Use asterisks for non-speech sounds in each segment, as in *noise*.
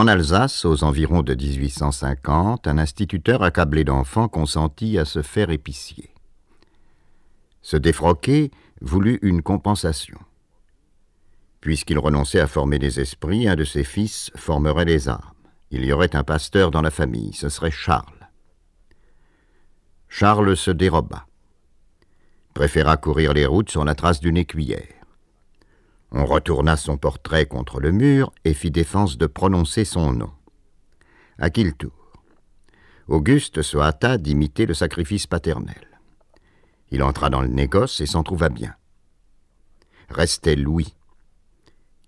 En Alsace, aux environs de 1850, un instituteur accablé d'enfants consentit à se faire épicier. Ce défroqué voulut une compensation. Puisqu'il renonçait à former des esprits, un de ses fils formerait les armes. Il y aurait un pasteur dans la famille, ce serait Charles. Charles se déroba, préféra courir les routes sur la trace d'une écuyère. On retourna son portrait contre le mur et fit défense de prononcer son nom. À qui le tour? Auguste se hâta d'imiter le sacrifice paternel. Il entra dans le négoce et s'en trouva bien. Restait Louis,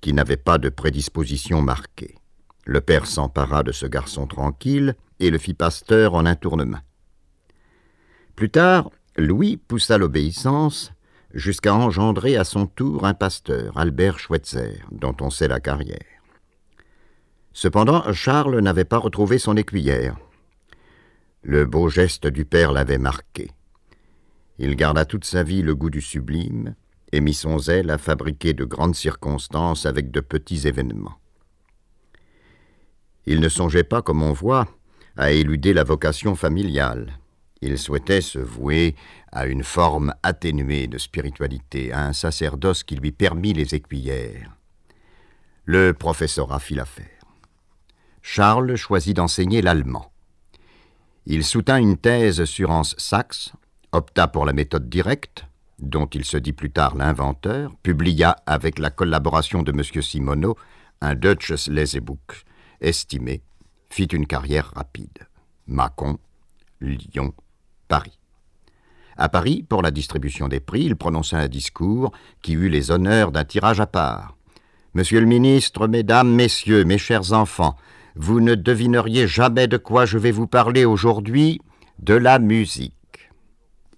qui n'avait pas de prédisposition marquée. Le père s'empara de ce garçon tranquille et le fit pasteur en un tournement. Plus tard, Louis poussa l'obéissance jusqu'à engendrer à son tour un pasteur, Albert Schweitzer, dont on sait la carrière. Cependant, Charles n'avait pas retrouvé son écuyère. Le beau geste du père l'avait marqué. Il garda toute sa vie le goût du sublime et mit son zèle à fabriquer de grandes circonstances avec de petits événements. Il ne songeait pas, comme on voit, à éluder la vocation familiale. Il souhaitait se vouer à une forme atténuée de spiritualité, à un sacerdoce qui lui permit les écuyères. Le professorat fit l'affaire. Charles choisit d'enseigner l'allemand. Il soutint une thèse sur Hans opta pour la méthode directe, dont il se dit plus tard l'inventeur, publia avec la collaboration de M. Simoneau un Deutsches Lesebuch, estimé, fit une carrière rapide. Mâcon, Lyon, Paris. À Paris, pour la distribution des prix, il prononça un discours qui eut les honneurs d'un tirage à part. Monsieur le ministre, mesdames, messieurs, mes chers enfants, vous ne devineriez jamais de quoi je vais vous parler aujourd'hui, de la musique.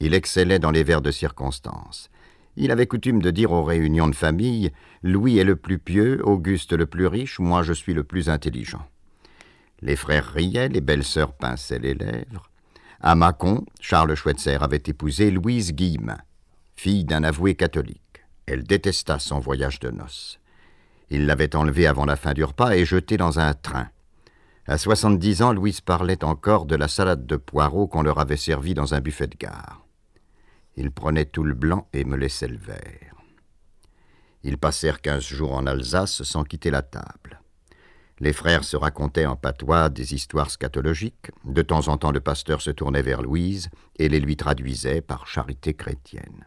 Il excellait dans les vers de circonstance. Il avait coutume de dire aux réunions de famille Louis est le plus pieux, Auguste le plus riche, moi je suis le plus intelligent. Les frères riaient, les belles-sœurs pinçaient les lèvres. À Mâcon, Charles Schweitzer avait épousé Louise Guillemin, fille d'un avoué catholique. Elle détesta son voyage de noces. Il l'avait enlevée avant la fin du repas et jetée dans un train. À soixante-dix ans, Louise parlait encore de la salade de poireaux qu'on leur avait servie dans un buffet de gare. Il prenait tout le blanc et me laissait le vert. Ils passèrent quinze jours en Alsace sans quitter la table. Les frères se racontaient en patois des histoires scatologiques. De temps en temps, le pasteur se tournait vers Louise et les lui traduisait par charité chrétienne.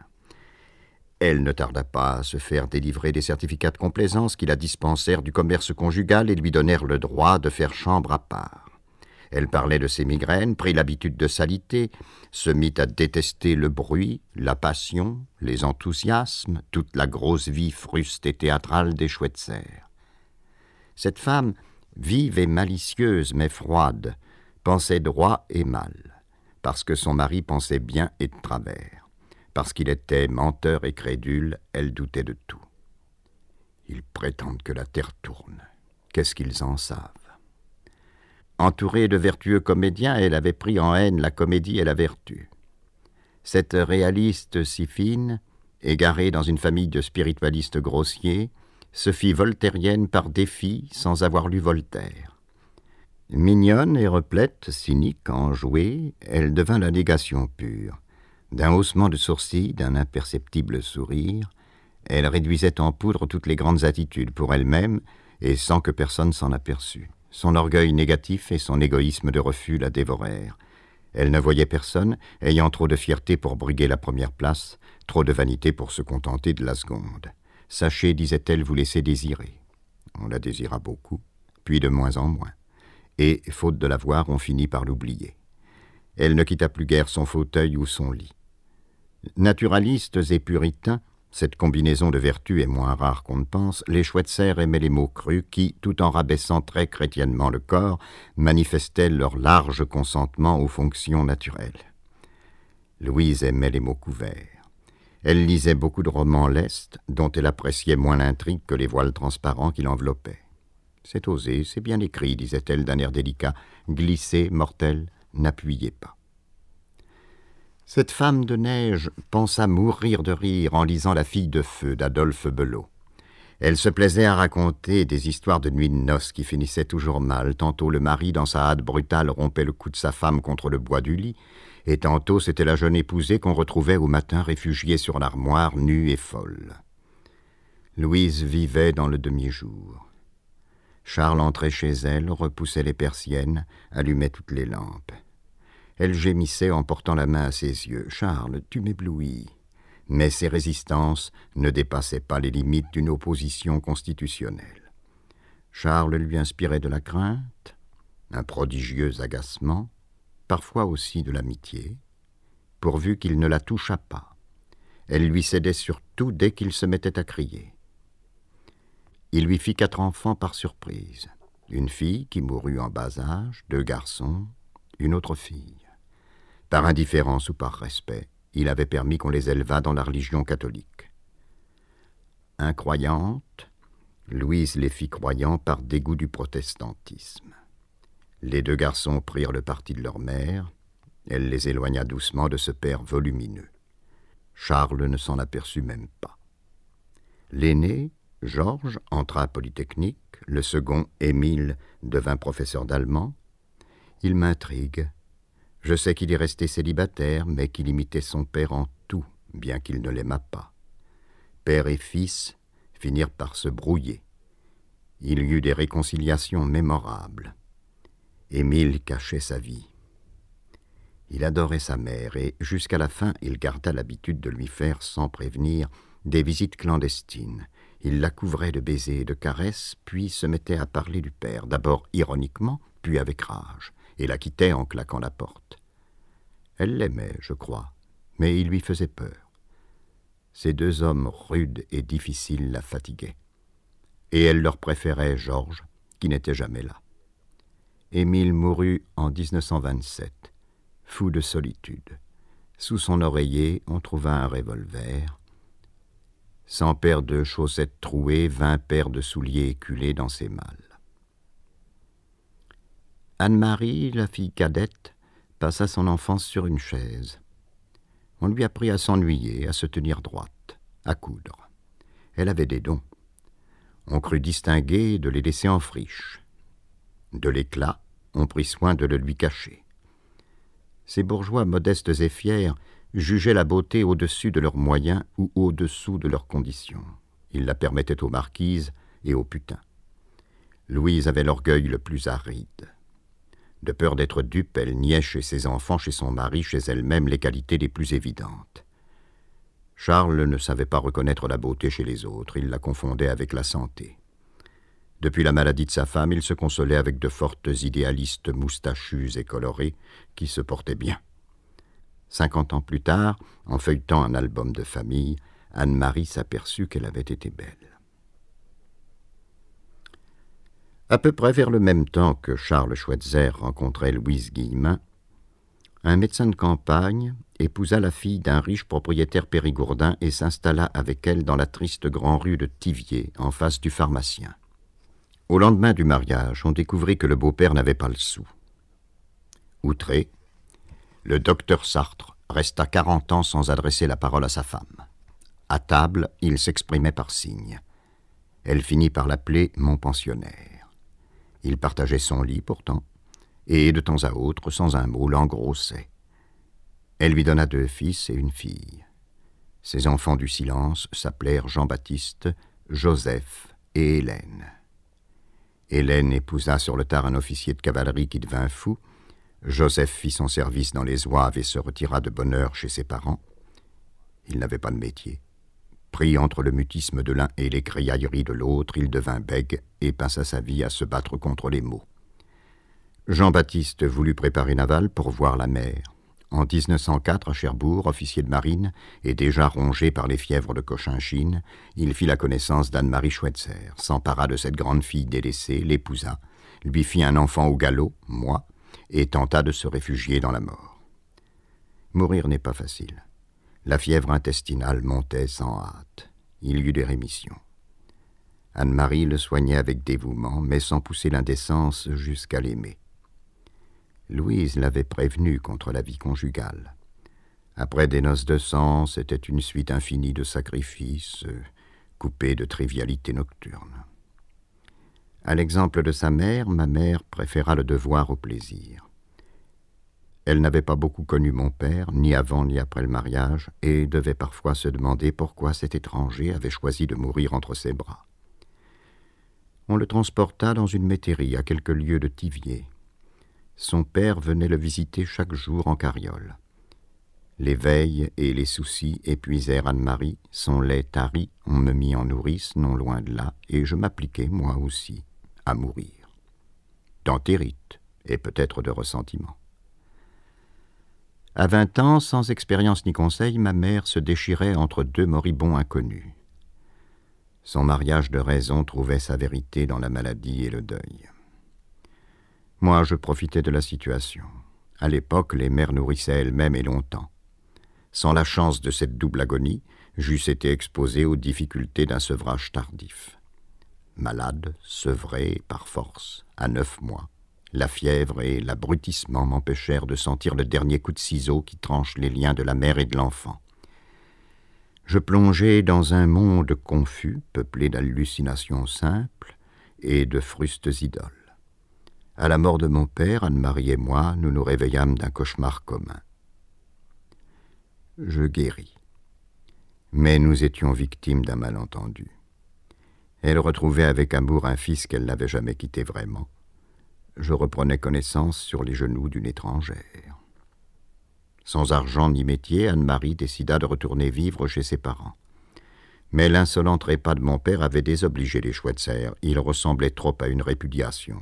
Elle ne tarda pas à se faire délivrer des certificats de complaisance qui la dispensèrent du commerce conjugal et lui donnèrent le droit de faire chambre à part. Elle parlait de ses migraines, prit l'habitude de salité, se mit à détester le bruit, la passion, les enthousiasmes, toute la grosse vie fruste et théâtrale des Schweitzer. Cette femme, vive et malicieuse mais froide, pensait droit et mal, parce que son mari pensait bien et de travers. Parce qu'il était menteur et crédule, elle doutait de tout. Ils prétendent que la terre tourne. Qu'est-ce qu'ils en savent? Entourée de vertueux comédiens, elle avait pris en haine la comédie et la vertu. Cette réaliste si fine, égarée dans une famille de spiritualistes grossiers, se fit voltairienne par défi sans avoir lu Voltaire. Mignonne et replète, cynique, enjouée, elle devint la négation pure. D'un haussement de sourcils, d'un imperceptible sourire, elle réduisait en poudre toutes les grandes attitudes pour elle-même et sans que personne s'en aperçût. Son orgueil négatif et son égoïsme de refus la dévorèrent. Elle ne voyait personne, ayant trop de fierté pour briguer la première place, trop de vanité pour se contenter de la seconde. Sachez, disait-elle, vous laisser désirer. On la désira beaucoup, puis de moins en moins. Et, faute de la voir, on finit par l'oublier. Elle ne quitta plus guère son fauteuil ou son lit. Naturalistes et puritains, cette combinaison de vertus est moins rare qu'on ne pense, les serres aimaient les mots crus qui, tout en rabaissant très chrétiennement le corps, manifestaient leur large consentement aux fonctions naturelles. Louise aimait les mots couverts. Elle lisait beaucoup de romans lestes, dont elle appréciait moins l'intrigue que les voiles transparents qui l'enveloppaient. C'est osé, c'est bien écrit, disait-elle d'un air délicat. Glissez, mortel, n'appuyez pas. Cette femme de neige pensa mourir de rire en lisant La fille de feu d'Adolphe Belot. Elle se plaisait à raconter des histoires de nuit de noces qui finissaient toujours mal. Tantôt le mari, dans sa hâte brutale, rompait le cou de sa femme contre le bois du lit, et tantôt c'était la jeune épousée qu'on retrouvait au matin réfugiée sur l'armoire, nue et folle. Louise vivait dans le demi-jour. Charles entrait chez elle, repoussait les persiennes, allumait toutes les lampes. Elle gémissait en portant la main à ses yeux. Charles, tu m'éblouis mais ses résistances ne dépassaient pas les limites d'une opposition constitutionnelle. Charles lui inspirait de la crainte, un prodigieux agacement, parfois aussi de l'amitié, pourvu qu'il ne la touchât pas. Elle lui cédait surtout dès qu'il se mettait à crier. Il lui fit quatre enfants par surprise, une fille qui mourut en bas âge, deux garçons, une autre fille. Par indifférence ou par respect, il avait permis qu'on les élevât dans la religion catholique. Incroyante, Louise les fit croyants par dégoût du protestantisme. Les deux garçons prirent le parti de leur mère, elle les éloigna doucement de ce père volumineux. Charles ne s'en aperçut même pas. L'aîné, Georges, entra à Polytechnique, le second, Émile, devint professeur d'allemand. Il m'intrigue, je sais qu'il est resté célibataire, mais qu'il imitait son père en tout, bien qu'il ne l'aimât pas. Père et fils finirent par se brouiller. Il y eut des réconciliations mémorables. Émile cachait sa vie. Il adorait sa mère et, jusqu'à la fin, il garda l'habitude de lui faire, sans prévenir, des visites clandestines. Il la couvrait de baisers et de caresses, puis se mettait à parler du père, d'abord ironiquement, puis avec rage et la quittait en claquant la porte. Elle l'aimait, je crois, mais il lui faisait peur. Ces deux hommes rudes et difficiles la fatiguaient. Et elle leur préférait Georges, qui n'était jamais là. Émile mourut en 1927, fou de solitude. Sous son oreiller, on trouva un revolver. Cent paires de chaussettes trouées, vingt paires de souliers éculés dans ses malles. Anne-Marie, la fille cadette, passa son enfance sur une chaise. On lui apprit à s'ennuyer, à se tenir droite, à coudre. Elle avait des dons. On crut distinguer de les laisser en friche. De l'éclat, on prit soin de le lui cacher. Ces bourgeois modestes et fiers jugeaient la beauté au-dessus de leurs moyens ou au-dessous de leurs conditions. Ils la permettaient aux marquises et aux putains. Louise avait l'orgueil le plus aride. De peur d'être dupe, elle niait chez ses enfants, chez son mari, chez elle-même les qualités les plus évidentes. Charles ne savait pas reconnaître la beauté chez les autres, il la confondait avec la santé. Depuis la maladie de sa femme, il se consolait avec de fortes idéalistes moustachus et colorés qui se portaient bien. Cinquante ans plus tard, en feuilletant un album de famille, Anne-Marie s'aperçut qu'elle avait été belle. À peu près vers le même temps que Charles Schweitzer rencontrait Louise Guillemin, un médecin de campagne épousa la fille d'un riche propriétaire périgourdin et s'installa avec elle dans la triste grande rue de Tivier, en face du pharmacien. Au lendemain du mariage, on découvrit que le beau-père n'avait pas le sou. Outré, le docteur Sartre resta quarante ans sans adresser la parole à sa femme. À table, il s'exprimait par signes. Elle finit par l'appeler mon pensionnaire. Il partageait son lit pourtant, et de temps à autre, sans un mot, l'engrossait. Elle lui donna deux fils et une fille. Ses enfants du silence s'appelèrent Jean-Baptiste, Joseph et Hélène. Hélène épousa sur le tard un officier de cavalerie qui devint fou. Joseph fit son service dans les zouaves et se retira de bonne heure chez ses parents. Il n'avait pas de métier. Pris entre le mutisme de l'un et les de l'autre, il devint bègue et passa sa vie à se battre contre les maux. Jean-Baptiste voulut préparer Naval pour voir la mer. En 1904, à Cherbourg, officier de marine, et déjà rongé par les fièvres de Cochinchine, il fit la connaissance d'Anne-Marie Schweitzer, s'empara de cette grande fille délaissée, l'épousa, lui fit un enfant au galop, moi, et tenta de se réfugier dans la mort. Mourir n'est pas facile. La fièvre intestinale montait sans hâte. Il y eut des rémissions. Anne-Marie le soignait avec dévouement, mais sans pousser l'indécence jusqu'à l'aimer. Louise l'avait prévenu contre la vie conjugale. Après des noces de sang, c'était une suite infinie de sacrifices, coupé de trivialités nocturnes. À l'exemple de sa mère, ma mère préféra le devoir au plaisir. Elle n'avait pas beaucoup connu mon père, ni avant ni après le mariage, et devait parfois se demander pourquoi cet étranger avait choisi de mourir entre ses bras. On le transporta dans une métairie à quelques lieues de Tivier. Son père venait le visiter chaque jour en carriole. Les veilles et les soucis épuisèrent Anne-Marie, son lait tari, on me mit en nourrice non loin de là, et je m'appliquai, moi aussi, à mourir. D'entérite, et peut-être de ressentiment. À vingt ans, sans expérience ni conseil, ma mère se déchirait entre deux moribonds inconnus. Son mariage de raison trouvait sa vérité dans la maladie et le deuil. Moi, je profitais de la situation. À l'époque, les mères nourrissaient elles-mêmes et longtemps. Sans la chance de cette double agonie, j'eusse été exposé aux difficultés d'un sevrage tardif. Malade, sevré par force, à neuf mois, la fièvre et l'abrutissement m'empêchèrent de sentir le dernier coup de ciseau qui tranche les liens de la mère et de l'enfant. Je plongeai dans un monde confus, peuplé d'hallucinations simples et de frustes idoles. À la mort de mon père, Anne-Marie et moi, nous nous réveillâmes d'un cauchemar commun je guéris. Mais nous étions victimes d'un malentendu. Elle retrouvait avec amour un fils qu'elle n'avait jamais quitté vraiment. Je reprenais connaissance sur les genoux d'une étrangère. Sans argent ni métier, Anne-Marie décida de retourner vivre chez ses parents. Mais l'insolent trépas de mon père avait désobligé les serre. Il ressemblait trop à une répudiation.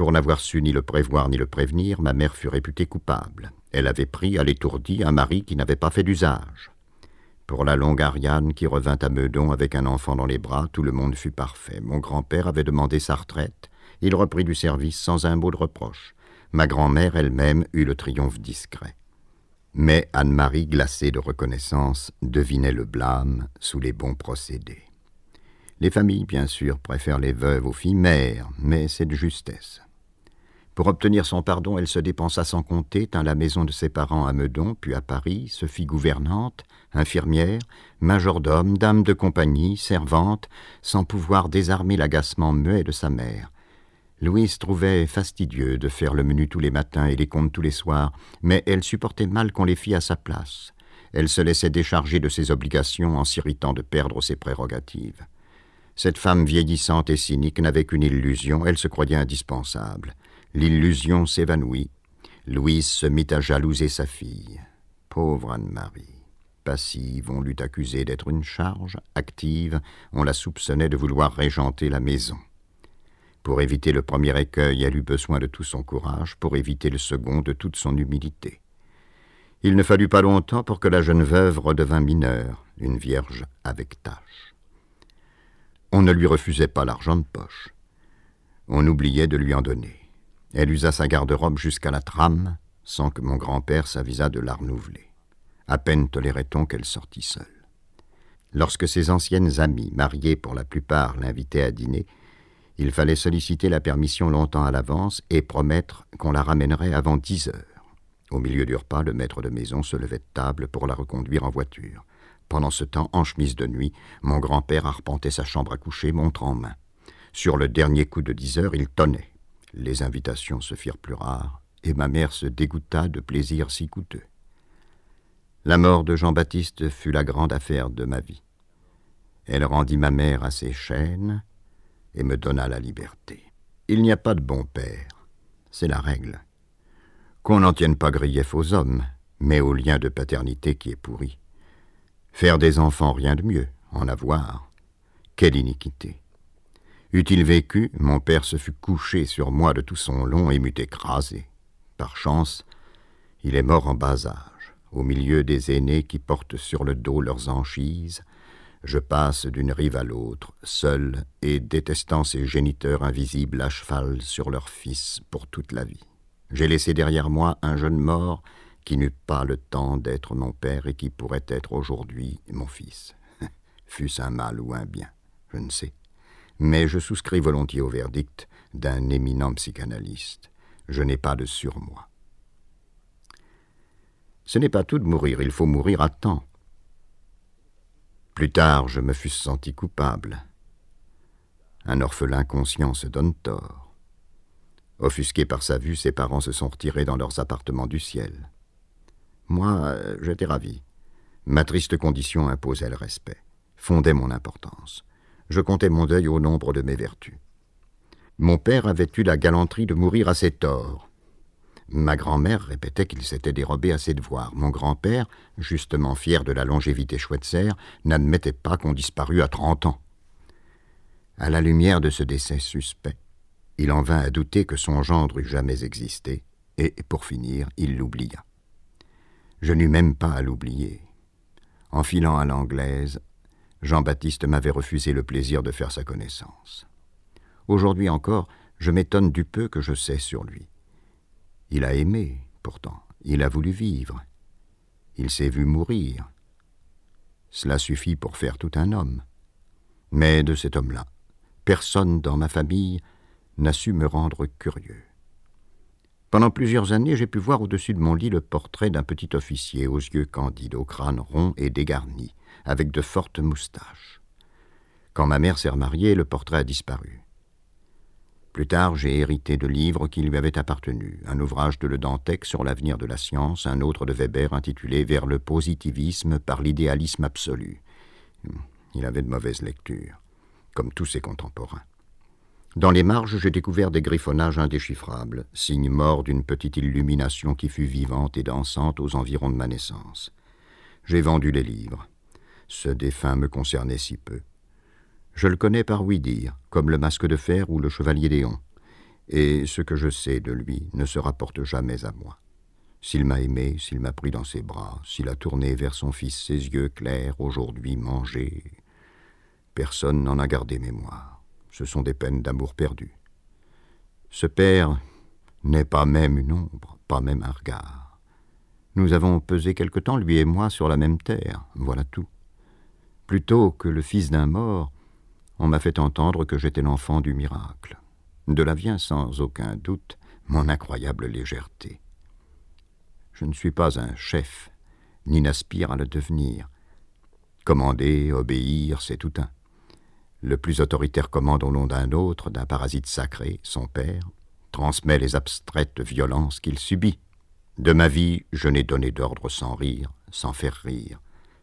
Pour n'avoir su ni le prévoir ni le prévenir, ma mère fut réputée coupable. Elle avait pris à l'étourdi un mari qui n'avait pas fait d'usage. Pour la longue Ariane qui revint à Meudon avec un enfant dans les bras, tout le monde fut parfait. Mon grand-père avait demandé sa retraite. Il reprit du service sans un mot de reproche. Ma grand-mère elle-même eut le triomphe discret. Mais Anne-Marie, glacée de reconnaissance, devinait le blâme sous les bons procédés. Les familles, bien sûr, préfèrent les veuves aux filles mères, mais c'est de justesse. Pour obtenir son pardon, elle se dépensa sans compter, tint la maison de ses parents à Meudon, puis à Paris, se fit gouvernante, infirmière, majordome, dame de compagnie, servante, sans pouvoir désarmer l'agacement muet de sa mère. Louise trouvait fastidieux de faire le menu tous les matins et les comptes tous les soirs, mais elle supportait mal qu'on les fît à sa place. Elle se laissait décharger de ses obligations en s'irritant de perdre ses prérogatives. Cette femme vieillissante et cynique n'avait qu'une illusion, elle se croyait indispensable. L'illusion s'évanouit. Louise se mit à jalouser sa fille. Pauvre Anne-Marie. Passive, on l'eût accusée d'être une charge. Active, on la soupçonnait de vouloir régenter la maison. Pour éviter le premier écueil, elle eut besoin de tout son courage, pour éviter le second, de toute son humilité. Il ne fallut pas longtemps pour que la jeune veuve redevint mineure, une vierge avec tâche. On ne lui refusait pas l'argent de poche. On oubliait de lui en donner. Elle usa sa garde-robe jusqu'à la trame, sans que mon grand-père s'avisât de la renouveler. À peine tolérait-on qu'elle sortît seule. Lorsque ses anciennes amies, mariées pour la plupart, l'invitaient à dîner, il fallait solliciter la permission longtemps à l'avance et promettre qu'on la ramènerait avant dix heures. Au milieu du repas, le maître de maison se levait de table pour la reconduire en voiture. Pendant ce temps, en chemise de nuit, mon grand-père arpentait sa chambre à coucher, montre en main. Sur le dernier coup de dix heures, il tonnait. Les invitations se firent plus rares, et ma mère se dégoûta de plaisirs si coûteux. La mort de Jean-Baptiste fut la grande affaire de ma vie. Elle rendit ma mère à ses chaînes et me donna la liberté. Il n'y a pas de bon père, c'est la règle. Qu'on n'en tienne pas grief aux hommes, mais au lien de paternité qui est pourri. Faire des enfants, rien de mieux, en avoir. Quelle iniquité. Eût-il vécu, mon père se fût couché sur moi de tout son long et m'eût écrasé. Par chance, il est mort en bas âge, au milieu des aînés qui portent sur le dos leurs anchises. Je passe d'une rive à l'autre, seul et détestant ces géniteurs invisibles à cheval sur leurs fils pour toute la vie. J'ai laissé derrière moi un jeune mort qui n'eut pas le temps d'être mon père et qui pourrait être aujourd'hui mon fils. *laughs* Fût-ce un mal ou un bien, je ne sais mais je souscris volontiers au verdict d'un éminent psychanalyste. Je n'ai pas de surmoi. Ce n'est pas tout de mourir, il faut mourir à temps. Plus tard, je me fusse senti coupable. Un orphelin conscient se donne tort. Offusqués par sa vue, ses parents se sont retirés dans leurs appartements du ciel. Moi, j'étais ravi. Ma triste condition imposait le respect, fondait mon importance. Je comptais mon deuil au nombre de mes vertus. Mon père avait eu la galanterie de mourir à ses torts. Ma grand-mère répétait qu'il s'était dérobé à ses devoirs. Mon grand-père, justement fier de la longévité Schweitzer, n'admettait pas qu'on disparût à trente ans. À la lumière de ce décès suspect, il en vint à douter que son gendre eût jamais existé, et, pour finir, il l'oublia. Je n'eus même pas à l'oublier. En filant à l'anglaise, Jean-Baptiste m'avait refusé le plaisir de faire sa connaissance. Aujourd'hui encore, je m'étonne du peu que je sais sur lui. Il a aimé, pourtant, il a voulu vivre. Il s'est vu mourir. Cela suffit pour faire tout un homme. Mais de cet homme-là, personne dans ma famille n'a su me rendre curieux. Pendant plusieurs années, j'ai pu voir au-dessus de mon lit le portrait d'un petit officier aux yeux candides, au crâne rond et dégarni, avec de fortes moustaches. Quand ma mère s'est remariée, le portrait a disparu. Plus tard, j'ai hérité de livres qui lui avaient appartenu, un ouvrage de Le Dantec sur l'avenir de la science, un autre de Weber intitulé Vers le positivisme par l'idéalisme absolu. Il avait de mauvaises lectures comme tous ses contemporains. Dans les marges, j'ai découvert des griffonnages indéchiffrables, signe mort d'une petite illumination qui fut vivante et dansante aux environs de ma naissance. J'ai vendu les livres. Ce défunt me concernait si peu. Je le connais par oui dire, comme le masque de fer ou le chevalier Léon, et ce que je sais de lui ne se rapporte jamais à moi. S'il m'a aimé, s'il m'a pris dans ses bras, s'il a tourné vers son fils ses yeux clairs, aujourd'hui mangés, Personne n'en a gardé mémoire. Ce sont des peines d'amour perdu. Ce père n'est pas même une ombre, pas même un regard. Nous avons pesé quelque temps, lui et moi, sur la même terre, voilà tout. Plutôt que le fils d'un mort, on m'a fait entendre que j'étais l'enfant du miracle. De là vient sans aucun doute mon incroyable légèreté. Je ne suis pas un chef, ni n'aspire à le devenir. Commander, obéir, c'est tout un. Le plus autoritaire commande au nom d'un autre, d'un parasite sacré, son père, transmet les abstraites violences qu'il subit. De ma vie, je n'ai donné d'ordre sans rire, sans faire rire.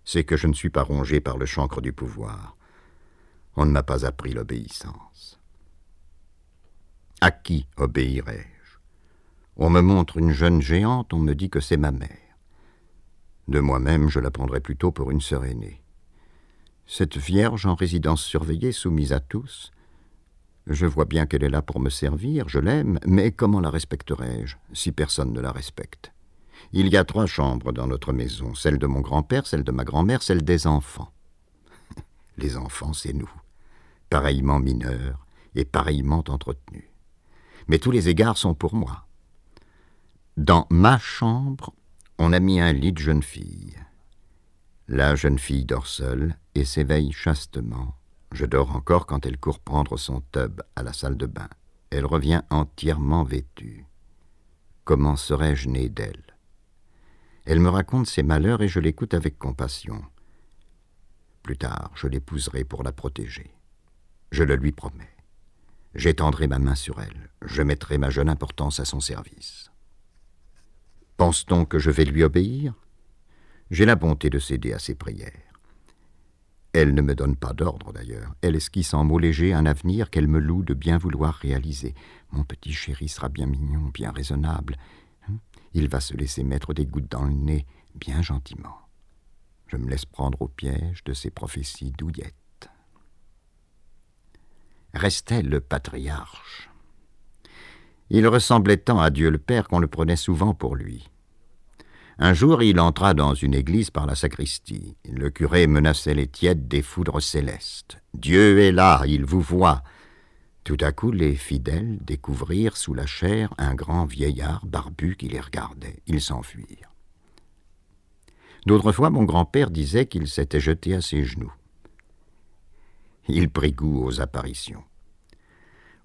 C'est que je ne suis pas rongé par le chancre du pouvoir. On ne m'a pas appris l'obéissance. À qui obéirai-je On me montre une jeune géante, on me dit que c'est ma mère. De moi-même, je la prendrais plutôt pour une sœur aînée. Cette vierge en résidence surveillée, soumise à tous, je vois bien qu'elle est là pour me servir, je l'aime, mais comment la respecterai-je si personne ne la respecte? Il y a trois chambres dans notre maison, celle de mon grand-père, celle de ma grand-mère, celle des enfants. *laughs* Les enfants, c'est nous, pareillement mineurs et pareillement entretenus. Mais tous les égards sont pour moi. Dans ma chambre, on a mis un lit de jeune fille. La jeune fille dort seule et s'éveille chastement. Je dors encore quand elle court prendre son tub à la salle de bain. Elle revient entièrement vêtue. Comment serais-je né d'elle? Elle me raconte ses malheurs et je l'écoute avec compassion. Plus tard, je l'épouserai pour la protéger. Je le lui promets. J'étendrai ma main sur elle. Je mettrai ma jeune importance à son service. Pense-t-on que je vais lui obéir? J'ai la bonté de céder à ses prières. Elle ne me donne pas d'ordre d'ailleurs. Elle esquisse en mots légers un avenir qu'elle me loue de bien vouloir réaliser. Mon petit chéri sera bien mignon, bien raisonnable. Il va se laisser mettre des gouttes dans le nez, bien gentiment. Je me laisse prendre au piège de ses prophéties douillettes. Restait le patriarche. Il ressemblait tant à Dieu le Père qu'on le prenait souvent pour lui. Un jour, il entra dans une église par la sacristie. Le curé menaçait les tièdes des foudres célestes. Dieu est là, il vous voit. Tout à coup, les fidèles découvrirent sous la chair un grand vieillard barbu qui les regardait. Ils s'enfuirent. D'autres fois, mon grand-père disait qu'il s'était jeté à ses genoux. Il prit goût aux apparitions.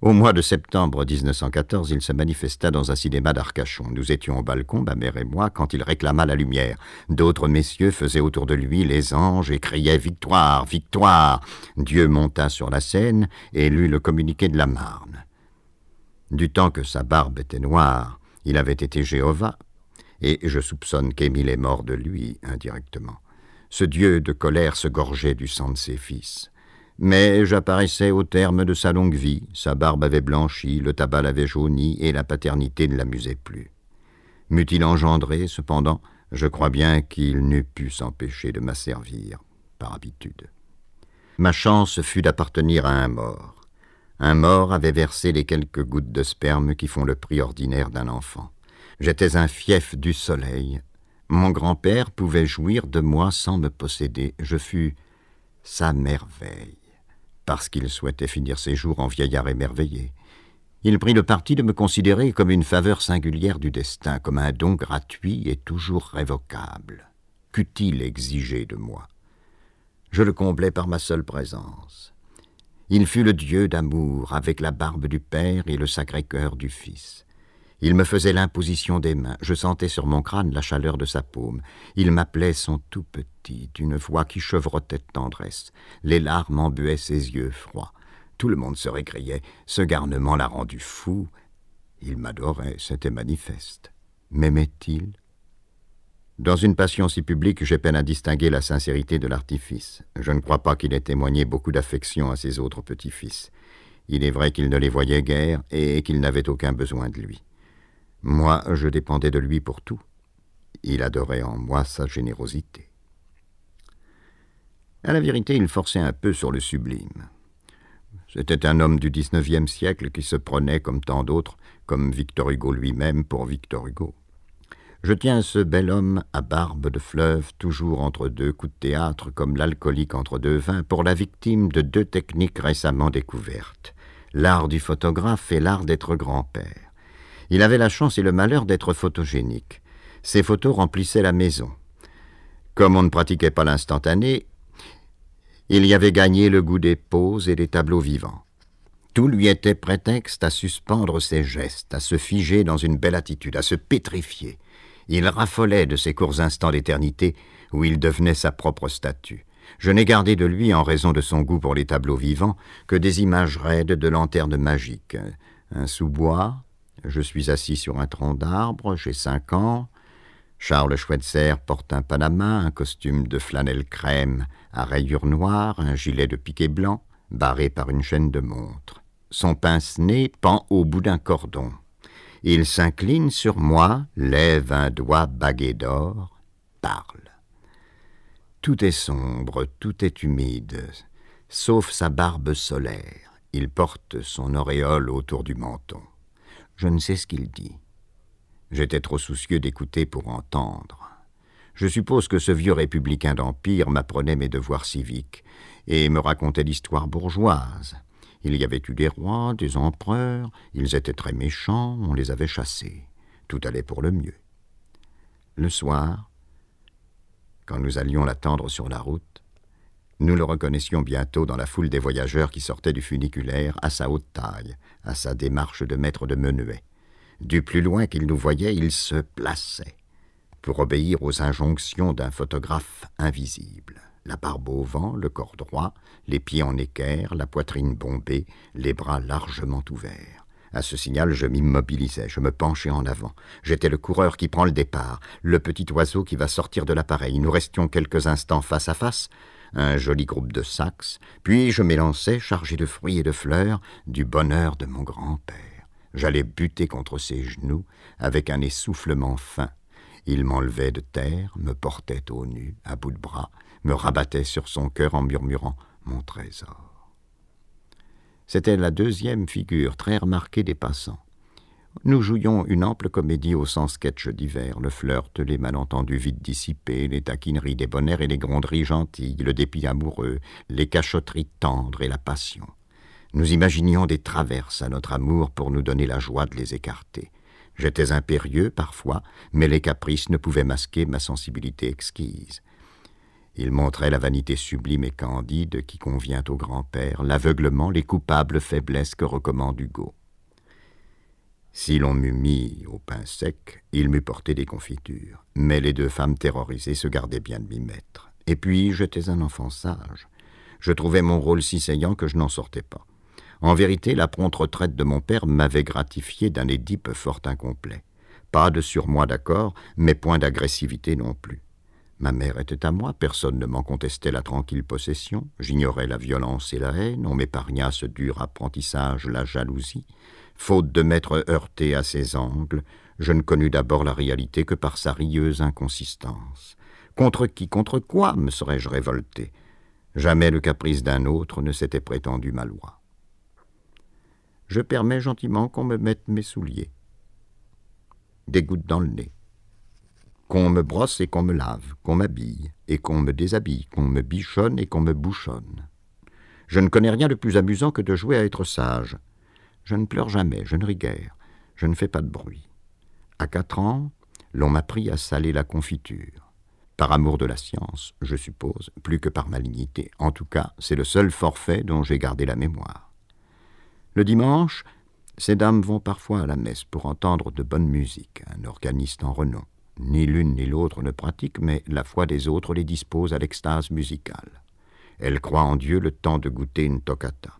Au mois de septembre 1914, il se manifesta dans un cinéma d'Arcachon. Nous étions au balcon, ma mère et moi, quand il réclama la lumière. D'autres messieurs faisaient autour de lui les anges et criaient Victoire, victoire Dieu monta sur la scène et lut le communiqué de la Marne. Du temps que sa barbe était noire, il avait été Jéhovah, et je soupçonne qu'Émile est mort de lui, indirectement. Ce Dieu de colère se gorgeait du sang de ses fils. Mais j'apparaissais au terme de sa longue vie, sa barbe avait blanchi, le tabac l'avait jauni, et la paternité ne l'amusait plus. M'eût-il engendré, cependant, je crois bien qu'il n'eût pu s'empêcher de m'asservir, par habitude. Ma chance fut d'appartenir à un mort. Un mort avait versé les quelques gouttes de sperme qui font le prix ordinaire d'un enfant. J'étais un fief du soleil. Mon grand-père pouvait jouir de moi sans me posséder. Je fus sa merveille parce qu'il souhaitait finir ses jours en vieillard émerveillé. Il prit le parti de me considérer comme une faveur singulière du destin, comme un don gratuit et toujours révocable. Qu'eût-il exigé de moi? Je le comblais par ma seule présence. Il fut le Dieu d'amour, avec la barbe du Père et le sacré cœur du Fils. Il me faisait l'imposition des mains, je sentais sur mon crâne la chaleur de sa paume. Il m'appelait son tout petit, d'une voix qui chevrotait de tendresse. Les larmes embuaient ses yeux froids. Tout le monde se récriait. Ce garnement l'a rendu fou. Il m'adorait, c'était manifeste. M'aimait-il? Dans une passion si publique, j'ai peine à distinguer la sincérité de l'artifice. Je ne crois pas qu'il ait témoigné beaucoup d'affection à ses autres petits-fils. Il est vrai qu'il ne les voyait guère et qu'il n'avait aucun besoin de lui. Moi, je dépendais de lui pour tout. Il adorait en moi sa générosité. À la vérité, il forçait un peu sur le sublime. C'était un homme du XIXe siècle qui se prenait, comme tant d'autres, comme Victor Hugo lui-même pour Victor Hugo. Je tiens ce bel homme à barbe de fleuve, toujours entre deux coups de théâtre, comme l'alcoolique entre deux vins, pour la victime de deux techniques récemment découvertes, l'art du photographe et l'art d'être grand-père. Il avait la chance et le malheur d'être photogénique. Ses photos remplissaient la maison. Comme on ne pratiquait pas l'instantané, il y avait gagné le goût des poses et des tableaux vivants. Tout lui était prétexte à suspendre ses gestes, à se figer dans une belle attitude, à se pétrifier. Il raffolait de ces courts instants d'éternité où il devenait sa propre statue. Je n'ai gardé de lui, en raison de son goût pour les tableaux vivants, que des images raides de lanternes magiques. Un sous-bois, je suis assis sur un tronc d'arbre, j'ai cinq ans. Charles Schweitzer porte un panama, un costume de flanelle crème à rayures noires, un gilet de piqué blanc, barré par une chaîne de montre. Son pince-nez pend au bout d'un cordon. Il s'incline sur moi, lève un doigt bagué d'or, parle. Tout est sombre, tout est humide, sauf sa barbe solaire. Il porte son auréole autour du menton. Je ne sais ce qu'il dit. J'étais trop soucieux d'écouter pour entendre. Je suppose que ce vieux républicain d'Empire m'apprenait mes devoirs civiques et me racontait l'histoire bourgeoise. Il y avait eu des rois, des empereurs, ils étaient très méchants, on les avait chassés. Tout allait pour le mieux. Le soir, quand nous allions l'attendre sur la route, nous le reconnaissions bientôt dans la foule des voyageurs qui sortaient du funiculaire à sa haute taille, à sa démarche de maître de menuet. Du plus loin qu'il nous voyait, il se plaçait, pour obéir aux injonctions d'un photographe invisible. La barbe au vent, le corps droit, les pieds en équerre, la poitrine bombée, les bras largement ouverts. À ce signal, je m'immobilisais, je me penchais en avant. J'étais le coureur qui prend le départ, le petit oiseau qui va sortir de l'appareil. Nous restions quelques instants face à face, un joli groupe de saxes, puis je m'élançais, chargé de fruits et de fleurs, du bonheur de mon grand-père. J'allais buter contre ses genoux avec un essoufflement fin. Il m'enlevait de terre, me portait au nu, à bout de bras, me rabattait sur son cœur en murmurant Mon trésor. C'était la deuxième figure très remarquée des passants. Nous jouions une ample comédie au sens sketch d'hiver, le flirt, les malentendus vite dissipés, les taquineries bonheurs et les gronderies gentilles, le dépit amoureux, les cachotteries tendres et la passion. Nous imaginions des traverses à notre amour pour nous donner la joie de les écarter. J'étais impérieux parfois, mais les caprices ne pouvaient masquer ma sensibilité exquise. Il montrait la vanité sublime et candide qui convient au grand-père, l'aveuglement, les coupables faiblesses que recommande Hugo. Si l'on m'eût mis au pain sec, il m'eût porté des confitures. Mais les deux femmes terrorisées se gardaient bien de m'y mettre. Et puis, j'étais un enfant sage. Je trouvais mon rôle si saillant que je n'en sortais pas. En vérité, la prompte retraite de mon père m'avait gratifié d'un édipe fort incomplet. Pas de surmoi d'accord, mais point d'agressivité non plus. Ma mère était à moi, personne ne m'en contestait la tranquille possession, j'ignorais la violence et la haine, on m'épargna ce dur apprentissage, la jalousie. Faute de m'être heurté à ses angles, je ne connus d'abord la réalité que par sa rieuse inconsistance. Contre qui, contre quoi me serais-je révolté? Jamais le caprice d'un autre ne s'était prétendu ma loi. Je permets gentiment qu'on me mette mes souliers des gouttes dans le nez. Qu'on me brosse et qu'on me lave, qu'on m'habille et qu'on me déshabille, qu'on me bichonne et qu'on me bouchonne. Je ne connais rien de plus amusant que de jouer à être sage. Je ne pleure jamais, je ne ris guère, je ne fais pas de bruit. À quatre ans, l'on m'a pris à saler la confiture. Par amour de la science, je suppose, plus que par malignité. En tout cas, c'est le seul forfait dont j'ai gardé la mémoire. Le dimanche, ces dames vont parfois à la messe pour entendre de bonne musique, un organiste en renom. Ni l'une ni l'autre ne pratiquent, mais la foi des autres les dispose à l'extase musicale. Elles croient en Dieu le temps de goûter une toccata.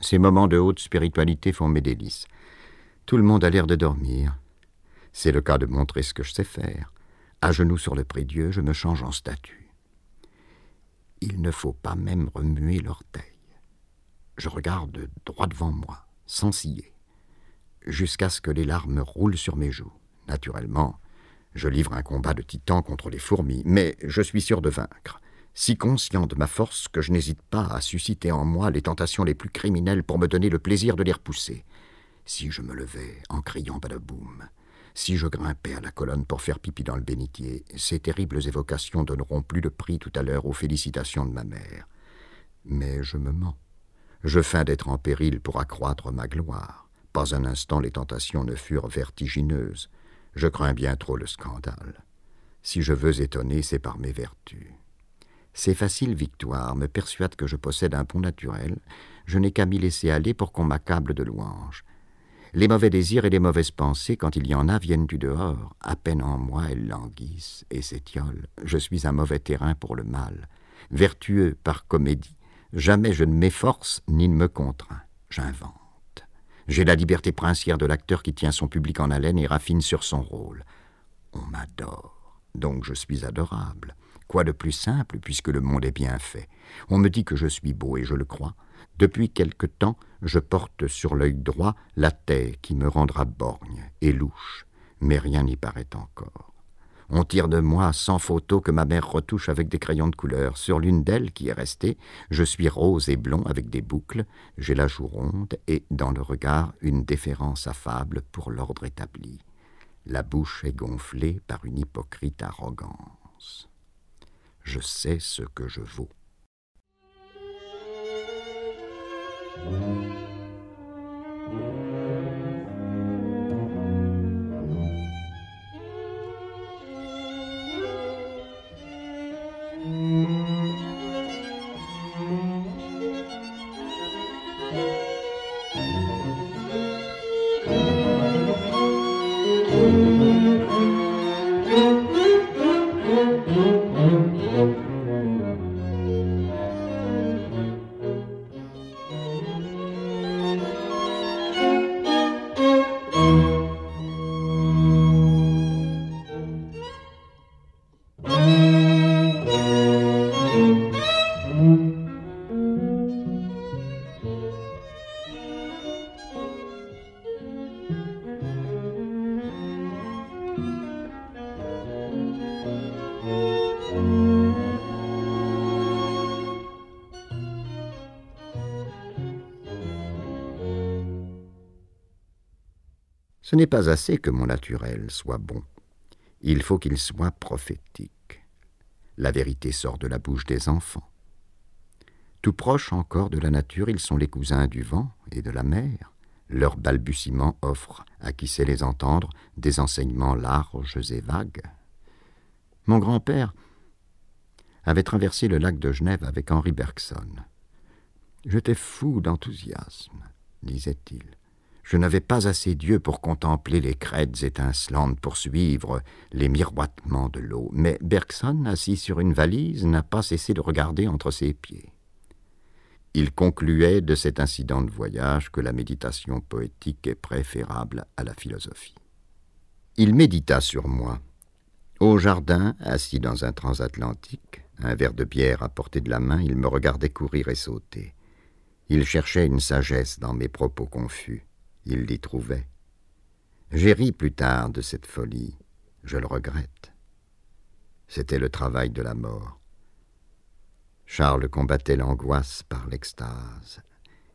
Ces moments de haute spiritualité font mes délices. Tout le monde a l'air de dormir. C'est le cas de montrer ce que je sais faire. À genoux sur le prie-dieu, je me change en statue. Il ne faut pas même remuer l'orteil. Je regarde droit devant moi sans scier, jusqu'à ce que les larmes roulent sur mes joues. Naturellement, je livre un combat de titan contre les fourmis, mais je suis sûr de vaincre, si conscient de ma force que je n'hésite pas à susciter en moi les tentations les plus criminelles pour me donner le plaisir de les repousser. Si je me levais en criant badaboum, si je grimpais à la colonne pour faire pipi dans le bénitier, ces terribles évocations donneront plus de prix tout à l'heure aux félicitations de ma mère. Mais je me mens. Je feins d'être en péril pour accroître ma gloire. Pas un instant les tentations ne furent vertigineuses. Je crains bien trop le scandale. Si je veux étonner, c'est par mes vertus. Ces faciles victoires me persuadent que je possède un pont naturel. Je n'ai qu'à m'y laisser aller pour qu'on m'accable de louanges. Les mauvais désirs et les mauvaises pensées, quand il y en a, viennent du dehors. À peine en moi, elles languissent et s'étiolent. Je suis un mauvais terrain pour le mal. Vertueux par comédie, Jamais je ne m'efforce ni ne me contrains. J'invente. J'ai la liberté princière de l'acteur qui tient son public en haleine et raffine sur son rôle. On m'adore, donc je suis adorable. Quoi de plus simple, puisque le monde est bien fait? On me dit que je suis beau, et je le crois. Depuis quelque temps, je porte sur l'œil droit la taie qui me rendra borgne et louche, mais rien n'y paraît encore. On tire de moi cent photos que ma mère retouche avec des crayons de couleur. Sur l'une d'elles, qui est restée, je suis rose et blond avec des boucles, j'ai la joue ronde et, dans le regard, une déférence affable pour l'ordre établi. La bouche est gonflée par une hypocrite arrogance. Je sais ce que je vaux. N'est pas assez que mon naturel soit bon. Il faut qu'il soit prophétique. La vérité sort de la bouche des enfants. Tout proches encore de la nature, ils sont les cousins du vent et de la mer. Leurs balbutiements offrent, à qui sait les entendre, des enseignements larges et vagues. Mon grand-père, avait traversé le lac de Genève avec Henri Bergson. J'étais fou d'enthousiasme, disait-il. Je n'avais pas assez d'yeux pour contempler les crêtes étincelantes, pour suivre les miroitements de l'eau, mais Bergson, assis sur une valise, n'a pas cessé de regarder entre ses pieds. Il concluait de cet incident de voyage que la méditation poétique est préférable à la philosophie. Il médita sur moi. Au jardin, assis dans un transatlantique, un verre de bière à portée de la main, il me regardait courir et sauter. Il cherchait une sagesse dans mes propos confus. Il l'y trouvait. J'ai ri plus tard de cette folie. Je le regrette. C'était le travail de la mort. Charles combattait l'angoisse par l'extase.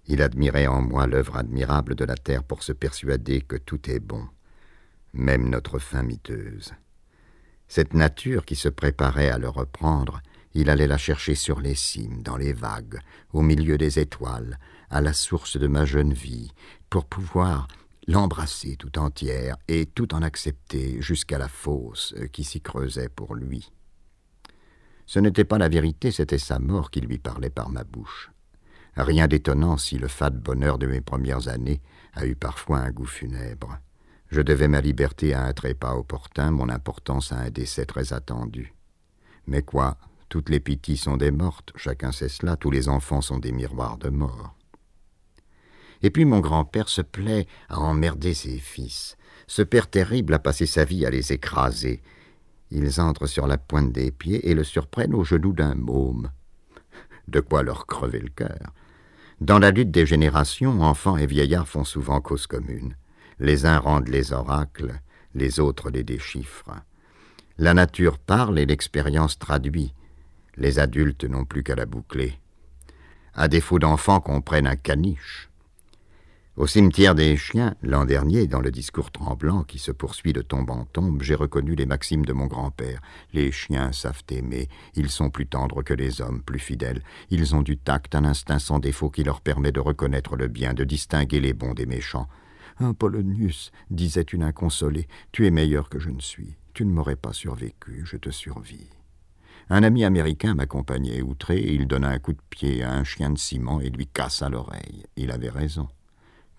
Il admirait en moi l'œuvre admirable de la terre pour se persuader que tout est bon, même notre fin miteuse. Cette nature qui se préparait à le reprendre, il allait la chercher sur les cimes, dans les vagues, au milieu des étoiles, à la source de ma jeune vie, pour pouvoir l'embrasser tout entière et tout en accepter jusqu'à la fosse qui s'y creusait pour lui. Ce n'était pas la vérité, c'était sa mort qui lui parlait par ma bouche. Rien d'étonnant si le fade bonheur de mes premières années a eu parfois un goût funèbre. Je devais ma liberté à un trépas opportun, mon importance à un décès très attendu. Mais quoi, toutes les pities sont des mortes, chacun sait cela, tous les enfants sont des miroirs de mort. Et puis mon grand-père se plaît à emmerder ses fils. Ce père terrible a passé sa vie à les écraser, ils entrent sur la pointe des pieds et le surprennent au genou d'un môme. De quoi leur crever le cœur. Dans la lutte des générations, enfants et vieillards font souvent cause commune. Les uns rendent les oracles, les autres les déchiffrent. La nature parle et l'expérience traduit. Les adultes n'ont plus qu'à la boucler. À défaut d'enfants qu'on prenne un caniche. Au cimetière des chiens, l'an dernier, dans le discours tremblant qui se poursuit de tombe en tombe, j'ai reconnu les maximes de mon grand-père. Les chiens savent aimer, ils sont plus tendres que les hommes, plus fidèles. Ils ont du tact, un instinct sans défaut qui leur permet de reconnaître le bien, de distinguer les bons des méchants. Un Polonius, disait une inconsolée, tu es meilleur que je ne suis. Tu ne m'aurais pas survécu, je te survis. Un ami américain m'accompagnait outré, il donna un coup de pied à un chien de ciment et lui cassa l'oreille. Il avait raison.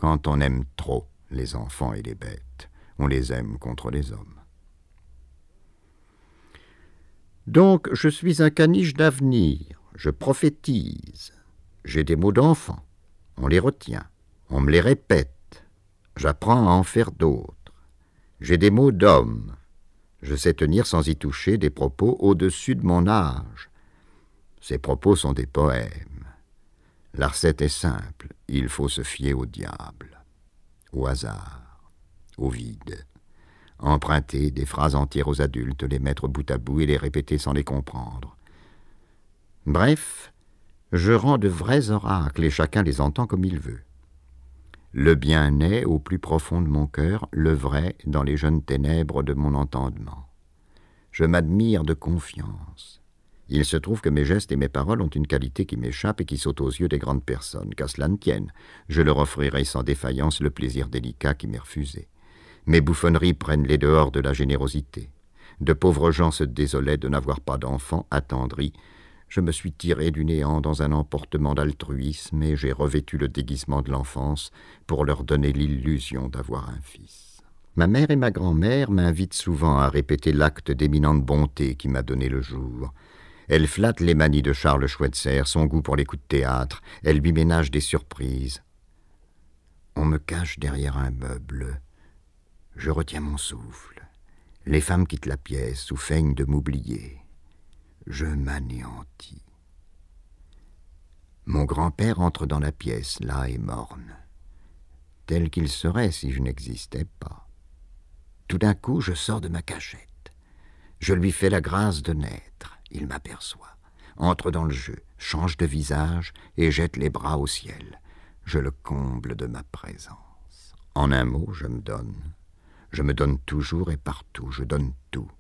Quand on aime trop les enfants et les bêtes, on les aime contre les hommes. Donc je suis un caniche d'avenir, je prophétise, j'ai des mots d'enfant, on les retient, on me les répète, j'apprends à en faire d'autres, j'ai des mots d'homme, je sais tenir sans y toucher des propos au-dessus de mon âge. Ces propos sont des poèmes. La recette est simple, il faut se fier au diable, au hasard, au vide. Emprunter des phrases entières aux adultes, les mettre bout à bout et les répéter sans les comprendre. Bref, je rends de vrais oracles et chacun les entend comme il veut. Le bien naît au plus profond de mon cœur, le vrai dans les jeunes ténèbres de mon entendement. Je m'admire de confiance. Il se trouve que mes gestes et mes paroles ont une qualité qui m'échappe et qui saute aux yeux des grandes personnes, qu'à cela ne tienne. Je leur offrirai sans défaillance le plaisir délicat qui m'est refusé. Mes bouffonneries prennent les dehors de la générosité. De pauvres gens se désolaient de n'avoir pas d'enfants attendris. Je me suis tiré du néant dans un emportement d'altruisme et j'ai revêtu le déguisement de l'enfance pour leur donner l'illusion d'avoir un fils. Ma mère et ma grand-mère m'invitent souvent à répéter l'acte d'éminente bonté qui m'a donné le jour. Elle flatte les manies de Charles Schweitzer, son goût pour les coups de théâtre. Elle lui ménage des surprises. On me cache derrière un meuble. Je retiens mon souffle. Les femmes quittent la pièce ou feignent de m'oublier. Je m'anéantis. Mon grand-père entre dans la pièce, là et morne, tel qu'il serait si je n'existais pas. Tout d'un coup, je sors de ma cachette. Je lui fais la grâce de naître. Il m'aperçoit, entre dans le jeu, change de visage et jette les bras au ciel. Je le comble de ma présence. En un mot, je me donne. Je me donne toujours et partout, je donne tout.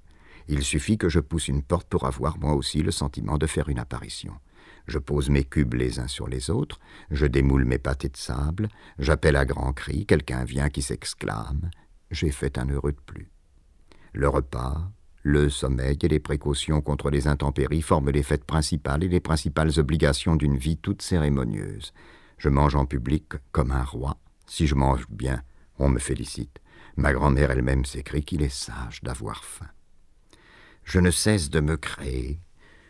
Il suffit que je pousse une porte pour avoir moi aussi le sentiment de faire une apparition. Je pose mes cubes les uns sur les autres, je démoule mes pâtés de sable, j'appelle à grands cris, quelqu'un vient qui s'exclame. J'ai fait un heureux de plus. Le repas, Le sommeil et les précautions contre les intempéries forment les fêtes principales et les principales obligations d'une vie toute cérémonieuse. Je mange en public comme un roi. Si je mange bien, on me félicite. Ma grand-mère elle-même s'écrit qu'il est sage d'avoir faim. Je ne cesse de me créer.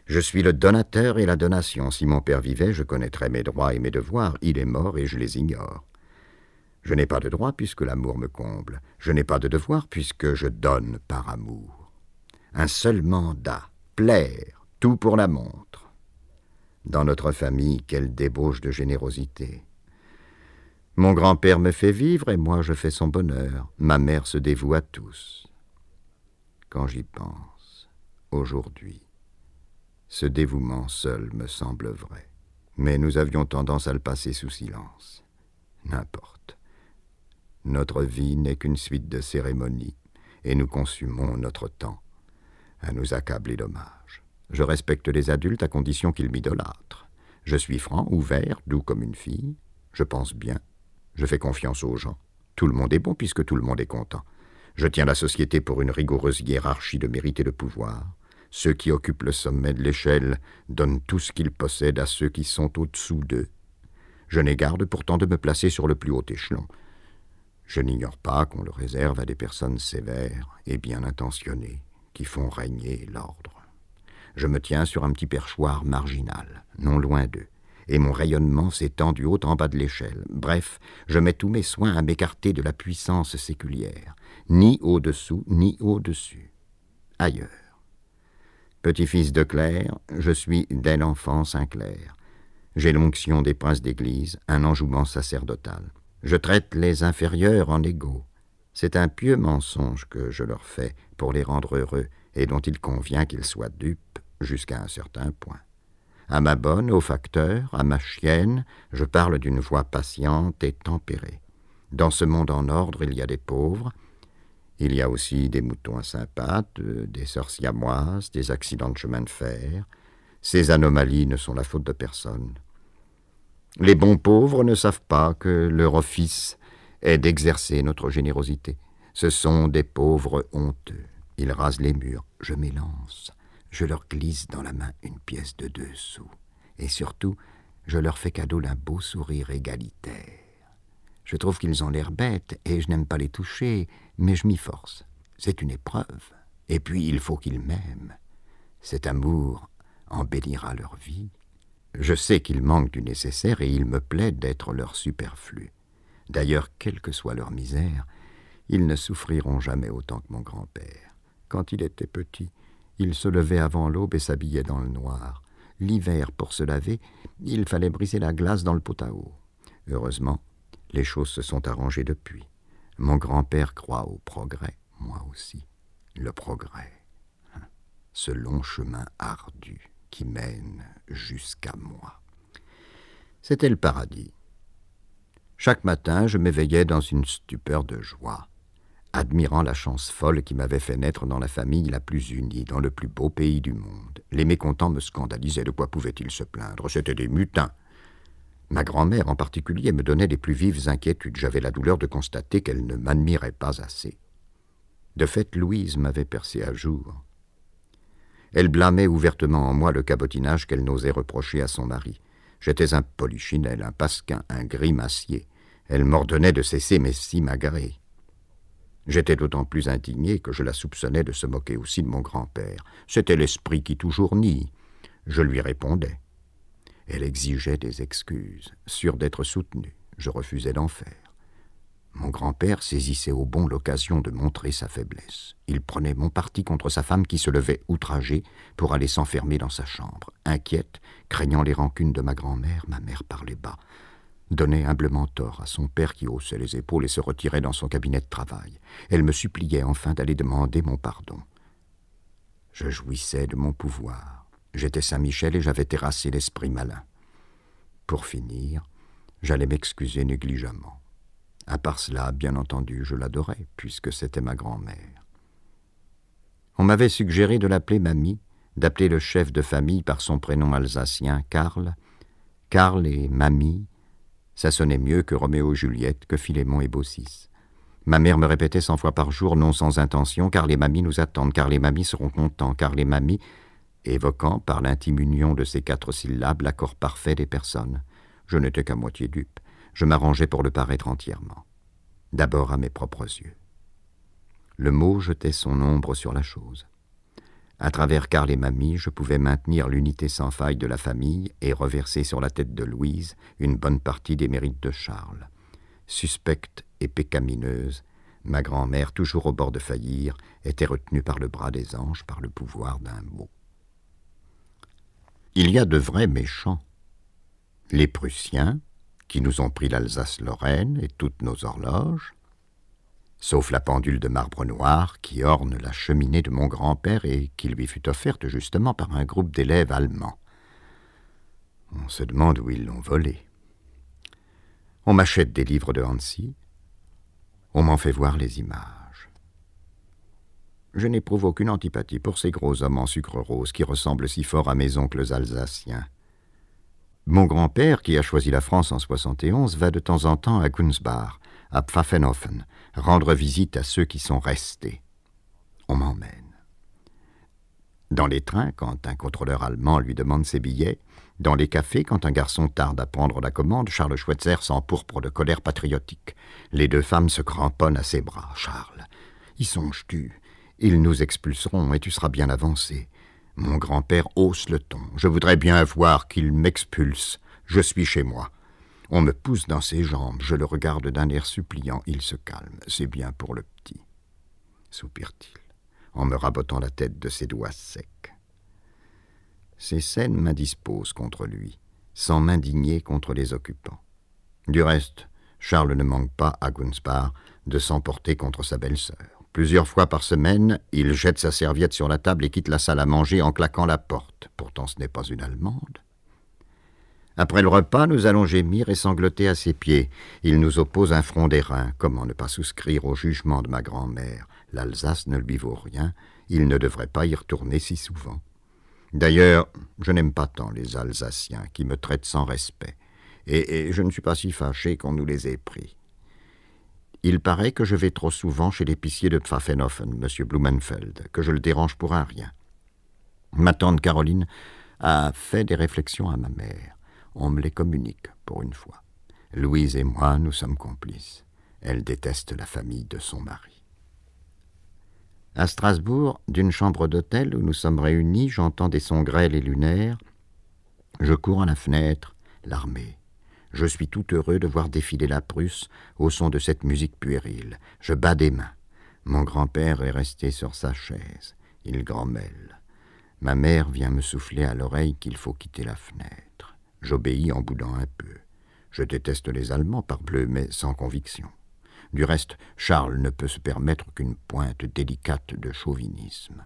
Je suis le donateur et la donation. Si mon père vivait, je connaîtrais mes droits et mes devoirs. Il est mort et je les ignore. Je n'ai pas de droit puisque l'amour me comble. Je n'ai pas de devoir puisque je donne par amour. Un seul mandat, plaire, tout pour la montre. Dans notre famille, quelle débauche de générosité. Mon grand-père me fait vivre et moi je fais son bonheur. Ma mère se dévoue à tous. Quand j'y pense, aujourd'hui, ce dévouement seul me semble vrai. Mais nous avions tendance à le passer sous silence. N'importe. Notre vie n'est qu'une suite de cérémonies, et nous consumons notre temps à nous accabler d'hommages. Je respecte les adultes à condition qu'ils m'idolâtrent. Je suis franc, ouvert, doux comme une fille. Je pense bien. Je fais confiance aux gens. Tout le monde est bon puisque tout le monde est content. Je tiens la société pour une rigoureuse hiérarchie de mérite et de pouvoir. Ceux qui occupent le sommet de l'échelle donnent tout ce qu'ils possèdent à ceux qui sont au-dessous d'eux. Je n'ai garde pourtant de me placer sur le plus haut échelon. Je n'ignore pas qu'on le réserve à des personnes sévères et bien intentionnées qui font régner l'ordre. Je me tiens sur un petit perchoir marginal, non loin d'eux, et mon rayonnement s'étend du haut en bas de l'échelle. Bref, je mets tous mes soins à m'écarter de la puissance séculière, ni au-dessous, ni au-dessus. Ailleurs. Petit-fils de Claire, je suis dès l'enfance un Claire. J'ai l'onction des princes d'église, un enjouement sacerdotal. Je traite les inférieurs en égaux. C'est un pieux mensonge que je leur fais pour les rendre heureux, et dont il convient qu'ils soient dupes jusqu'à un certain point. À ma bonne, au facteur, à ma chienne, je parle d'une voix patiente et tempérée. Dans ce monde en ordre, il y a des pauvres, il y a aussi des moutons à cinq pattes, des sorciamoises, des accidents de chemin de fer. Ces anomalies ne sont la faute de personne. Les bons pauvres ne savent pas que leur office est d'exercer notre générosité. Ce sont des pauvres honteux. Ils rasent les murs. Je m'élance. Je leur glisse dans la main une pièce de deux sous. Et surtout, je leur fais cadeau d'un beau sourire égalitaire. Je trouve qu'ils ont l'air bêtes et je n'aime pas les toucher, mais je m'y force. C'est une épreuve. Et puis il faut qu'ils m'aiment. Cet amour embellira leur vie. Je sais qu'ils manquent du nécessaire et il me plaît d'être leur superflu. D'ailleurs, quelle que soit leur misère, ils ne souffriront jamais autant que mon grand-père. Quand il était petit, il se levait avant l'aube et s'habillait dans le noir. L'hiver, pour se laver, il fallait briser la glace dans le pot à eau. Heureusement, les choses se sont arrangées depuis. Mon grand-père croit au progrès, moi aussi. Le progrès. Ce long chemin ardu qui mène jusqu'à moi. C'était le paradis. Chaque matin, je m'éveillais dans une stupeur de joie, admirant la chance folle qui m'avait fait naître dans la famille la plus unie, dans le plus beau pays du monde. Les mécontents me scandalisaient, de quoi pouvaient-ils se plaindre? C'étaient des mutins. Ma grand-mère en particulier me donnait les plus vives inquiétudes. J'avais la douleur de constater qu'elle ne m'admirait pas assez. De fait, Louise m'avait percé à jour. Elle blâmait ouvertement en moi le cabotinage qu'elle n'osait reprocher à son mari. J'étais un polichinelle, un pasquin, un grimacier. Elle m'ordonnait de cesser mes simagrées. J'étais d'autant plus indigné que je la soupçonnais de se moquer aussi de mon grand-père. C'était l'esprit qui toujours nie. Je lui répondais. Elle exigeait des excuses, sûre d'être soutenue. Je refusais d'en faire. Mon grand-père saisissait au bon l'occasion de montrer sa faiblesse. Il prenait mon parti contre sa femme qui se levait outragée pour aller s'enfermer dans sa chambre. Inquiète, craignant les rancunes de ma grand-mère, ma mère parlait bas, donnait humblement tort à son père qui haussait les épaules et se retirait dans son cabinet de travail. Elle me suppliait enfin d'aller demander mon pardon. Je jouissais de mon pouvoir. J'étais Saint-Michel et j'avais terrassé l'esprit malin. Pour finir, j'allais m'excuser négligemment. À part cela, bien entendu, je l'adorais, puisque c'était ma grand-mère. On m'avait suggéré de l'appeler mamie, d'appeler le chef de famille par son prénom alsacien, Karl. Karl et mamie, ça sonnait mieux que Roméo et Juliette, que Philémon et Baucis. Ma mère me répétait cent fois par jour, non sans intention, car les mamies nous attendent, car les mamies seront contents, car les mamies, évoquant par l'intime union de ces quatre syllabes l'accord parfait des personnes. Je n'étais qu'à moitié dupe. Je m'arrangeais pour le paraître entièrement. D'abord à mes propres yeux. Le mot jetait son ombre sur la chose. À travers Carl et Mamie, je pouvais maintenir l'unité sans faille de la famille et reverser sur la tête de Louise une bonne partie des mérites de Charles. Suspecte et pécamineuse, ma grand-mère, toujours au bord de faillir, était retenue par le bras des anges, par le pouvoir d'un mot. Il y a de vrais méchants. Les Prussiens, qui nous ont pris l'Alsace-Lorraine et toutes nos horloges, sauf la pendule de marbre noir qui orne la cheminée de mon grand-père et qui lui fut offerte justement par un groupe d'élèves allemands. On se demande où ils l'ont volée. On m'achète des livres de Hansi, on m'en fait voir les images. Je n'éprouve aucune antipathie pour ces gros hommes en sucre rose qui ressemblent si fort à mes oncles alsaciens. Mon grand-père, qui a choisi la France en 71, va de temps en temps à Gunsbach, à Pfaffenhofen, rendre visite à ceux qui sont restés. On m'emmène. Dans les trains, quand un contrôleur allemand lui demande ses billets, dans les cafés, quand un garçon tarde à prendre la commande, Charles Schweitzer s'empourpre de colère patriotique. Les deux femmes se cramponnent à ses bras. Charles, y songes-tu Ils nous expulseront et tu seras bien avancé. Mon grand-père hausse le ton. Je voudrais bien voir qu'il m'expulse. Je suis chez moi. On me pousse dans ses jambes, je le regarde d'un air suppliant, il se calme. C'est bien pour le petit, soupire-t-il, en me rabotant la tête de ses doigts secs. Ces scènes m'indisposent contre lui, sans m'indigner contre les occupants. Du reste, Charles ne manque pas, à Gunspar, de s'emporter contre sa belle-sœur. Plusieurs fois par semaine, il jette sa serviette sur la table et quitte la salle à manger en claquant la porte. Pourtant, ce n'est pas une Allemande. Après le repas, nous allons gémir et sangloter à ses pieds. Il nous oppose un front d'airain. Comment ne pas souscrire au jugement de ma grand-mère L'Alsace ne lui vaut rien. Il ne devrait pas y retourner si souvent. D'ailleurs, je n'aime pas tant les Alsaciens qui me traitent sans respect. Et, et je ne suis pas si fâché qu'on nous les ait pris. Il paraît que je vais trop souvent chez l'épicier de Pfaffenhofen, M. Blumenfeld, que je le dérange pour un rien. Ma tante Caroline a fait des réflexions à ma mère on me les communique pour une fois. Louise et moi, nous sommes complices. Elle déteste la famille de son mari. À Strasbourg, d'une chambre d'hôtel où nous sommes réunis, j'entends des sons grêles et lunaires. Je cours à la fenêtre, l'armée. Je suis tout heureux de voir défiler la Prusse au son de cette musique puérile. Je bats des mains. Mon grand-père est resté sur sa chaise. Il grommelle. Ma mère vient me souffler à l'oreille qu'il faut quitter la fenêtre. J'obéis en boudant un peu. Je déteste les Allemands, parbleu, mais sans conviction. Du reste, Charles ne peut se permettre qu'une pointe délicate de chauvinisme.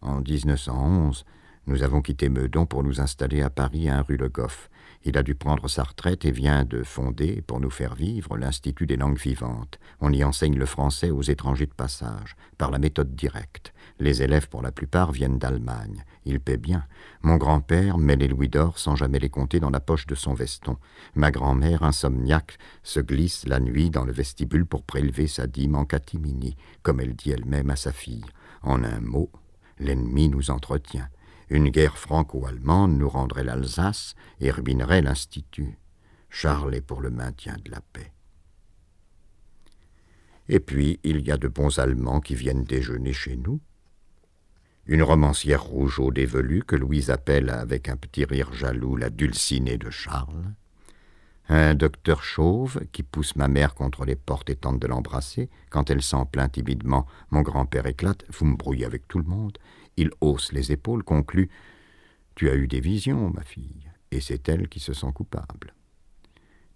En 1911, nous avons quitté Meudon pour nous installer à Paris, à rue Le Goff. Il a dû prendre sa retraite et vient de fonder, pour nous faire vivre, l'Institut des langues vivantes. On y enseigne le français aux étrangers de passage, par la méthode directe. Les élèves, pour la plupart, viennent d'Allemagne. Ils paient bien. Mon grand-père met les louis d'or sans jamais les compter dans la poche de son veston. Ma grand-mère, insomniaque, se glisse la nuit dans le vestibule pour prélever sa dîme en catimini, comme elle dit elle-même à sa fille. En un mot, l'ennemi nous entretient. Une guerre franco-allemande nous rendrait l'Alsace et ruinerait l'Institut. Charles est pour le maintien de la paix. Et puis, il y a de bons Allemands qui viennent déjeuner chez nous une romancière rougeau dévelue que Louise appelle avec un petit rire jaloux la dulcinée de Charles, un docteur chauve qui pousse ma mère contre les portes et tente de l'embrasser. Quand elle s'en plaint timidement, mon grand-père éclate. Vous me brouillez avec tout le monde. Il hausse les épaules, conclut Tu as eu des visions, ma fille, et c'est elle qui se sent coupable.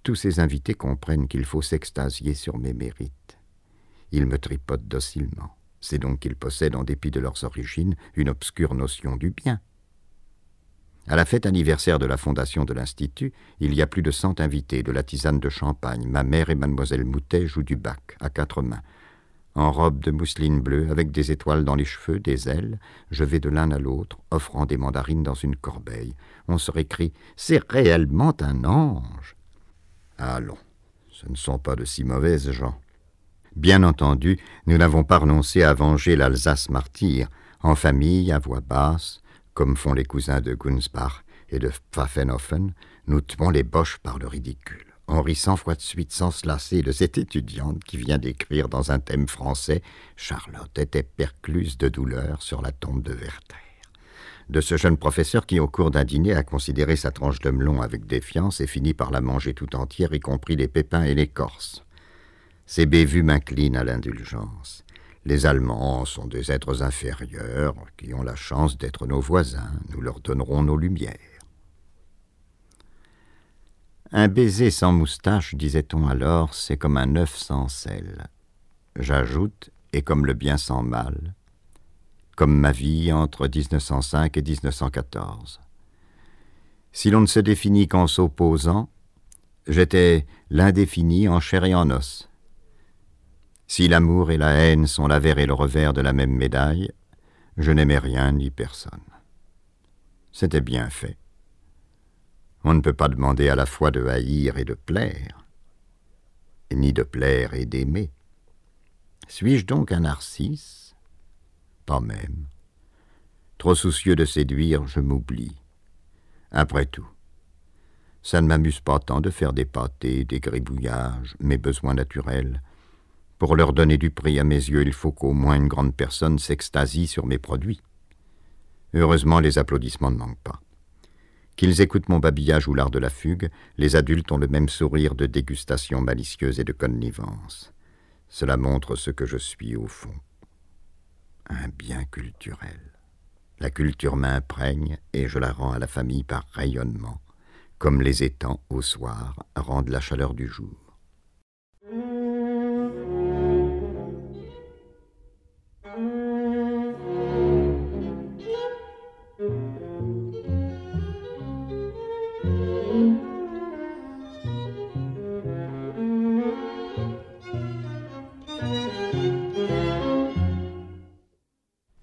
Tous ces invités comprennent qu'il faut s'extasier sur mes mérites. Ils me tripotent docilement. C'est donc qu'ils possèdent, en dépit de leurs origines, une obscure notion du bien. À la fête anniversaire de la fondation de l'Institut, il y a plus de cent invités de la tisane de champagne. Ma mère et mademoiselle Moutet jouent du bac, à quatre mains. En robe de mousseline bleue, avec des étoiles dans les cheveux, des ailes, je vais de l'un à l'autre, offrant des mandarines dans une corbeille. On se récrie C'est réellement un ange Allons, ce ne sont pas de si mauvaises gens. Bien entendu, nous n'avons pas renoncé à venger l'Alsace martyre, en famille, à voix basse, comme font les cousins de Gunsbach et de Pfaffenhofen, nous tuons les boches par le ridicule. Rit cent fois de suite sans se lasser de cette étudiante qui vient d'écrire dans un thème français Charlotte était percluse de douleur sur la tombe de Werther. De ce jeune professeur qui, au cours d'un dîner, a considéré sa tranche de melon avec défiance et finit par la manger tout entière, y compris les pépins et l'écorce. Ces bévues m'inclinent à l'indulgence. Les Allemands sont des êtres inférieurs qui ont la chance d'être nos voisins. Nous leur donnerons nos lumières. Un baiser sans moustache, disait-on alors, c'est comme un œuf sans sel. J'ajoute, et comme le bien sans mal, comme ma vie entre 1905 et 1914. Si l'on ne se définit qu'en s'opposant, j'étais l'indéfini en chair et en os. Si l'amour et la haine sont l'avers et le revers de la même médaille, je n'aimais rien ni personne. C'était bien fait. On ne peut pas demander à la fois de haïr et de plaire, ni de plaire et d'aimer. Suis-je donc un narcisse? Pas même. Trop soucieux de séduire, je m'oublie. Après tout, ça ne m'amuse pas tant de faire des pâtés, des gribouillages, mes besoins naturels. Pour leur donner du prix à mes yeux, il faut qu'au moins une grande personne s'extasie sur mes produits. Heureusement, les applaudissements ne manquent pas. Qu'ils écoutent mon babillage ou l'art de la fugue, les adultes ont le même sourire de dégustation malicieuse et de connivence. Cela montre ce que je suis au fond. Un bien culturel. La culture m'imprègne et je la rends à la famille par rayonnement, comme les étangs au soir rendent la chaleur du jour.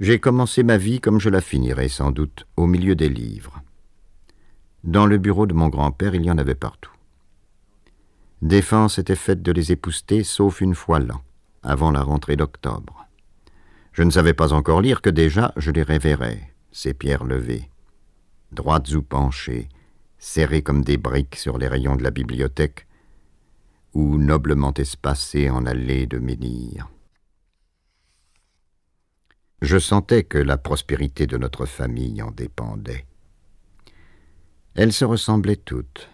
J'ai commencé ma vie comme je la finirai sans doute, au milieu des livres. Dans le bureau de mon grand-père, il y en avait partout. Défense était faite de les épousseter, sauf une fois l'an, avant la rentrée d'octobre. Je ne savais pas encore lire que déjà je les révérais, ces pierres levées, droites ou penchées, serrées comme des briques sur les rayons de la bibliothèque, ou noblement espacées en allées de menhir. Je sentais que la prospérité de notre famille en dépendait. Elles se ressemblaient toutes.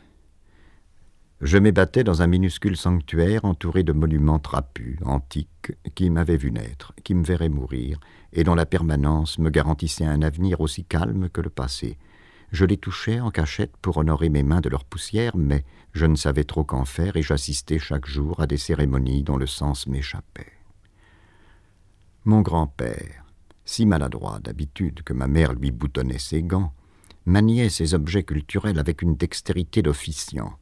Je m'ébattais dans un minuscule sanctuaire entouré de monuments trapus, antiques, qui m'avaient vu naître, qui me verraient mourir, et dont la permanence me garantissait un avenir aussi calme que le passé. Je les touchais en cachette pour honorer mes mains de leur poussière, mais je ne savais trop qu'en faire et j'assistais chaque jour à des cérémonies dont le sens m'échappait. Mon grand-père, si maladroit d'habitude que ma mère lui boutonnait ses gants, maniait ses objets culturels avec une dextérité d'officiant.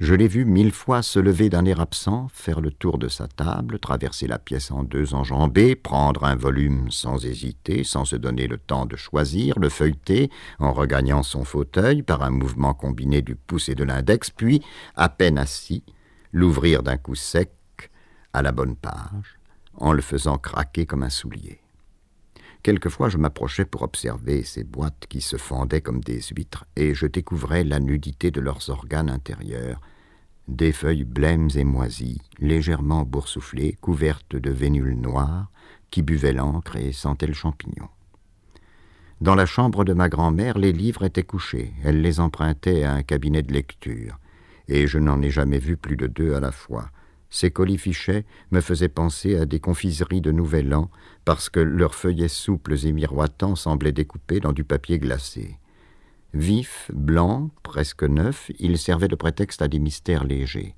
Je l'ai vu mille fois se lever d'un air absent, faire le tour de sa table, traverser la pièce en deux enjambées, prendre un volume sans hésiter, sans se donner le temps de choisir, le feuilleter, en regagnant son fauteuil par un mouvement combiné du pouce et de l'index, puis, à peine assis, l'ouvrir d'un coup sec à la bonne page, en le faisant craquer comme un soulier. Quelquefois je m'approchais pour observer ces boîtes qui se fendaient comme des huîtres, et je découvrais la nudité de leurs organes intérieurs, des feuilles blêmes et moisies, légèrement boursouflées, couvertes de vénules noires, qui buvaient l'encre et sentaient le champignon. Dans la chambre de ma grand-mère, les livres étaient couchés. Elle les empruntait à un cabinet de lecture, et je n'en ai jamais vu plus de deux à la fois. Ces colifichets me faisaient penser à des confiseries de Nouvel An, parce que leurs feuillets souples et miroitants semblaient découpés dans du papier glacé. Vifs, blancs, presque neufs, ils servaient de prétexte à des mystères légers.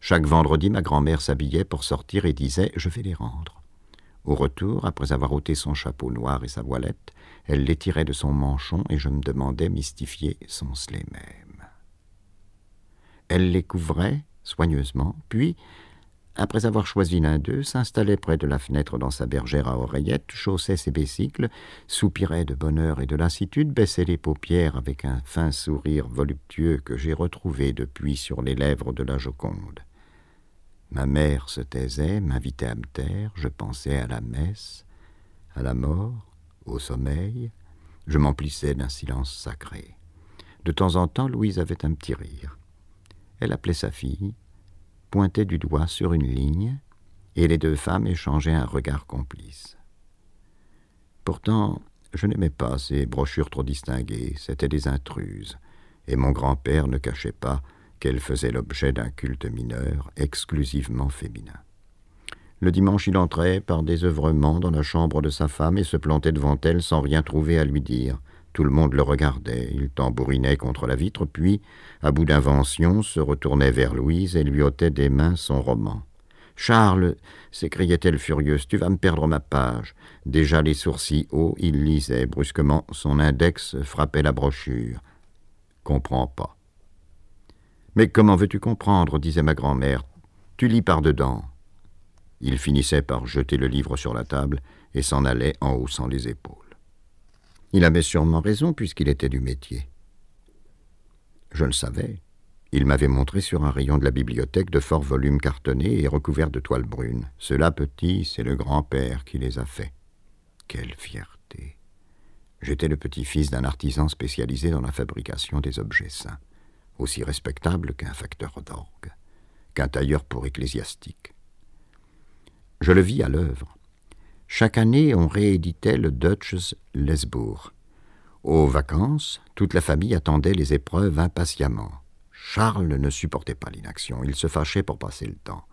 Chaque vendredi, ma grand-mère s'habillait pour sortir et disait Je vais les rendre. Au retour, après avoir ôté son chapeau noir et sa voilette, elle les tirait de son manchon et je me demandais, mystifié, sont-ce les mêmes? Elle les couvrait soigneusement, puis après avoir choisi l'un d'eux, s'installait près de la fenêtre dans sa bergère à oreillettes, chaussait ses besicles, soupirait de bonheur et de lassitude, baissait les paupières avec un fin sourire voluptueux que j'ai retrouvé depuis sur les lèvres de la Joconde. Ma mère se taisait, m'invitait à me taire, je pensais à la messe, à la mort, au sommeil, je m'emplissais d'un silence sacré. De temps en temps, Louise avait un petit rire. Elle appelait sa fille, pointait du doigt sur une ligne, et les deux femmes échangeaient un regard complice. Pourtant, je n'aimais pas ces brochures trop distinguées, c'étaient des intruses, et mon grand-père ne cachait pas qu'elles faisaient l'objet d'un culte mineur exclusivement féminin. Le dimanche, il entrait par désœuvrement dans la chambre de sa femme et se plantait devant elle sans rien trouver à lui dire. Tout le monde le regardait, il tambourinait contre la vitre, puis, à bout d'invention, se retournait vers Louise et lui ôtait des mains son roman. Charles, s'écriait-elle furieuse, tu vas me perdre ma page. Déjà les sourcils hauts, il lisait brusquement, son index frappait la brochure. Comprends pas. Mais comment veux-tu comprendre disait ma grand-mère. Tu lis par-dedans. Il finissait par jeter le livre sur la table et s'en allait en haussant les épaules. Il avait sûrement raison puisqu'il était du métier. Je le savais. Il m'avait montré sur un rayon de la bibliothèque de forts volumes cartonnés et recouverts de toile brune. Cela, petit, c'est le grand-père qui les a faits. Quelle fierté. J'étais le petit-fils d'un artisan spécialisé dans la fabrication des objets saints, aussi respectable qu'un facteur d'orgue, qu'un tailleur pour ecclésiastique. Je le vis à l'œuvre. Chaque année, on rééditait le Deutsches Lesbourg. Aux vacances, toute la famille attendait les épreuves impatiemment. Charles ne supportait pas l'inaction, il se fâchait pour passer le temps.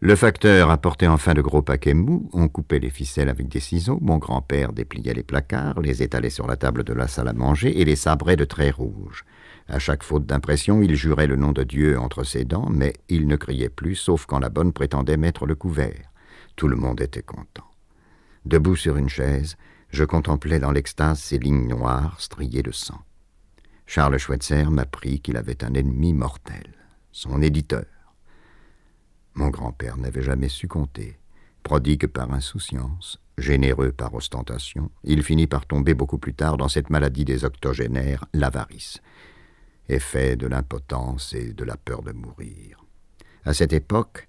Le facteur apportait enfin de gros paquets mous, on coupait les ficelles avec des ciseaux, mon grand-père dépliait les placards, les étalait sur la table de la salle à manger et les sabrait de traits rouges. À chaque faute d'impression, il jurait le nom de Dieu entre ses dents, mais il ne criait plus, sauf quand la bonne prétendait mettre le couvert. Tout le monde était content. Debout sur une chaise, je contemplais dans l'extase ces lignes noires striées de sang. Charles Schweitzer m'apprit qu'il avait un ennemi mortel, son éditeur. Mon grand-père n'avait jamais su compter. Prodigue par insouciance, généreux par ostentation, il finit par tomber beaucoup plus tard dans cette maladie des octogénaires, l'avarice, effet de l'impotence et de la peur de mourir. À cette époque,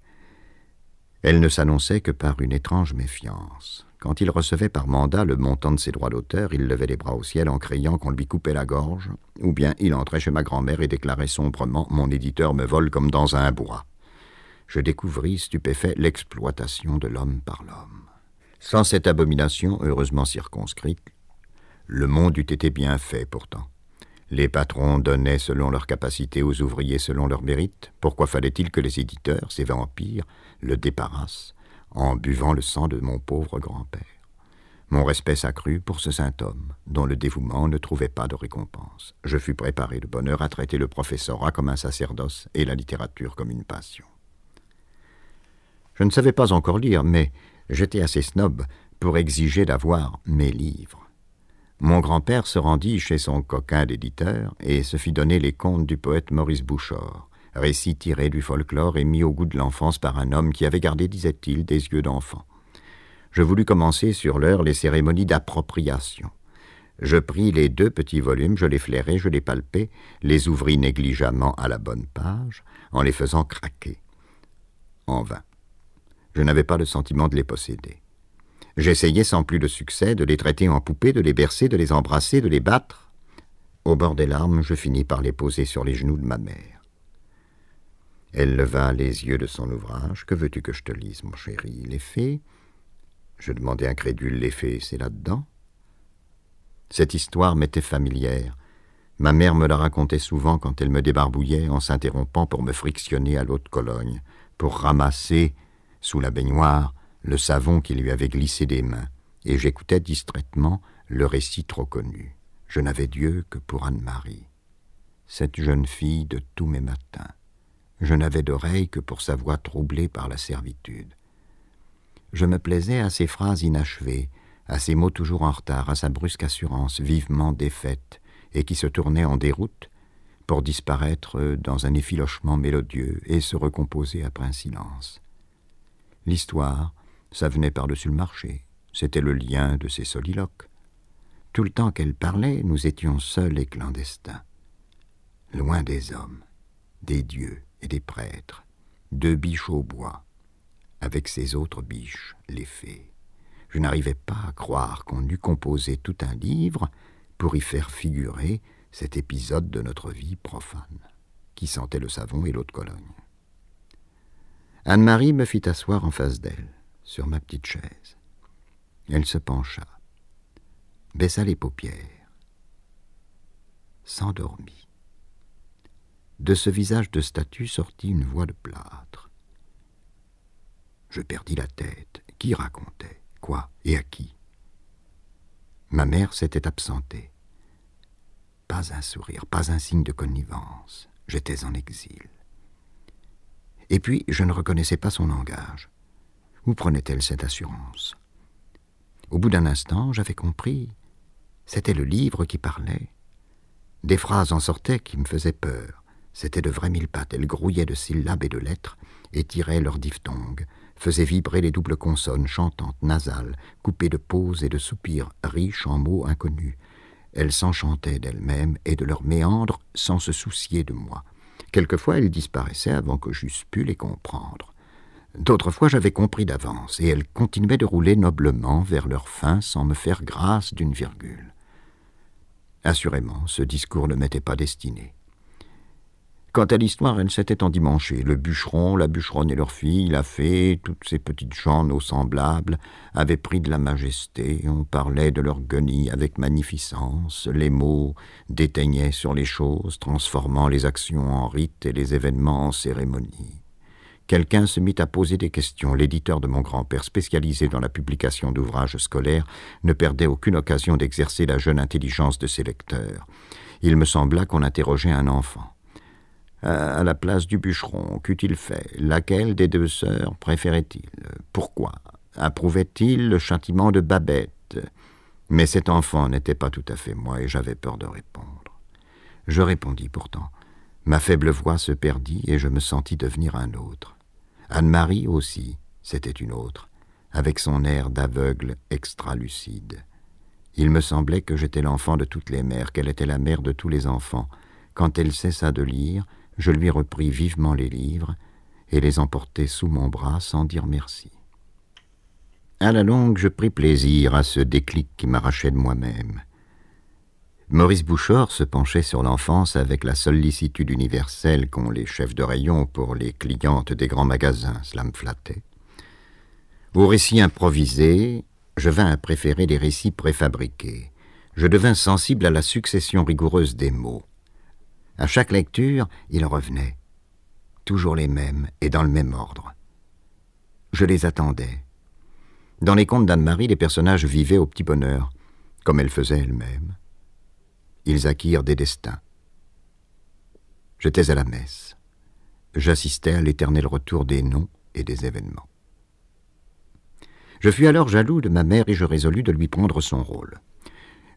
elle ne s'annonçait que par une étrange méfiance. Quand il recevait par mandat le montant de ses droits d'auteur, il levait les bras au ciel en criant qu'on lui coupait la gorge, ou bien il entrait chez ma grand-mère et déclarait sombrement Mon éditeur me vole comme dans un bois. Je découvris, stupéfait, l'exploitation de l'homme par l'homme. Sans cette abomination, heureusement circonscrite, le monde eût été bien fait pourtant. Les patrons donnaient selon leur capacité aux ouvriers selon leur mérite. Pourquoi fallait-il que les éditeurs, ces vampires, le débarrassent en buvant le sang de mon pauvre grand-père Mon respect s'accrut pour ce saint homme, dont le dévouement ne trouvait pas de récompense. Je fus préparé de bonne heure à traiter le professorat comme un sacerdoce et la littérature comme une passion. Je ne savais pas encore lire, mais j'étais assez snob pour exiger d'avoir mes livres. Mon grand-père se rendit chez son coquin d'éditeur et se fit donner les contes du poète Maurice Bouchard, récit tiré du folklore et mis au goût de l'enfance par un homme qui avait gardé, disait-il, des yeux d'enfant. Je voulus commencer sur l'heure les cérémonies d'appropriation. Je pris les deux petits volumes, je les flairai, je les palpai, les ouvris négligemment à la bonne page, en les faisant craquer. En vain. Je n'avais pas le sentiment de les posséder. J'essayais sans plus de succès de les traiter en poupées, de les bercer, de les embrasser, de les battre. Au bord des larmes, je finis par les poser sur les genoux de ma mère. Elle leva les yeux de son ouvrage. Que veux-tu que je te lise, mon chéri? Les fées Je demandai incrédule. Les fées, c'est là-dedans? Cette histoire m'était familière. Ma mère me la racontait souvent quand elle me débarbouillait en s'interrompant pour me frictionner à l'eau de Cologne, pour ramasser, sous la baignoire, le savon qui lui avait glissé des mains, et j'écoutais distraitement le récit trop connu. Je n'avais Dieu que pour Anne-Marie, cette jeune fille de tous mes matins. Je n'avais d'oreille que pour sa voix troublée par la servitude. Je me plaisais à ses phrases inachevées, à ses mots toujours en retard, à sa brusque assurance vivement défaite, et qui se tournait en déroute pour disparaître dans un effilochement mélodieux et se recomposer après un silence. L'histoire, ça venait par-dessus le marché. C'était le lien de ces soliloques. Tout le temps qu'elle parlait, nous étions seuls et clandestins. Loin des hommes, des dieux et des prêtres, deux biches au bois, avec ses autres biches, les fées. Je n'arrivais pas à croire qu'on eût composé tout un livre pour y faire figurer cet épisode de notre vie profane, qui sentait le savon et l'eau de Cologne. Anne-Marie me fit asseoir en face d'elle, sur ma petite chaise. Elle se pencha, baissa les paupières, s'endormit. De ce visage de statue sortit une voix de plâtre. Je perdis la tête. Qui racontait? Quoi? Et à qui? Ma mère s'était absentée. Pas un sourire, pas un signe de connivence. J'étais en exil. Et puis, je ne reconnaissais pas son langage. Où prenait-elle cette assurance? Au bout d'un instant, j'avais compris. C'était le livre qui parlait. Des phrases en sortaient qui me faisaient peur. C'étaient de vrais mille pattes. Elles grouillaient de syllabes et de lettres, et tiraient leurs diphtongues, faisaient vibrer les doubles consonnes chantantes, nasales, coupées de pauses et de soupirs, riches en mots inconnus. Elles s'enchantaient d'elles-mêmes et de leurs méandres sans se soucier de moi. Quelquefois elles disparaissaient avant que j'eusse pu les comprendre. D'autres fois j'avais compris d'avance, et elles continuaient de rouler noblement vers leur fin sans me faire grâce d'une virgule. Assurément, ce discours ne m'était pas destiné. Quant à l'histoire, elle s'était endimanchée. Le bûcheron, la bûcheronne et leur fille, la fée, toutes ces petites gens, nos semblables, avaient pris de la majesté. On parlait de leur guenille avec magnificence. Les mots déteignaient sur les choses, transformant les actions en rites et les événements en cérémonies. Quelqu'un se mit à poser des questions. L'éditeur de mon grand-père, spécialisé dans la publication d'ouvrages scolaires, ne perdait aucune occasion d'exercer la jeune intelligence de ses lecteurs. Il me sembla qu'on interrogeait un enfant à la place du bûcheron, qu'eût-il fait? Laquelle des deux sœurs préférait-il? Pourquoi Approuvait-il le châtiment de Babette? Mais cet enfant n'était pas tout à fait moi et j'avais peur de répondre. Je répondis pourtant. Ma faible voix se perdit et je me sentis devenir un autre. Anne-Marie aussi, c'était une autre, avec son air d'aveugle extra-lucide. Il me semblait que j'étais l'enfant de toutes les mères, qu'elle était la mère de tous les enfants. Quand elle cessa de lire, je lui repris vivement les livres et les emportai sous mon bras sans dire merci. À la longue, je pris plaisir à ce déclic qui m'arrachait de moi-même. Maurice Bouchard se penchait sur l'enfance avec la sollicitude universelle qu'ont les chefs de rayon pour les clientes des grands magasins. Cela me flattait. Aux récits improvisés, je vins à préférer les récits préfabriqués. Je devins sensible à la succession rigoureuse des mots. À chaque lecture, il revenait, toujours les mêmes et dans le même ordre. Je les attendais. Dans les contes d'Anne-Marie, les personnages vivaient au petit bonheur, comme elle faisait elle-même. Ils acquirent des destins. J'étais à la messe. J'assistais à l'éternel retour des noms et des événements. Je fus alors jaloux de ma mère et je résolus de lui prendre son rôle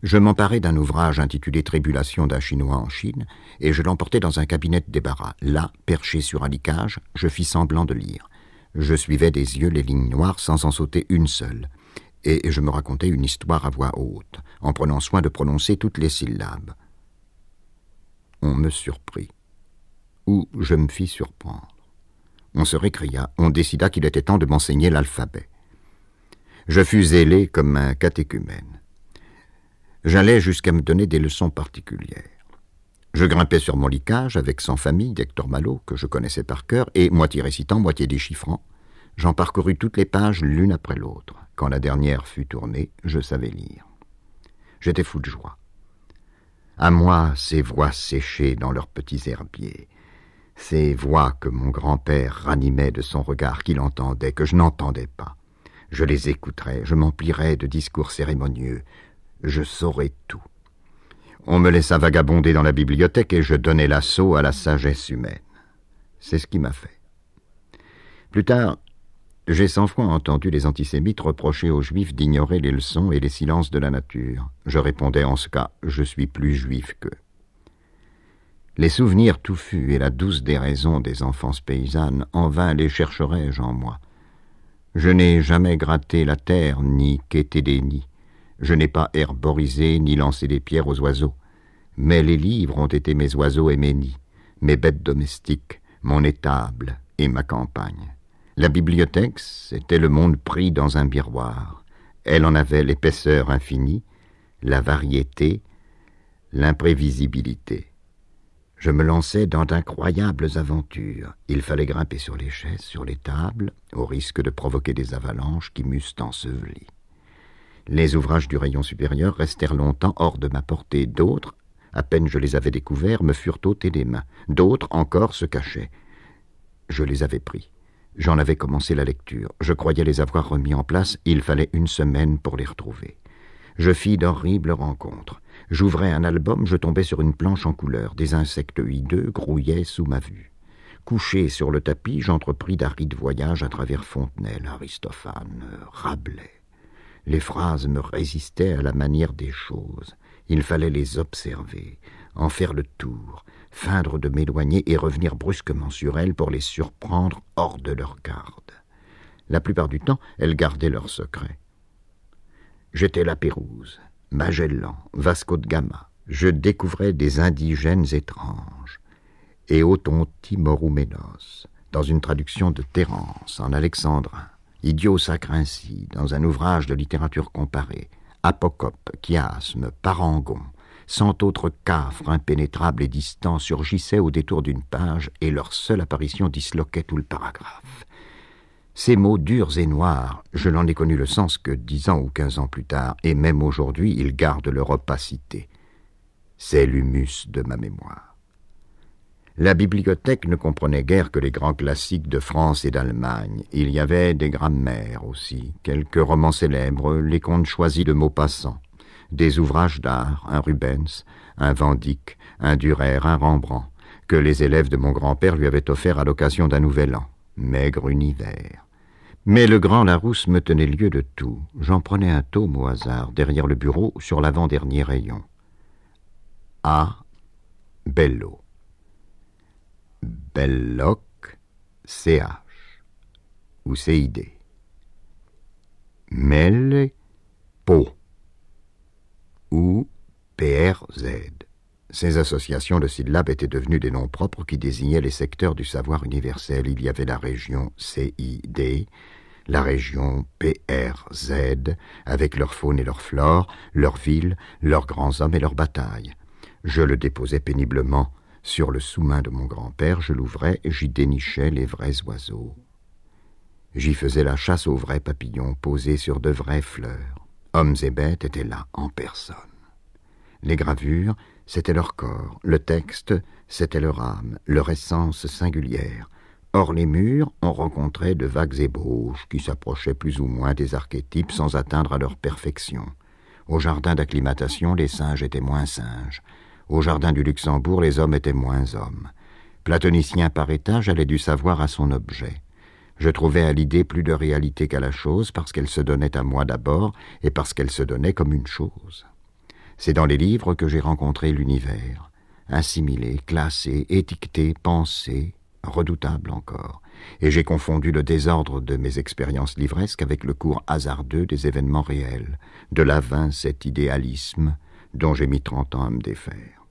je m'emparai d'un ouvrage intitulé Tribulation d'un Chinois en Chine, et je l'emportai dans un cabinet de débarras. Là, perché sur un licage, je fis semblant de lire. Je suivais des yeux les lignes noires sans en sauter une seule, et je me racontais une histoire à voix haute, en prenant soin de prononcer toutes les syllabes. On me surprit, ou je me fis surprendre. On se récria, on décida qu'il était temps de m'enseigner l'alphabet. Je fus zélé comme un catéchumène. J'allais jusqu'à me donner des leçons particulières. Je grimpais sur mon licage avec sans famille d'Hector Malot, que je connaissais par cœur, et, moitié récitant, moitié déchiffrant, j'en parcourus toutes les pages l'une après l'autre. Quand la dernière fut tournée, je savais lire. J'étais fou de joie. À moi, ces voix séchées dans leurs petits herbiers, ces voix que mon grand-père ranimait de son regard qu'il entendait, que je n'entendais pas. Je les écouterais, je m'emplirais de discours cérémonieux, je saurais tout. On me laissa vagabonder dans la bibliothèque et je donnai l'assaut à la sagesse humaine. C'est ce qui m'a fait. Plus tard, j'ai cent fois entendu les antisémites reprocher aux juifs d'ignorer les leçons et les silences de la nature. Je répondais en ce cas, je suis plus juif qu'eux. Les souvenirs touffus et la douce déraison des enfances paysannes, en vain les chercherai-je en moi. Je n'ai jamais gratté la terre, ni quêté des nids. Je n'ai pas herborisé ni lancé des pierres aux oiseaux, mais les livres ont été mes oiseaux et mes nids, mes bêtes domestiques, mon étable et ma campagne. La bibliothèque, c'était le monde pris dans un miroir. Elle en avait l'épaisseur infinie, la variété, l'imprévisibilité. Je me lançais dans d'incroyables aventures. Il fallait grimper sur les chaises, sur les tables, au risque de provoquer des avalanches qui m'eussent enseveli. Les ouvrages du rayon supérieur restèrent longtemps hors de ma portée. D'autres, à peine je les avais découverts, me furent ôtés des mains. D'autres encore se cachaient. Je les avais pris. J'en avais commencé la lecture. Je croyais les avoir remis en place. Il fallait une semaine pour les retrouver. Je fis d'horribles rencontres. J'ouvrais un album, je tombais sur une planche en couleur. Des insectes hideux grouillaient sous ma vue. Couché sur le tapis, j'entrepris d'arides voyages à travers Fontenelle, Aristophane, Rabelais. Les phrases me résistaient à la manière des choses. Il fallait les observer, en faire le tour, feindre de m'éloigner et revenir brusquement sur elles pour les surprendre hors de leur garde. La plupart du temps, elles gardaient leur secret. J'étais la Pérouse, Magellan, Vasco de Gama. Je découvrais des indigènes étranges. Et Otonti Morumenos, dans une traduction de Terence en alexandrin. Idiot ainsi, dans un ouvrage de littérature comparée. Apocope, chiasme, parangon, cent autres cafres impénétrables et distants surgissaient au détour d'une page et leur seule apparition disloquait tout le paragraphe. Ces mots durs et noirs, je n'en ai connu le sens que dix ans ou quinze ans plus tard, et même aujourd'hui ils gardent leur opacité. C'est l'humus de ma mémoire. La bibliothèque ne comprenait guère que les grands classiques de France et d'Allemagne. Il y avait des grammaires aussi, quelques romans célèbres, les contes choisis de Maupassant, des ouvrages d'art, un Rubens, un Van un Durer, un Rembrandt, que les élèves de mon grand-père lui avaient offert à l'occasion d'un nouvel an. Maigre univers. Mais le grand Larousse me tenait lieu de tout. J'en prenais un tome au hasard, derrière le bureau, sur l'avant-dernier rayon. A. Bello. Belloc, CH. Ou CID. Melle, Po. Ou PRZ. Ces associations de syllabes étaient devenues des noms propres qui désignaient les secteurs du savoir universel. Il y avait la région CID, la région PRZ, avec leur faune et leur flore, leurs villes, leurs grands hommes et leurs batailles. Je le déposais péniblement sur le sous-main de mon grand-père, je l'ouvrais et j'y dénichais les vrais oiseaux. J'y faisais la chasse aux vrais papillons posés sur de vraies fleurs. Hommes et bêtes étaient là en personne. Les gravures, c'était leur corps, le texte, c'était leur âme, leur essence singulière. Hors les murs, on rencontrait de vagues ébauches qui s'approchaient plus ou moins des archétypes sans atteindre à leur perfection. Au jardin d'acclimatation, les singes étaient moins singes. Au jardin du Luxembourg, les hommes étaient moins hommes. Platonicien par état, j'allais du savoir à son objet. Je trouvais à l'idée plus de réalité qu'à la chose parce qu'elle se donnait à moi d'abord et parce qu'elle se donnait comme une chose. C'est dans les livres que j'ai rencontré l'univers, assimilé, classé, étiqueté, pensé, redoutable encore, et j'ai confondu le désordre de mes expériences livresques avec le cours hasardeux des événements réels. De là vint cet idéalisme dont j'ai mis trente ans à me défaire.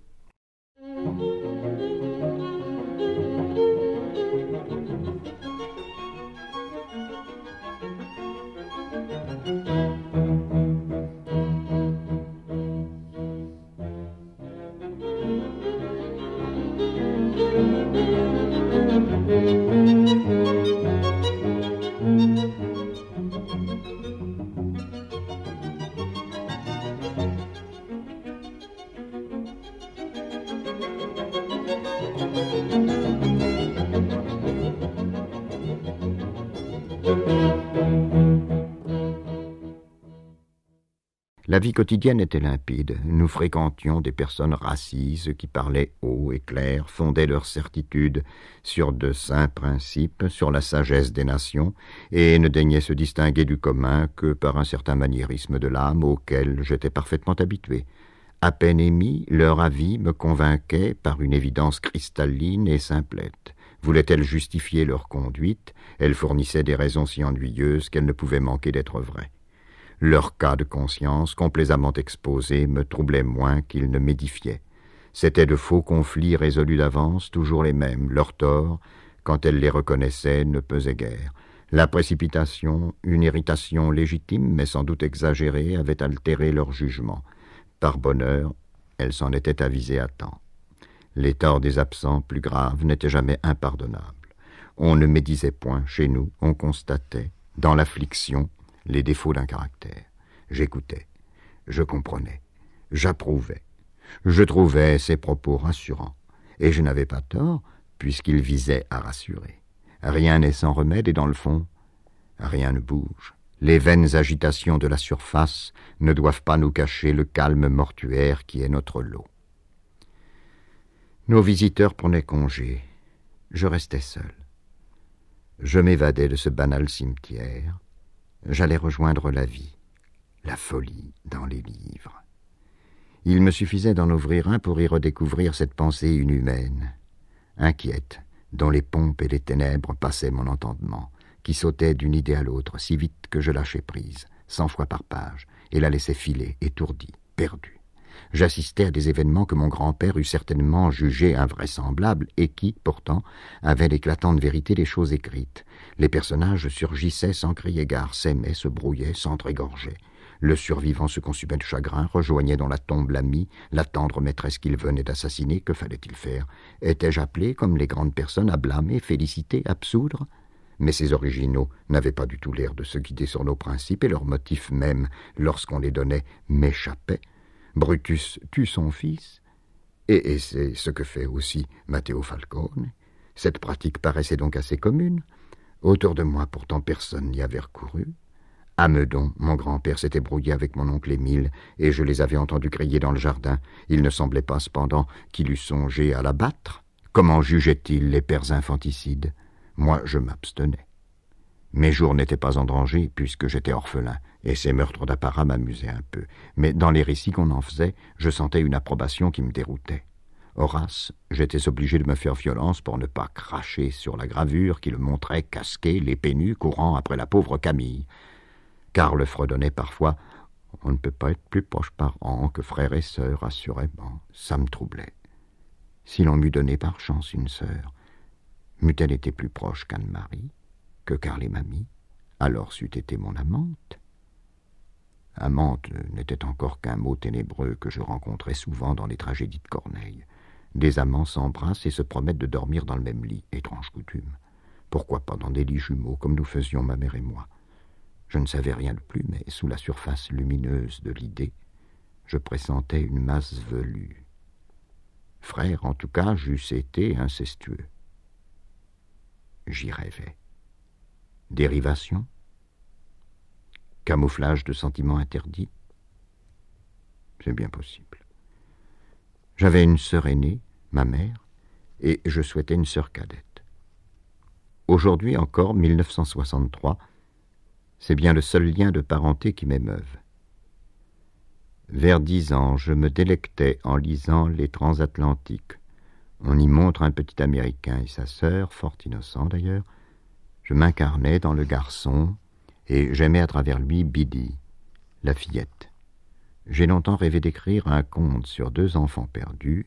La vie quotidienne était limpide. Nous fréquentions des personnes racises qui parlaient haut et clair, fondaient leurs certitudes sur de saints principes, sur la sagesse des nations, et ne daignaient se distinguer du commun que par un certain maniérisme de l'âme auquel j'étais parfaitement habitué. À peine émis, leur avis me convainquait par une évidence cristalline et simplette. Voulaient-elles justifier leur conduite? Elles fournissaient des raisons si ennuyeuses qu'elles ne pouvaient manquer d'être vraies. Leur cas de conscience, complaisamment exposé, me troublait moins qu'il ne m'édifiait. C'étaient de faux conflits résolus d'avance, toujours les mêmes. Leurs torts, quand elles les reconnaissaient, ne pesaient guère. La précipitation, une irritation légitime mais sans doute exagérée, avait altéré leur jugement. Par bonheur, elles s'en étaient avisées à temps. Les torts des absents, plus graves, n'étaient jamais impardonnables. On ne médisait point, chez nous, on constatait, dans l'affliction, les défauts d'un caractère. J'écoutais, je comprenais, j'approuvais. Je trouvais ses propos rassurants, et je n'avais pas tort, puisqu'ils visaient à rassurer. Rien n'est sans remède et dans le fond, rien ne bouge. Les vaines agitations de la surface ne doivent pas nous cacher le calme mortuaire qui est notre lot. Nos visiteurs prenaient congé. Je restais seul. Je m'évadais de ce banal cimetière. J'allais rejoindre la vie, la folie dans les livres. Il me suffisait d'en ouvrir un pour y redécouvrir cette pensée inhumaine, inquiète, dont les pompes et les ténèbres passaient mon entendement, qui sautait d'une idée à l'autre si vite que je lâchais prise, cent fois par page, et la laissais filer, étourdie, perdue. J'assistais à des événements que mon grand-père eût certainement jugés invraisemblables et qui, pourtant, avaient l'éclatante vérité des choses écrites. Les personnages surgissaient sans crier gare, s'aimaient, se brouillaient, s'entrégorgeaient. Le survivant se consumait de chagrin, rejoignait dans la tombe l'ami, la tendre maîtresse qu'il venait d'assassiner. Que fallait-il faire? Étais-je appelé, comme les grandes personnes, à blâmer, féliciter, absoudre? Mais ces originaux n'avaient pas du tout l'air de se guider sur nos principes, et leurs motifs même, lorsqu'on les donnait, m'échappaient. Brutus tue son fils, et, c'est ce que fait aussi Matteo Falcone. Cette pratique paraissait donc assez commune. Autour de moi, pourtant, personne n'y avait recouru. À Meudon, mon grand-père s'était brouillé avec mon oncle Émile, et je les avais entendus crier dans le jardin. Il ne semblait pas, cependant, qu'il eût songé à l'abattre. Comment jugeait-il les pères infanticides? Moi, je m'abstenais. Mes jours n'étaient pas en danger, puisque j'étais orphelin, et ces meurtres d'apparat m'amusaient un peu. Mais dans les récits qu'on en faisait, je sentais une approbation qui me déroutait. Horace, j'étais obligé de me faire violence pour ne pas cracher sur la gravure qui le montrait casqué, l'épée nue, courant après la pauvre Camille. Karl fredonnait parfois On ne peut pas être plus proche parents que frère et sœur, assurément. Ça me troublait. Si l'on m'eût donné par chance une sœur, m'eût-elle été plus proche qu'Anne-Marie, que Karl et mamie, alors c'eût été mon amante. Amante n'était encore qu'un mot ténébreux que je rencontrais souvent dans les tragédies de Corneille. Des amants s'embrassent et se promettent de dormir dans le même lit, étrange coutume. Pourquoi pas dans des lits jumeaux, comme nous faisions ma mère et moi? Je ne savais rien de plus, mais sous la surface lumineuse de l'idée, je pressentais une masse velue. Frère, en tout cas, j'eusse été incestueux. J'y rêvais. Dérivation Camouflage de sentiments interdits C'est bien possible. J'avais une sœur aînée, ma mère, et je souhaitais une sœur cadette. Aujourd'hui encore, 1963, c'est bien le seul lien de parenté qui m'émeuve. Vers dix ans, je me délectais en lisant Les Transatlantiques. On y montre un petit Américain et sa sœur, fort innocent d'ailleurs. Je m'incarnais dans le garçon, et j'aimais à travers lui Biddy, la fillette. J'ai longtemps rêvé d'écrire un conte sur deux enfants perdus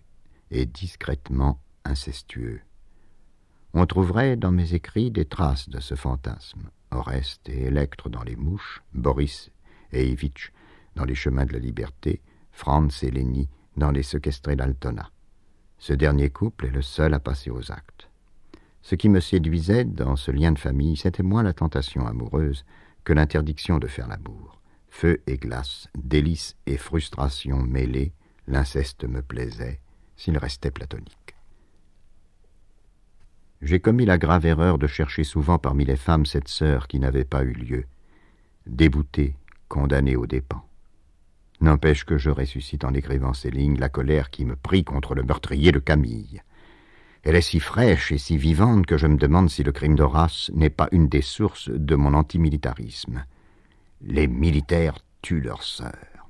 et discrètement incestueux. On trouverait dans mes écrits des traces de ce fantasme. Oreste et Electre dans Les Mouches, Boris et Ivitch dans Les Chemins de la Liberté, Franz et Lenny dans Les Sequestrés d'Altona. Ce dernier couple est le seul à passer aux actes. Ce qui me séduisait dans ce lien de famille, c'était moins la tentation amoureuse que l'interdiction de faire l'amour. Feu et glace, délices et frustration mêlées, l'inceste me plaisait, s'il restait platonique. J'ai commis la grave erreur de chercher souvent parmi les femmes cette sœur qui n'avait pas eu lieu, déboutée, condamnée aux dépens. N'empêche que je ressuscite en écrivant ces lignes la colère qui me prit contre le meurtrier de Camille. Elle est si fraîche et si vivante que je me demande si le crime d'Horace n'est pas une des sources de mon antimilitarisme. Les militaires tuent leurs sœurs.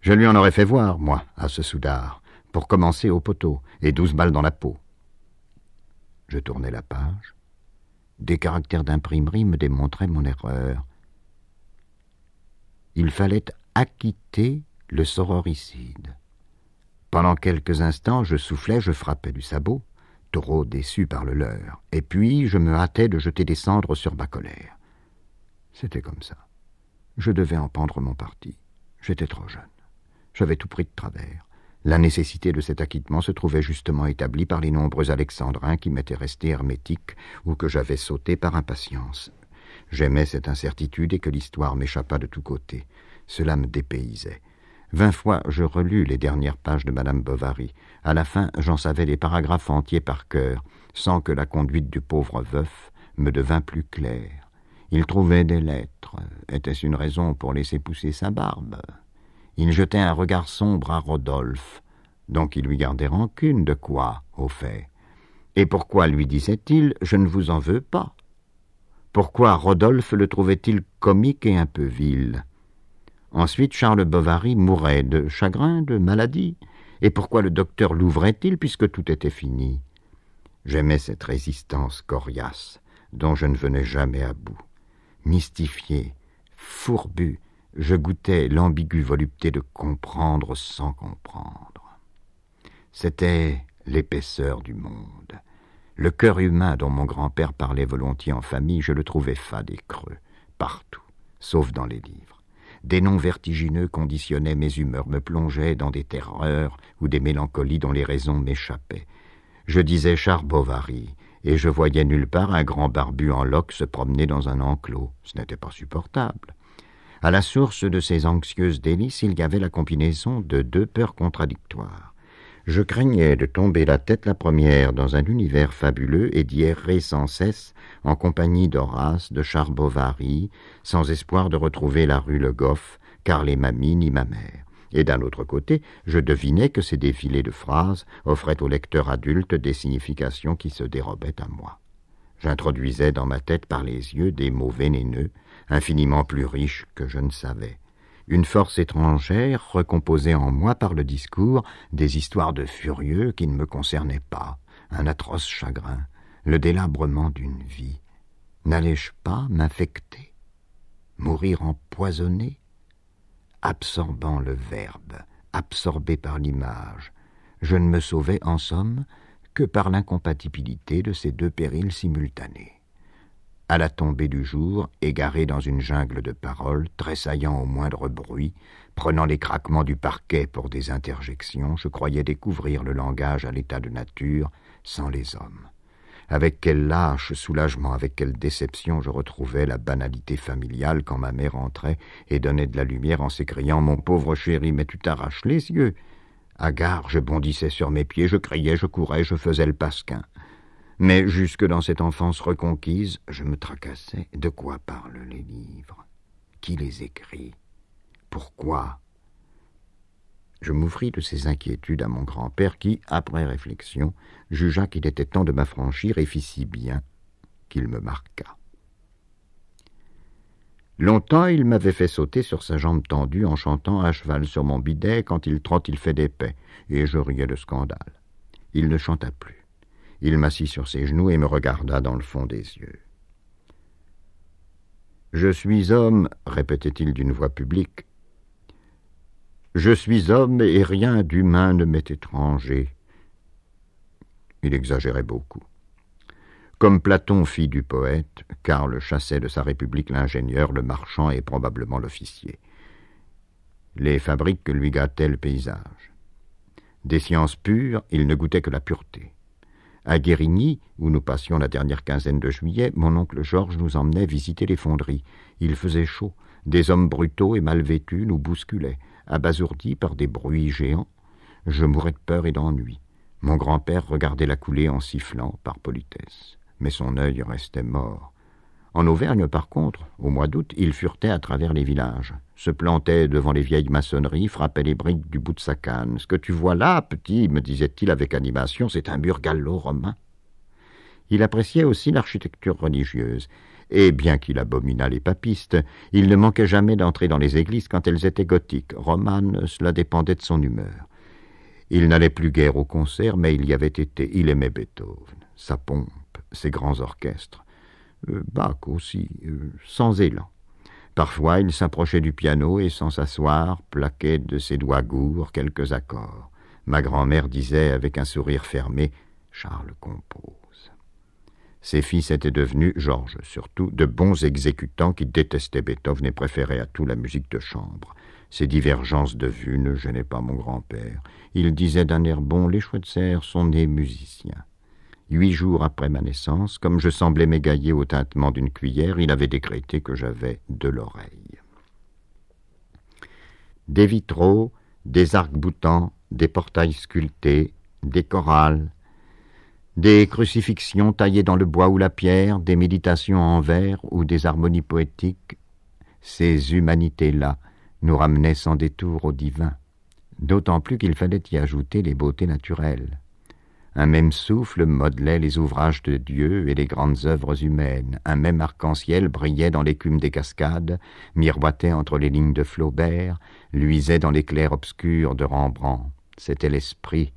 Je lui en aurais fait voir, moi, à ce soudard, pour commencer au poteau, et douze balles dans la peau. Je tournai la page. Des caractères d'imprimerie me démontraient mon erreur. Il fallait acquitter le sororicide. Pendant quelques instants, je soufflais, je frappais du sabot. trop déçu par le leur, et puis je me hâtais de jeter des cendres sur ma colère. C'était comme ça. Je devais en prendre mon parti. J'étais trop jeune. J'avais tout pris de travers. La nécessité de cet acquittement se trouvait justement établie par les nombreux alexandrins qui m'étaient restés hermétiques ou que j'avais sautés par impatience. J'aimais cette incertitude et que l'histoire m'échappât de tous côtés. Cela me dépaysait. Vingt fois je relus les dernières pages de Madame Bovary. À la fin, j'en savais des paragraphes entiers par cœur, sans que la conduite du pauvre veuf me devint plus claire. Il trouvait des lettres. Était-ce une raison pour laisser pousser sa barbe? Il jetait un regard sombre à Rodolphe. Donc il lui gardait rancune de quoi, au fait Et pourquoi lui disait-il Je ne vous en veux pas? Pourquoi Rodolphe le trouvait-il comique et un peu vil? Ensuite, Charles Bovary mourait de chagrin, de maladie. Et pourquoi le docteur l'ouvrait-il puisque tout était fini? J'aimais cette résistance coriace, dont je ne venais jamais à bout. Mystifié, fourbu, je goûtais l'ambiguë volupté de comprendre sans comprendre. C'était l'épaisseur du monde. Le cœur humain dont mon grand-père parlait volontiers en famille, je le trouvais fade et creux, partout, sauf dans les livres. Des noms vertigineux conditionnaient mes humeurs, me plongeaient dans des terreurs ou des mélancolies dont les raisons m'échappaient. Je disais Char Bovary, et je voyais nulle part un grand barbu en loques se promener dans un enclos. Ce n'était pas supportable. À la source de ces anxieuses délices, il y avait la combinaison de deux peurs contradictoires. Je craignais de tomber la tête la première dans un univers fabuleux et d'y errer sans cesse en compagnie d'Horace, de Charbovary, sans espoir de retrouver la rue Le Goff, car les mamies ni ma mère. Et d'un autre côté, je devinais que ces défilés de phrases offraient au lecteur adulte des significations qui se dérobaient à moi. J'introduisais dans ma tête par les yeux des mots vénéneux, infiniment plus riches que je ne savais une force étrangère recomposait en moi par le discours des histoires de furieux qui ne me concernaient pas, un atroce chagrin, le délabrement d'une vie. N'allais-je pas m'infecter, mourir empoisonné, absorbant le verbe, absorbé par l'image, je ne me sauvais en somme que par l'incompatibilité de ces deux périls simultanés à la tombée du jour, égaré dans une jungle de paroles, tressaillant au moindre bruit, prenant les craquements du parquet pour des interjections, je croyais découvrir le langage à l'état de nature, sans les hommes. Avec quel lâche soulagement, avec quelle déception je retrouvais la banalité familiale quand ma mère entrait et donnait de la lumière en s'écriant Mon pauvre chéri, mais tu t'arraches les yeux. Hagard, je bondissais sur mes pieds, je criais, je courais, je faisais le pasquin. Mais jusque dans cette enfance reconquise, je me tracassais. De quoi parlent les livres? Qui les écrit? Pourquoi? Je m'ouvris de ces inquiétudes à mon grand-père qui, après réflexion, jugea qu'il était temps de m'affranchir et fit si bien qu'il me marqua. Longtemps il m'avait fait sauter sur sa jambe tendue en chantant à cheval sur mon bidet, quand il trotte il fait des paix, et je riais de scandale. Il ne chanta plus. Il m'assit sur ses genoux et me regarda dans le fond des yeux. Je suis homme, répétait-il d'une voix publique. Je suis homme et rien d'humain ne m'est étranger. Il exagérait beaucoup. Comme Platon fit du poète, Karl chassait de sa république l'ingénieur, le marchand et probablement l'officier. Les fabriques lui gâtaient le paysage. Des sciences pures, il ne goûtait que la pureté. À Guérigny, où nous passions la dernière quinzaine de juillet, mon oncle Georges nous emmenait visiter les fonderies. Il faisait chaud. Des hommes brutaux et mal vêtus nous bousculaient, abasourdis par des bruits géants. Je mourais de peur et d'ennui. Mon grand-père regardait la coulée en sifflant, par politesse. Mais son œil restait mort. En Auvergne, par contre, au mois d'août, il furetait à travers les villages, se plantait devant les vieilles maçonneries, frappait les briques du bout de sa canne. Ce que tu vois là, petit, me disait-il avec animation, c'est un mur gallo-romain. Il appréciait aussi l'architecture religieuse, et bien qu'il abominât les papistes, il ne manquait jamais d'entrer dans les églises quand elles étaient gothiques. Romanes, cela dépendait de son humeur. Il n'allait plus guère au concert, mais il y avait été. Il aimait Beethoven, sa pompe, ses grands orchestres. Euh, Bach aussi, euh, sans élan. Parfois il s'approchait du piano et sans s'asseoir plaquait de ses doigts gourds quelques accords. Ma grand-mère disait avec un sourire fermé Charles compose. Ses fils étaient devenus, Georges surtout, de bons exécutants qui détestaient Beethoven et préféraient à tout la musique de chambre. Ces divergences de vue ne gênaient pas mon grand-père. Il disait d'un air bon Les Schweitzer sont nés musiciens. Huit jours après ma naissance, comme je semblais m'égailler au tintement d'une cuillère, il avait décrété que j'avais de l'oreille. Des vitraux, des arcs-boutants, des portails sculptés, des chorales, des crucifixions taillées dans le bois ou la pierre, des méditations en vers ou des harmonies poétiques, ces humanités-là nous ramenaient sans détour au divin, d'autant plus qu'il fallait y ajouter les beautés naturelles. Un même souffle modelait les ouvrages de Dieu et les grandes œuvres humaines. Un même arc-en-ciel brillait dans l'écume des cascades, miroitait entre les lignes de Flaubert, luisait dans l'éclair obscur de Rembrandt. C'était l'esprit.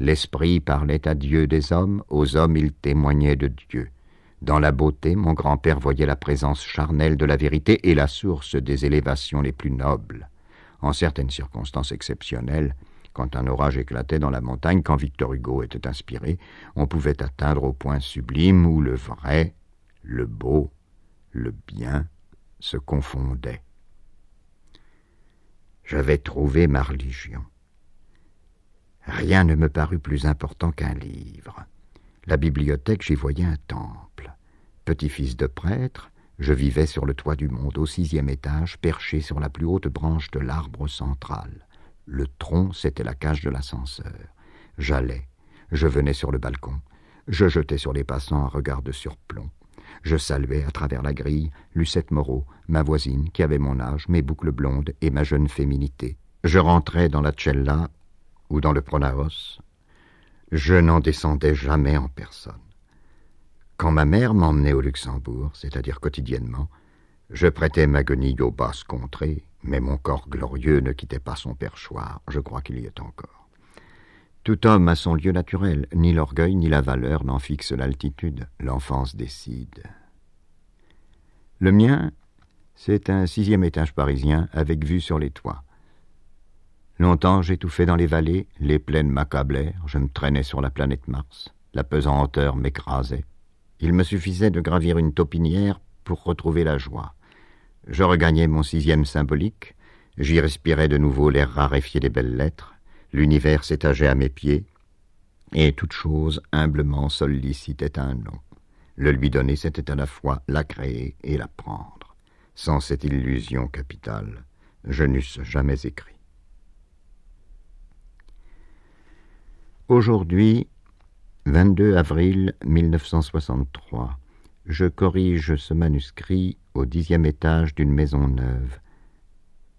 L'esprit parlait à Dieu des hommes, aux hommes il témoignait de Dieu. Dans la beauté, mon grand-père voyait la présence charnelle de la vérité et la source des élévations les plus nobles. En certaines circonstances exceptionnelles, quand un orage éclatait dans la montagne, quand Victor Hugo était inspiré, on pouvait atteindre au point sublime où le vrai, le beau, le bien se confondaient. J'avais trouvé ma religion. Rien ne me parut plus important qu'un livre. La bibliothèque, j'y voyais un temple. Petit-fils de prêtre, je vivais sur le toit du monde, au sixième étage, perché sur la plus haute branche de l'arbre central. Le tronc, c'était la cage de l'ascenseur. J'allais, je venais sur le balcon, je jetais sur les passants un regard de surplomb. Je saluais à travers la grille Lucette Moreau, ma voisine, qui avait mon âge, mes boucles blondes et ma jeune féminité. Je rentrais dans la cella ou dans le pronaos. Je n'en descendais jamais en personne. Quand ma mère m'emmenait au Luxembourg, c'est-à-dire quotidiennement, je prêtais ma guenille aux basses contrées, mais mon corps glorieux ne quittait pas son perchoir, je crois qu'il y est encore. Tout homme a son lieu naturel, ni l'orgueil ni la valeur n'en fixent l'altitude, l'enfance décide. Le mien, c'est un sixième étage parisien avec vue sur les toits. Longtemps j'étouffais dans les vallées, les plaines m'accablèrent, je me traînais sur la planète Mars, la pesanteur m'écrasait. Il me suffisait de gravir une taupinière pour retrouver la joie. Je regagnais mon sixième symbolique, j'y respirais de nouveau l'air raréfié des belles lettres, l'univers s'étageait à mes pieds, et toute chose humblement sollicitait un nom. Le lui donner, c'était à la fois la créer et la prendre. Sans cette illusion capitale, je n'eusse jamais écrit. Aujourd'hui, 22 avril 1963, je corrige ce manuscrit au dixième étage d'une maison neuve.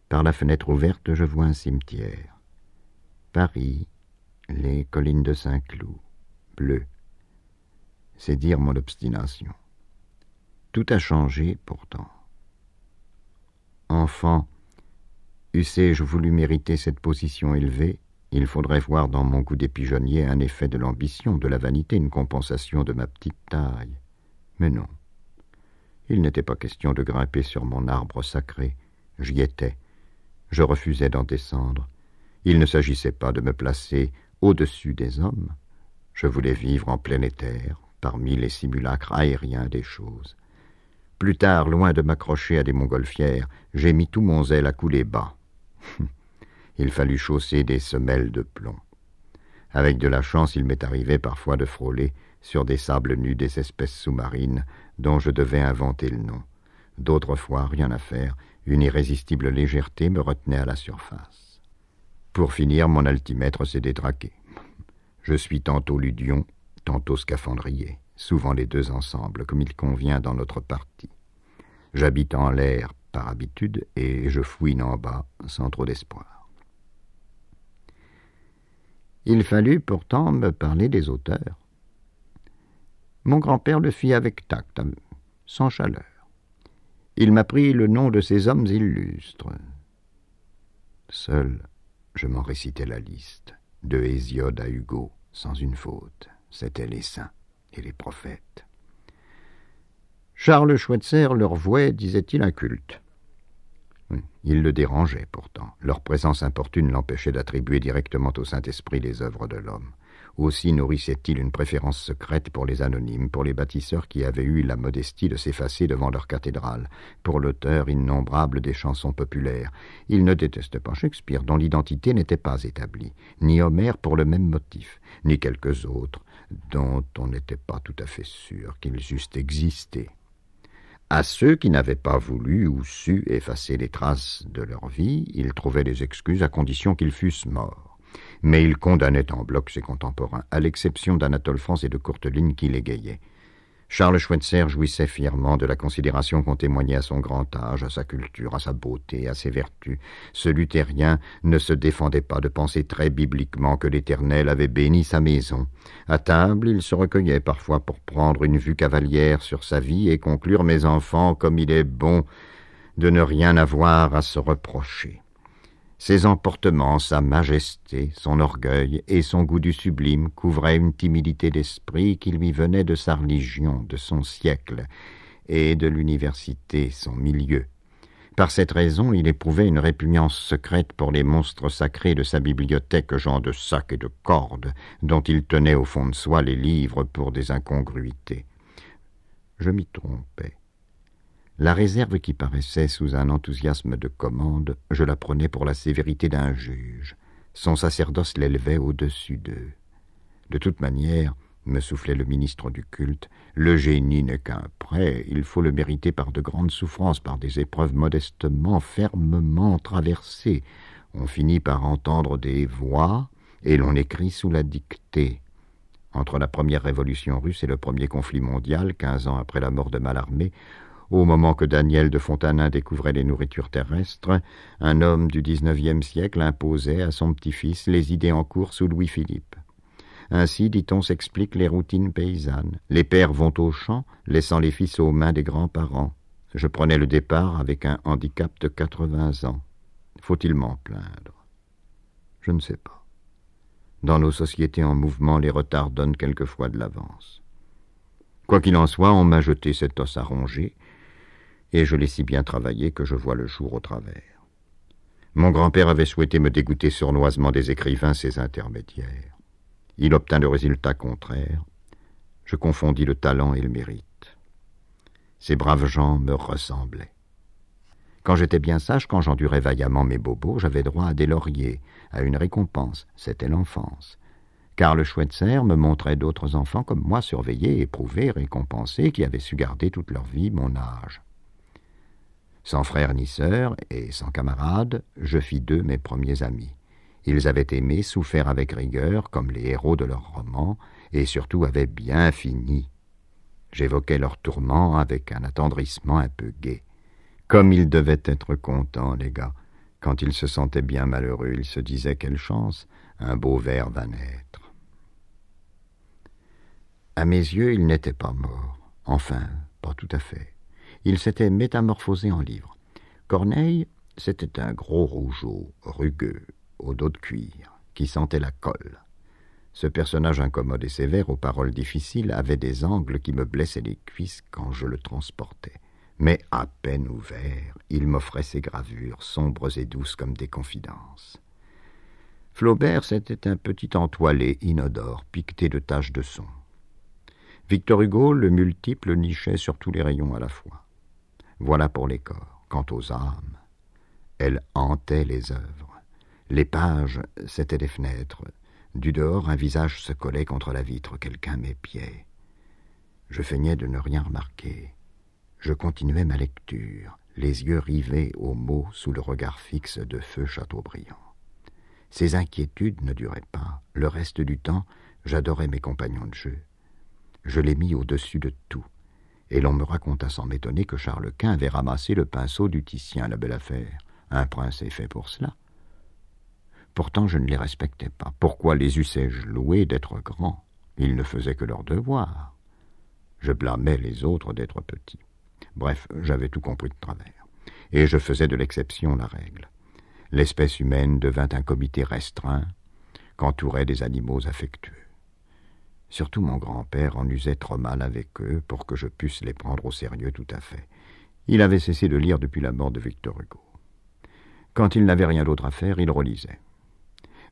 Par la fenêtre ouverte, je vois un cimetière. Paris, les collines de Saint-Cloud, bleu. C'est dire mon obstination. Tout a changé pourtant. Enfant, eussé-je voulu mériter cette position élevée, il faudrait voir dans mon goût des pigeonniers un effet de l'ambition, de la vanité, une compensation de ma petite taille. Mais non. Il n'était pas question de grimper sur mon arbre sacré. J'y étais. Je refusais d'en descendre. Il ne s'agissait pas de me placer au-dessus des hommes. Je voulais vivre en plein éther, parmi les simulacres aériens des choses. Plus tard, loin de m'accrocher à des montgolfières, j'ai mis tout mon zèle à couler bas. *laughs* il fallut chausser des semelles de plomb. Avec de la chance, il m'est arrivé parfois de frôler sur des sables nus des espèces sous-marines dont je devais inventer le nom. D'autres fois, rien à faire, une irrésistible légèreté me retenait à la surface. Pour finir, mon altimètre s'est détraqué. Je suis tantôt ludion, tantôt scaphandrier, souvent les deux ensemble, comme il convient dans notre partie. J'habite en l'air par habitude et je fouine en bas sans trop d'espoir. Il fallut pourtant me parler des auteurs. Mon grand-père le fit avec tact, sans chaleur. Il m'apprit le nom de ces hommes illustres. Seul, je m'en récitais la liste, de Hésiode à Hugo, sans une faute. C'étaient les saints et les prophètes. Charles Schweitzer leur vouait, disait-il, un culte. Il le dérangeait pourtant. Leur présence importune l'empêchait d'attribuer directement au Saint-Esprit les œuvres de l'homme. Aussi nourrissait-il une préférence secrète pour les anonymes, pour les bâtisseurs qui avaient eu la modestie de s'effacer devant leur cathédrale, pour l'auteur innombrable des chansons populaires. Il ne détestait pas Shakespeare, dont l'identité n'était pas établie, ni Homère pour le même motif, ni quelques autres, dont on n'était pas tout à fait sûr qu'ils eussent existé. À ceux qui n'avaient pas voulu ou su effacer les traces de leur vie, il trouvait des excuses à condition qu'ils fussent morts. Mais il condamnait en bloc ses contemporains, à l'exception d'Anatole France et de Courteline qui l'égayaient. Charles Schweitzer jouissait fièrement de la considération qu'on témoignait à son grand âge, à sa culture, à sa beauté, à ses vertus. Ce luthérien ne se défendait pas de penser très bibliquement que l'Éternel avait béni sa maison. À table, il se recueillait parfois pour prendre une vue cavalière sur sa vie et conclure Mes enfants, comme il est bon de ne rien avoir à se reprocher. Ses emportements, sa majesté, son orgueil et son goût du sublime couvraient une timidité d'esprit qui lui venait de sa religion, de son siècle, et de l'université, son milieu. Par cette raison, il éprouvait une répugnance secrète pour les monstres sacrés de sa bibliothèque, genre de sacs et de cordes, dont il tenait au fond de soi les livres pour des incongruités. Je m'y trompais. La réserve qui paraissait sous un enthousiasme de commande, je la prenais pour la sévérité d'un juge. Son sacerdoce l'élevait au-dessus d'eux. De toute manière, me soufflait le ministre du culte, le génie n'est qu'un prêt, il faut le mériter par de grandes souffrances, par des épreuves modestement, fermement traversées. On finit par entendre des voix, et l'on écrit sous la dictée. Entre la première révolution russe et le premier conflit mondial, quinze ans après la mort de Mallarmé, au moment que Daniel de Fontanin découvrait les nourritures terrestres, un homme du XIXe siècle imposait à son petit-fils les idées en cours sous Louis-Philippe. Ainsi, dit-on, s'expliquent les routines paysannes. Les pères vont au champ, laissant les fils aux mains des grands-parents. Je prenais le départ avec un handicap de quatre-vingts ans. Faut-il m'en plaindre? Je ne sais pas. Dans nos sociétés en mouvement, les retards donnent quelquefois de l'avance. Quoi qu'il en soit, on m'a jeté cet os à ronger, et je l'ai si bien travaillé que je vois le jour au travers. Mon grand-père avait souhaité me dégoûter sournoisement des écrivains, ses intermédiaires. Il obtint le résultat contraire. Je confondis le talent et le mérite. Ces braves gens me ressemblaient. Quand j'étais bien sage, quand j'endurais vaillamment mes bobos, j'avais droit à des lauriers, à une récompense. C'était l'enfance. Car le Schweitzer me montrait d'autres enfants comme moi, surveillés, éprouvés, récompensés, qui avaient su garder toute leur vie mon âge. Sans frère ni sœur et sans camarades, je fis d'eux mes premiers amis. Ils avaient aimé, souffert avec rigueur, comme les héros de leurs romans, et surtout avaient bien fini. J'évoquais leurs tourments avec un attendrissement un peu gai. Comme ils devaient être contents, les gars. Quand ils se sentaient bien malheureux, ils se disaient quelle chance, un beau ver va naître. À mes yeux, ils n'étaient pas morts. Enfin, pas tout à fait il s'était métamorphosé en livre. Corneille, c'était un gros rougeau, rugueux, au dos de cuir, qui sentait la colle. Ce personnage incommode et sévère, aux paroles difficiles, avait des angles qui me blessaient les cuisses quand je le transportais. Mais à peine ouvert, il m'offrait ses gravures, sombres et douces comme des confidences. Flaubert, c'était un petit entoilé inodore, piqueté de taches de son. Victor Hugo, le multiple, nichait sur tous les rayons à la fois. Voilà pour les corps. Quant aux âmes, elles hantaient les œuvres. Les pages, c'étaient des fenêtres. Du dehors, un visage se collait contre la vitre. Quelqu'un m'épiait. Je feignais de ne rien remarquer. Je continuais ma lecture, les yeux rivés aux mots sous le regard fixe de feu Chateaubriand. Ces inquiétudes ne duraient pas. Le reste du temps, j'adorais mes compagnons de jeu. Je les mis au-dessus de tout et l'on me raconta sans m'étonner que Charles Quint avait ramassé le pinceau du Titien, la belle affaire. Un prince est fait pour cela. Pourtant je ne les respectais pas. Pourquoi les eussé-je loués d'être grands? Ils ne faisaient que leur devoir. Je blâmais les autres d'être petits. Bref, j'avais tout compris de travers. Et je faisais de l'exception la règle. L'espèce humaine devint un comité restreint qu'entouraient des animaux affectueux. Surtout mon grand-père en usait trop mal avec eux pour que je puisse les prendre au sérieux tout à fait. Il avait cessé de lire depuis la mort de Victor Hugo. Quand il n'avait rien d'autre à faire, il relisait.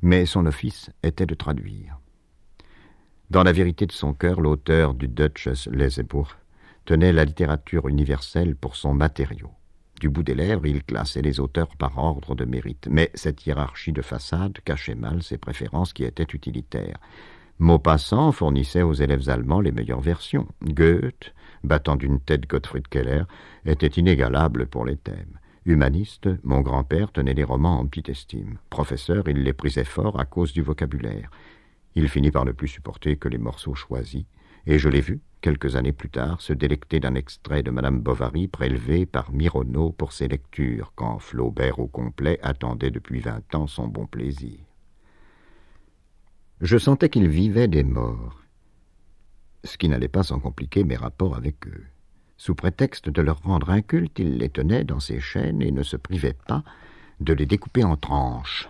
Mais son office était de traduire. Dans la vérité de son cœur, l'auteur du Deutsches Lesebuch tenait la littérature universelle pour son matériau. Du bout des lèvres, il classait les auteurs par ordre de mérite, mais cette hiérarchie de façade cachait mal ses préférences qui étaient utilitaires. Maupassant fournissait aux élèves allemands les meilleures versions. Goethe, battant d'une tête Gottfried Keller, était inégalable pour les thèmes. Humaniste, mon grand-père tenait les romans en petite estime. Professeur, il les prisait fort à cause du vocabulaire. Il finit par ne plus supporter que les morceaux choisis, et je l'ai vu, quelques années plus tard, se délecter d'un extrait de Madame Bovary prélevé par Mironneau pour ses lectures, quand Flaubert au complet attendait depuis vingt ans son bon plaisir. Je sentais qu'il vivait des morts, ce qui n'allait pas sans compliquer mes rapports avec eux. Sous prétexte de leur rendre inculte, il les tenait dans ses chaînes et ne se privait pas de les découper en tranches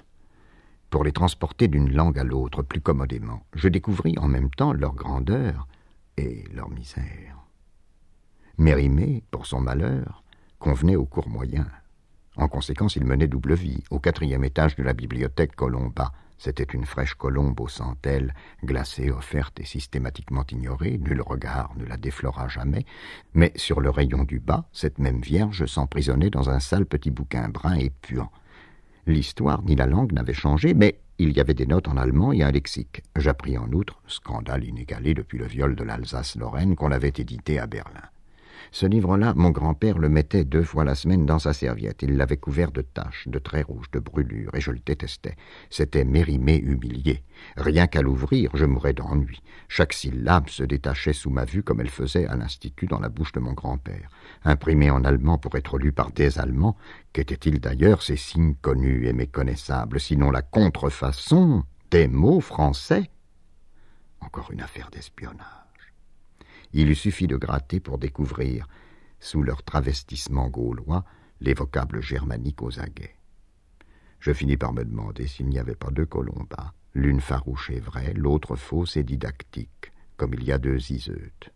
pour les transporter d'une langue à l'autre plus commodément. Je découvris en même temps leur grandeur et leur misère. Mérimée, pour son malheur, convenait au cours moyen. En conséquence, il menait double vie, au quatrième étage de la bibliothèque Colomba, c'était une fraîche colombe aux centelles, glacée, offerte et systématiquement ignorée, nul regard ne la déflora jamais, mais sur le rayon du bas, cette même vierge s'emprisonnait dans un sale petit bouquin brun et puant. L'histoire ni la langue n'avaient changé, mais il y avait des notes en allemand et un lexique. J'appris en outre, scandale inégalé depuis le viol de l'Alsace-Lorraine, qu'on l'avait édité à Berlin. Ce livre-là, mon grand-père le mettait deux fois la semaine dans sa serviette. Il l'avait couvert de taches, de traits rouges, de brûlures, et je le détestais. C'était mérimé humilié. Rien qu'à l'ouvrir, je mourais d'ennui. Chaque syllabe se détachait sous ma vue comme elle faisait à l'Institut dans la bouche de mon grand-père. Imprimé en allemand pour être lu par des Allemands, qu'étaient-ils d'ailleurs ces signes connus et méconnaissables, sinon la contrefaçon des mots français? Encore une affaire d'espionnage. Il eût suffi de gratter pour découvrir, sous leur travestissement gaulois, les vocables germaniques aux aguets. Je finis par me demander s'il n'y avait pas deux colombas, l'une farouche et vraie, l'autre fausse et didactique, comme il y a deux iseutes.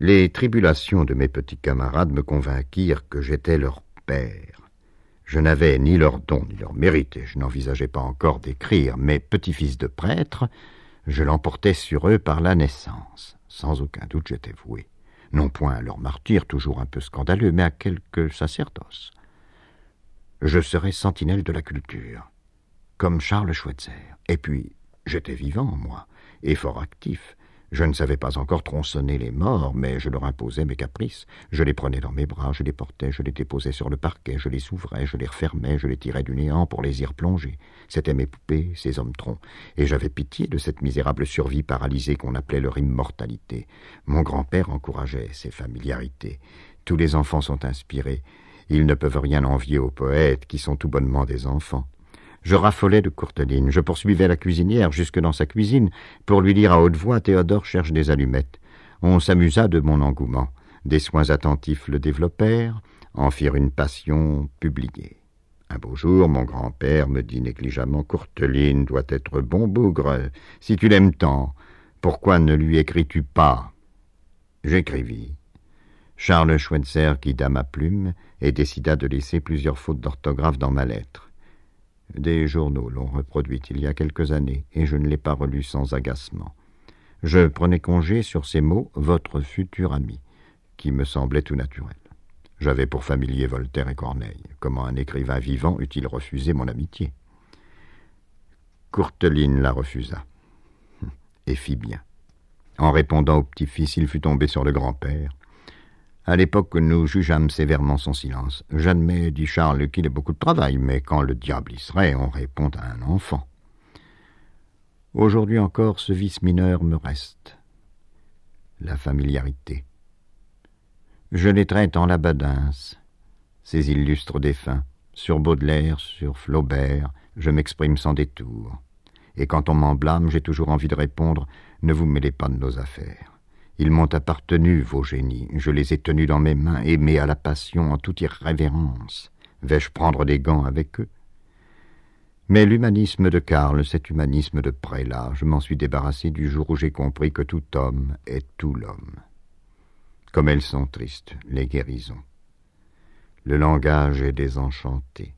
Les tribulations de mes petits camarades me convainquirent que j'étais leur père. Je n'avais ni leur don ni leur mérite, et je n'envisageais pas encore d'écrire, mais petit-fils de prêtre, je l'emportais sur eux par la naissance. Sans aucun doute j'étais voué, non point à leur martyr, toujours un peu scandaleux, mais à quelque sacerdoce. Je serais sentinelle de la culture, comme Charles Schweitzer. Et puis, j'étais vivant, moi, et fort actif, je ne savais pas encore tronçonner les morts, mais je leur imposais mes caprices. Je les prenais dans mes bras, je les portais, je les déposais sur le parquet, je les ouvrais, je les refermais, je les tirais du néant pour les y replonger. C'étaient mes poupées, ces hommes-troncs, et j'avais pitié de cette misérable survie paralysée qu'on appelait leur immortalité. Mon grand-père encourageait ces familiarités. Tous les enfants sont inspirés. Ils ne peuvent rien envier aux poètes, qui sont tout bonnement des enfants. Je raffolais de Courteline. Je poursuivais la cuisinière jusque dans sa cuisine pour lui dire à haute voix Théodore cherche des allumettes. On s'amusa de mon engouement. Des soins attentifs le développèrent, en firent une passion publiée. Un beau jour, mon grand-père me dit négligemment Courteline doit être bon bougre. Si tu l'aimes tant, pourquoi ne lui écris-tu pas? J'écrivis. Charles Schweitzer guida ma plume et décida de laisser plusieurs fautes d'orthographe dans ma lettre. Des journaux l'ont reproduite il y a quelques années, et je ne l'ai pas relue sans agacement. Je prenais congé sur ces mots votre futur ami, qui me semblait tout naturel. J'avais pour familier Voltaire et Corneille. Comment un écrivain vivant eût-il refusé mon amitié? Courteline la refusa, et fit bien. En répondant au petit-fils, il fut tombé sur le grand-père, à l'époque, nous jugeâmes sévèrement son silence. J'admets, dit Charles, qu'il ait beaucoup de travail, mais quand le diable y serait, on répond à un enfant. Aujourd'hui encore, ce vice mineur me reste. La familiarité. Je les traite en labadins, ces illustres défunts. Sur Baudelaire, sur Flaubert, je m'exprime sans détour. Et quand on m'en blâme, j'ai toujours envie de répondre Ne vous mêlez pas de nos affaires. Ils m'ont appartenu, vos génies. Je les ai tenus dans mes mains, aimés à la passion, en toute irrévérence. Vais-je prendre des gants avec eux? Mais l'humanisme de Karl, cet humanisme de prélat, je m'en suis débarrassé du jour où j'ai compris que tout homme est tout l'homme. Comme elles sont tristes, les guérisons. Le langage est désenchanté.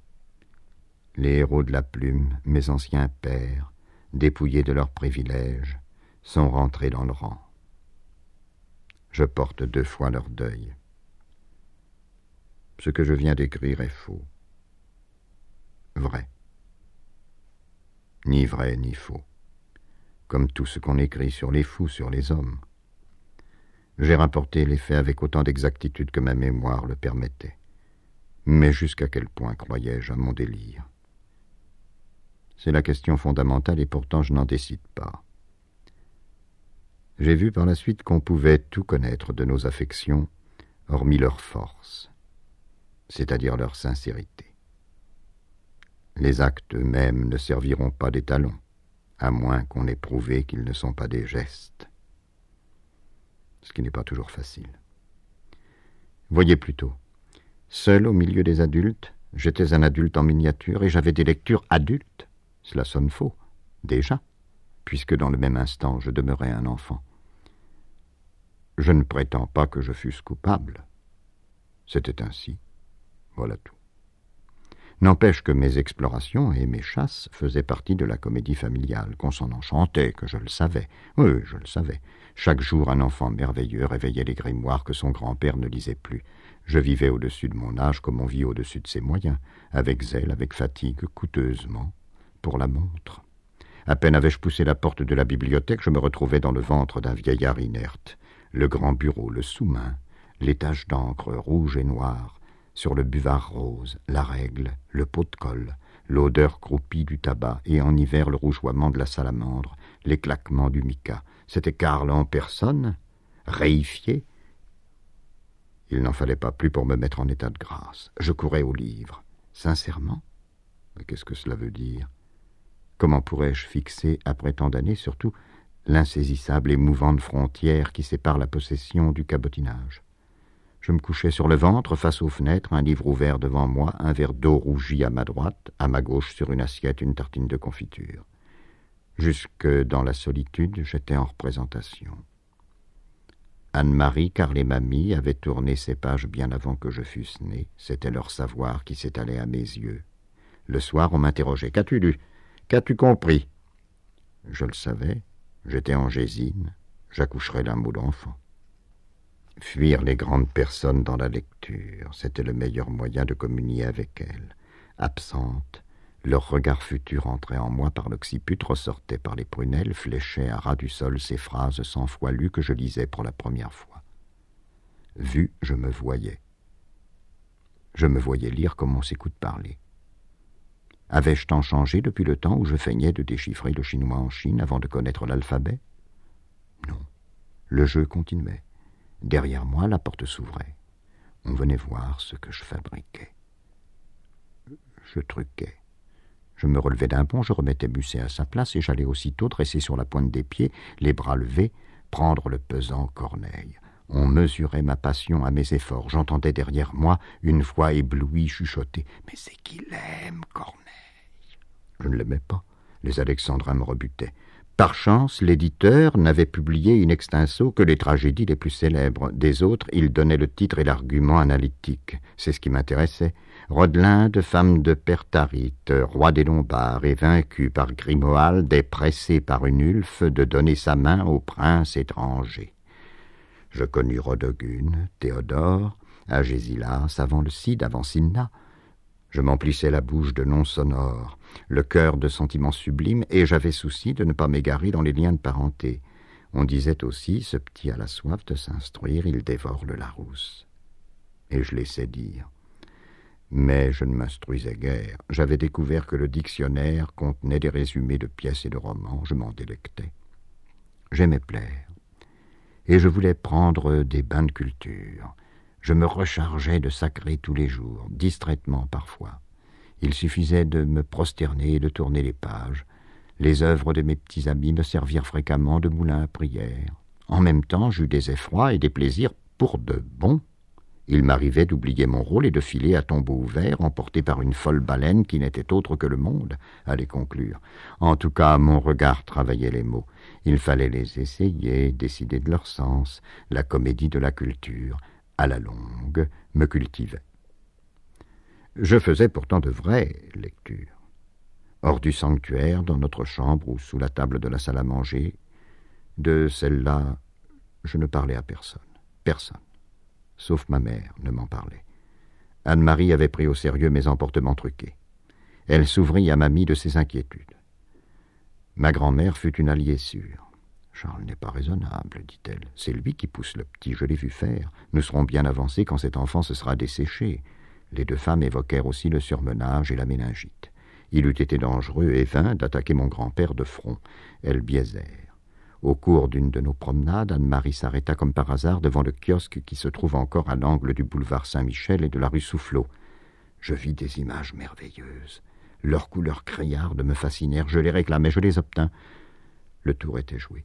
Les héros de la plume, mes anciens pères, dépouillés de leurs privilèges, sont rentrés dans le rang. Je porte deux fois leur deuil. Ce que je viens d'écrire est faux. Vrai. Ni vrai ni faux. Comme tout ce qu'on écrit sur les fous, sur les hommes. J'ai rapporté les faits avec autant d'exactitude que ma mémoire le permettait. Mais jusqu'à quel point croyais-je à mon délire? C'est la question fondamentale et pourtant je n'en décide pas. J'ai vu par la suite qu'on pouvait tout connaître de nos affections, hormis leur force, c'est-à-dire leur sincérité. Les actes eux-mêmes ne serviront pas d'étalon, à moins qu'on ait prouvé qu'ils ne sont pas des gestes ce qui n'est pas toujours facile. Voyez plutôt, seul au milieu des adultes, j'étais un adulte en miniature et j'avais des lectures adultes. Cela sonne faux, déjà, puisque dans le même instant je demeurais un enfant. Je ne prétends pas que je fusse coupable. C'était ainsi. Voilà tout. N'empêche que mes explorations et mes chasses faisaient partie de la comédie familiale, qu'on s'en enchantait, que je le savais. Oui, je le savais. Chaque jour, un enfant merveilleux réveillait les grimoires que son grand-père ne lisait plus. Je vivais au-dessus de mon âge comme on vit au-dessus de ses moyens, avec zèle, avec fatigue, coûteusement, pour la montre. À peine avais-je poussé la porte de la bibliothèque, je me retrouvais dans le ventre d'un vieillard inerte. Le grand bureau, le sous-main, les taches d'encre rouges et noires, sur le buvard rose, la règle, le pot de colle, l'odeur croupie du tabac et en hiver le rougeoiement de la salamandre, les claquements du mica. C'était Karl en personne, réifié. Il n'en fallait pas plus pour me mettre en état de grâce. Je courais au livre. Sincèrement? Mais qu'est-ce que cela veut dire? Comment pourrais-je fixer, après tant d'années, surtout, l'insaisissable et mouvante frontière qui sépare la possession du cabotinage je me couchais sur le ventre, face aux fenêtres, un livre ouvert devant moi, un verre d'eau rougi à ma droite, à ma gauche sur une assiette une tartine de confiture. Jusque dans la solitude, j'étais en représentation. Anne-Marie, car les mamies avaient tourné ces pages bien avant que je fusse né. C'était leur savoir qui s'étalait à mes yeux. Le soir, on m'interrogeait. Qu'as-tu lu? Qu'as-tu compris? Je le savais. J'étais en gésine. J'accoucherais d'un mot d'enfant. Fuir les grandes personnes dans la lecture, c'était le meilleur moyen de communier avec elles. Absentes, leur regard futur entrait en moi par l'occiput, ressortait par les prunelles, fléchait à ras du sol ces phrases cent fois lues que je lisais pour la première fois. Vu, je me voyais. Je me voyais lire comme on s'écoute parler. Avais-je tant changé depuis le temps où je feignais de déchiffrer le chinois en Chine avant de connaître l'alphabet? Non. Le jeu continuait. Derrière moi, la porte s'ouvrait. On venait voir ce que je fabriquais. Je truquais. Je me relevais d'un bond, je remettais Musset à sa place et j'allais aussitôt, dressé sur la pointe des pieds, les bras levés, prendre le pesant Corneille. On mesurait ma passion à mes efforts. J'entendais derrière moi une voix éblouie chuchoter. Mais c'est qu'il aime, Corneille. Je ne l'aimais pas. Les Alexandrins me rebutaient. Par chance, l'éditeur n'avait publié in extenso que les tragédies les plus célèbres. Des autres, il donnait le titre et l'argument analytique. C'est ce qui m'intéressait. Rodelinde, femme de Pertarite, roi des Lombards, et vaincu par Grimoald, est pressé par une ulfe de donner sa main au prince étranger. Je connus Rodogune, Théodore, Agésilas, avant le Cid, avant Cinna. Je m'emplissais la bouche de noms sonores le cœur de sentiments sublimes, et j'avais souci de ne pas m'égarer dans les liens de parenté. On disait aussi, ce petit a la soif de s'instruire, il dévore le Larousse. Et je laissais dire. Mais je ne m'instruisais guère. J'avais découvert que le dictionnaire contenait des résumés de pièces et de romans. Je m'en délectais. J'aimais plaire. Et je voulais prendre des bains de culture. Je me rechargeais de sacré tous les jours, distraitement parfois. Il suffisait de me prosterner et de tourner les pages. Les œuvres de mes petits amis me servirent fréquemment de moulin à prière. En même temps, j'eus des effrois et des plaisirs pour de bon. Il m'arrivait d'oublier mon rôle et de filer à tombeau ouvert, emporté par une folle baleine qui n'était autre que le monde, allait conclure. En tout cas, mon regard travaillait les mots. Il fallait les essayer, décider de leur sens. La comédie de la culture, à la longue, me cultivait. Je faisais pourtant de vraies lectures. Hors du sanctuaire, dans notre chambre ou sous la table de la salle à manger, De celle-là, je ne parlais à personne. Personne. Sauf ma mère ne m'en parlait. Anne-Marie avait pris au sérieux mes emportements truqués. Elle s'ouvrit à mamie de ses inquiétudes. Ma grand-mère fut une alliée sûre. Charles n'est pas raisonnable, dit-elle. C'est lui qui pousse le petit, je l'ai vu faire. Nous serons bien avancés quand cet enfant se sera desséché. Les deux femmes évoquèrent aussi le surmenage et la méningite. Il eût été dangereux et vain d'attaquer mon grand-père de front. Elles biaisèrent. Au cours d'une de nos promenades, Anne-Marie s'arrêta comme par hasard devant le kiosque qui se trouve encore à l'angle du boulevard Saint-Michel et de la rue Soufflot. Je vis des images merveilleuses. Leurs couleurs criardes me fascinèrent. Je les réclamais, je les obtins. Le tour était joué.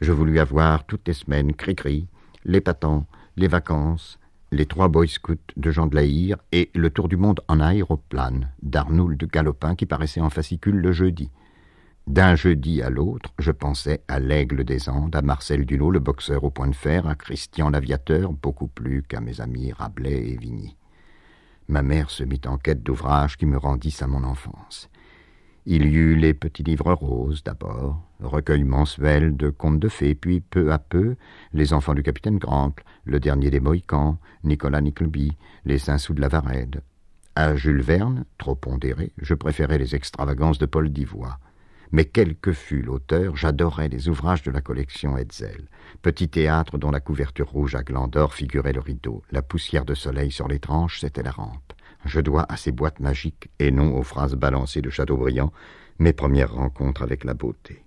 Je voulus avoir toutes les semaines Cricri, les patents, les vacances, les trois boy scouts de Jean de Laïr et le tour du monde en aéroplane d'Arnould de Galopin qui paraissait en fascicule le jeudi. D'un jeudi à l'autre, je pensais à l'Aigle des Andes, à Marcel Dulot, le boxeur au point de fer, à Christian l'aviateur, beaucoup plus qu'à mes amis Rabelais et Vigny ma mère se mit en quête d'ouvrages qui me rendissent à mon enfance. Il y eut les petits livres roses d'abord, recueil mensuel de contes de fées, puis peu à peu les enfants du capitaine Grant, le dernier des Mohicans, Nicolas Nickleby, les cinq sous de la Varède. À Jules Verne, trop pondéré, je préférais les extravagances de Paul d'Ivoire. Mais quel que fût l'auteur, j'adorais les ouvrages de la collection Hetzel. Petit théâtre dont la couverture rouge à gland d'or figurait le rideau. La poussière de soleil sur les tranches, c'était la rampe. Je dois à ces boîtes magiques, et non aux phrases balancées de Chateaubriand, mes premières rencontres avec la beauté.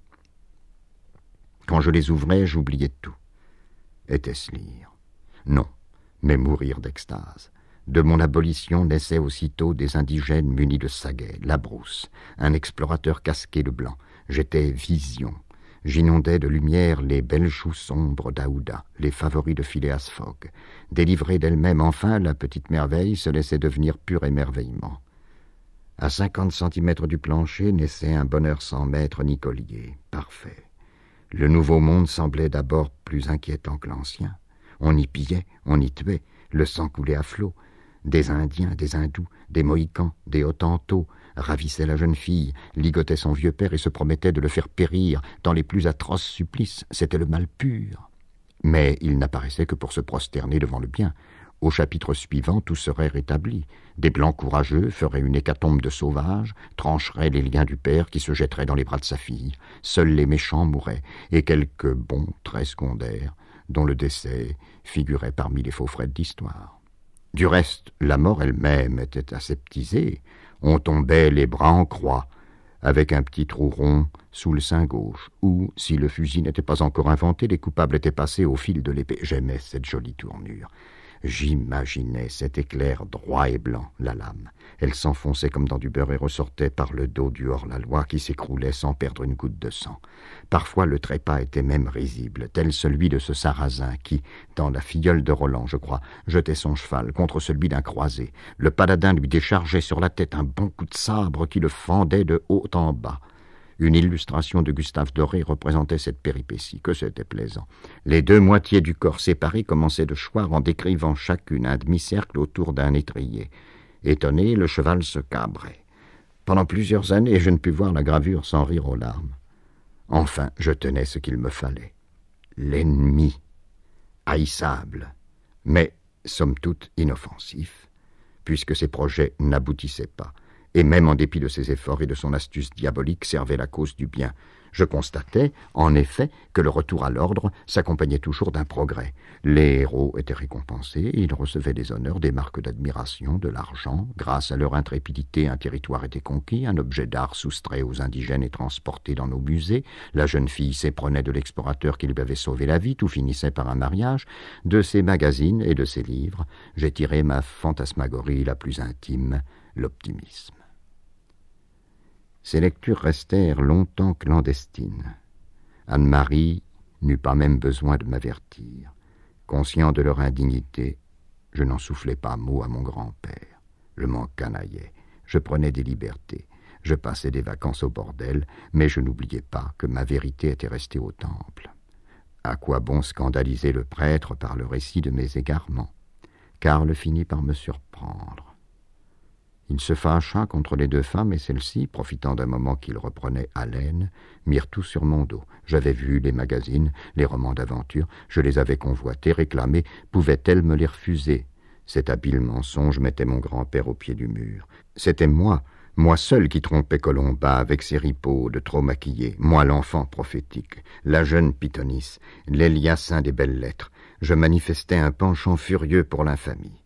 Quand je les ouvrais, j'oubliais tout. Était-ce lire? Non, mais mourir d'extase. De mon abolition naissaient aussitôt des indigènes munis de saguets, la brousse, un explorateur casqué de blanc. J'étais vision. J'inondais de lumière les belles choux sombres d'Aouda, les favoris de Phileas Fogg. Délivrée d'elle-même enfin, la petite merveille se laissait devenir pur émerveillement. À cinquante centimètres du plancher naissait un bonheur sans maître ni collier, parfait. Le nouveau monde semblait d'abord plus inquiétant que l'ancien. On y pillait, on y tuait, le sang coulait à flots, des Indiens, des Hindous, des Mohicans, des Hottentots ravissaient la jeune fille, ligotaient son vieux père et se promettaient de le faire périr dans les plus atroces supplices. C'était le mal pur. Mais il n'apparaissait que pour se prosterner devant le bien. Au chapitre suivant, tout serait rétabli. Des blancs courageux feraient une hécatombe de sauvages, trancheraient les liens du père qui se jetterait dans les bras de sa fille. Seuls les méchants mouraient, et quelques bons très secondaires, dont le décès figurait parmi les faux frais d'histoire. Du reste, la mort elle-même était aseptisée. On tombait les bras en croix, avec un petit trou rond sous le sein gauche, où, si le fusil n'était pas encore inventé, les coupables étaient passés au fil de l'épée. J'aimais cette jolie tournure. J'imaginais cet éclair droit et blanc, la lame. Elle s'enfonçait comme dans du beurre et ressortait par le dos du hors-la-loi qui s'écroulait sans perdre une goutte de sang. Parfois le trépas était même risible, tel celui de ce sarrasin qui, dans la filleule de Roland, je crois, jetait son cheval contre celui d'un croisé. Le paladin lui déchargeait sur la tête un bon coup de sabre qui le fendait de haut en bas. Une illustration de Gustave Doré représentait cette péripétie, que c'était plaisant. Les deux moitiés du corps séparées commençaient de choir en décrivant chacune un demi-cercle autour d'un étrier. Étonné, le cheval se cabrait. Pendant plusieurs années, je ne pus voir la gravure sans rire aux larmes. Enfin, je tenais ce qu'il me fallait. L'ennemi. Haïssable, mais, somme toute, inoffensif, puisque ses projets n'aboutissaient pas et même en dépit de ses efforts et de son astuce diabolique, servait la cause du bien. Je constatais, en effet, que le retour à l'ordre s'accompagnait toujours d'un progrès. Les héros étaient récompensés, ils recevaient des honneurs, des marques d'admiration, de l'argent. Grâce à leur intrépidité, un territoire était conquis, un objet d'art soustrait aux indigènes et transporté dans nos musées. La jeune fille s'éprenait de l'explorateur qui lui avait sauvé la vie, tout finissait par un mariage. De ses magazines et de ses livres, j'ai tiré ma fantasmagorie la plus intime, l'optimisme. Ces lectures restèrent longtemps clandestines. Anne-Marie n'eut pas même besoin de m'avertir. Conscient de leur indignité, je n'en soufflais pas mot à mon grand-père. Je m'en canaillais. Je prenais des libertés. Je passais des vacances au bordel, mais je n'oubliais pas que ma vérité était restée au temple. À quoi bon scandaliser le prêtre par le récit de mes égarements? Karl finit par me surprendre. Il se fâcha contre les deux femmes et celles-ci, profitant d'un moment qu'il reprenait haleine, mirent tout sur mon dos. J'avais vu les magazines, les romans d'aventure, je les avais convoités, réclamés, pouvait-elle me les refuser? Cet habile mensonge mettait mon grand-père au pied du mur. C'était moi, moi seul qui trompais Colomba avec ses de trop maquillés, moi l'enfant prophétique, la jeune Pythonis, l'Eliassin des belles lettres. Je manifestais un penchant furieux pour l'infamie.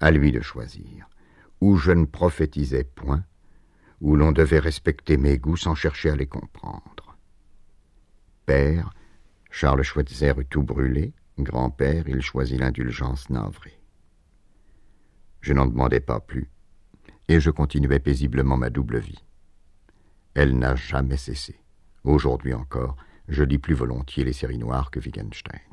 À lui de choisir où je ne prophétisais point, où l'on devait respecter mes goûts sans chercher à les comprendre. Père, Charles Schweitzer eut tout brûlé, grand-père, il choisit l'indulgence navrée. Je n'en demandais pas plus, et je continuais paisiblement ma double vie. Elle n'a jamais cessé. Aujourd'hui encore, je lis plus volontiers les séries noires que Wittgenstein.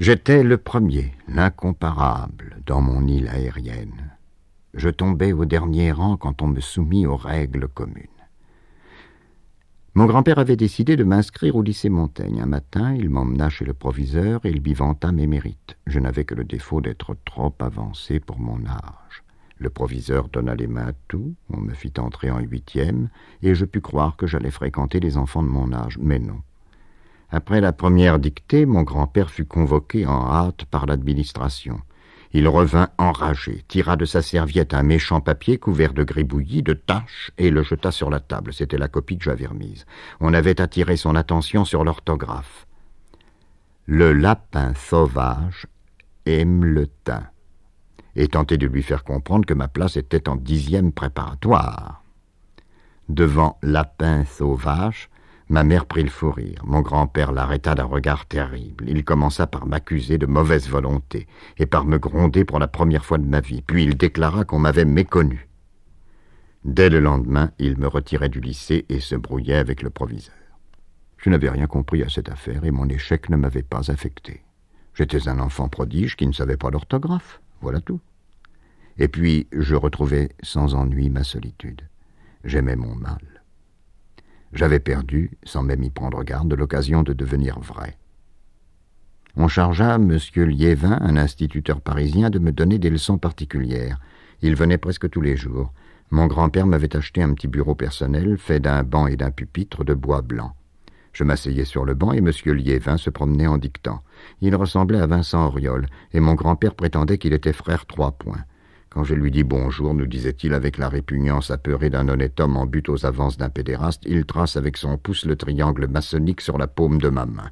J'étais le premier, l'incomparable, dans mon île aérienne. Je tombais au dernier rang quand on me soumit aux règles communes. Mon grand-père avait décidé de m'inscrire au lycée Montaigne. Un matin, il m'emmena chez le proviseur et il lui vanta mes mérites. Je n'avais que le défaut d'être trop avancé pour mon âge. Le proviseur donna les mains à tout, on me fit entrer en huitième, et je pus croire que j'allais fréquenter les enfants de mon âge. Mais non. Après la première dictée, mon grand-père fut convoqué en hâte par l'administration. Il revint enragé, tira de sa serviette un méchant papier couvert de gribouillis, de taches, et le jeta sur la table. C'était la copie que j'avais remise. On avait attiré son attention sur l'orthographe. Le lapin sauvage aime le thym, et tenté de lui faire comprendre que ma place était en dixième préparatoire. Devant lapin sauvage, Ma mère prit le fou rire. Mon grand-père l'arrêta d'un regard terrible. Il commença par m'accuser de mauvaise volonté et par me gronder pour la première fois de ma vie. Puis il déclara qu'on m'avait méconnu. Dès le lendemain, il me retirait du lycée et se brouillait avec le proviseur. Je n'avais rien compris à cette affaire et mon échec ne m'avait pas affecté. J'étais un enfant prodige qui ne savait pas l'orthographe. Voilà tout. Et puis je retrouvais sans ennui ma solitude. J'aimais mon mal. J'avais perdu, sans même y prendre garde, l'occasion de devenir vrai. On chargea M. Liévin, un instituteur parisien, de me donner des leçons particulières. Il venait presque tous les jours. Mon grand-père m'avait acheté un petit bureau personnel fait d'un banc et d'un pupitre de bois blanc. Je m'asseyais sur le banc et M. Liévin se promenait en dictant. Il ressemblait à Vincent Auriol, et mon grand-père prétendait qu'il était frère trois points. Quand je lui dis bonjour, nous disait-il avec la répugnance apeurée d'un honnête homme en but aux avances d'un pédéraste, il trace avec son pouce le triangle maçonnique sur la paume de ma main.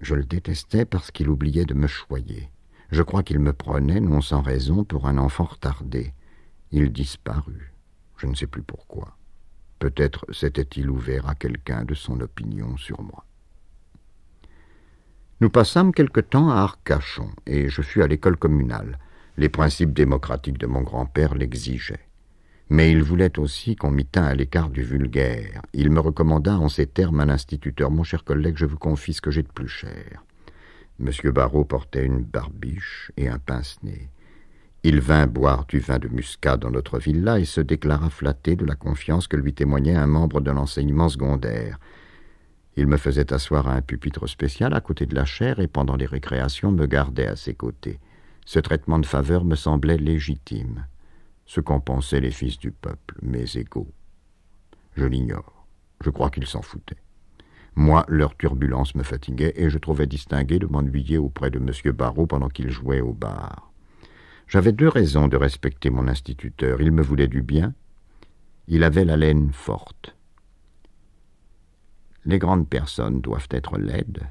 Je le détestais parce qu'il oubliait de me choyer. Je crois qu'il me prenait, non sans raison, pour un enfant retardé. Il disparut. Je ne sais plus pourquoi. Peut-être s'était-il ouvert à quelqu'un de son opinion sur moi. Nous passâmes quelque temps à Arcachon, et je fus à l'école communale. Les principes démocratiques de mon grand-père l'exigeaient. Mais il voulait aussi qu'on m'y tînt à l'écart du vulgaire. Il me recommanda en ces termes un instituteur. Mon cher collègue, je vous confie ce que j'ai de plus cher. Monsieur Barrault portait une barbiche et un pince-nez. Il vint boire du vin de muscat dans notre villa et se déclara flatté de la confiance que lui témoignait un membre de l'enseignement secondaire. Il me faisait asseoir à un pupitre spécial à côté de la chaire et pendant les récréations me gardait à ses côtés. Ce traitement de faveur me semblait légitime, ce qu'en pensaient les fils du peuple, mes égaux. Je l'ignore. Je crois qu'ils s'en foutaient. Moi, leur turbulence me fatiguait et je trouvais distingué de m'ennuyer auprès de M. Barrault pendant qu'il jouait au bar. J'avais deux raisons de respecter mon instituteur. Il me voulait du bien. Il avait la laine forte. Les grandes personnes doivent être laides,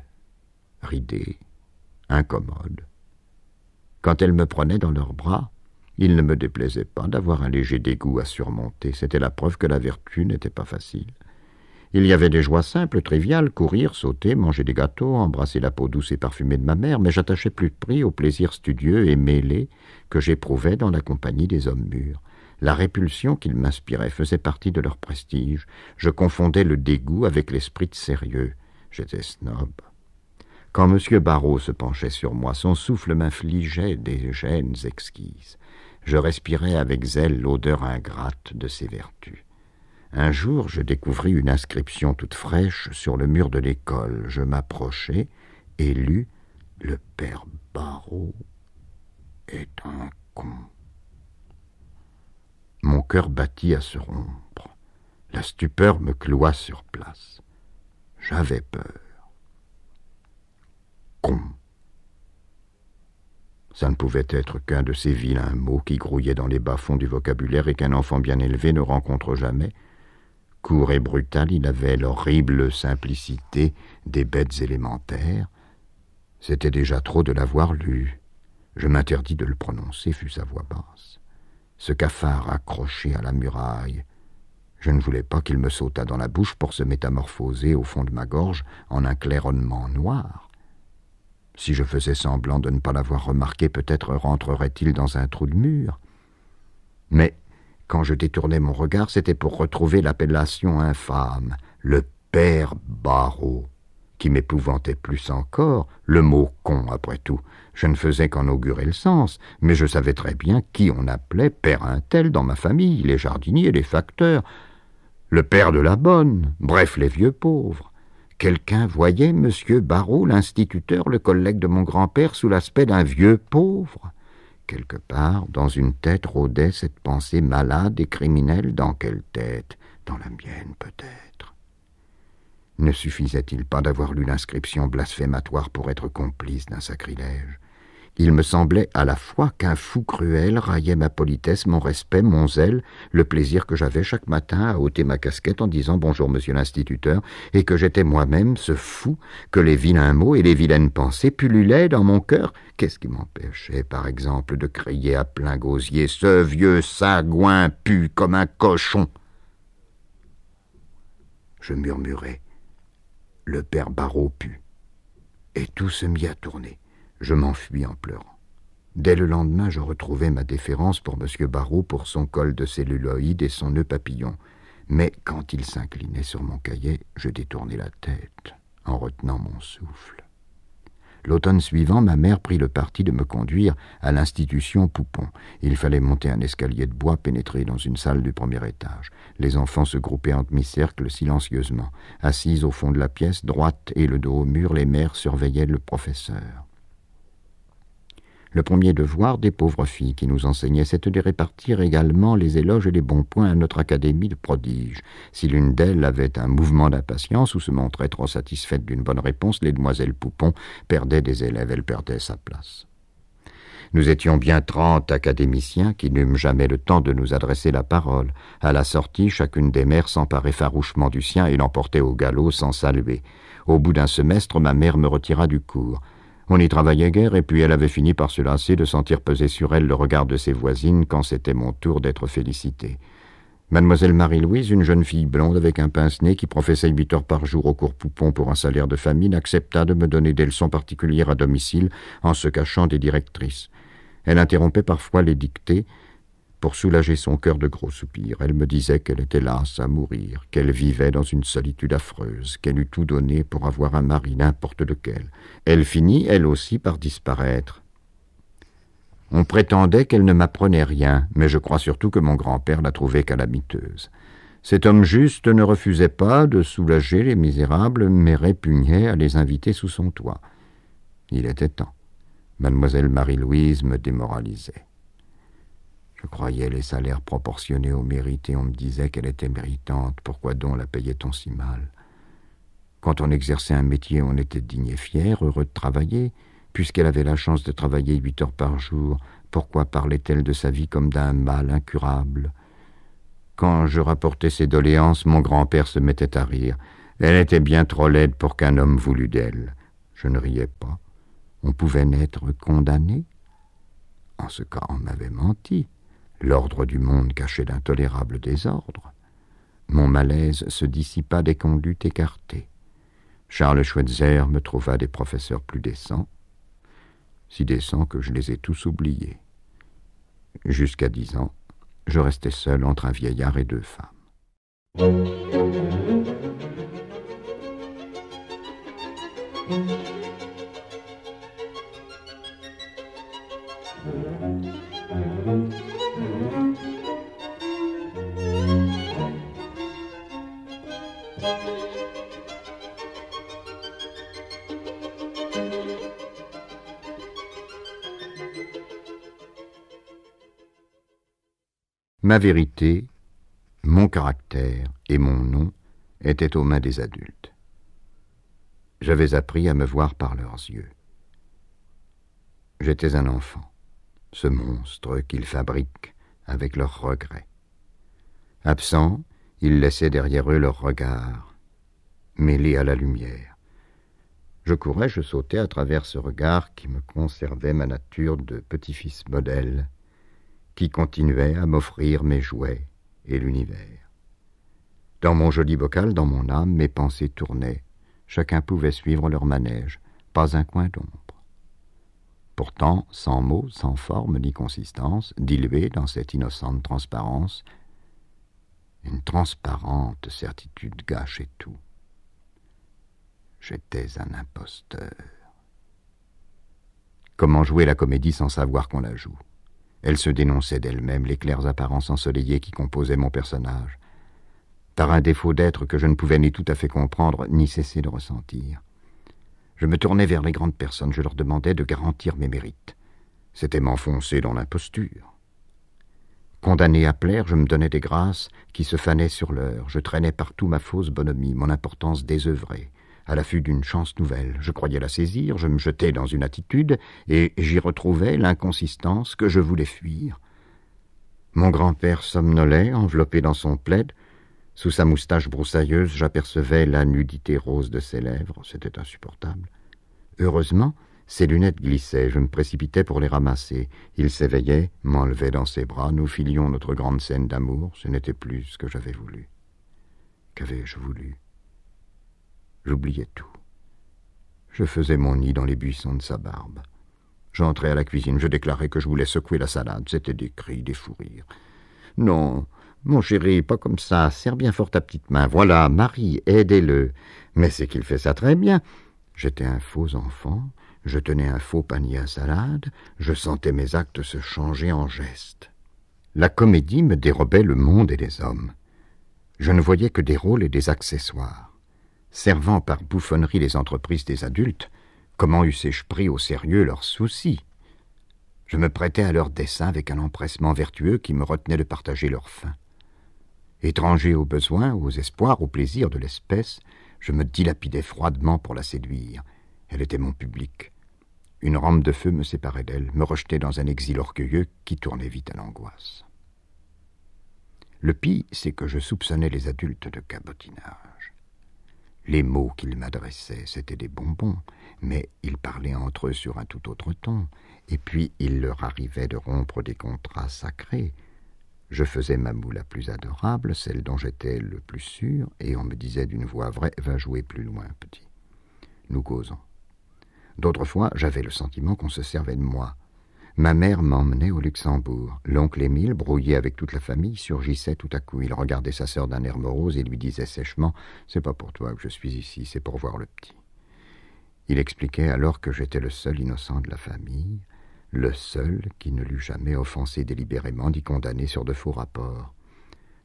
ridées, incommodes. Quand elles me prenaient dans leurs bras, il ne me déplaisait pas d'avoir un léger dégoût à surmonter. C'était la preuve que la vertu n'était pas facile. Il y avait des joies simples, triviales, courir, sauter, manger des gâteaux, embrasser la peau douce et parfumée de ma mère, mais j'attachais plus de prix aux plaisirs studieux et mêlés que j'éprouvais dans la compagnie des hommes mûrs. La répulsion qu'ils m'inspiraient faisait partie de leur prestige. Je confondais le dégoût avec l'esprit de sérieux. J'étais snob. Quand M. Barrault se penchait sur moi, son souffle m'infligeait des gênes exquises. Je respirais avec zèle l'odeur ingrate de ses vertus. Un jour, je découvris une inscription toute fraîche sur le mur de l'école. Je m'approchai et lus Le père Barrault est un con. Mon cœur battit à se rompre. La stupeur me cloua sur place. J'avais peur. Ça ne pouvait être qu'un de ces vilains mots qui grouillaient dans les bas-fonds du vocabulaire et qu'un enfant bien élevé ne rencontre jamais. Court et brutal, il avait l'horrible simplicité des bêtes élémentaires. C'était déjà trop de l'avoir lu. Je m'interdis de le prononcer, fut sa voix basse. Ce cafard accroché à la muraille. Je ne voulais pas qu'il me sautât dans la bouche pour se métamorphoser au fond de ma gorge en un claironnement noir. Si je faisais semblant de ne pas l'avoir remarqué, peut-être rentrerait-il dans un trou de mur. Mais quand je détournais mon regard, c'était pour retrouver l'appellation infâme, le père Barreau, qui m'épouvantait plus encore, le mot con après tout. Je ne faisais qu'en augurer le sens, mais je savais très bien qui on appelait père un tel dans ma famille, les jardiniers, les facteurs, le père de la bonne, bref les vieux pauvres. Quelqu'un voyait M. Barrault, l'instituteur, le collègue de mon grand-père, sous l'aspect d'un vieux pauvre. Quelque part, dans une tête rôdait cette pensée malade et criminelle. Dans quelle tête? Dans la mienne, peut-être. Ne suffisait-il pas d'avoir lu l'inscription blasphématoire pour être complice d'un sacrilège? Il me semblait à la fois qu'un fou cruel raillait ma politesse, mon respect, mon zèle, le plaisir que j'avais chaque matin à ôter ma casquette en disant bonjour monsieur l'instituteur, et que j'étais moi-même ce fou, que les vilains mots et les vilaines pensées pullulaient dans mon cœur. Qu'est-ce qui m'empêchait, par exemple, de crier à plein gosier Ce vieux sagouin pue comme un cochon? Je murmurai Le père Barreau pue. Et tout se mit à tourner. Je m'enfuis en pleurant. Dès le lendemain, je retrouvai ma déférence pour M. Barrault pour son col de celluloïde et son nœud papillon. Mais quand il s'inclinait sur mon cahier, je détournai la tête, en retenant mon souffle. L'automne suivant, ma mère prit le parti de me conduire à l'institution Poupon. Il fallait monter un escalier de bois pénétrer dans une salle du premier étage. Les enfants se groupaient en demi-cercle silencieusement. Assises au fond de la pièce, droite et le dos au mur, les mères surveillaient le professeur. Le premier devoir des pauvres filles qui nous enseignaient, c'était de répartir également les éloges et les bons points à notre académie de prodiges. Si l'une d'elles avait un mouvement d'impatience ou se montrait trop satisfaite d'une bonne réponse, les demoiselles Poupon perdaient des élèves, elle perdait sa place. Nous étions bien trente académiciens qui n'eûmes jamais le temps de nous adresser la parole. À la sortie, chacune des mères s'emparait farouchement du sien et l'emportait au galop sans saluer. Au bout d'un semestre, ma mère me retira du cours. On y travaillait guère, et puis elle avait fini par se lasser de sentir peser sur elle le regard de ses voisines quand c'était mon tour d'être félicité. Mademoiselle Marie-Louise, une jeune fille blonde avec un pince-nez qui professait huit heures par jour au cours Poupon pour un salaire de famine, accepta de me donner des leçons particulières à domicile en se cachant des directrices. Elle interrompait parfois les dictées, pour soulager son cœur de gros soupirs. Elle me disait qu'elle était lasse à mourir, qu'elle vivait dans une solitude affreuse, qu'elle eût tout donné pour avoir un mari n'importe lequel. Elle finit, elle aussi, par disparaître. On prétendait qu'elle ne m'apprenait rien, mais je crois surtout que mon grand-père la trouvait calamiteuse. Cet homme juste ne refusait pas de soulager les misérables, mais répugnait à les inviter sous son toit. Il était temps. Mademoiselle Marie-Louise me démoralisait. Je croyais les salaires proportionnés au mérite et on me disait qu'elle était méritante. Pourquoi donc la payait-on si mal? Quand on exerçait un métier, on était digne et fier, heureux de travailler. Puisqu'elle avait la chance de travailler huit heures par jour, pourquoi parlait-elle de sa vie comme d'un mal incurable? Quand je rapportais ses doléances, mon grand-père se mettait à rire. Elle était bien trop laide pour qu'un homme voulût d'elle. Je ne riais pas. On pouvait n'être condamné? En ce cas, on m'avait menti l'ordre du monde cachait d'intolérables désordre. Mon malaise se dissipa des conduites écartées. Charles Schweitzer me trouva des professeurs plus décents, si décents que je les ai tous oubliés. Jusqu'à dix ans, je restais seul entre un vieillard et deux femmes. Ma vérité, mon caractère et mon nom étaient aux mains des adultes. J'avais appris à me voir par leurs yeux. J'étais un enfant, ce monstre qu'ils fabriquent avec leurs regrets. Absents, ils laissaient derrière eux leurs regards, mêlés à la lumière. Je courais, je sautais à travers ce regard qui me conservait ma nature de petit-fils modèle, qui continuait à m'offrir mes jouets et l'univers. Dans mon joli bocal, dans mon âme, mes pensées tournaient. Chacun pouvait suivre leur manège, pas un coin d'ombre. Pourtant, sans mots, sans forme ni consistance, dilué dans cette innocente transparence, une transparente certitude gâchait tout. J'étais un imposteur. Comment jouer la comédie sans savoir qu'on la joue? Elle se dénonçait d'elle-même les claires apparences ensoleillées qui composaient mon personnage, par un défaut d'être que je ne pouvais ni tout à fait comprendre, ni cesser de ressentir. Je me tournais vers les grandes personnes, je leur demandais de garantir mes mérites. C'était m'enfoncer dans l'imposture. Condamné à plaire, je me donnais des grâces qui se fanaient sur l'heure. Je traînais partout ma fausse bonhomie, mon importance désœuvrée. À l'affût d'une chance nouvelle, je croyais la saisir, je me jetais dans une attitude, et j'y retrouvais l'inconsistance que je voulais fuir. Mon grand-père somnolait, enveloppé dans son plaid, sous sa moustache broussailleuse, j'apercevais la nudité rose de ses lèvres. C'était insupportable. Heureusement, ses lunettes glissaient. Je me précipitais pour les ramasser. Il s'éveillait, m'enlevait dans ses bras. Nous filions notre grande scène d'amour. Ce n'était plus ce que j'avais voulu. Qu'avais-je voulu? J'oubliais tout. Je faisais mon nid dans les buissons de sa barbe. J'entrais à la cuisine, je déclarais que je voulais secouer la salade. C'était des cris, des fous rires. Non, mon chéri, pas comme ça, serre bien fort ta petite main. Voilà, Marie, aidez-le. Mais c'est qu'il fait ça très bien. J'étais un faux enfant, je tenais un faux panier à salade, je sentais mes actes se changer en gestes. La comédie me dérobait le monde et les hommes. Je ne voyais que des rôles et des accessoires. Servant par bouffonnerie les entreprises des adultes, comment eussé-je pris au sérieux leurs soucis? Je me prêtais à leurs desseins avec un empressement vertueux qui me retenait de partager leurs fins. Étranger aux besoins, aux espoirs, aux plaisirs de l'espèce, je me dilapidais froidement pour la séduire. Elle était mon public. Une rampe de feu me séparait d'elle, me rejetait dans un exil orgueilleux qui tournait vite à l'angoisse. Le pis, c'est que je soupçonnais les adultes de cabotinage. Les mots qu'ils m'adressaient, c'étaient des bonbons, mais ils parlaient entre eux sur un tout autre ton, et puis il leur arrivait de rompre des contrats sacrés, je faisais ma moue la plus adorable, celle dont j'étais le plus sûr, et on me disait d'une voix vraie Va jouer plus loin, petit. Nous causons. D'autres fois, j'avais le sentiment qu'on se servait de moi. Ma mère m'emmenait au Luxembourg. L'oncle Émile, brouillé avec toute la famille, surgissait tout à coup. Il regardait sa sœur d'un air morose et lui disait sèchement C'est pas pour toi que je suis ici, c'est pour voir le petit. Il expliquait alors que j'étais le seul innocent de la famille, le seul qui ne l'eût jamais offensé délibérément d'y condamner sur de faux rapports.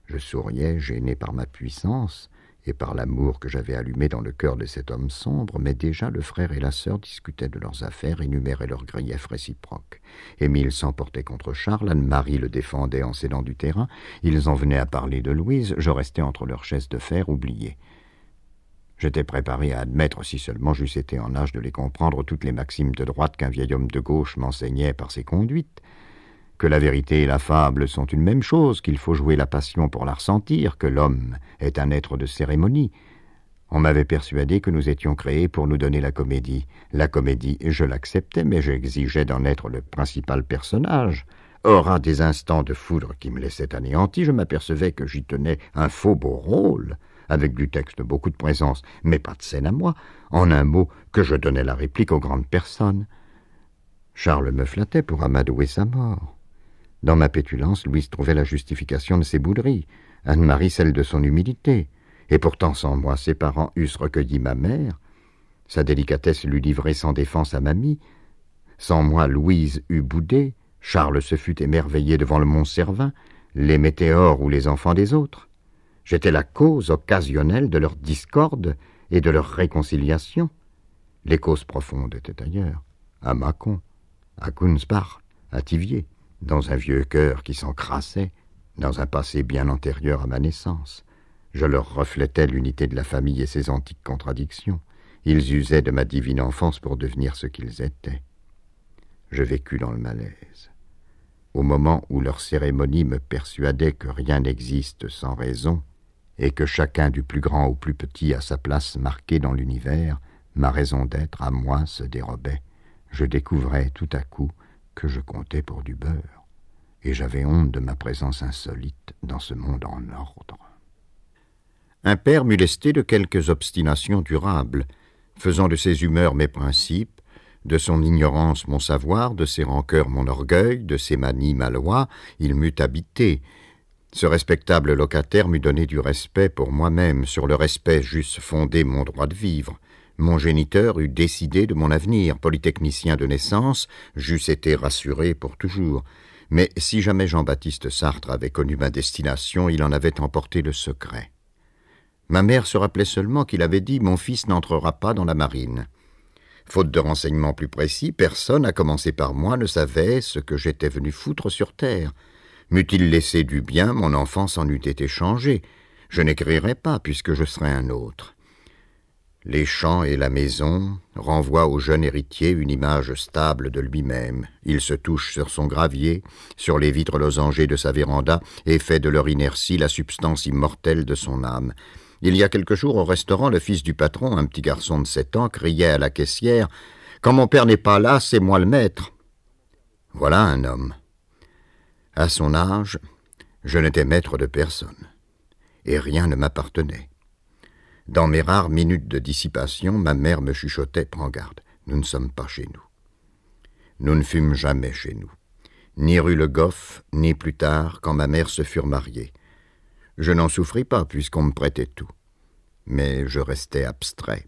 Je souriais, gêné par ma puissance par l'amour que j'avais allumé dans le cœur de cet homme sombre, mais déjà le frère et la sœur discutaient de leurs affaires, énuméraient leurs griefs réciproques. Émile s'emportait contre Charles, Anne-Marie le défendait en cédant du terrain, ils en venaient à parler de Louise, je restais entre leurs chaises de fer oubliées. J'étais préparé à admettre, si seulement j'eusse été en âge de les comprendre, toutes les maximes de droite qu'un vieil homme de gauche m'enseignait par ses conduites, que la vérité et la fable sont une même chose, qu'il faut jouer la passion pour la ressentir, que l'homme est un être de cérémonie. On m'avait persuadé que nous étions créés pour nous donner la comédie. La comédie, je l'acceptais, mais j'exigeais d'en être le principal personnage. Or, à des instants de foudre qui me laissaient anéanti, je m'apercevais que j'y tenais un faux beau rôle, avec du texte, beaucoup de présence, mais pas de scène à moi, en un mot, que je donnais la réplique aux grandes personnes. Charles me flattait pour amadouer sa mort. Dans ma pétulance, Louise trouvait la justification de ses bouderies, Anne-Marie celle de son humilité, et pourtant sans moi ses parents eussent recueilli ma mère, sa délicatesse l'eût livrée sans défense à mamie, sans moi Louise eût boudé, Charles se fût émerveillé devant le Mont Servin, les météores ou les enfants des autres. J'étais la cause occasionnelle de leur discorde et de leur réconciliation. Les causes profondes étaient ailleurs, à Mâcon, à Kunzbach, à Tivier, dans un vieux cœur qui s'encrassait, dans un passé bien antérieur à ma naissance. Je leur reflétais l'unité de la famille et ses antiques contradictions. Ils usaient de ma divine enfance pour devenir ce qu'ils étaient. Je vécus dans le malaise. Au moment où leur cérémonie me persuadait que rien n'existe sans raison, et que chacun du plus grand au plus petit a sa place marquée dans l'univers, ma raison d'être à moi se dérobait. Je découvrais tout à coup que je comptais pour du beurre, et j'avais honte de ma présence insolite dans ce monde en ordre. Un père m'eût lesté de quelques obstinations durables, faisant de ses humeurs mes principes, de son ignorance mon savoir, de ses rancœurs mon orgueil, de ses manies ma loi, il m'eût habité. Ce respectable locataire m'eût donné du respect pour moi-même, sur le respect j'eusse fondé mon droit de vivre. Mon géniteur eût décidé de mon avenir, polytechnicien de naissance, j'eusse été rassuré pour toujours. Mais si jamais Jean-Baptiste Sartre avait connu ma destination, il en avait emporté le secret. Ma mère se rappelait seulement qu'il avait dit Mon fils n'entrera pas dans la marine. Faute de renseignements plus précis, personne, à commencer par moi, ne savait ce que j'étais venu foutre sur terre. M'eût-il laissé du bien, mon enfance en eût été changée. Je n'écrirais pas, puisque je serais un autre. Les champs et la maison renvoient au jeune héritier une image stable de lui-même. Il se touche sur son gravier, sur les vitres losangées de sa véranda, et fait de leur inertie la substance immortelle de son âme. Il y a quelques jours au restaurant, le fils du patron, un petit garçon de sept ans, criait à la caissière Quand mon père n'est pas là, c'est moi le maître. Voilà un homme. À son âge, je n'étais maître de personne, et rien ne m'appartenait. Dans mes rares minutes de dissipation, ma mère me chuchotait Prends garde, nous ne sommes pas chez nous. Nous ne fûmes jamais chez nous, ni rue Le Goff, ni plus tard, quand ma mère se furent mariées. Je n'en souffris pas, puisqu'on me prêtait tout. Mais je restais abstrait.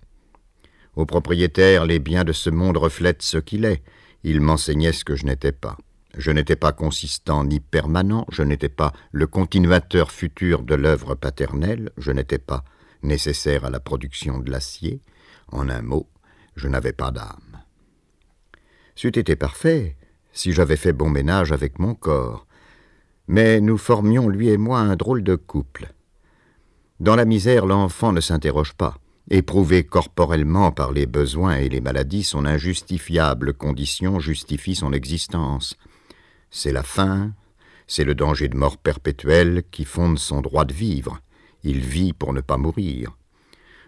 Au propriétaire, les biens de ce monde reflètent ce qu'il est. Il m'enseignait ce que je n'étais pas. Je n'étais pas consistant ni permanent, je n'étais pas le continuateur futur de l'œuvre paternelle, je n'étais pas nécessaire à la production de l'acier. En un mot, je n'avais pas d'âme. C'eût été parfait si j'avais fait bon ménage avec mon corps, mais nous formions, lui et moi, un drôle de couple. Dans la misère, l'enfant ne s'interroge pas. Éprouvé corporellement par les besoins et les maladies, son injustifiable condition justifie son existence. C'est la faim, c'est le danger de mort perpétuelle qui fonde son droit de vivre. Il vit pour ne pas mourir.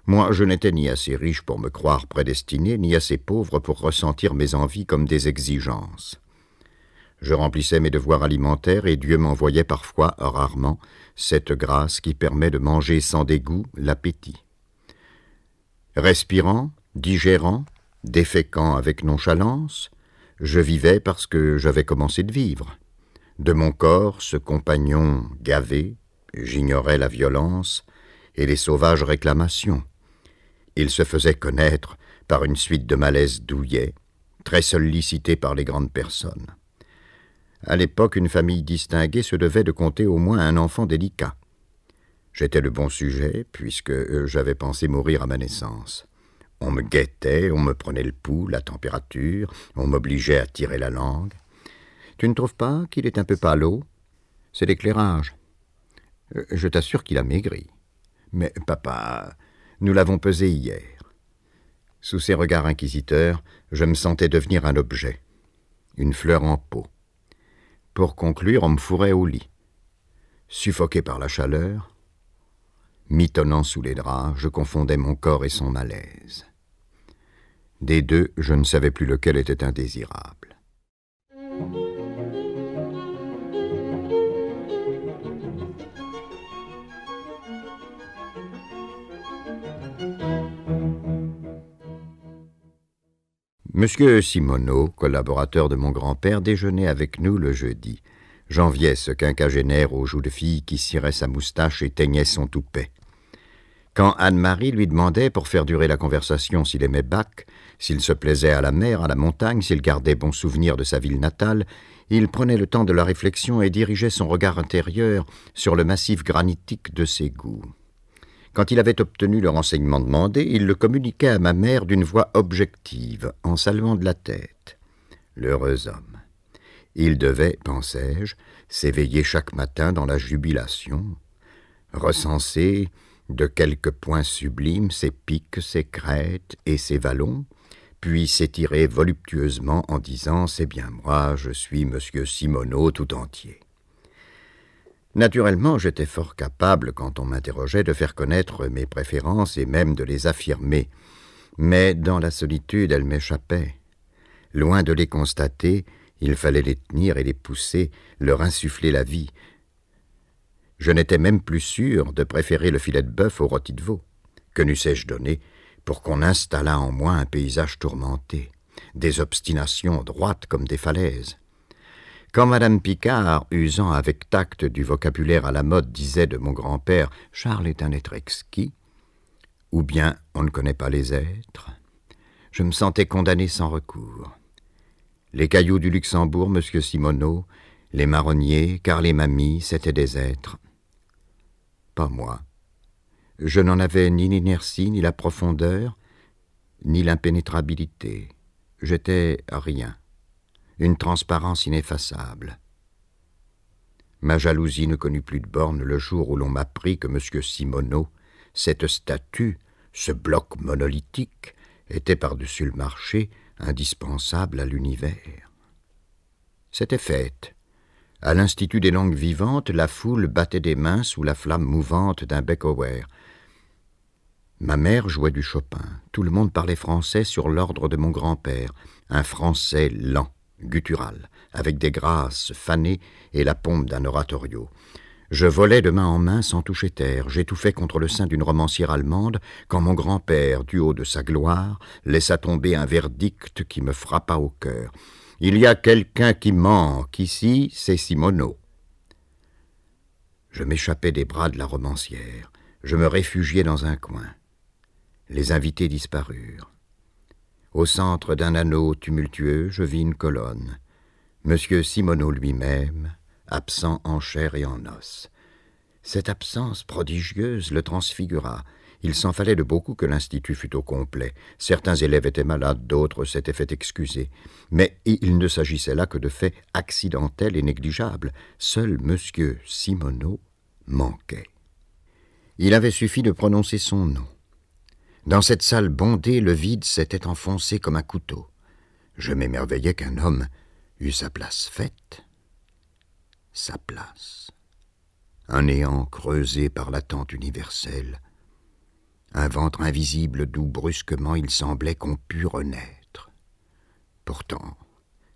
Moi, je n'étais ni assez riche pour me croire prédestiné, ni assez pauvre pour ressentir mes envies comme des exigences. Je remplissais mes devoirs alimentaires et Dieu m'envoyait parfois, rarement, cette grâce qui permet de manger sans dégoût l'appétit. Respirant, digérant, déféquant avec nonchalance, je vivais parce que j'avais commencé de vivre. De mon corps, ce compagnon gavé, j'ignorais la violence et les sauvages réclamations. Il se faisait connaître par une suite de malaises douillets, très sollicités par les grandes personnes. À l'époque, une famille distinguée se devait de compter au moins un enfant délicat. J'étais le bon sujet, puisque euh, j'avais pensé mourir à ma naissance. On me guettait, on me prenait le pouls, la température, on m'obligeait à tirer la langue. Tu ne trouves pas qu'il est un peu pâleau C'est l'éclairage. Euh, je t'assure qu'il a maigri. Mais, papa, nous l'avons pesé hier. Sous ses regards inquisiteurs, je me sentais devenir un objet, une fleur en pot. Pour conclure, on me fourrait au lit. Suffoqué par la chaleur, mitonnant sous les draps, je confondais mon corps et son malaise. Des deux, je ne savais plus lequel était indésirable. Monsieur Simoneau, collaborateur de mon grand-père, déjeunait avec nous le jeudi. J'enviais ce quinquagénaire aux joues de fille qui cirait sa moustache et teignait son toupet. Quand Anne-Marie lui demandait, pour faire durer la conversation, s'il aimait Bach, s'il se plaisait à la mer, à la montagne, s'il gardait bon souvenir de sa ville natale, il prenait le temps de la réflexion et dirigeait son regard intérieur sur le massif granitique de ses goûts. Quand il avait obtenu le renseignement demandé, il le communiquait à ma mère d'une voix objective, en saluant de la tête. L'heureux homme. Il devait, pensais-je, s'éveiller chaque matin dans la jubilation, recenser de quelques points sublimes ses pics, ses crêtes et ses vallons, puis s'étirer voluptueusement en disant C'est bien moi, je suis monsieur Simoneau tout entier. Naturellement, j'étais fort capable, quand on m'interrogeait, de faire connaître mes préférences et même de les affirmer. Mais dans la solitude, elles m'échappaient. Loin de les constater, il fallait les tenir et les pousser, leur insuffler la vie. Je n'étais même plus sûr de préférer le filet de bœuf au rôti de veau. Que n'eussé-je donné pour qu'on installât en moi un paysage tourmenté, des obstinations droites comme des falaises? Quand Madame Picard, usant avec tact du vocabulaire à la mode, disait de mon grand-père Charles est un être exquis, ou bien on ne connaît pas les êtres, je me sentais condamné sans recours. Les cailloux du Luxembourg, Monsieur Simoneau, les marronniers, car les mamies, c'étaient des êtres. Pas moi. Je n'en avais ni l'inertie, ni la profondeur, ni l'impénétrabilité. J'étais rien une transparence ineffaçable. Ma jalousie ne connut plus de bornes le jour où l'on m'apprit que M. Simoneau, cette statue, ce bloc monolithique, était par-dessus le marché indispensable à l'univers. C'était fête. À l'Institut des langues vivantes, la foule battait des mains sous la flamme mouvante d'un bec Ma mère jouait du Chopin. Tout le monde parlait français sur l'ordre de mon grand-père, un français lent guttural, avec des grâces fanées et la pompe d'un oratorio. Je volais de main en main sans toucher terre, j'étouffais contre le sein d'une romancière allemande, quand mon grand-père, du haut de sa gloire, laissa tomber un verdict qui me frappa au cœur. Il y a quelqu'un qui manque ici, c'est Simoneau. Je m'échappais des bras de la romancière, je me réfugiais dans un coin. Les invités disparurent. Au centre d'un anneau tumultueux, je vis une colonne. Monsieur Simoneau lui-même, absent en chair et en os. Cette absence prodigieuse le transfigura. Il s'en fallait de beaucoup que l'institut fût au complet. Certains élèves étaient malades, d'autres s'étaient fait excuser. Mais il ne s'agissait là que de faits accidentels et négligeables. Seul monsieur Simoneau manquait. Il avait suffi de prononcer son nom. Dans cette salle bondée, le vide s'était enfoncé comme un couteau. Je m'émerveillais qu'un homme eût sa place faite. Sa place. Un néant creusé par l'attente universelle. Un ventre invisible d'où brusquement il semblait qu'on pût renaître. Pourtant,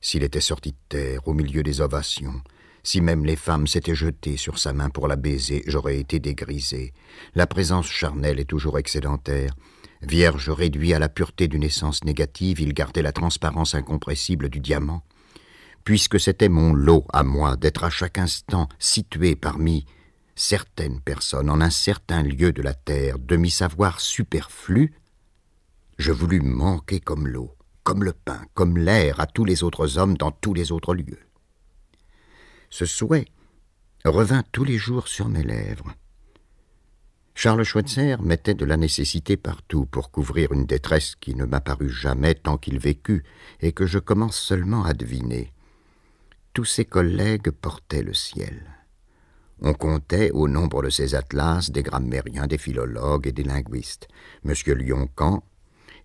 s'il était sorti de terre au milieu des ovations, si même les femmes s'étaient jetées sur sa main pour la baiser, j'aurais été dégrisé. La présence charnelle est toujours excédentaire. Vierge réduit à la pureté d'une essence négative, il gardait la transparence incompressible du diamant. Puisque c'était mon lot à moi d'être à chaque instant situé parmi certaines personnes en un certain lieu de la terre, de m'y savoir superflu, je voulus manquer comme l'eau, comme le pain, comme l'air à tous les autres hommes dans tous les autres lieux. Ce souhait revint tous les jours sur mes lèvres. Charles Schweitzer mettait de la nécessité partout pour couvrir une détresse qui ne m'apparut jamais tant qu'il vécut et que je commence seulement à deviner. Tous ses collègues portaient le ciel. On comptait au nombre de ces atlas des grammairiens, des philologues et des linguistes. M. Lioncan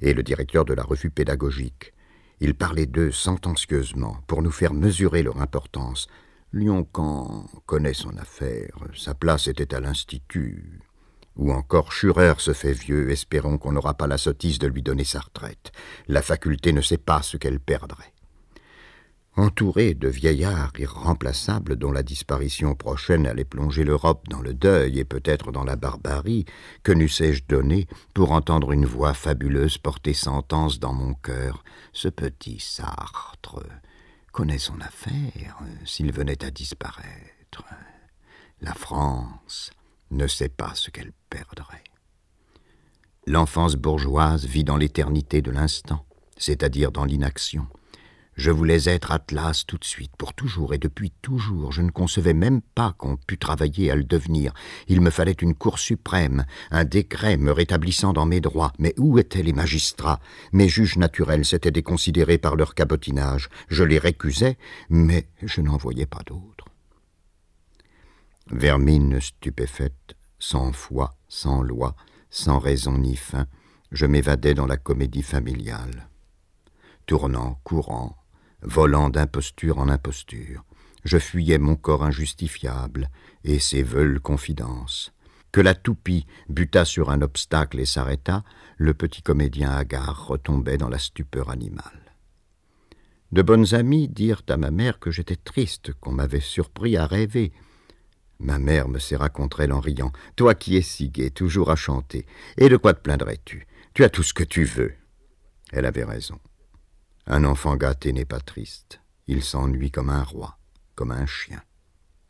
et le directeur de la revue pédagogique. Il parlait d'eux sentencieusement pour nous faire mesurer leur importance. Lioncan connaît son affaire. Sa place était à l'Institut. Ou encore Schurer se fait vieux, espérons qu'on n'aura pas la sottise de lui donner sa retraite. La faculté ne sait pas ce qu'elle perdrait. Entouré de vieillards irremplaçables dont la disparition prochaine allait plonger l'Europe dans le deuil et peut-être dans la barbarie, que n'eussé-je donné pour entendre une voix fabuleuse porter sentence dans mon cœur Ce petit Sartre connaît son affaire s'il venait à disparaître. La France ne sait pas ce qu'elle perdrait. L'enfance bourgeoise vit dans l'éternité de l'instant, c'est-à-dire dans l'inaction. Je voulais être Atlas tout de suite, pour toujours, et depuis toujours, je ne concevais même pas qu'on pût travailler à le devenir. Il me fallait une cour suprême, un décret me rétablissant dans mes droits. Mais où étaient les magistrats? Mes juges naturels s'étaient déconsidérés par leur cabotinage. Je les récusais, mais je n'en voyais pas d'autres. Vermine stupéfaite, sans foi, sans loi, sans raison ni fin, je m'évadais dans la comédie familiale. Tournant, courant, volant d'imposture en imposture. Je fuyais mon corps injustifiable et ses veules confidences. Que la toupie buta sur un obstacle et s'arrêta, le petit comédien hagard retombait dans la stupeur animale. De bonnes amies dirent à ma mère que j'étais triste, qu'on m'avait surpris à rêver. Ma mère me serra contre elle en riant. Toi qui es si gai, toujours à chanter, et de quoi te plaindrais-tu? Tu as tout ce que tu veux. Elle avait raison. Un enfant gâté n'est pas triste. Il s'ennuie comme un roi, comme un chien.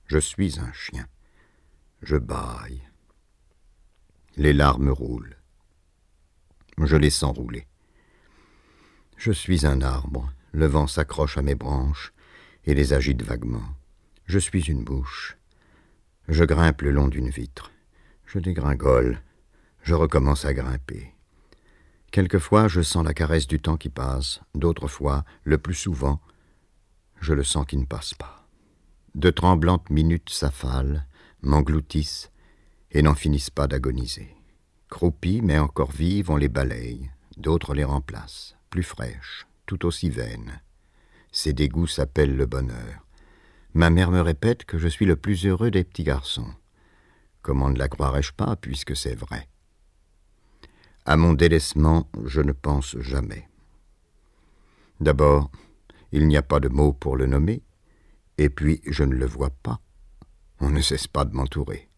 Je suis un chien. Je baille. Les larmes roulent. Je les sens rouler. Je suis un arbre. Le vent s'accroche à mes branches et les agite vaguement. Je suis une bouche. Je grimpe le long d'une vitre. Je dégringole. Je recommence à grimper. Quelquefois, je sens la caresse du temps qui passe, d'autres fois, le plus souvent, je le sens qui ne passe pas. De tremblantes minutes s'affalent, m'engloutissent et n'en finissent pas d'agoniser. Croupies, mais encore vives, on les balaye, d'autres les remplacent, plus fraîches, tout aussi vaines. Ces dégoûts s'appellent le bonheur. Ma mère me répète que je suis le plus heureux des petits garçons. Comment ne la croirais-je pas, puisque c'est vrai? À mon délaissement, je ne pense jamais. D'abord, il n'y a pas de mot pour le nommer, et puis je ne le vois pas. On ne cesse pas de m'entourer.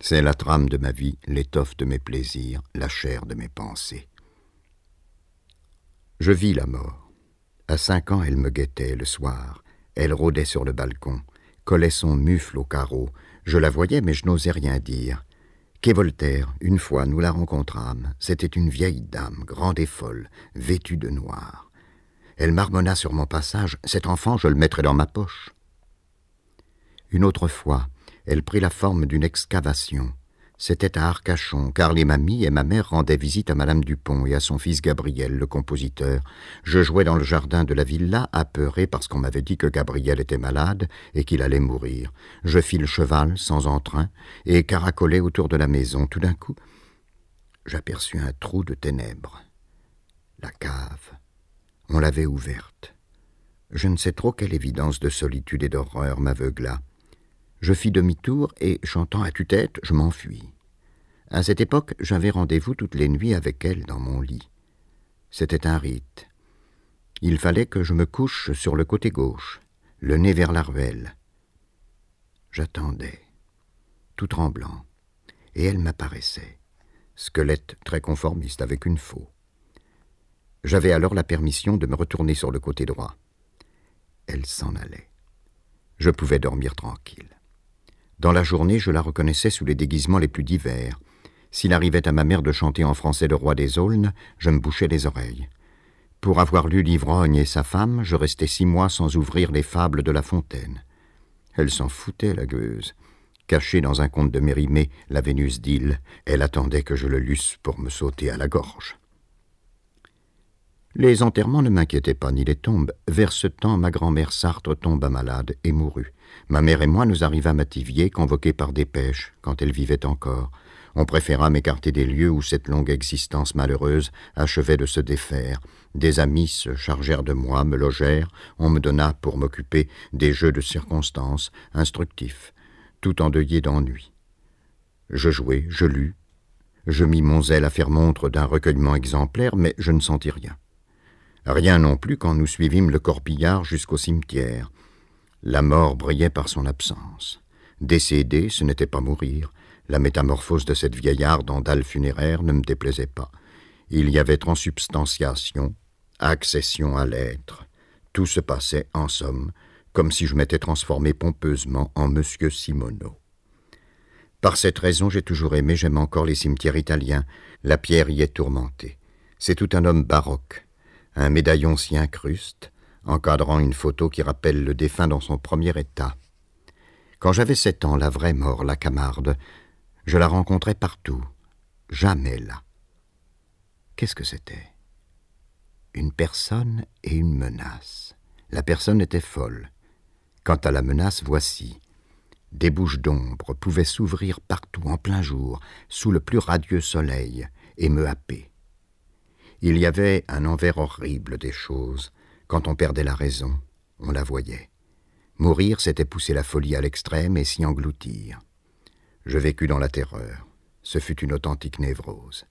C'est la trame de ma vie, l'étoffe de mes plaisirs, la chair de mes pensées. Je vis la mort. À cinq ans, elle me guettait le soir. Elle rôdait sur le balcon, collait son mufle au carreau. Je la voyais, mais je n'osais rien dire. Quai Voltaire, une fois nous la rencontrâmes. C'était une vieille dame, grande et folle, vêtue de noir. Elle marmonna sur mon passage Cet enfant, je le mettrai dans ma poche. Une autre fois, elle prit la forme d'une excavation. C'était à Arcachon, car les mamies et ma mère rendaient visite à Madame Dupont et à son fils Gabriel, le compositeur. Je jouais dans le jardin de la villa, apeuré parce qu'on m'avait dit que Gabriel était malade et qu'il allait mourir. Je fis le cheval, sans entrain, et caracolai autour de la maison. Tout d'un coup, j'aperçus un trou de ténèbres. La cave. On l'avait ouverte. Je ne sais trop quelle évidence de solitude et d'horreur m'aveugla. Je fis demi-tour et, chantant à tue-tête, je m'enfuis. À cette époque, j'avais rendez-vous toutes les nuits avec elle dans mon lit. C'était un rite. Il fallait que je me couche sur le côté gauche, le nez vers la ruelle. J'attendais, tout tremblant, et elle m'apparaissait, squelette très conformiste avec une faux. J'avais alors la permission de me retourner sur le côté droit. Elle s'en allait. Je pouvais dormir tranquille. Dans la journée, je la reconnaissais sous les déguisements les plus divers. S'il arrivait à ma mère de chanter en français le roi des aulnes, je me bouchais les oreilles. Pour avoir lu l'ivrogne et sa femme, je restais six mois sans ouvrir les fables de La Fontaine. Elle s'en foutait, la gueuse. Cachée dans un conte de Mérimée, la Vénus d'île, elle attendait que je le lusse pour me sauter à la gorge. Les enterrements ne m'inquiétaient pas, ni les tombes. Vers ce temps, ma grand-mère Sartre tomba malade et mourut. Ma mère et moi nous arrivâmes à Tivier, convoqués par dépêche, quand elle vivait encore. On préféra m'écarter des lieux où cette longue existence malheureuse achevait de se défaire. Des amis se chargèrent de moi, me logèrent, on me donna, pour m'occuper, des jeux de circonstances, instructifs, tout endeuillé d'ennui. Je jouai, je lus, je mis mon zèle à faire montre d'un recueillement exemplaire, mais je ne sentis rien. Rien non plus quand nous suivîmes le corbillard jusqu'au cimetière. La mort brillait par son absence. Décéder, ce n'était pas mourir. La métamorphose de cette vieillarde en dalle funéraire ne me déplaisait pas. Il y avait transubstantiation, accession à l'être. Tout se passait, en somme, comme si je m'étais transformé pompeusement en Monsieur Simoneau. Par cette raison, j'ai toujours aimé, j'aime encore les cimetières italiens. La pierre y est tourmentée. C'est tout un homme baroque. Un médaillon s'y incruste, encadrant une photo qui rappelle le défunt dans son premier état. Quand j'avais sept ans, la vraie mort, la Camarde, je la rencontrais partout, jamais là. Qu'est-ce que c'était? Une personne et une menace. La personne était folle. Quant à la menace, voici. Des bouches d'ombre pouvaient s'ouvrir partout en plein jour, sous le plus radieux soleil, et me happer. Il y avait un envers horrible des choses. Quand on perdait la raison, on la voyait. Mourir, c'était pousser la folie à l'extrême et s'y engloutir. Je vécus dans la terreur. Ce fut une authentique névrose.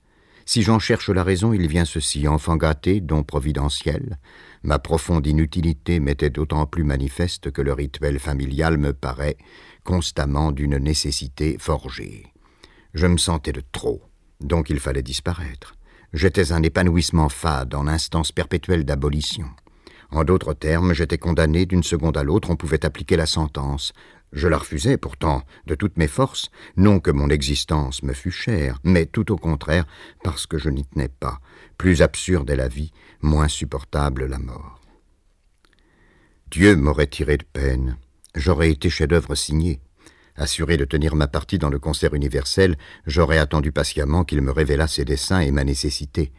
Si j'en cherche la raison, il vient ceci, enfant gâté, don providentiel. Ma profonde inutilité m'était d'autant plus manifeste que le rituel familial me paraît constamment d'une nécessité forgée. Je me sentais de trop, donc il fallait disparaître. J'étais un épanouissement fade en instance perpétuelle d'abolition. En d'autres termes, j'étais condamné d'une seconde à l'autre, on pouvait appliquer la sentence. Je la refusais pourtant de toutes mes forces, non que mon existence me fût chère, mais tout au contraire parce que je n'y tenais pas. Plus absurde est la vie, moins supportable la mort. Dieu m'aurait tiré de peine, j'aurais été chef-d'œuvre signé. Assuré de tenir ma partie dans le concert universel, j'aurais attendu patiemment qu'il me révélât ses desseins et ma nécessité.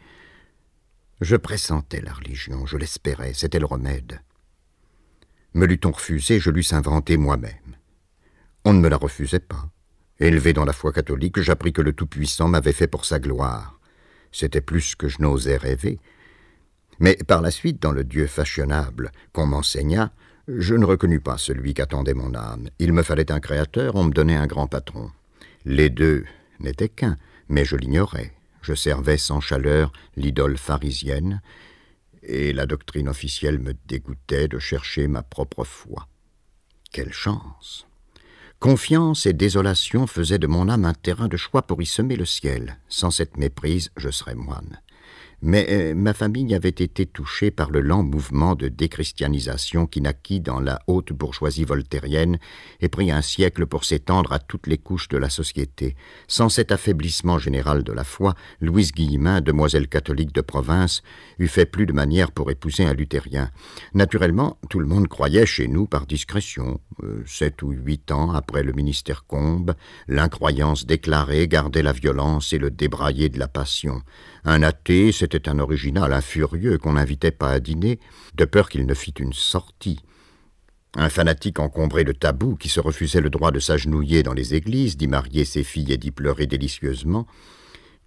Je pressentais la religion, je l'espérais, c'était le remède. Me l'eût-on refusé, je l'eusse inventé moi-même. On ne me la refusait pas. Élevé dans la foi catholique, j'appris que le Tout-Puissant m'avait fait pour sa gloire. C'était plus que je n'osais rêver. Mais par la suite, dans le Dieu fashionable qu'on m'enseigna, je ne reconnus pas celui qu'attendait mon âme. Il me fallait un créateur, on me donnait un grand patron. Les deux n'étaient qu'un, mais je l'ignorais. Je servais sans chaleur l'idole pharisienne, et la doctrine officielle me dégoûtait de chercher ma propre foi. Quelle chance Confiance et désolation faisaient de mon âme un terrain de choix pour y semer le ciel. Sans cette méprise, je serais moine. Mais euh, ma famille avait été touchée par le lent mouvement de déchristianisation qui naquit dans la haute bourgeoisie voltairienne et prit un siècle pour s'étendre à toutes les couches de la société. Sans cet affaiblissement général de la foi, Louise Guillemin, demoiselle catholique de province, eût fait plus de manière pour épouser un luthérien. Naturellement, tout le monde croyait chez nous par discrétion. Euh, sept ou huit ans après le ministère Combe, l'incroyance déclarée gardait la violence et le débraillé de la passion. Un athée, c'était un original, un furieux qu'on n'invitait pas à dîner, de peur qu'il ne fît une sortie. Un fanatique encombré de tabous qui se refusait le droit de s'agenouiller dans les églises, d'y marier ses filles et d'y pleurer délicieusement,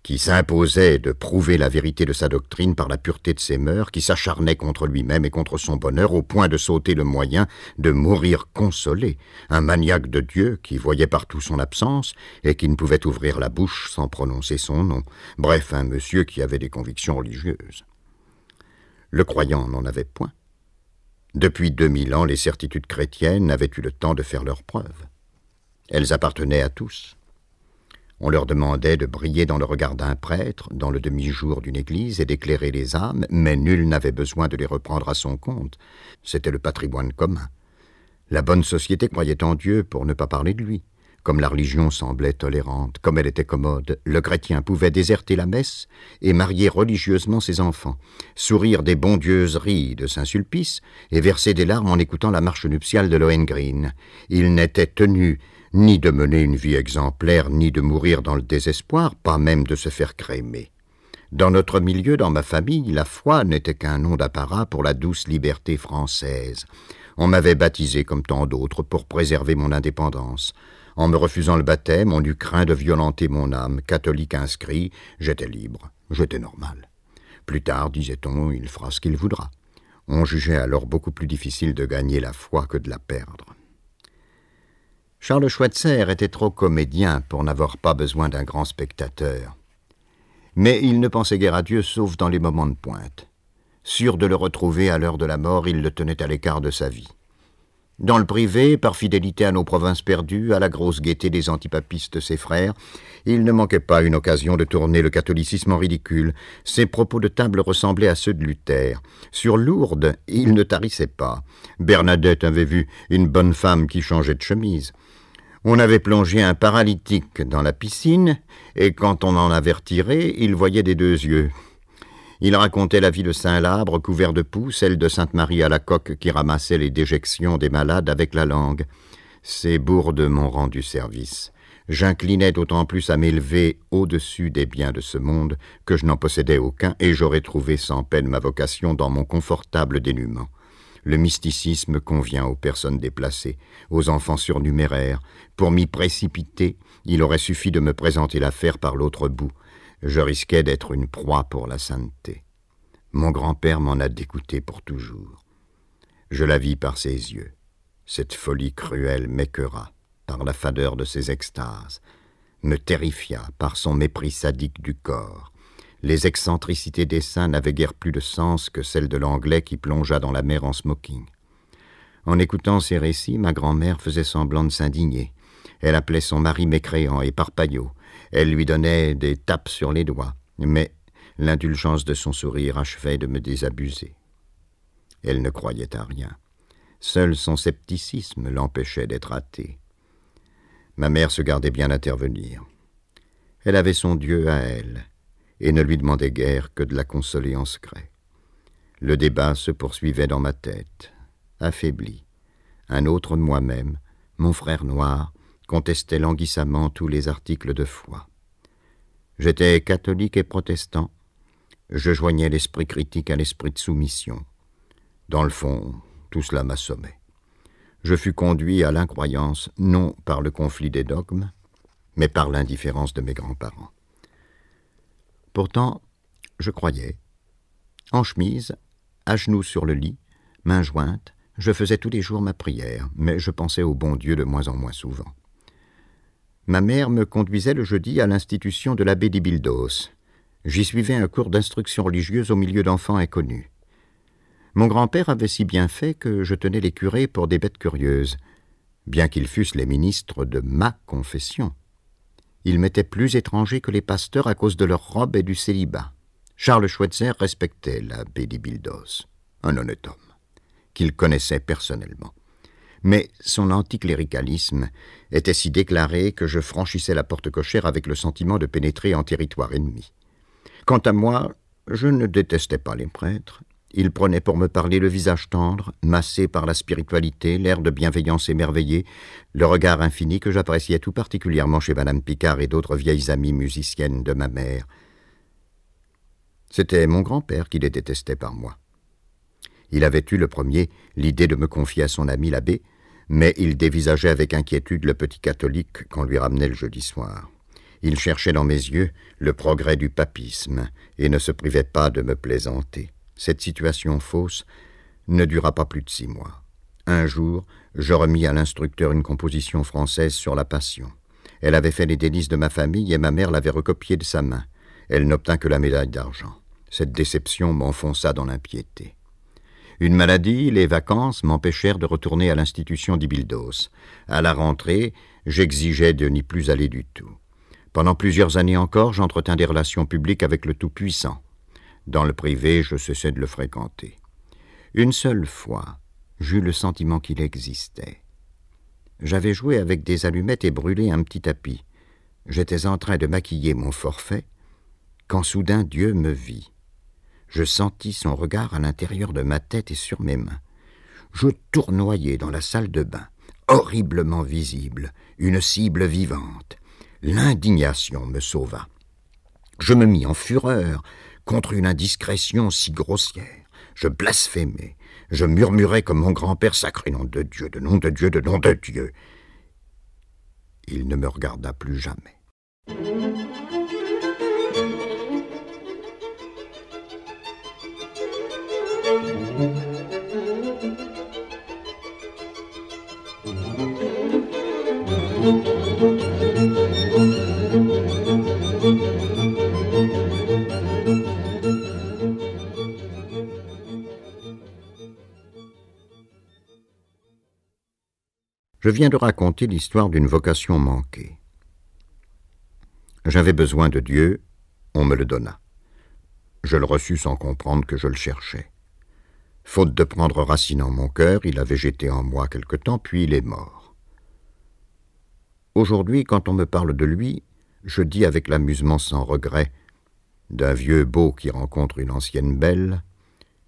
qui s'imposait de prouver la vérité de sa doctrine par la pureté de ses mœurs, qui s'acharnait contre lui-même et contre son bonheur au point de sauter le moyen de mourir consolé, un maniaque de Dieu qui voyait partout son absence et qui ne pouvait ouvrir la bouche sans prononcer son nom, bref, un monsieur qui avait des convictions religieuses. Le croyant n'en avait point. Depuis deux mille ans, les certitudes chrétiennes avaient eu le temps de faire leurs preuves. Elles appartenaient à tous. On leur demandait de briller dans le regard d'un prêtre, dans le demi-jour d'une église, et d'éclairer les âmes, mais nul n'avait besoin de les reprendre à son compte. C'était le patrimoine commun. La bonne société croyait en Dieu pour ne pas parler de lui. Comme la religion semblait tolérante, comme elle était commode, le chrétien pouvait déserter la messe et marier religieusement ses enfants, sourire des bondieuseries de Saint-Sulpice et verser des larmes en écoutant la marche nuptiale de Lohengrin. Il n'était tenu ni de mener une vie exemplaire, ni de mourir dans le désespoir, pas même de se faire crémer. Dans notre milieu, dans ma famille, la foi n'était qu'un nom d'apparat pour la douce liberté française. On m'avait baptisé comme tant d'autres pour préserver mon indépendance. En me refusant le baptême, on eut craint de violenter mon âme. Catholique inscrit, j'étais libre, j'étais normal. Plus tard, disait-on, il fera ce qu'il voudra. On jugeait alors beaucoup plus difficile de gagner la foi que de la perdre. Charles Schweitzer était trop comédien pour n'avoir pas besoin d'un grand spectateur. Mais il ne pensait guère à Dieu sauf dans les moments de pointe. Sûr de le retrouver à l'heure de la mort, il le tenait à l'écart de sa vie. Dans le privé, par fidélité à nos provinces perdues, à la grosse gaieté des antipapistes ses frères, il ne manquait pas une occasion de tourner le catholicisme en ridicule. Ses propos de table ressemblaient à ceux de Luther. Sur Lourdes, il ne tarissait pas. Bernadette avait vu une bonne femme qui changeait de chemise. On avait plongé un paralytique dans la piscine, et quand on en avait retiré, il voyait des deux yeux. Il racontait la vie de Saint-Labre couvert de poux, celle de Sainte-Marie à la coque qui ramassait les déjections des malades avec la langue. Ces bourdes m'ont rendu service. J'inclinais d'autant plus à m'élever au-dessus des biens de ce monde que je n'en possédais aucun, et j'aurais trouvé sans peine ma vocation dans mon confortable dénuement. Le mysticisme convient aux personnes déplacées, aux enfants surnuméraires. Pour m'y précipiter, il aurait suffi de me présenter l'affaire par l'autre bout. Je risquais d'être une proie pour la sainteté. Mon grand-père m'en a dégoûté pour toujours. Je la vis par ses yeux. Cette folie cruelle m'écœura par la fadeur de ses extases, me terrifia par son mépris sadique du corps. Les excentricités des saints n'avaient guère plus de sens que celles de l'anglais qui plongea dans la mer en smoking. En écoutant ces récits, ma grand-mère faisait semblant de s'indigner. Elle appelait son mari mécréant et parpaillot. Elle lui donnait des tapes sur les doigts, mais l'indulgence de son sourire achevait de me désabuser. Elle ne croyait à rien. Seul son scepticisme l'empêchait d'être athée. Ma mère se gardait bien d'intervenir. Elle avait son Dieu à elle, et ne lui demandait guère que de la consoler en secret. Le débat se poursuivait dans ma tête, affaibli. Un autre moi-même, mon frère noir, contestait languissamment tous les articles de foi. J'étais catholique et protestant. Je joignais l'esprit critique à l'esprit de soumission. Dans le fond, tout cela m'assommait. Je fus conduit à l'incroyance non par le conflit des dogmes, mais par l'indifférence de mes grands-parents. Pourtant, je croyais. En chemise, à genoux sur le lit, mains jointes, je faisais tous les jours ma prière, mais je pensais au bon Dieu de moins en moins souvent. Ma mère me conduisait le jeudi à l'institution de l'abbé d'Ibildos. J'y suivais un cours d'instruction religieuse au milieu d'enfants inconnus. Mon grand-père avait si bien fait que je tenais les curés pour des bêtes curieuses, bien qu'ils fussent les ministres de ma confession. Ils m'étaient plus étrangers que les pasteurs à cause de leur robe et du célibat. Charles Schweitzer respectait l'abbé d'Ibildos, un honnête homme, qu'il connaissait personnellement. Mais son anticléricalisme était si déclaré que je franchissais la porte cochère avec le sentiment de pénétrer en territoire ennemi. Quant à moi, je ne détestais pas les prêtres. Ils prenaient pour me parler le visage tendre, massé par la spiritualité, l'air de bienveillance émerveillé, le regard infini que j'appréciais tout particulièrement chez Madame Picard et d'autres vieilles amies musiciennes de ma mère. C'était mon grand-père qui les détestait par moi. Il avait eu le premier l'idée de me confier à son ami l'abbé, mais il dévisageait avec inquiétude le petit catholique qu'on lui ramenait le jeudi soir. Il cherchait dans mes yeux le progrès du papisme et ne se privait pas de me plaisanter. Cette situation fausse ne dura pas plus de six mois. Un jour, je remis à l'instructeur une composition française sur la passion. Elle avait fait les délices de ma famille et ma mère l'avait recopiée de sa main. Elle n'obtint que la médaille d'argent. Cette déception m'enfonça dans l'impiété. Une maladie, les vacances m'empêchèrent de retourner à l'institution d'Ibildos. À la rentrée, j'exigeais de n'y plus aller du tout. Pendant plusieurs années encore, j'entretins des relations publiques avec le Tout-Puissant. Dans le privé, je cessai de le fréquenter. Une seule fois, j'eus le sentiment qu'il existait. J'avais joué avec des allumettes et brûlé un petit tapis. J'étais en train de maquiller mon forfait, quand soudain Dieu me vit je sentis son regard à l'intérieur de ma tête et sur mes mains. Je tournoyais dans la salle de bain, horriblement visible, une cible vivante. L'indignation me sauva. Je me mis en fureur contre une indiscrétion si grossière. Je blasphémais, je murmurais comme mon grand-père sacré nom de Dieu, de nom de Dieu, de nom de Dieu. Il ne me regarda plus jamais. Je viens de raconter l'histoire d'une vocation manquée. J'avais besoin de Dieu, on me le donna. Je le reçus sans comprendre que je le cherchais. Faute de prendre racine en mon cœur, il a végété en moi quelque temps, puis il est mort. Aujourd'hui, quand on me parle de lui, je dis avec l'amusement sans regret d'un vieux beau qui rencontre une ancienne belle.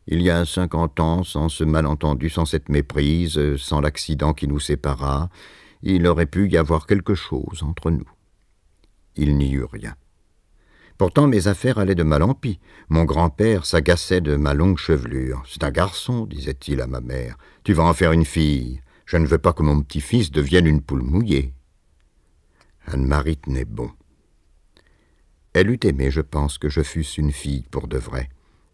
Il y a cinquante ans, sans ce malentendu, sans cette méprise, sans l'accident qui nous sépara, il aurait pu y avoir quelque chose entre nous. Il n'y eut rien. Pourtant mes affaires allaient de mal en pis. Mon grand-père s'agaçait de ma longue chevelure. C'est un garçon, disait-il à ma mère. Tu vas en faire une fille. Je ne veux pas que mon petit-fils devienne une poule mouillée. Anne-Marie tenait bon. Elle eût aimé, je pense, que je fusse une fille pour de vrai.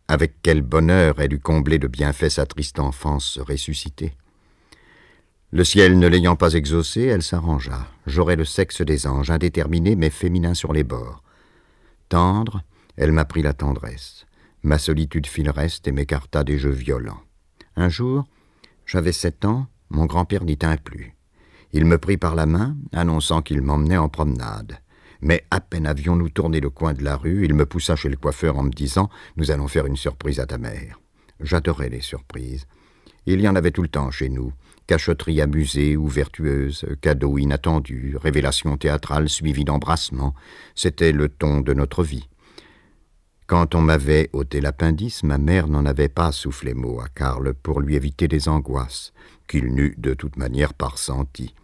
Avec quel bonheur elle eût comblé de bienfaits sa triste enfance ressuscitée. Le ciel ne l'ayant pas exaucé, elle s'arrangea. J'aurais le sexe des anges, indéterminé mais féminin sur les bords. Tendre, elle m'apprit la tendresse. Ma solitude fit le reste et m'écarta des jeux violents. Un jour, j'avais sept ans, mon grand-père n'y tint plus. Il me prit par la main, annonçant qu'il m'emmenait en promenade. Mais à peine avions-nous tourné le coin de la rue, il me poussa chez le coiffeur en me disant Nous allons faire une surprise à ta mère. J'adorais les surprises. Il y en avait tout le temps chez nous cachotterie amusée ou vertueuse, cadeaux inattendus, révélations théâtrales suivies d'embrassements. C'était le ton de notre vie. Quand on m'avait ôté l'appendice, ma mère n'en avait pas soufflé mot à Karl pour lui éviter des angoisses, qu'il n'eût de toute manière pas ressenties.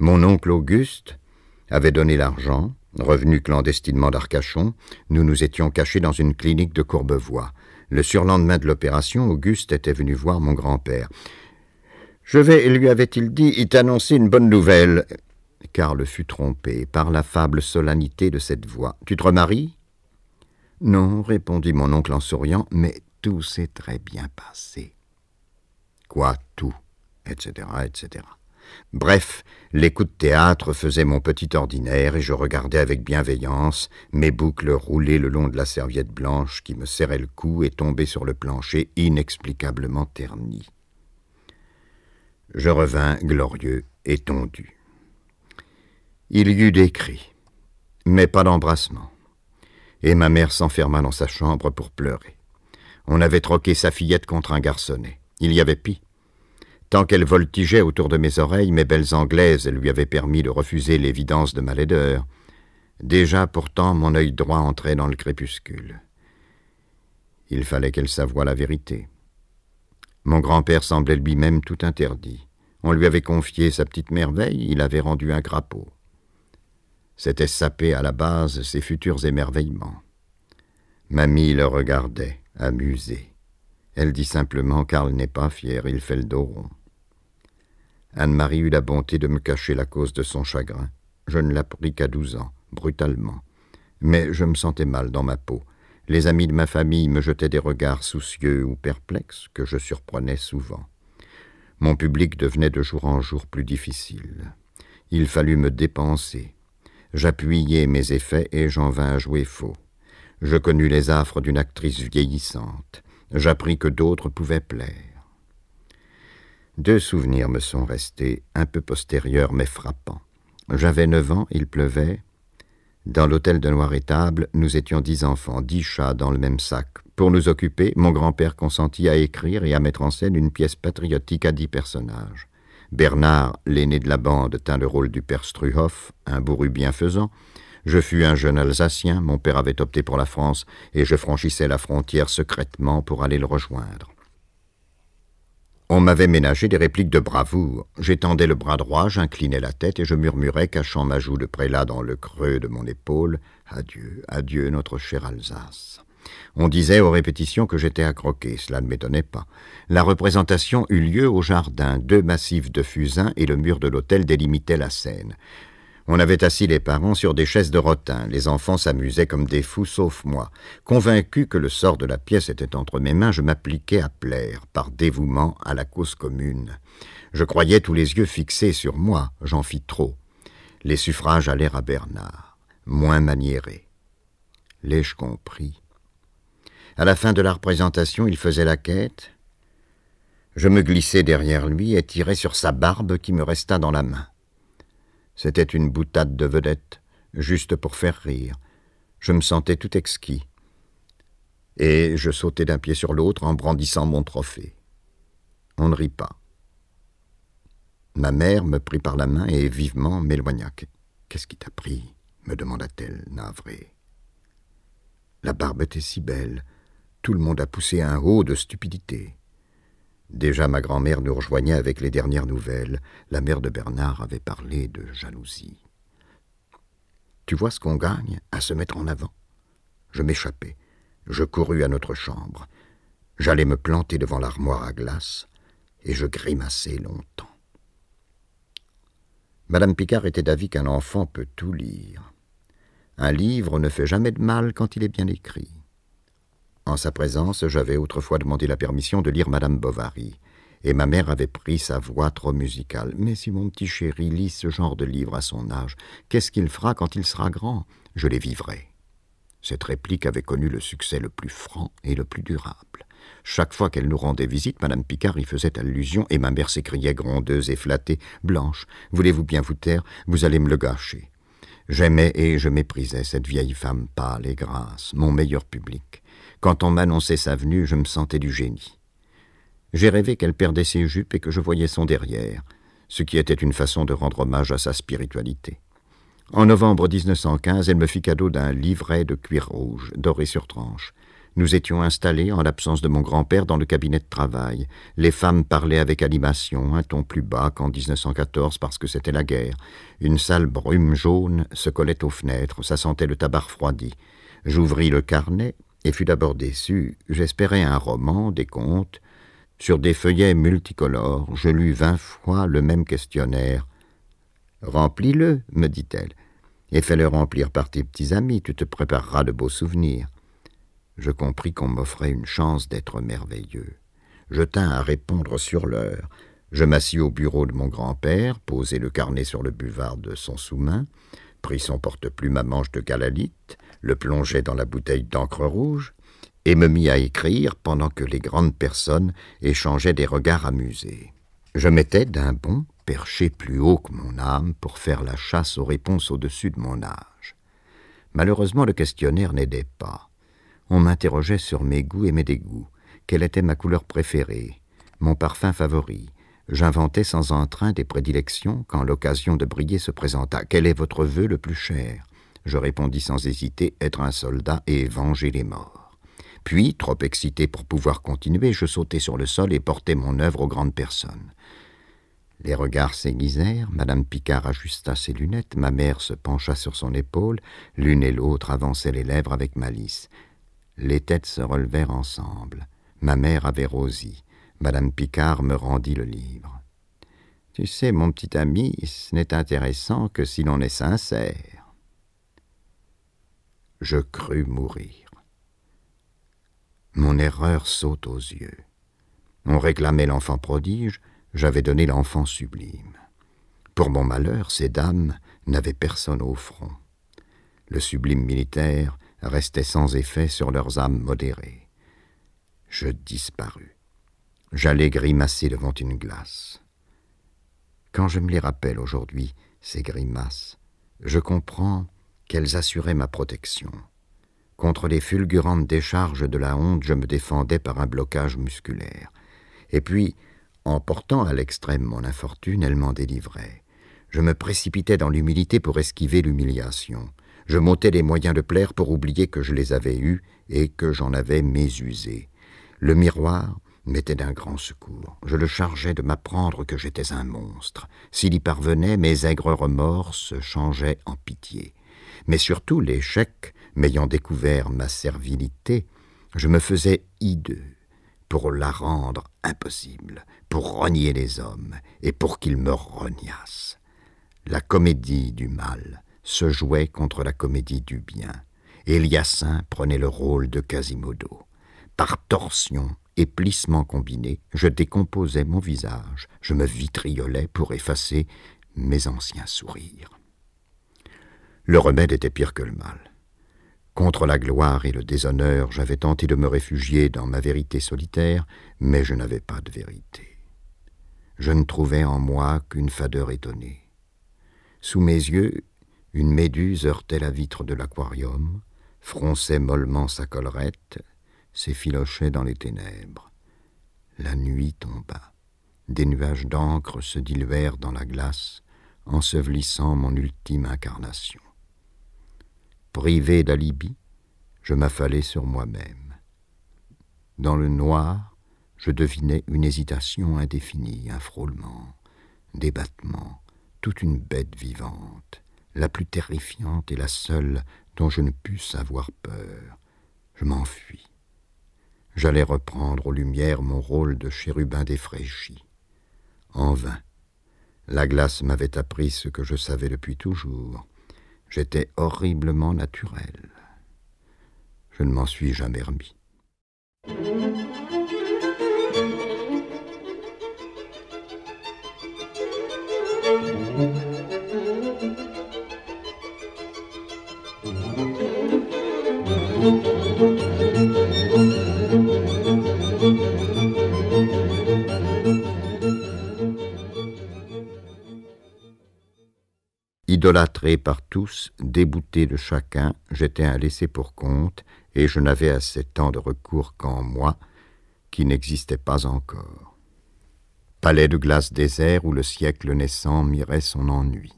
Mon oncle Auguste avait donné l'argent, revenu clandestinement d'Arcachon, nous nous étions cachés dans une clinique de Courbevoie. Le surlendemain de l'opération, Auguste était venu voir mon grand-père. Je vais, lui avait-il dit, y t'annoncer une bonne nouvelle. Karl fut trompé par l'affable solennité de cette voix. Tu te remaries? Non, répondit mon oncle en souriant, mais tout s'est très bien passé. Quoi, tout etc., etc. Bref, les coups de théâtre faisaient mon petit ordinaire et je regardais avec bienveillance mes boucles rouler le long de la serviette blanche qui me serrait le cou et tomber sur le plancher inexplicablement terni. Je revins glorieux et tondu. Il y eut des cris, mais pas d'embrassement, et ma mère s'enferma dans sa chambre pour pleurer. On avait troqué sa fillette contre un garçonnet. Il y avait pis. Tant qu'elle voltigeait autour de mes oreilles, mes belles anglaises lui avaient permis de refuser l'évidence de ma laideur. Déjà, pourtant, mon œil droit entrait dans le crépuscule. Il fallait qu'elle s'avoie la vérité. Mon grand-père semblait lui-même tout interdit. On lui avait confié sa petite merveille, il avait rendu un grappot. C'était saper à la base ses futurs émerveillements. Mamie le regardait, amusée. Elle dit simplement Karl n'est pas fier, il fait le dos. Anne-Marie eut la bonté de me cacher la cause de son chagrin. Je ne l'appris qu'à douze ans, brutalement. Mais je me sentais mal dans ma peau. Les amis de ma famille me jetaient des regards soucieux ou perplexes que je surprenais souvent. Mon public devenait de jour en jour plus difficile. Il fallut me dépenser. J'appuyai mes effets et j'en vins à jouer faux. Je connus les affres d'une actrice vieillissante. J'appris que d'autres pouvaient plaire. Deux souvenirs me sont restés, un peu postérieurs mais frappants. J'avais neuf ans, il pleuvait, dans l'hôtel de Noir-Étable, nous étions dix enfants, dix chats dans le même sac. Pour nous occuper, mon grand-père consentit à écrire et à mettre en scène une pièce patriotique à dix personnages. Bernard, l'aîné de la bande, tint le rôle du père Struhoff, un bourru bienfaisant. Je fus un jeune Alsacien, mon père avait opté pour la France, et je franchissais la frontière secrètement pour aller le rejoindre. On m'avait ménagé des répliques de bravoure. J'étendais le bras droit, j'inclinais la tête et je murmurais, cachant ma joue de prélat dans le creux de mon épaule Adieu, adieu, notre chère Alsace. On disait aux répétitions que j'étais à croquer, cela ne m'étonnait pas. La représentation eut lieu au jardin, deux massifs de fusains et le mur de l'hôtel délimitaient la scène. On avait assis les parents sur des chaises de rotin. Les enfants s'amusaient comme des fous, sauf moi. Convaincu que le sort de la pièce était entre mes mains, je m'appliquais à plaire, par dévouement à la cause commune. Je croyais tous les yeux fixés sur moi. J'en fis trop. Les suffrages allèrent à Bernard, moins maniérés. L'ai-je compris? À la fin de la représentation, il faisait la quête. Je me glissai derrière lui et tirai sur sa barbe qui me resta dans la main. C'était une boutade de vedette, juste pour faire rire. Je me sentais tout exquis. Et je sautais d'un pied sur l'autre en brandissant mon trophée. On ne rit pas. Ma mère me prit par la main et vivement m'éloigna. Qu'est-ce qui t'a pris? me demanda-t-elle, navrée. La barbe était si belle. Tout le monde a poussé un haut de stupidité. Déjà ma grand-mère nous rejoignait avec les dernières nouvelles. La mère de Bernard avait parlé de jalousie. Tu vois ce qu'on gagne à se mettre en avant? Je m'échappai. Je courus à notre chambre. J'allais me planter devant l'armoire à glace, et je grimaçai longtemps. Madame Picard était d'avis qu'un enfant peut tout lire. Un livre ne fait jamais de mal quand il est bien écrit. En sa présence, j'avais autrefois demandé la permission de lire Madame Bovary, et ma mère avait pris sa voix trop musicale. Mais si mon petit chéri lit ce genre de livre à son âge, qu'est-ce qu'il fera quand il sera grand? Je les vivrai. Cette réplique avait connu le succès le plus franc et le plus durable. Chaque fois qu'elle nous rendait visite, Madame Picard y faisait allusion, et ma mère s'écriait grondeuse et flattée Blanche, voulez-vous bien vous taire? Vous allez me le gâcher. J'aimais et je méprisais cette vieille femme pâle et grasse, mon meilleur public. Quand on m'annonçait sa venue, je me sentais du génie. J'ai rêvé qu'elle perdait ses jupes et que je voyais son derrière, ce qui était une façon de rendre hommage à sa spiritualité. En novembre 1915, elle me fit cadeau d'un livret de cuir rouge, doré sur tranche. Nous étions installés, en l'absence de mon grand-père, dans le cabinet de travail. Les femmes parlaient avec animation, un ton plus bas qu'en 1914 parce que c'était la guerre. Une sale brume jaune se collait aux fenêtres, ça sentait le tabac refroidi. J'ouvris le carnet et fus d'abord déçu. J'espérais un roman, des contes. Sur des feuillets multicolores, je lus vingt fois le même questionnaire. Remplis-le, me dit-elle, et fais-le remplir par tes petits amis, tu te prépareras de beaux souvenirs. Je compris qu'on m'offrait une chance d'être merveilleux. Je tins à répondre sur l'heure. Je m'assis au bureau de mon grand-père, posai le carnet sur le buvard de son sous-main, prit son porte-plume à manche de calalite, le plongeai dans la bouteille d'encre rouge, et me mis à écrire pendant que les grandes personnes échangeaient des regards amusés. Je m'étais d'un bond perché plus haut que mon âme pour faire la chasse aux réponses au-dessus de mon âge. Malheureusement, le questionnaire n'aidait pas. On m'interrogeait sur mes goûts et mes dégoûts, quelle était ma couleur préférée, mon parfum favori, J'inventais sans entrain des prédilections quand l'occasion de briller se présenta. Quel est votre vœu le plus cher? Je répondis sans hésiter être un soldat et venger les morts. Puis, trop excité pour pouvoir continuer, je sautai sur le sol et portai mon œuvre aux grandes personnes. Les regards s'aiguisèrent, Madame Picard ajusta ses lunettes, ma mère se pencha sur son épaule, l'une et l'autre avançaient les lèvres avec malice. Les têtes se relevèrent ensemble. Ma mère avait rosi. Madame Picard me rendit le livre. Tu sais, mon petit ami, ce n'est intéressant que si l'on est sincère. Je crus mourir. Mon erreur saute aux yeux. On réclamait l'enfant prodige, j'avais donné l'enfant sublime. Pour mon malheur, ces dames n'avaient personne au front. Le sublime militaire restait sans effet sur leurs âmes modérées. Je disparus. J'allais grimacer devant une glace. Quand je me les rappelle aujourd'hui, ces grimaces, je comprends qu'elles assuraient ma protection. Contre les fulgurantes décharges de la honte, je me défendais par un blocage musculaire. Et puis, en portant à l'extrême mon infortune, elle m'en délivrait. Je me précipitais dans l'humilité pour esquiver l'humiliation. Je montais les moyens de plaire pour oublier que je les avais eus et que j'en avais mésusé. Le miroir, m'était d'un grand secours. Je le chargeais de m'apprendre que j'étais un monstre. S'il y parvenait, mes aigres remords se changeaient en pitié. Mais surtout l'échec, m'ayant découvert ma servilité, je me faisais hideux pour la rendre impossible, pour renier les hommes et pour qu'ils me reniassent. La comédie du mal se jouait contre la comédie du bien. Eliassin prenait le rôle de Quasimodo. Par torsion, et plissements combinés, je décomposais mon visage, je me vitriolais pour effacer mes anciens sourires. Le remède était pire que le mal. Contre la gloire et le déshonneur, j'avais tenté de me réfugier dans ma vérité solitaire, mais je n'avais pas de vérité. Je ne trouvais en moi qu'une fadeur étonnée. Sous mes yeux, une méduse heurtait la vitre de l'aquarium, fronçait mollement sa collerette, s'effilochait dans les ténèbres. La nuit tomba. des nuages d'encre se diluèrent dans la glace, ensevelissant mon ultime incarnation. Privé d'alibi, je m'affalai sur moi-même. Dans le noir, je devinais une hésitation indéfinie, un frôlement, des battements, toute une bête vivante, la plus terrifiante et la seule dont je ne pusse avoir peur. Je m'enfuis. J'allais reprendre aux lumières mon rôle de chérubin défraîchi. En vain. La glace m'avait appris ce que je savais depuis toujours. J'étais horriblement naturel. Je ne m'en suis jamais remis. Idolâtré par tous, débouté de chacun, j'étais un laissé pour compte, et je n'avais assez temps de recours qu'en moi, qui n'existait pas encore. Palais de glace désert où le siècle naissant mirait son ennui.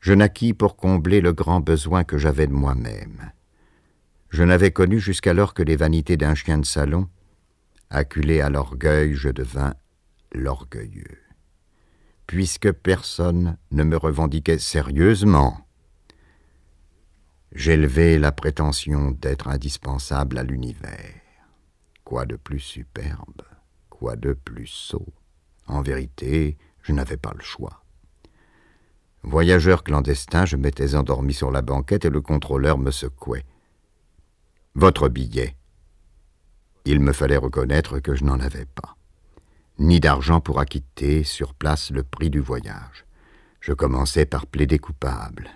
Je naquis pour combler le grand besoin que j'avais de moi-même. Je n'avais connu jusqu'alors que les vanités d'un chien de salon. Acculé à l'orgueil, je devins l'orgueilleux puisque personne ne me revendiquait sérieusement. J'élevais la prétention d'être indispensable à l'univers. Quoi de plus superbe, quoi de plus sot? En vérité, je n'avais pas le choix. Voyageur clandestin, je m'étais endormi sur la banquette et le contrôleur me secouait. Votre billet. Il me fallait reconnaître que je n'en avais pas ni d'argent pour acquitter sur place le prix du voyage. Je commençais par plaider coupable.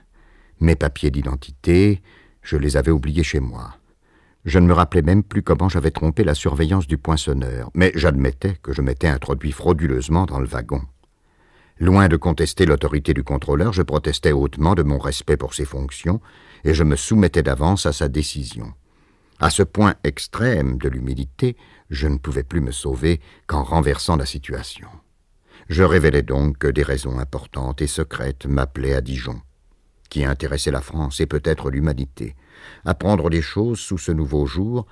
Mes papiers d'identité, je les avais oubliés chez moi. Je ne me rappelais même plus comment j'avais trompé la surveillance du poinçonneur, mais j'admettais que je m'étais introduit frauduleusement dans le wagon. Loin de contester l'autorité du contrôleur, je protestais hautement de mon respect pour ses fonctions, et je me soumettais d'avance à sa décision. À ce point extrême de l'humilité, je ne pouvais plus me sauver qu'en renversant la situation. Je révélai donc que des raisons importantes et secrètes m'appelaient à Dijon, qui intéressait la France et peut-être l'humanité. Apprendre les choses sous ce nouveau jour,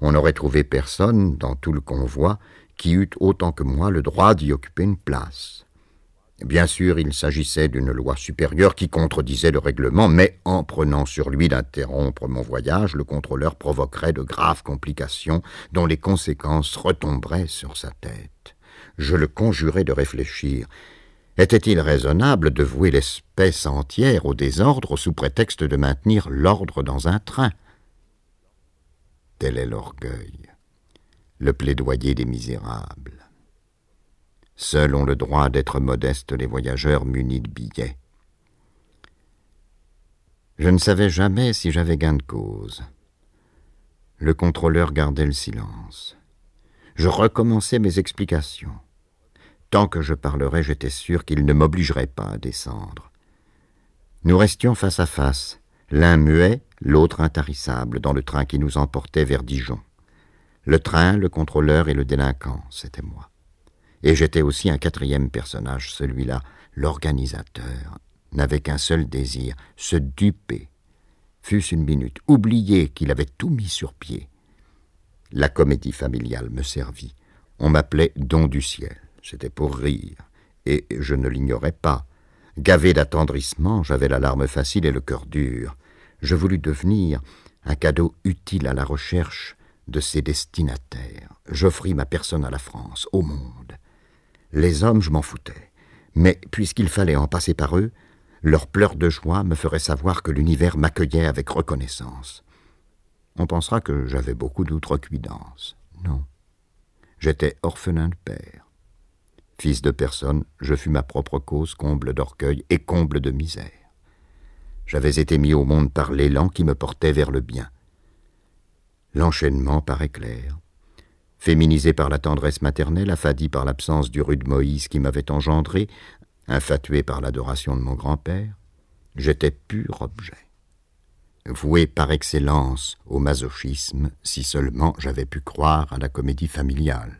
on n'aurait trouvé personne dans tout le convoi qui eût autant que moi le droit d'y occuper une place. Bien sûr, il s'agissait d'une loi supérieure qui contredisait le règlement, mais en prenant sur lui d'interrompre mon voyage, le contrôleur provoquerait de graves complications dont les conséquences retomberaient sur sa tête. Je le conjurai de réfléchir. Était-il raisonnable de vouer l'espèce entière au désordre sous prétexte de maintenir l'ordre dans un train? Tel est l'orgueil, le plaidoyer des misérables. Seuls ont le droit d'être modestes les voyageurs munis de billets. Je ne savais jamais si j'avais gain de cause. Le contrôleur gardait le silence. Je recommençais mes explications. Tant que je parlerais, j'étais sûr qu'il ne m'obligerait pas à descendre. Nous restions face à face, l'un muet, l'autre intarissable, dans le train qui nous emportait vers Dijon. Le train, le contrôleur et le délinquant, c'était moi. Et j'étais aussi un quatrième personnage, celui-là, l'organisateur, n'avait qu'un seul désir, se duper. Fût-ce une minute, oublier qu'il avait tout mis sur pied. La comédie familiale me servit. On m'appelait Don du ciel. C'était pour rire. Et je ne l'ignorais pas. Gavé d'attendrissement, j'avais la larme facile et le cœur dur. Je voulus devenir un cadeau utile à la recherche de ses destinataires. J'offris ma personne à la France, au monde. Les hommes, je m'en foutais. Mais puisqu'il fallait en passer par eux, leurs pleurs de joie me feraient savoir que l'univers m'accueillait avec reconnaissance. On pensera que j'avais beaucoup d'outrecuidance. Non. J'étais orphelin de père. Fils de personne, je fus ma propre cause, comble d'orgueil et comble de misère. J'avais été mis au monde par l'élan qui me portait vers le bien. L'enchaînement paraît clair féminisé par la tendresse maternelle, affadi par l'absence du rude Moïse qui m'avait engendré, infatué par l'adoration de mon grand-père, j'étais pur objet. Voué par excellence au masochisme, si seulement j'avais pu croire à la comédie familiale.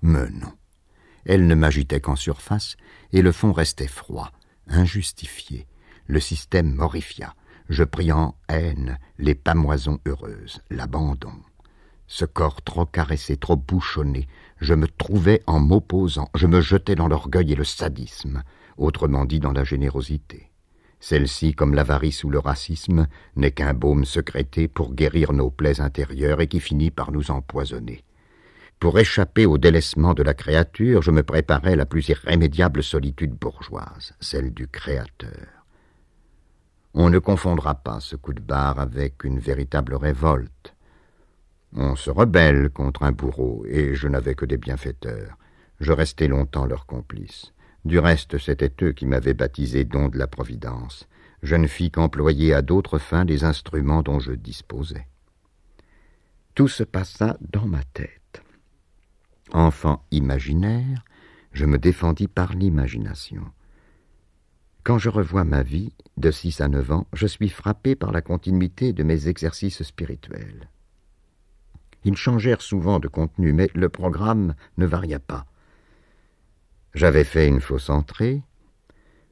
Mais non. Elle ne m'agitait qu'en surface, et le fond restait froid, injustifié. Le système morifia. Je pris en haine les pamoisons heureuses, l'abandon. Ce corps trop caressé, trop bouchonné, je me trouvais en m'opposant, je me jetais dans l'orgueil et le sadisme, autrement dit dans la générosité. Celle-ci, comme l'avarice ou le racisme, n'est qu'un baume secrété pour guérir nos plaies intérieures et qui finit par nous empoisonner. Pour échapper au délaissement de la créature, je me préparais la plus irrémédiable solitude bourgeoise, celle du Créateur. On ne confondra pas ce coup de barre avec une véritable révolte. On se rebelle contre un bourreau, et je n'avais que des bienfaiteurs. Je restai longtemps leur complice. Du reste, c'étaient eux qui m'avaient baptisé don de la Providence. Je ne fis qu'employer à d'autres fins les instruments dont je disposais. Tout se passa dans ma tête. Enfant imaginaire, je me défendis par l'imagination. Quand je revois ma vie, de six à neuf ans, je suis frappé par la continuité de mes exercices spirituels. Ils changèrent souvent de contenu, mais le programme ne varia pas. J'avais fait une fausse entrée,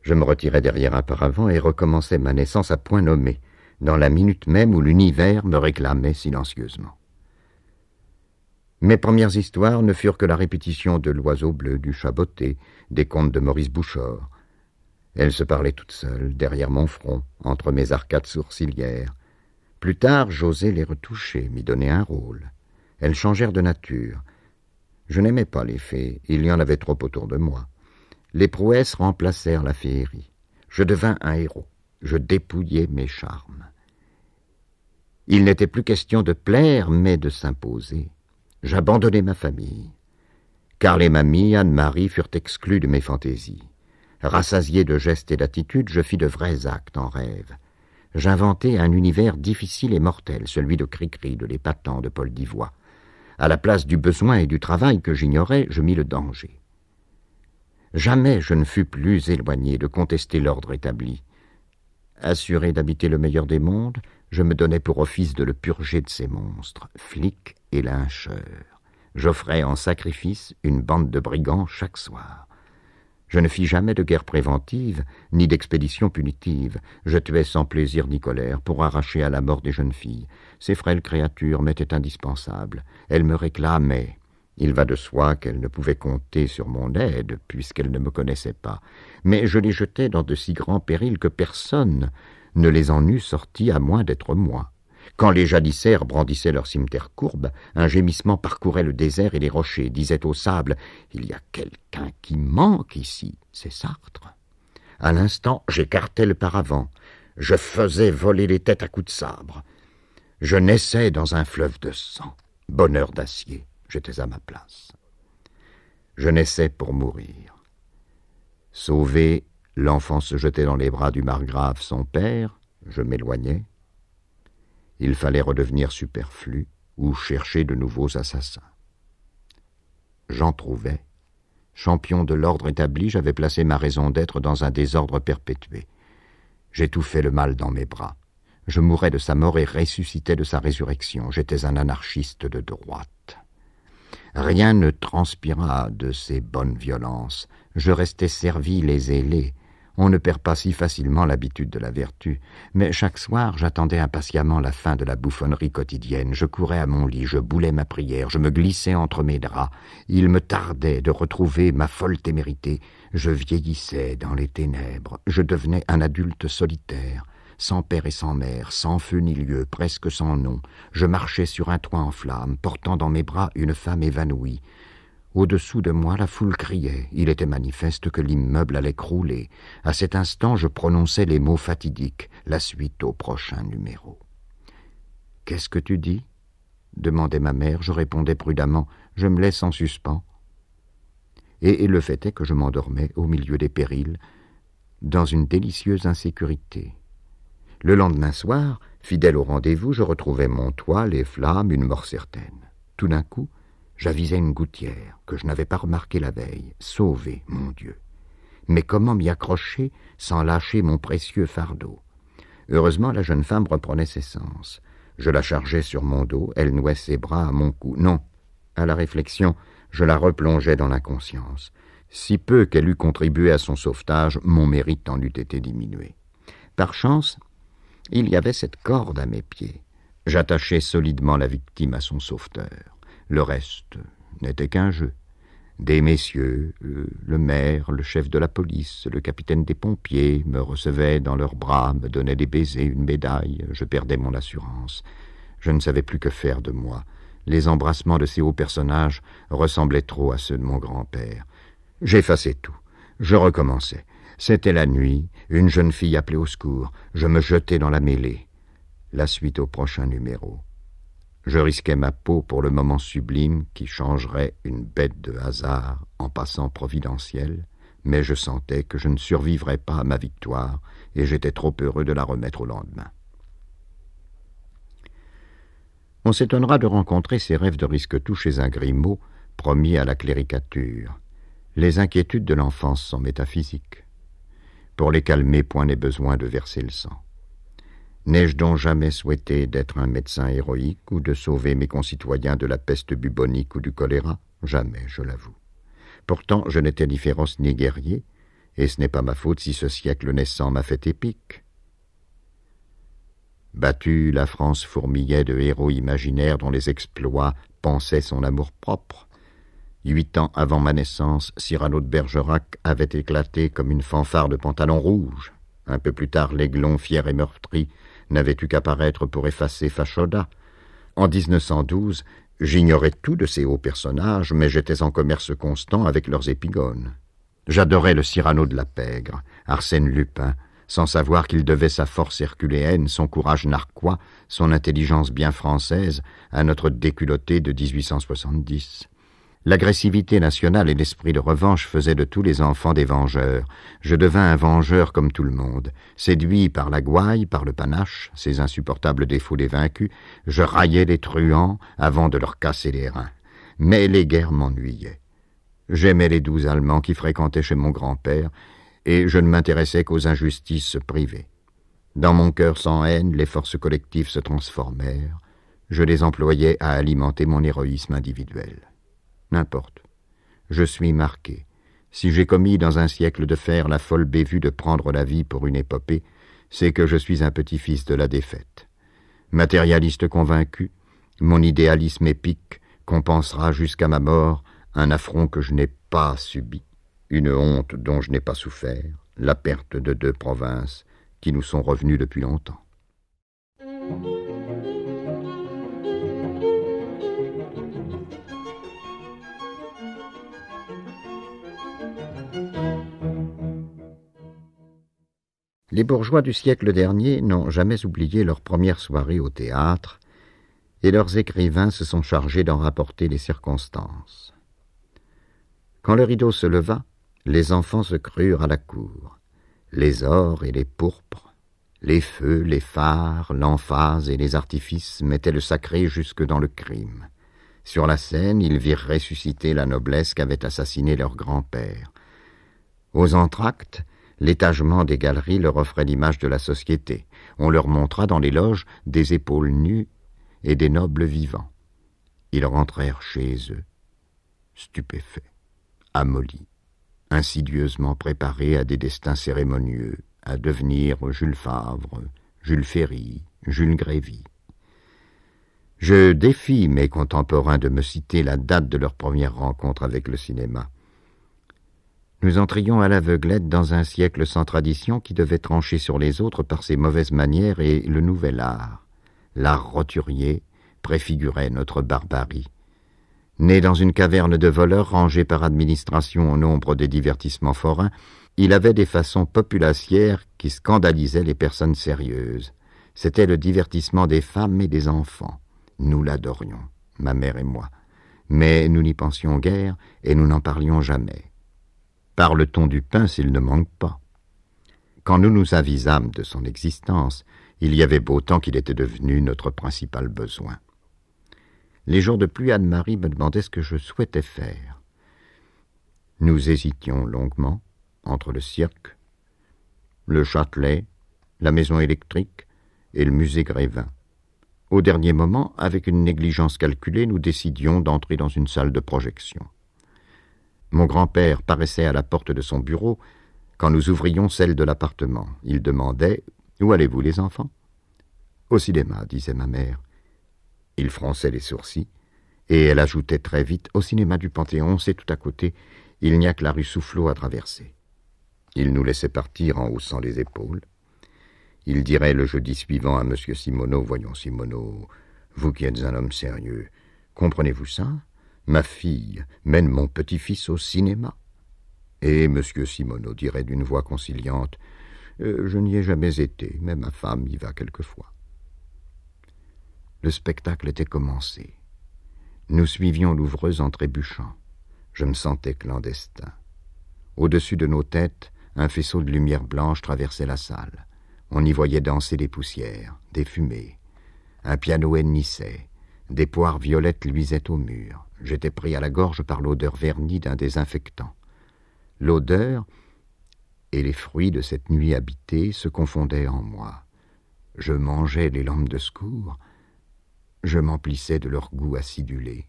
je me retirais derrière un paravent et recommençais ma naissance à point nommé, dans la minute même où l'univers me réclamait silencieusement. Mes premières histoires ne furent que la répétition de l'oiseau bleu, du chat botté, des contes de Maurice Bouchard. Elles se parlaient toutes seules, derrière mon front, entre mes arcades sourcilières. Plus tard, j'osai les retoucher, m'y donner un rôle. Elles changèrent de nature, je n'aimais pas les fées, il y en avait trop autour de moi. Les prouesses remplacèrent la féerie. Je devins un héros, je dépouillai mes charmes. Il n'était plus question de plaire, mais de s'imposer. J'abandonnai ma famille. Car les mamies, Anne-Marie, furent exclues de mes fantaisies. Rassasié de gestes et d'attitudes, je fis de vrais actes en rêve. J'inventai un univers difficile et mortel, celui de Cricri, de l'épatant, de Paul d'Ivoire. À la place du besoin et du travail que j'ignorais, je mis le danger. Jamais je ne fus plus éloigné de contester l'ordre établi. Assuré d'habiter le meilleur des mondes, je me donnais pour office de le purger de ces monstres, flics et lyncheurs. J'offrais en sacrifice une bande de brigands chaque soir. Je ne fis jamais de guerre préventive, ni d'expédition punitive. Je tuais sans plaisir ni colère pour arracher à la mort des jeunes filles. Ces frêles créatures m'étaient indispensables. Elles me réclamaient. Il va de soi qu'elles ne pouvaient compter sur mon aide, puisqu'elles ne me connaissaient pas. Mais je les jetais dans de si grands périls que personne ne les en eût sortis à moins d'être moi. Quand les jadissaires brandissaient leur cimeterre courbe, un gémissement parcourait le désert et les rochers, disait au sable Il y a quelqu'un qui manque ici, c'est Sartre. À l'instant, j'écartais le paravent, je faisais voler les têtes à coups de sabre. Je naissais dans un fleuve de sang, bonheur d'acier, j'étais à ma place. Je naissais pour mourir. Sauvé, l'enfant se jetait dans les bras du margrave son père, je m'éloignais. Il fallait redevenir superflu ou chercher de nouveaux assassins. J'en trouvais. Champion de l'ordre établi, j'avais placé ma raison d'être dans un désordre perpétué. J'étouffais le mal dans mes bras. Je mourais de sa mort et ressuscitais de sa résurrection. J'étais un anarchiste de droite. Rien ne transpira de ces bonnes violences. Je restais servile et zélé, on ne perd pas si facilement l'habitude de la vertu, mais chaque soir j'attendais impatiemment la fin de la bouffonnerie quotidienne. Je courais à mon lit, je boulais ma prière, je me glissais entre mes draps. Il me tardait de retrouver ma folle témérité. Je vieillissais dans les ténèbres, je devenais un adulte solitaire sans père et sans mère, sans feu ni lieu, presque sans nom. Je marchais sur un toit en flammes, portant dans mes bras une femme évanouie. Au-dessous de moi, la foule criait. Il était manifeste que l'immeuble allait crouler. À cet instant, je prononçais les mots fatidiques, la suite au prochain numéro. Qu'est-ce que tu dis? demandait ma mère. Je répondais prudemment Je me laisse en suspens. Et, le fait est que je m'endormais au milieu des périls, dans une délicieuse insécurité. Le lendemain soir, fidèle au rendez-vous, je retrouvais mon toit, les flammes, une mort certaine. Tout d'un coup, J'avisais une gouttière que je n'avais pas remarquée la veille. Sauvé, mon Dieu. Mais comment m'y accrocher sans lâcher mon précieux fardeau? Heureusement, la jeune femme reprenait ses sens. Je la chargeais sur mon dos, elle nouait ses bras à mon cou. Non, à la réflexion, je la replongeais dans l'inconscience. Si peu qu'elle eût contribué à son sauvetage, mon mérite en eût été diminué. Par chance, il y avait cette corde à mes pieds. J'attachais solidement la victime à son sauveteur. Le reste n'était qu'un jeu. Des messieurs, euh, le maire, le chef de la police, le capitaine des pompiers, me recevaient dans leurs bras, me donnaient des baisers, une médaille, je perdais mon assurance. Je ne savais plus que faire de moi. Les embrassements de ces hauts personnages ressemblaient trop à ceux de mon grand-père. J'effaçais tout. Je recommençais. C'était la nuit, une jeune fille appelait au secours. Je me jetais dans la mêlée. La suite au prochain numéro. Je risquais ma peau pour le moment sublime qui changerait une bête de hasard en passant providentiel, mais je sentais que je ne survivrais pas à ma victoire et j'étais trop heureux de la remettre au lendemain. On s'étonnera de rencontrer ces rêves de risque-tout chez un grimaud promis à la cléricature. Les inquiétudes de l'enfance sont métaphysiques. Pour les calmer, point n'est besoin de verser le sang. N'ai-je donc jamais souhaité d'être un médecin héroïque ou de sauver mes concitoyens de la peste bubonique ou du choléra? Jamais, je l'avoue. Pourtant, je n'étais ni féroce ni guerrier, et ce n'est pas ma faute si ce siècle naissant m'a fait épique. Battue, la France fourmillait de héros imaginaires dont les exploits pensaient son amour-propre. Huit ans avant ma naissance, Cyrano de Bergerac avait éclaté comme une fanfare de pantalon rouge. Un peu plus tard, l'aiglon, fier et meurtri, n'avait eu qu'apparaître pour effacer Fachoda. En 1912, j'ignorais tout de ces hauts personnages, mais j'étais en commerce constant avec leurs épigones. J'adorais le Cyrano de la Pègre, Arsène Lupin, sans savoir qu'il devait sa force herculéenne, son courage narquois, son intelligence bien française à notre déculotté de 1870. L'agressivité nationale et l'esprit de revanche faisaient de tous les enfants des vengeurs. Je devins un vengeur comme tout le monde. Séduit par la gouaille, par le panache, ces insupportables défauts des vaincus, je raillais les truands avant de leur casser les reins. Mais les guerres m'ennuyaient. J'aimais les douze Allemands qui fréquentaient chez mon grand-père, et je ne m'intéressais qu'aux injustices privées. Dans mon cœur sans haine, les forces collectives se transformèrent. Je les employais à alimenter mon héroïsme individuel. Je suis marqué. Si j'ai commis dans un siècle de fer la folle bévue de prendre la vie pour une épopée, c'est que je suis un petit-fils de la défaite. Matérialiste convaincu, mon idéalisme épique compensera jusqu'à ma mort un affront que je n'ai pas subi, une honte dont je n'ai pas souffert, la perte de deux provinces qui nous sont revenues depuis longtemps. Les bourgeois du siècle dernier n'ont jamais oublié leur première soirée au théâtre, et leurs écrivains se sont chargés d'en rapporter les circonstances. Quand le rideau se leva, les enfants se crurent à la cour, les ors et les pourpres, les feux, les phares, l'emphase et les artifices mettaient le sacré jusque dans le crime. Sur la scène, ils virent ressusciter la noblesse qu'avait assassinée leur grand-père. Aux entr'actes, L'étagement des galeries leur offrait l'image de la société. On leur montra dans les loges des épaules nues et des nobles vivants. Ils rentrèrent chez eux, stupéfaits, amollis, insidieusement préparés à des destins cérémonieux, à devenir Jules Favre, Jules Ferry, Jules Grévy. Je défie mes contemporains de me citer la date de leur première rencontre avec le cinéma. Nous entrions à l'aveuglette dans un siècle sans tradition qui devait trancher sur les autres par ses mauvaises manières et le nouvel art. L'art roturier préfigurait notre barbarie. Né dans une caverne de voleurs rangée par administration au nombre des divertissements forains, il avait des façons populacières qui scandalisaient les personnes sérieuses. C'était le divertissement des femmes et des enfants. Nous l'adorions, ma mère et moi. Mais nous n'y pensions guère et nous n'en parlions jamais. Parle-t-on du pain s'il ne manque pas Quand nous nous avisâmes de son existence, il y avait beau temps qu'il était devenu notre principal besoin. Les jours de pluie, Anne-Marie me demandait ce que je souhaitais faire. Nous hésitions longuement entre le cirque, le Châtelet, la maison électrique et le musée Grévin. Au dernier moment, avec une négligence calculée, nous décidions d'entrer dans une salle de projection. Mon grand-père paraissait à la porte de son bureau quand nous ouvrions celle de l'appartement. Il demandait Où allez-vous, les enfants? Au cinéma, disait ma mère. Il fronçait les sourcils, et elle ajoutait très vite Au cinéma du Panthéon, c'est tout à côté, il n'y a que la rue Soufflot à traverser. Il nous laissait partir en haussant les épaules. Il dirait le jeudi suivant à M. Simoneau Voyons, Simoneau, vous qui êtes un homme sérieux, comprenez-vous ça? Ma fille mène mon petit-fils au cinéma. Et M. Simoneau dirait d'une voix conciliante euh, Je n'y ai jamais été, mais ma femme y va quelquefois. Le spectacle était commencé. Nous suivions l'ouvreuse en trébuchant. Je me sentais clandestin. Au-dessus de nos têtes, un faisceau de lumière blanche traversait la salle. On y voyait danser des poussières, des fumées. Un piano hennissait. Des poires violettes luisaient au mur. J'étais pris à la gorge par l'odeur vernie d'un désinfectant. L'odeur et les fruits de cette nuit habitée se confondaient en moi. Je mangeais les lampes de secours, je m'emplissais de leur goût acidulé.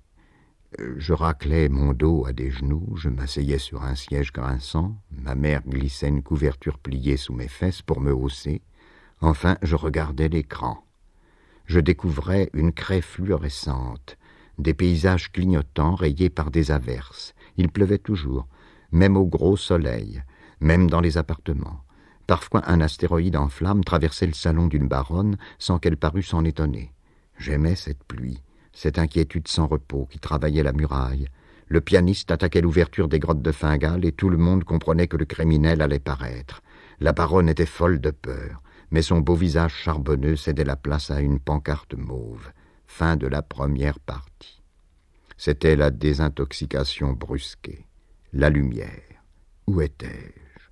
Je raclais mon dos à des genoux, je m'asseyais sur un siège grinçant, ma mère glissait une couverture pliée sous mes fesses pour me hausser, enfin je regardais l'écran. Je découvrais une craie fluorescente, des paysages clignotants rayés par des averses. Il pleuvait toujours, même au gros soleil, même dans les appartements. Parfois un astéroïde en flammes traversait le salon d'une baronne sans qu'elle parût s'en étonner. J'aimais cette pluie, cette inquiétude sans repos qui travaillait la muraille. Le pianiste attaquait l'ouverture des grottes de Fingal et tout le monde comprenait que le criminel allait paraître. La baronne était folle de peur, mais son beau visage charbonneux cédait la place à une pancarte mauve. Fin de la première partie. C'était la désintoxication brusquée. La lumière. Où étais-je?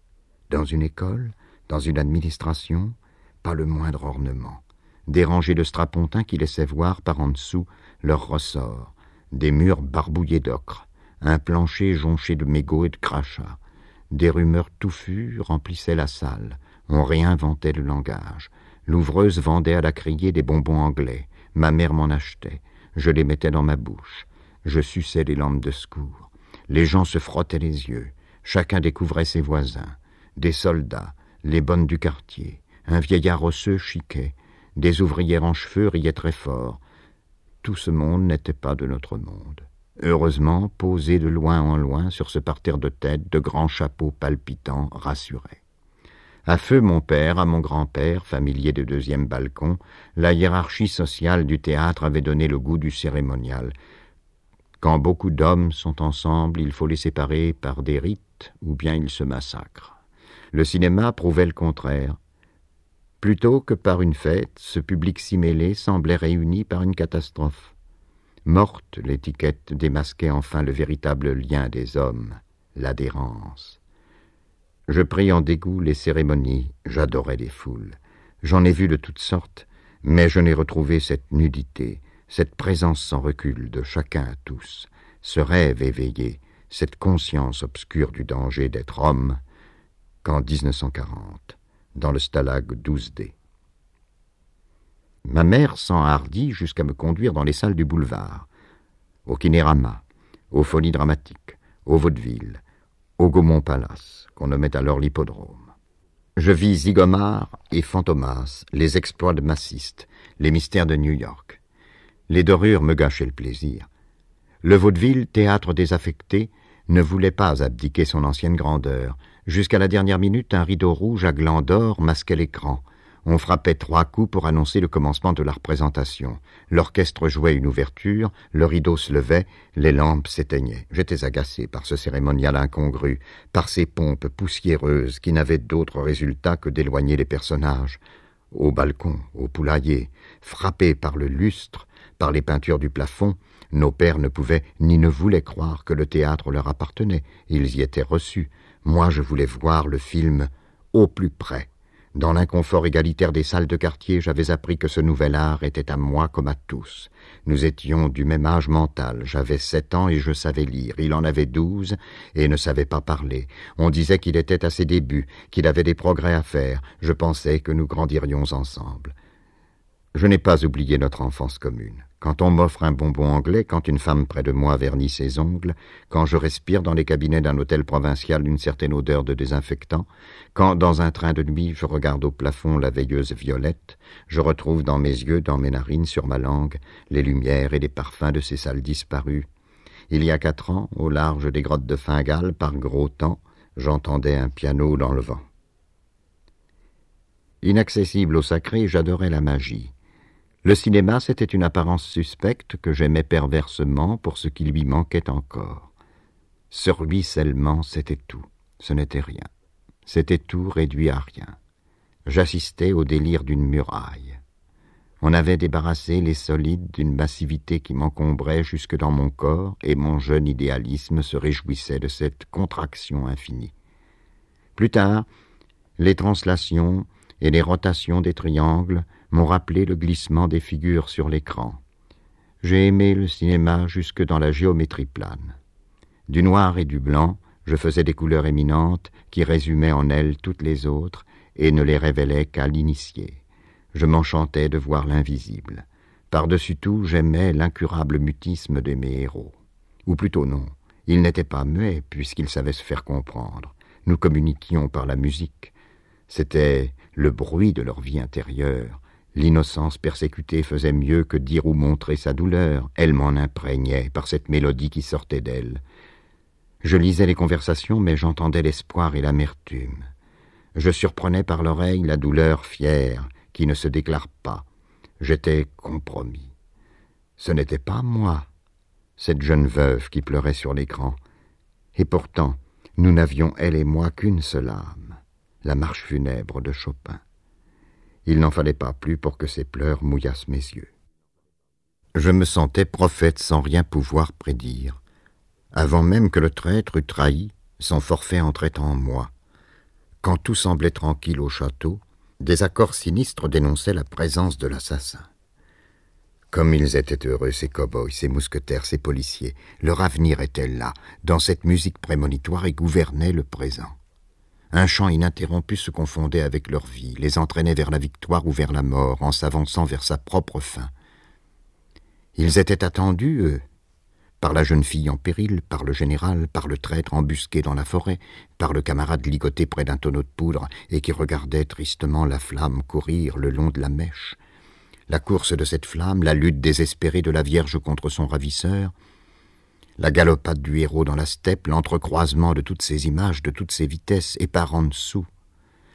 Dans une école? Dans une administration? Pas le moindre ornement. Des rangées de strapontins qui laissaient voir par en dessous leurs ressorts. Des murs barbouillés d'ocre. Un plancher jonché de mégots et de crachats. Des rumeurs touffues remplissaient la salle. On réinventait le langage. L'ouvreuse vendait à la criée des bonbons anglais. Ma mère m'en achetait. Je les mettais dans ma bouche. Je suçais les lampes de secours. Les gens se frottaient les yeux. Chacun découvrait ses voisins. Des soldats, les bonnes du quartier. Un vieillard osseux chiquait. Des ouvrières en cheveux riaient très fort. Tout ce monde n'était pas de notre monde. Heureusement, posé de loin en loin sur ce parterre de têtes, de grands chapeaux palpitants rassuraient. À feu mon père, à mon grand-père, familier de deuxième balcon, la hiérarchie sociale du théâtre avait donné le goût du cérémonial. Quand beaucoup d'hommes sont ensemble, il faut les séparer par des rites, ou bien ils se massacrent. Le cinéma prouvait le contraire. Plutôt que par une fête, ce public si mêlé semblait réuni par une catastrophe. Morte, l'étiquette démasquait enfin le véritable lien des hommes, l'adhérence. Je pris en dégoût les cérémonies, j'adorais les foules. J'en ai vu de toutes sortes, mais je n'ai retrouvé cette nudité, cette présence sans recul de chacun à tous, ce rêve éveillé, cette conscience obscure du danger d'être homme, qu'en 1940, dans le stalag 12D. Ma mère s'enhardit jusqu'à me conduire dans les salles du boulevard, au Kinérama, aux Folies dramatiques, au Vaudeville, Palace, qu'on nommait alors l'hippodrome. Je vis Zigomar et Fantomas, les exploits de Massiste, les mystères de New York. Les dorures me gâchaient le plaisir. Le vaudeville, théâtre désaffecté, ne voulait pas abdiquer son ancienne grandeur. Jusqu'à la dernière minute, un rideau rouge à glands d'or masquait l'écran. On frappait trois coups pour annoncer le commencement de la représentation. L'orchestre jouait une ouverture, le rideau se levait, les lampes s'éteignaient. J'étais agacé par ce cérémonial incongru, par ces pompes poussiéreuses qui n'avaient d'autre résultat que d'éloigner les personnages. Au balcon, au poulailler, frappés par le lustre, par les peintures du plafond, nos pères ne pouvaient ni ne voulaient croire que le théâtre leur appartenait. Ils y étaient reçus. Moi, je voulais voir le film au plus près dans l'inconfort égalitaire des salles de quartier, j'avais appris que ce nouvel art était à moi comme à tous. Nous étions du même âge mental. J'avais sept ans et je savais lire. Il en avait douze et ne savait pas parler. On disait qu'il était à ses débuts, qu'il avait des progrès à faire. Je pensais que nous grandirions ensemble. Je n'ai pas oublié notre enfance commune. Quand on m'offre un bonbon anglais, quand une femme près de moi vernit ses ongles, quand je respire dans les cabinets d'un hôtel provincial une certaine odeur de désinfectant, quand dans un train de nuit je regarde au plafond la veilleuse violette, je retrouve dans mes yeux, dans mes narines, sur ma langue, les lumières et les parfums de ces salles disparues. Il y a quatre ans, au large des grottes de Fingal, par gros temps, j'entendais un piano dans le vent. Inaccessible au sacré, j'adorais la magie. Le cinéma, c'était une apparence suspecte que j'aimais perversement pour ce qui lui manquait encore. Ce ruissellement, c'était tout. Ce n'était rien. C'était tout réduit à rien. J'assistais au délire d'une muraille. On avait débarrassé les solides d'une massivité qui m'encombrait jusque dans mon corps, et mon jeune idéalisme se réjouissait de cette contraction infinie. Plus tard, les translations et les rotations des triangles m'ont rappelé le glissement des figures sur l'écran. J'ai aimé le cinéma jusque dans la géométrie plane. Du noir et du blanc, je faisais des couleurs éminentes qui résumaient en elles toutes les autres et ne les révélaient qu'à l'initié. Je m'enchantais de voir l'invisible. Par-dessus tout, j'aimais l'incurable mutisme de mes héros. Ou plutôt non, ils n'étaient pas muets puisqu'ils savaient se faire comprendre. Nous communiquions par la musique. C'était le bruit de leur vie intérieure, L'innocence persécutée faisait mieux que dire ou montrer sa douleur, elle m'en imprégnait par cette mélodie qui sortait d'elle. Je lisais les conversations, mais j'entendais l'espoir et l'amertume. Je surprenais par l'oreille la douleur fière, qui ne se déclare pas. J'étais compromis. Ce n'était pas moi, cette jeune veuve qui pleurait sur l'écran. Et pourtant, nous n'avions, elle et moi, qu'une seule âme, la marche funèbre de Chopin. Il n'en fallait pas plus pour que ces pleurs mouillassent mes yeux. Je me sentais prophète sans rien pouvoir prédire. Avant même que le traître eût trahi, son forfait entrait en moi. Quand tout semblait tranquille au château, des accords sinistres dénonçaient la présence de l'assassin. Comme ils étaient heureux, ces cow-boys, ces mousquetaires, ces policiers. Leur avenir était là, dans cette musique prémonitoire, et gouvernait le présent. Un chant ininterrompu se confondait avec leur vie, les entraînait vers la victoire ou vers la mort, en s'avançant vers sa propre fin. Ils étaient attendus, eux, par la jeune fille en péril, par le général, par le traître embusqué dans la forêt, par le camarade ligoté près d'un tonneau de poudre et qui regardait tristement la flamme courir le long de la mèche. La course de cette flamme, la lutte désespérée de la Vierge contre son ravisseur, la galopade du héros dans la steppe, l'entrecroisement de toutes ces images, de toutes ces vitesses, et par en dessous,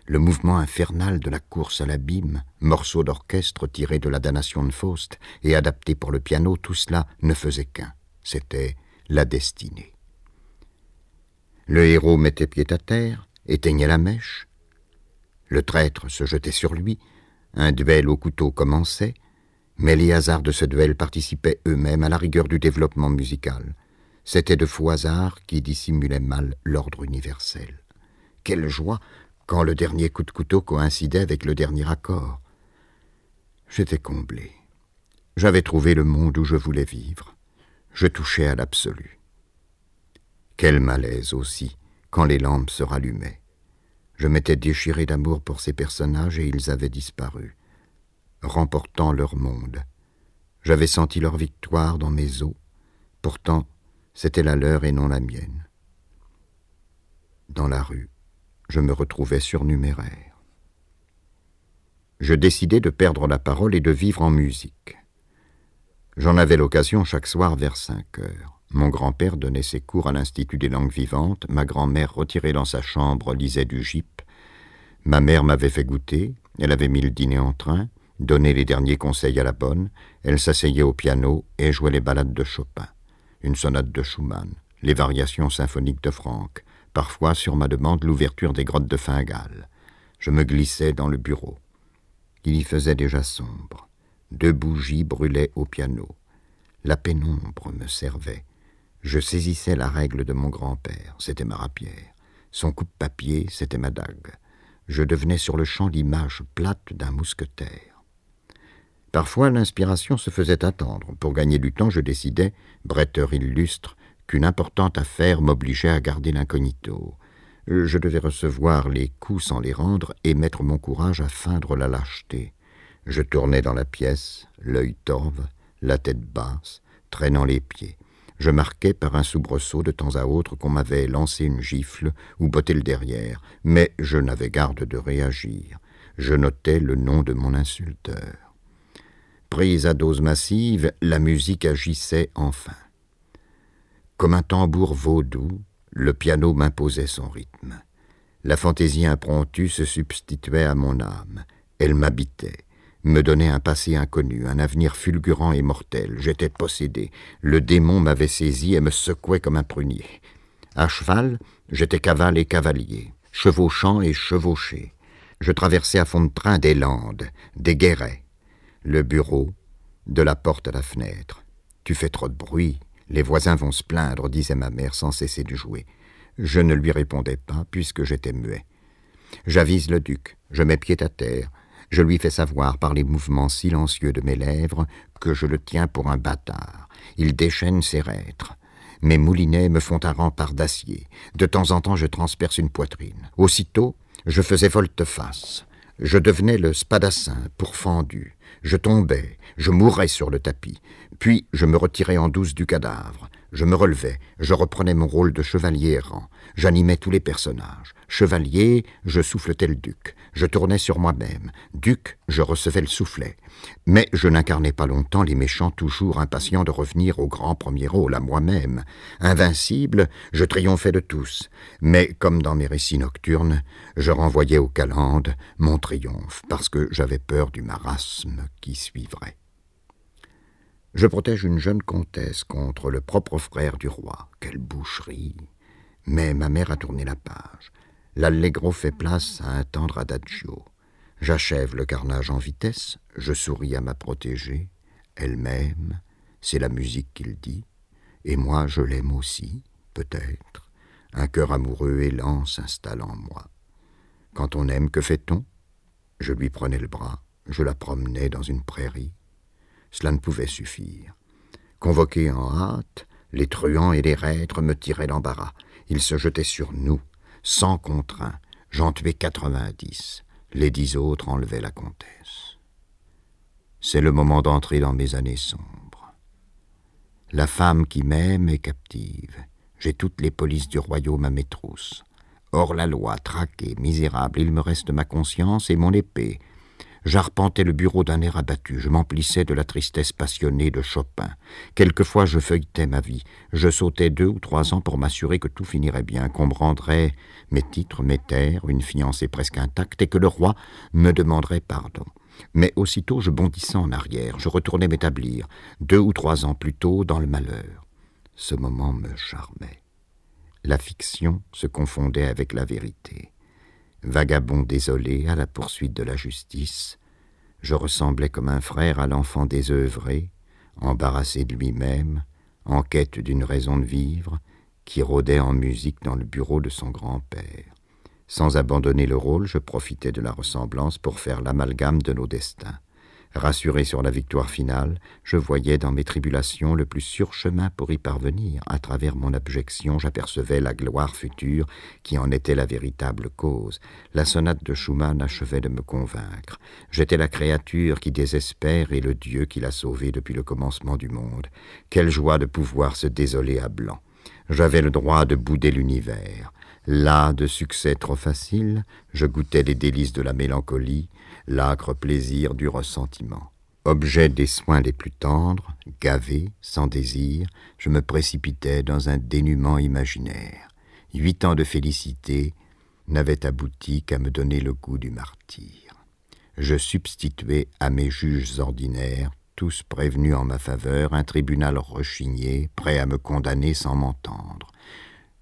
le mouvement infernal de la course à l'abîme, morceau d'orchestre tiré de la damnation de Faust et adapté pour le piano, tout cela ne faisait qu'un, c'était la destinée. Le héros mettait pied à terre, éteignait la mèche, le traître se jetait sur lui, un duel au couteau commençait, mais les hasards de ce duel participaient eux-mêmes à la rigueur du développement musical. C'était de faux hasards qui dissimulaient mal l'ordre universel. Quelle joie quand le dernier coup de couteau coïncidait avec le dernier accord. J'étais comblé. J'avais trouvé le monde où je voulais vivre. Je touchais à l'absolu. Quel malaise aussi quand les lampes se rallumaient. Je m'étais déchiré d'amour pour ces personnages et ils avaient disparu, remportant leur monde. J'avais senti leur victoire dans mes os. Pourtant, c'était la leur et non la mienne. Dans la rue, je me retrouvais surnuméraire. Je décidai de perdre la parole et de vivre en musique. J'en avais l'occasion chaque soir vers cinq heures. Mon grand-père donnait ses cours à l'Institut des langues vivantes, ma grand-mère, retirée dans sa chambre, lisait du gype. Ma mère m'avait fait goûter, elle avait mis le dîner en train, donné les derniers conseils à la bonne, elle s'asseyait au piano et jouait les ballades de Chopin une sonate de Schumann, les variations symphoniques de Franck, parfois sur ma demande l'ouverture des grottes de Fingal. Je me glissais dans le bureau. Il y faisait déjà sombre. Deux bougies brûlaient au piano. La pénombre me servait. Je saisissais la règle de mon grand-père, c'était ma rapière. Son coupe-papier, c'était ma dague. Je devenais sur le champ l'image plate d'un mousquetaire. Parfois, l'inspiration se faisait attendre. Pour gagner du temps, je décidais, bretteur illustre, qu'une importante affaire m'obligeait à garder l'incognito. Je devais recevoir les coups sans les rendre et mettre mon courage à feindre la lâcheté. Je tournais dans la pièce, l'œil torve, la tête basse, traînant les pieds. Je marquais par un soubresaut de temps à autre qu'on m'avait lancé une gifle ou botté le derrière, mais je n'avais garde de réagir. Je notais le nom de mon insulteur. Prise à dose massive, la musique agissait enfin. Comme un tambour vaudou, le piano m'imposait son rythme. La fantaisie impromptue se substituait à mon âme. Elle m'habitait, me donnait un passé inconnu, un avenir fulgurant et mortel. J'étais possédé. Le démon m'avait saisi et me secouait comme un prunier. À cheval, j'étais cavale et cavalier, chevauchant et chevauché. Je traversais à fond de train des landes, des guérets, le bureau, de la porte à la fenêtre. Tu fais trop de bruit, les voisins vont se plaindre, disait ma mère sans cesser de jouer. Je ne lui répondais pas, puisque j'étais muet. J'avise le duc, je mets pied à terre, je lui fais savoir par les mouvements silencieux de mes lèvres que je le tiens pour un bâtard. Il déchaîne ses rêtres. Mes moulinets me font un rempart d'acier. De temps en temps, je transperce une poitrine. Aussitôt, je faisais volte-face. Je devenais le spadassin pourfendu. Je tombais, je mourais sur le tapis. Puis je me retirais en douce du cadavre. Je me relevais, je reprenais mon rôle de chevalier errant. J'animais tous les personnages. Chevalier, je souffletais le duc. Je tournais sur moi-même. Duc, je recevais le soufflet. Mais je n'incarnais pas longtemps les méchants toujours impatients de revenir au grand premier rôle, à moi-même. Invincible, je triomphais de tous. Mais, comme dans mes récits nocturnes, je renvoyais aux calendes mon triomphe, parce que j'avais peur du marasme qui suivrait. Je protège une jeune comtesse contre le propre frère du roi. Quelle boucherie Mais ma mère a tourné la page. L'allegro fait place à un tendre adagio. J'achève le carnage en vitesse, je souris à ma protégée. Elle m'aime, c'est la musique qu'il dit, et moi je l'aime aussi, peut-être. Un cœur amoureux lent s'installe en moi. Quand on aime, que fait-on? Je lui prenais le bras, je la promenais dans une prairie. Cela ne pouvait suffire. Convoqués en hâte, les truands et les reîtres me tiraient l'embarras. Ils se jetaient sur nous, sans contraint. J'en tuais quatre-vingt-dix. Les dix autres enlevaient la comtesse. C'est le moment d'entrer dans mes années sombres. La femme qui m'aime est captive. J'ai toutes les polices du royaume à mes trousses. Hors la loi, traqué, misérable, il me reste ma conscience et mon épée, J'arpentais le bureau d'un air abattu, je m'emplissais de la tristesse passionnée de Chopin. Quelquefois je feuilletais ma vie, je sautais deux ou trois ans pour m'assurer que tout finirait bien, qu'on me rendrait mes titres, mes terres, une fiancée presque intacte, et que le roi me demanderait pardon. Mais aussitôt je bondissais en arrière, je retournais m'établir, deux ou trois ans plus tôt, dans le malheur. Ce moment me charmait. La fiction se confondait avec la vérité. Vagabond désolé à la poursuite de la justice, je ressemblais comme un frère à l'enfant désœuvré, embarrassé de lui-même, en quête d'une raison de vivre, qui rôdait en musique dans le bureau de son grand-père. Sans abandonner le rôle, je profitais de la ressemblance pour faire l'amalgame de nos destins. Rassuré sur la victoire finale, je voyais dans mes tribulations le plus sûr chemin pour y parvenir. À travers mon abjection, j'apercevais la gloire future qui en était la véritable cause. La sonate de Schumann achevait de me convaincre. J'étais la créature qui désespère et le Dieu qui l'a sauvé depuis le commencement du monde. Quelle joie de pouvoir se désoler à blanc. J'avais le droit de bouder l'univers. Là, de succès trop facile, je goûtais les délices de la mélancolie, l'âcre plaisir du ressentiment. Objet des soins les plus tendres, gavé, sans désir, je me précipitais dans un dénuement imaginaire. Huit ans de félicité n'avaient abouti qu'à me donner le goût du martyr. Je substituais à mes juges ordinaires, tous prévenus en ma faveur, un tribunal rechigné, prêt à me condamner sans m'entendre.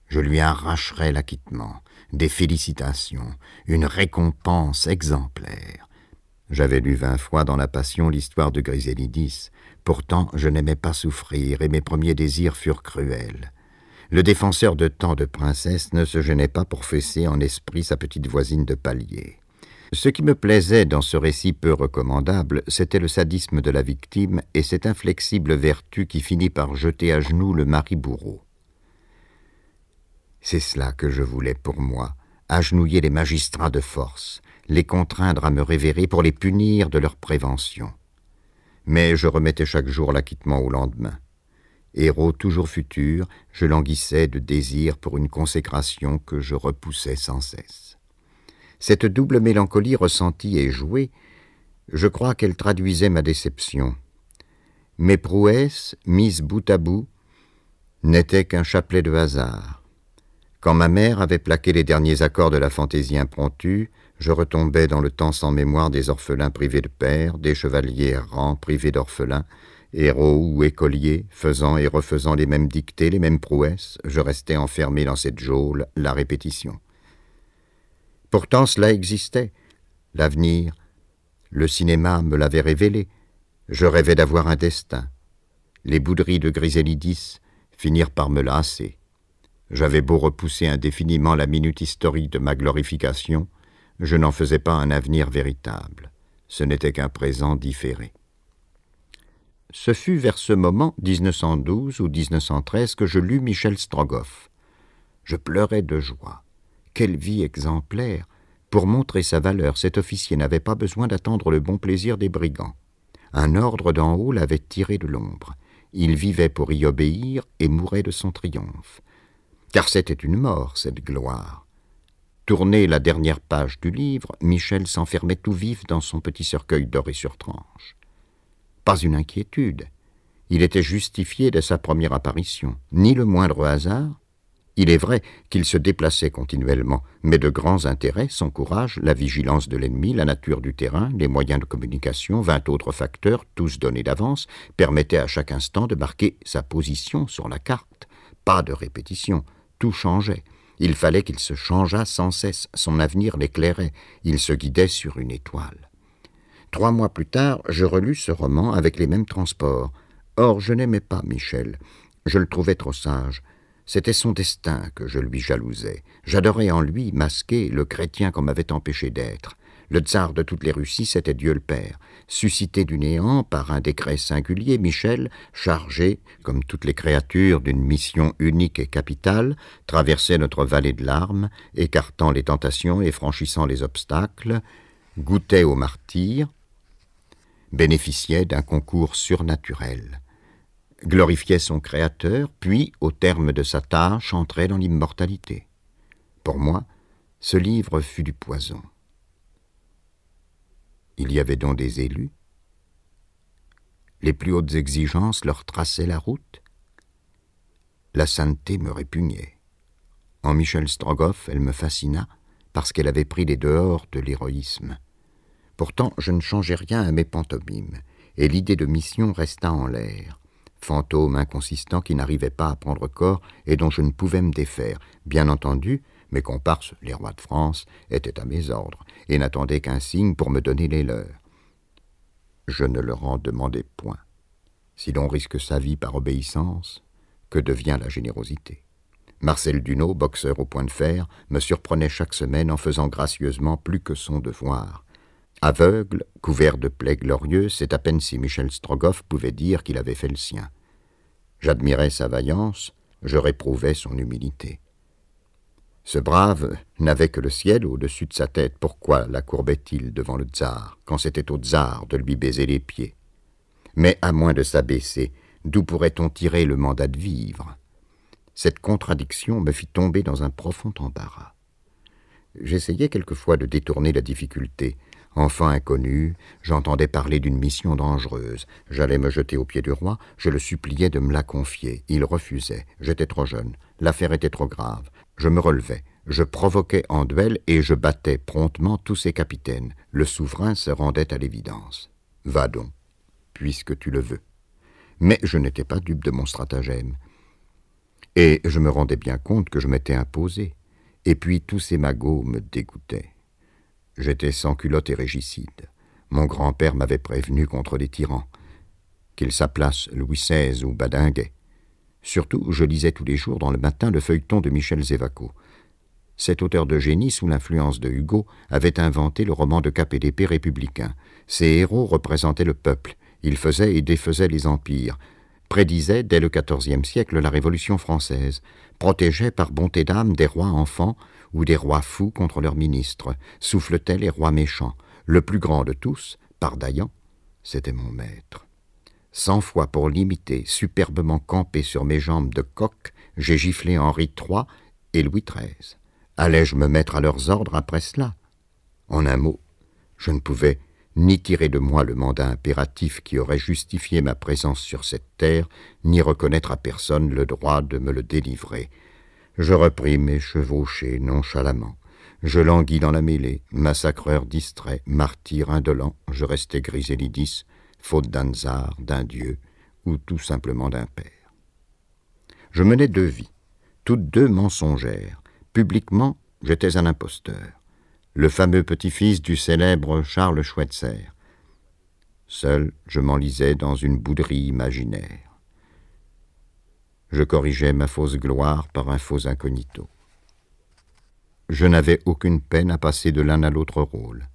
Je lui arracherais l'acquittement, des félicitations, une récompense exemplaire. J'avais lu vingt fois dans la Passion l'histoire de Griselidis. Pourtant, je n'aimais pas souffrir, et mes premiers désirs furent cruels. Le défenseur de tant de princesses ne se gênait pas pour fesser en esprit sa petite voisine de palier. Ce qui me plaisait dans ce récit peu recommandable, c'était le sadisme de la victime et cette inflexible vertu qui finit par jeter à genoux le mari bourreau. C'est cela que je voulais pour moi, agenouiller les magistrats de force, les contraindre à me révérer pour les punir de leur prévention. Mais je remettais chaque jour l'acquittement au lendemain. Héros toujours futur, je languissais de désir pour une consécration que je repoussais sans cesse. Cette double mélancolie ressentie et jouée, je crois qu'elle traduisait ma déception. Mes prouesses, mises bout à bout, n'étaient qu'un chapelet de hasard. Quand ma mère avait plaqué les derniers accords de la fantaisie impromptue, je retombais dans le temps sans mémoire des orphelins privés de père, des chevaliers errants privés d'orphelins, héros ou écoliers, faisant et refaisant les mêmes dictées, les mêmes prouesses, je restais enfermé dans cette geôle, la répétition. Pourtant cela existait, l'avenir, le cinéma me l'avait révélé, je rêvais d'avoir un destin. Les bouderies de Griselidis finirent par me lasser. J'avais beau repousser indéfiniment la minute historique de ma glorification, je n'en faisais pas un avenir véritable. Ce n'était qu'un présent différé. Ce fut vers ce moment, 1912 ou 1913, que je lus Michel Strogoff. Je pleurais de joie. Quelle vie exemplaire Pour montrer sa valeur, cet officier n'avait pas besoin d'attendre le bon plaisir des brigands. Un ordre d'en haut l'avait tiré de l'ombre. Il vivait pour y obéir et mourait de son triomphe. Car c'était une mort, cette gloire. Tourné la dernière page du livre, Michel s'enfermait tout vif dans son petit cercueil doré sur tranche. Pas une inquiétude. Il était justifié de sa première apparition. Ni le moindre hasard. Il est vrai qu'il se déplaçait continuellement, mais de grands intérêts, son courage, la vigilance de l'ennemi, la nature du terrain, les moyens de communication, vingt autres facteurs, tous donnés d'avance, permettaient à chaque instant de marquer sa position sur la carte. Pas de répétition, tout changeait. Il fallait qu'il se changeât sans cesse, son avenir l'éclairait, il se guidait sur une étoile. Trois mois plus tard, je relus ce roman avec les mêmes transports. Or, je n'aimais pas Michel. Je le trouvais trop sage. C'était son destin que je lui jalousais. J'adorais en lui, masqué, le chrétien qu'on m'avait empêché d'être. Le tsar de toutes les Russies, c'était Dieu le Père. Suscité du néant par un décret singulier, Michel, chargé, comme toutes les créatures, d'une mission unique et capitale, traversait notre vallée de larmes, écartant les tentations et franchissant les obstacles, goûtait au martyr, bénéficiait d'un concours surnaturel, glorifiait son Créateur, puis, au terme de sa tâche, entrait dans l'immortalité. Pour moi, ce livre fut du poison. Il y avait donc des élus. Les plus hautes exigences leur traçaient la route. La sainteté me répugnait. En Michel Strogoff, elle me fascina parce qu'elle avait pris les dehors de l'héroïsme. Pourtant, je ne changeais rien à mes pantomimes, et l'idée de mission resta en l'air. Fantôme inconsistant qui n'arrivait pas à prendre corps et dont je ne pouvais me défaire. Bien entendu, mes comparses, les rois de France, étaient à mes ordres et n'attendaient qu'un signe pour me donner les leurs. Je ne leur en demandais point. Si l'on risque sa vie par obéissance, que devient la générosité? Marcel Duneau, boxeur au point de fer, me surprenait chaque semaine en faisant gracieusement plus que son devoir. Aveugle, couvert de plaies glorieuses, c'est à peine si Michel Strogoff pouvait dire qu'il avait fait le sien. J'admirais sa vaillance, je réprouvais son humilité. Ce brave n'avait que le ciel au-dessus de sa tête. Pourquoi la courbait-il devant le tsar, quand c'était au tsar de lui baiser les pieds? Mais à moins de s'abaisser, d'où pourrait-on tirer le mandat de vivre? Cette contradiction me fit tomber dans un profond embarras. J'essayais quelquefois de détourner la difficulté. Enfant inconnu, j'entendais parler d'une mission dangereuse. J'allais me jeter aux pieds du roi, je le suppliais de me la confier. Il refusait. J'étais trop jeune. L'affaire était trop grave. Je me relevais, je provoquais en duel et je battais promptement tous ses capitaines. Le souverain se rendait à l'évidence. Va donc, puisque tu le veux. Mais je n'étais pas dupe de mon stratagème. Et je me rendais bien compte que je m'étais imposé. Et puis tous ces magots me dégoûtaient. J'étais sans culotte et régicide. Mon grand-père m'avait prévenu contre les tyrans. Qu'il s'appelasse Louis XVI ou Badinguet. Surtout, je lisais tous les jours dans le matin le feuilleton de Michel Zévaco. Cet auteur de génie, sous l'influence de Hugo, avait inventé le roman de cap et d'épée républicain. Ses héros représentaient le peuple. Ils faisaient et défaisaient les empires, prédisaient dès le XIVe siècle la Révolution française, protégeaient par bonté d'âme des rois enfants ou des rois fous contre leurs ministres, souffletaient les rois méchants. Le plus grand de tous, Pardaillan, c'était mon maître. Cent fois pour l'imiter, superbement campé sur mes jambes de coq, j'ai giflé Henri III et Louis XIII. Allais-je me mettre à leurs ordres après cela? En un mot, je ne pouvais ni tirer de moi le mandat impératif qui aurait justifié ma présence sur cette terre, ni reconnaître à personne le droit de me le délivrer. Je repris mes chevauchés nonchalamment. Je languis dans la mêlée, massacreur distrait, martyr indolent, je restais Griselidis, faute d'un tsar, d'un dieu, ou tout simplement d'un père. Je menais deux vies, toutes deux mensongères. Publiquement, j'étais un imposteur le fameux petit-fils du célèbre Charles Schweitzer. Seul, je m'enlisais dans une bouderie imaginaire. Je corrigeais ma fausse gloire par un faux incognito. Je n'avais aucune peine à passer de l'un à l'autre rôle.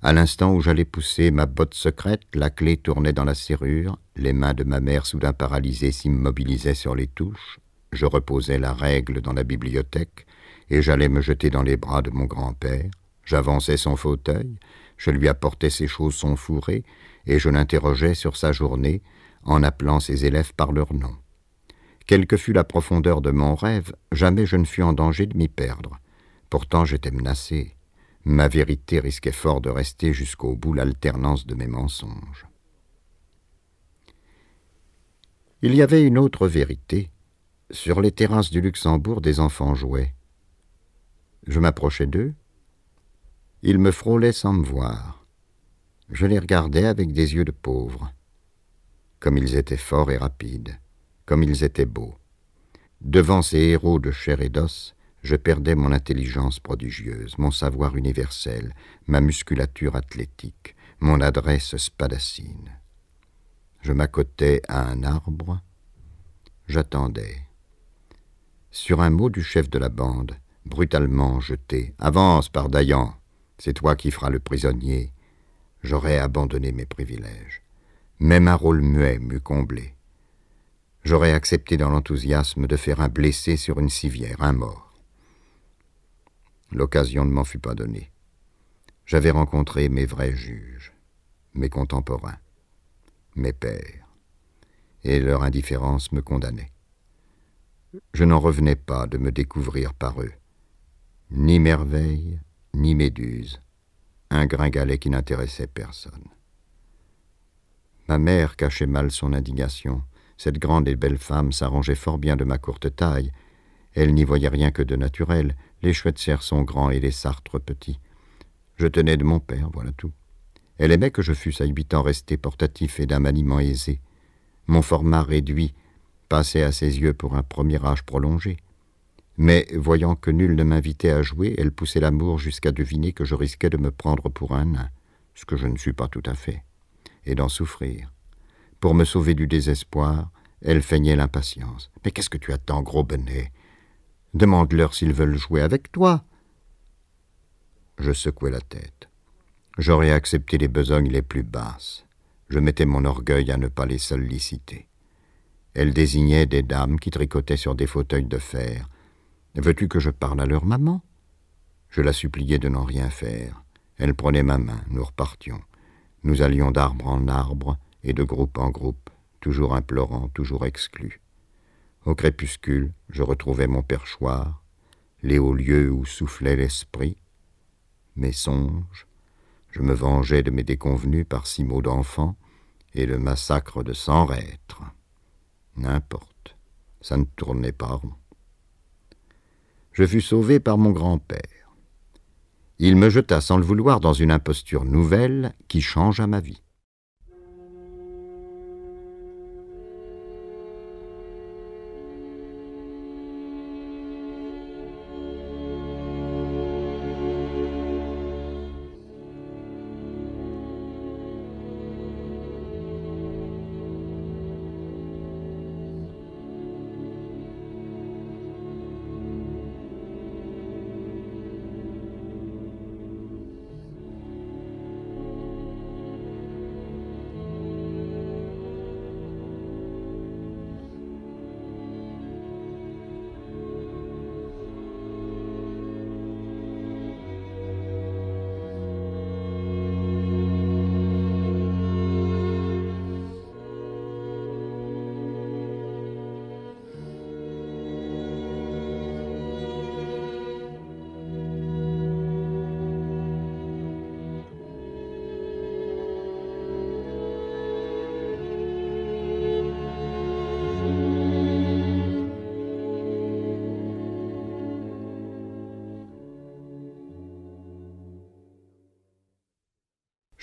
À l'instant où j'allais pousser ma botte secrète, la clé tournait dans la serrure, les mains de ma mère soudain paralysées s'immobilisaient sur les touches, je reposais la règle dans la bibliothèque, et j'allais me jeter dans les bras de mon grand-père. J'avançais son fauteuil, je lui apportais ses chaussons fourrés, et je l'interrogeais sur sa journée en appelant ses élèves par leur nom. Quelle que fût la profondeur de mon rêve, jamais je ne fus en danger de m'y perdre. Pourtant j'étais menacé. Ma vérité risquait fort de rester jusqu'au bout l'alternance de mes mensonges. Il y avait une autre vérité. Sur les terrasses du Luxembourg, des enfants jouaient. Je m'approchais d'eux. Ils me frôlaient sans me voir. Je les regardais avec des yeux de pauvre. Comme ils étaient forts et rapides, comme ils étaient beaux. Devant ces héros de chair et d'os, je perdais mon intelligence prodigieuse, mon savoir universel, ma musculature athlétique, mon adresse spadacine. Je m'accotais à un arbre, j'attendais. Sur un mot du chef de la bande, brutalement jeté. Avance, par Dayan, c'est toi qui feras le prisonnier. J'aurais abandonné mes privilèges. Même un rôle muet m'eût comblé. J'aurais accepté dans l'enthousiasme de faire un blessé sur une civière, un mort. L'occasion ne m'en fut pas donnée. J'avais rencontré mes vrais juges, mes contemporains, mes pères, et leur indifférence me condamnait. Je n'en revenais pas de me découvrir par eux ni merveille, ni méduse, un gringalet qui n'intéressait personne. Ma mère cachait mal son indignation. Cette grande et belle femme s'arrangeait fort bien de ma courte taille. Elle n'y voyait rien que de naturel. Les serres sont grands et les sartres petits. Je tenais de mon père, voilà tout. Elle aimait que je fusse à huit ans resté portatif et d'un maniement aisé. Mon format réduit passait à ses yeux pour un premier âge prolongé. Mais, voyant que nul ne m'invitait à jouer, elle poussait l'amour jusqu'à deviner que je risquais de me prendre pour un nain, ce que je ne suis pas tout à fait, et d'en souffrir. Pour me sauver du désespoir, elle feignait l'impatience. Mais qu'est-ce que tu attends, gros benet Demande-leur s'ils veulent jouer avec toi. Je secouais la tête. J'aurais accepté les besognes les plus basses. Je mettais mon orgueil à ne pas les solliciter. Elle désignait des dames qui tricotaient sur des fauteuils de fer, Veux-tu que je parle à leur maman? Je la suppliais de n'en rien faire. Elle prenait ma main, nous repartions. Nous allions d'arbre en arbre et de groupe en groupe, toujours implorant, toujours exclus. Au crépuscule, je retrouvais mon perchoir, les hauts lieux où soufflait l'esprit, mes songes, je me vengeais de mes déconvenus par six mots d'enfant et le massacre de cent reîtres. N'importe, ça ne tournait pas rond je fus sauvé par mon grand-père. Il me jeta sans le vouloir dans une imposture nouvelle qui changea ma vie.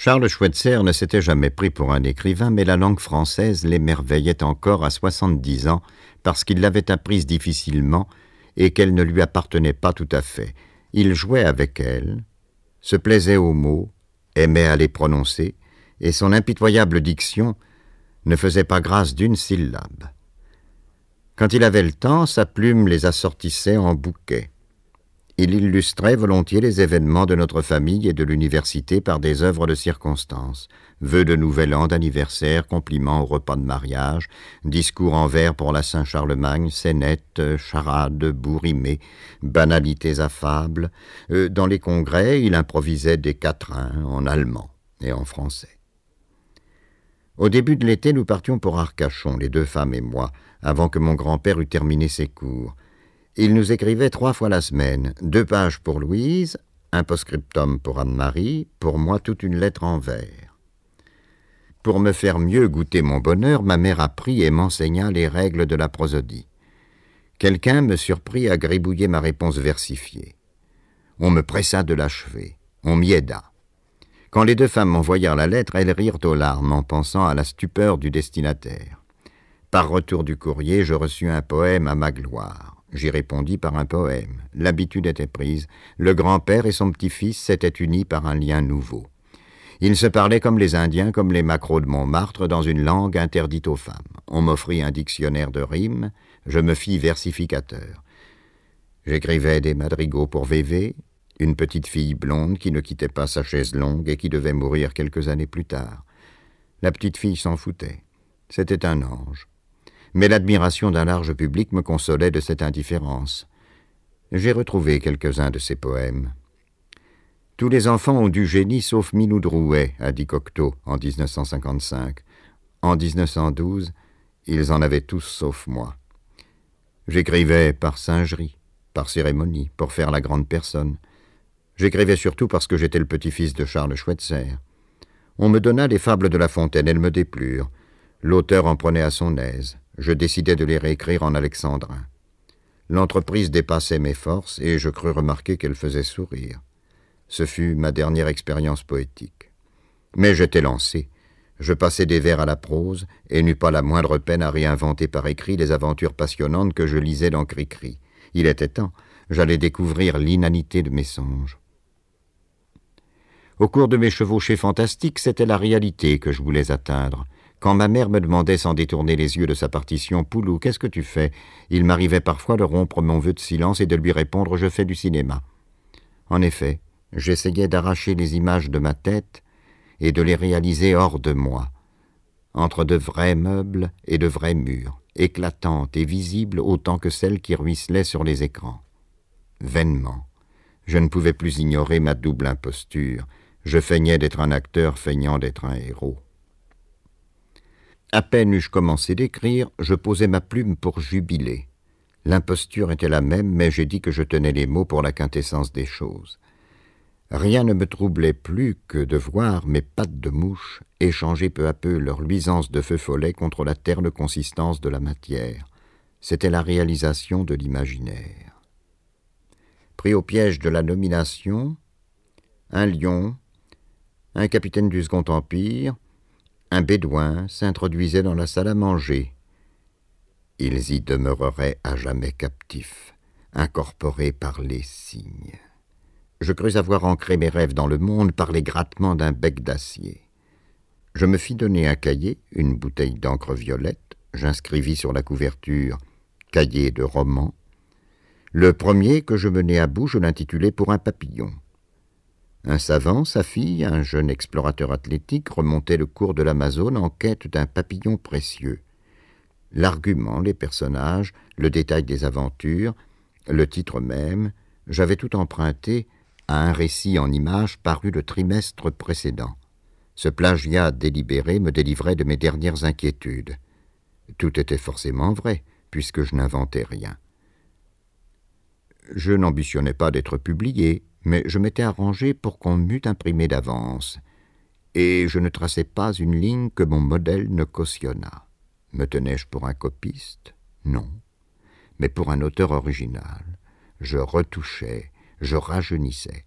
Charles Schweitzer ne s'était jamais pris pour un écrivain, mais la langue française l'émerveillait encore à soixante-dix ans, parce qu'il l'avait apprise difficilement et qu'elle ne lui appartenait pas tout à fait. Il jouait avec elle, se plaisait aux mots, aimait à les prononcer, et son impitoyable diction ne faisait pas grâce d'une syllabe. Quand il avait le temps, sa plume les assortissait en bouquets. Il illustrait volontiers les événements de notre famille et de l'université par des œuvres de circonstance, vœux de nouvel an, d'anniversaire, compliments au repas de mariage, discours en vers pour la Saint-Charlemagne, scénettes, charades, bourrimées, banalités affables. Euh, dans les congrès, il improvisait des quatrains en allemand et en français. Au début de l'été, nous partions pour Arcachon, les deux femmes et moi, avant que mon grand-père eût terminé ses cours. Il nous écrivait trois fois la semaine, deux pages pour Louise, un post-scriptum pour Anne-Marie, pour moi toute une lettre en vers. Pour me faire mieux goûter mon bonheur, ma mère apprit et m'enseigna les règles de la prosodie. Quelqu'un me surprit à gribouiller ma réponse versifiée. On me pressa de l'achever, on m'y aida. Quand les deux femmes m'envoyèrent la lettre, elles rirent aux larmes en pensant à la stupeur du destinataire. Par retour du courrier, je reçus un poème à ma gloire. J'y répondis par un poème. L'habitude était prise. Le grand-père et son petit-fils s'étaient unis par un lien nouveau. Ils se parlaient comme les Indiens, comme les macros de Montmartre, dans une langue interdite aux femmes. On m'offrit un dictionnaire de rimes. Je me fis versificateur. J'écrivais des madrigaux pour Vévé, une petite fille blonde qui ne quittait pas sa chaise longue et qui devait mourir quelques années plus tard. La petite fille s'en foutait. C'était un ange mais l'admiration d'un large public me consolait de cette indifférence. J'ai retrouvé quelques-uns de ces poèmes. Tous les enfants ont du génie sauf Minou Drouet, a dit Cocteau en 1955. En 1912, ils en avaient tous sauf moi. J'écrivais par singerie, par cérémonie, pour faire la grande personne. J'écrivais surtout parce que j'étais le petit-fils de Charles Schweitzer. On me donna les fables de La Fontaine, elles me déplurent. L'auteur en prenait à son aise je décidai de les réécrire en alexandrin. L'entreprise dépassait mes forces et je crus remarquer qu'elle faisait sourire. Ce fut ma dernière expérience poétique. Mais j'étais lancé. Je passais des vers à la prose et n'eus pas la moindre peine à réinventer par écrit les aventures passionnantes que je lisais dans Cricri. Il était temps, j'allais découvrir l'inanité de mes songes. Au cours de mes chevauchées fantastiques, c'était la réalité que je voulais atteindre. Quand ma mère me demandait sans détourner les yeux de sa partition Poulou, qu'est-ce que tu fais? Il m'arrivait parfois de rompre mon vœu de silence et de lui répondre Je fais du cinéma. En effet, j'essayais d'arracher les images de ma tête et de les réaliser hors de moi, entre de vrais meubles et de vrais murs, éclatantes et visibles autant que celles qui ruisselaient sur les écrans. Vainement, je ne pouvais plus ignorer ma double imposture. Je feignais d'être un acteur feignant d'être un héros. À peine eus-je commencé d'écrire, je posai ma plume pour jubiler. L'imposture était la même, mais j'ai dit que je tenais les mots pour la quintessence des choses. Rien ne me troublait plus que de voir mes pattes de mouche échanger peu à peu leur luisance de feu follet contre la terne consistance de la matière. C'était la réalisation de l'imaginaire. Pris au piège de la nomination, un lion, un capitaine du Second Empire, un bédouin s'introduisait dans la salle à manger. Ils y demeureraient à jamais captifs, incorporés par les signes. Je crus avoir ancré mes rêves dans le monde par les grattements d'un bec d'acier. Je me fis donner un cahier, une bouteille d'encre violette, j'inscrivis sur la couverture cahier de romans. Le premier que je menai à bout, je l'intitulai pour un papillon. Un savant, sa fille, un jeune explorateur athlétique, remontait le cours de l'Amazone en quête d'un papillon précieux. L'argument, les personnages, le détail des aventures, le titre même, j'avais tout emprunté à un récit en images paru le trimestre précédent. Ce plagiat délibéré me délivrait de mes dernières inquiétudes. Tout était forcément vrai, puisque je n'inventais rien. Je n'ambitionnais pas d'être publié, mais je m'étais arrangé pour qu'on m'eût imprimé d'avance, et je ne traçais pas une ligne que mon modèle ne cautionnât. Me tenais-je pour un copiste? Non, mais pour un auteur original. Je retouchais, je rajeunissais.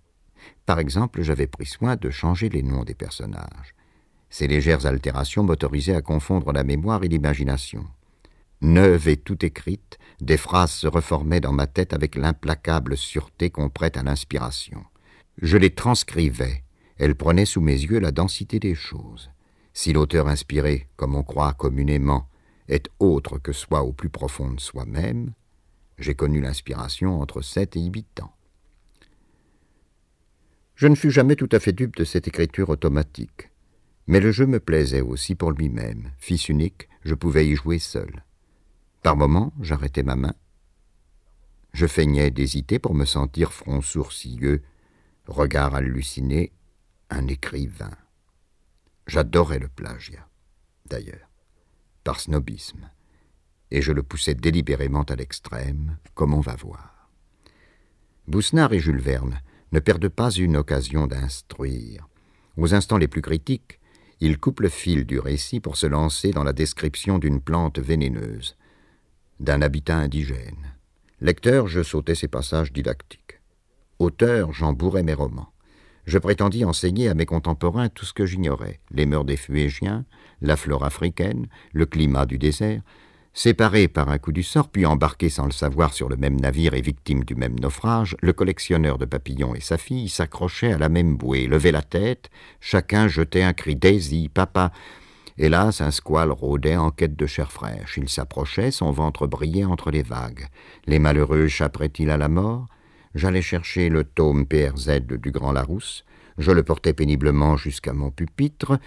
Par exemple, j'avais pris soin de changer les noms des personnages. Ces légères altérations m'autorisaient à confondre la mémoire et l'imagination. Neuve et tout écrite, des phrases se reformaient dans ma tête avec l'implacable sûreté qu'on prête à l'inspiration. Je les transcrivais, elles prenaient sous mes yeux la densité des choses. Si l'auteur inspiré, comme on croit communément, est autre que soi au plus profond de soi-même, j'ai connu l'inspiration entre sept et huit ans. Je ne fus jamais tout à fait dupe de cette écriture automatique. Mais le jeu me plaisait aussi pour lui-même. Fils unique, je pouvais y jouer seul. Par moments, j'arrêtais ma main. Je feignais d'hésiter pour me sentir front sourcilleux, regard halluciné, un écrivain. J'adorais le plagiat, d'ailleurs, par snobisme, et je le poussais délibérément à l'extrême, comme on va voir. Bousnard et Jules Verne ne perdent pas une occasion d'instruire. Aux instants les plus critiques, ils coupent le fil du récit pour se lancer dans la description d'une plante vénéneuse, d'un habitat indigène. Lecteur, je sautais ces passages didactiques. Auteur, j'en bourrais mes romans. Je prétendis enseigner à mes contemporains tout ce que j'ignorais, les mœurs des Fuégiens, la flore africaine, le climat du désert, Séparé par un coup du sort, puis embarqué sans le savoir sur le même navire et victime du même naufrage, le collectionneur de papillons et sa fille s'accrochaient à la même bouée, levaient la tête, chacun jetait un cri Daisy, papa. Hélas, un squale rôdait en quête de chair fraîche. Il s'approchait, son ventre brillait entre les vagues. Les malheureux échapperaient-ils à la mort? J'allais chercher le tome PRZ du Grand Larousse. Je le portais péniblement jusqu'à mon pupitre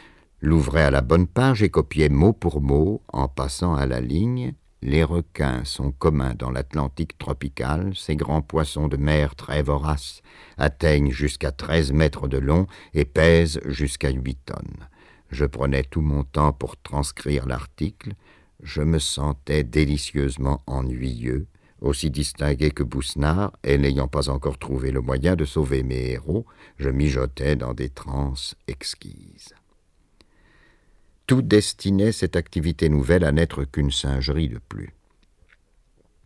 l'ouvrait à la bonne page et copiait mot pour mot, en passant à la ligne Les requins sont communs dans l'Atlantique tropical, ces grands poissons de mer très voraces atteignent jusqu'à treize mètres de long et pèsent jusqu'à huit tonnes. Je prenais tout mon temps pour transcrire l'article, je me sentais délicieusement ennuyeux, aussi distingué que Bousnard, et n'ayant pas encore trouvé le moyen de sauver mes héros, je mijotais dans des transes exquises. Tout destinait cette activité nouvelle à n'être qu'une singerie de plus.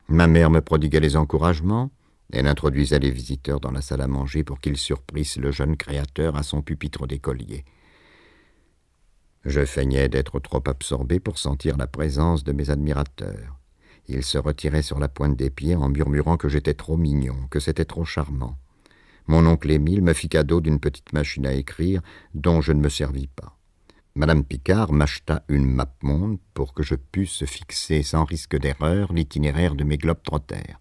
Ma mère me prodiguait les encouragements, elle introduisait les visiteurs dans la salle à manger pour qu'ils surprissent le jeune créateur à son pupitre d'écolier. Je feignais d'être trop absorbé pour sentir la présence de mes admirateurs. Ils se retiraient sur la pointe des pieds en murmurant que j'étais trop mignon, que c'était trop charmant. Mon oncle Émile me fit cadeau d'une petite machine à écrire dont je ne me servis pas. Madame Picard m'acheta une map monde pour que je pusse fixer sans risque d'erreur l'itinéraire de mes globetrotters.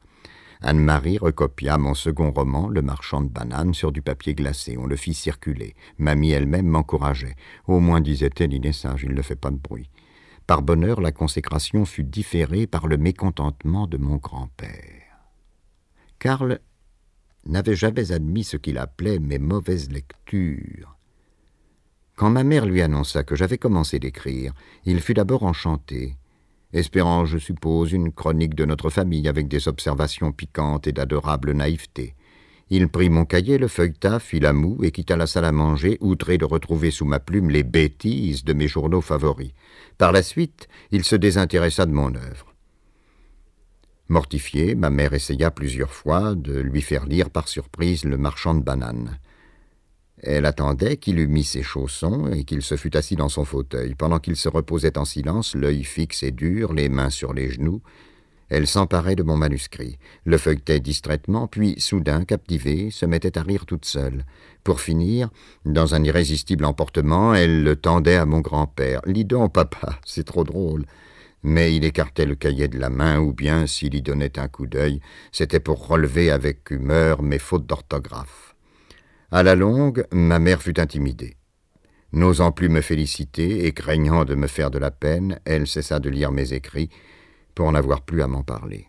Anne-Marie recopia mon second roman, Le marchand de bananes, sur du papier glacé. On le fit circuler. Mamie elle-même m'encourageait. Au moins, disait-elle, il est sage, il ne fait pas de bruit. Par bonheur, la consécration fut différée par le mécontentement de mon grand-père. Karl n'avait jamais admis ce qu'il appelait mes mauvaises lectures. Quand ma mère lui annonça que j'avais commencé d'écrire, il fut d'abord enchanté, espérant, je suppose, une chronique de notre famille avec des observations piquantes et d'adorable naïveté. Il prit mon cahier, le feuilleta, fit la moue et quitta la salle à manger, outré de retrouver sous ma plume les bêtises de mes journaux favoris. Par la suite, il se désintéressa de mon œuvre. Mortifiée, ma mère essaya plusieurs fois de lui faire lire par surprise Le marchand de bananes. Elle attendait qu'il eût mis ses chaussons et qu'il se fût assis dans son fauteuil. Pendant qu'il se reposait en silence, l'œil fixe et dur, les mains sur les genoux, elle s'emparait de mon manuscrit, le feuilletait distraitement, puis, soudain, captivée, se mettait à rire toute seule. Pour finir, dans un irrésistible emportement, elle le tendait à mon grand-père. Lis donc, papa, c'est trop drôle. Mais il écartait le cahier de la main, ou bien, s'il y donnait un coup d'œil, c'était pour relever avec humeur mes fautes d'orthographe. À la longue, ma mère fut intimidée. N'osant plus me féliciter et craignant de me faire de la peine, elle cessa de lire mes écrits pour n'avoir plus à m'en parler.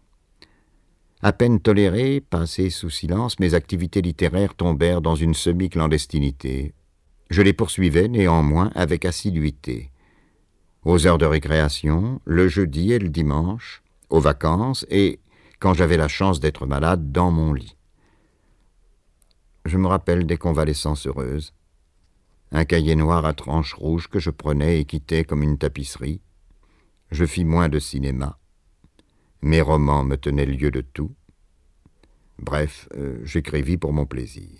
À peine tolérées, passées sous silence, mes activités littéraires tombèrent dans une semi-clandestinité. Je les poursuivais néanmoins avec assiduité. Aux heures de récréation, le jeudi et le dimanche, aux vacances et, quand j'avais la chance d'être malade, dans mon lit. Je me rappelle des convalescences heureuses. Un cahier noir à tranches rouges que je prenais et quittais comme une tapisserie. Je fis moins de cinéma. Mes romans me tenaient lieu de tout. Bref, euh, j'écrivis pour mon plaisir.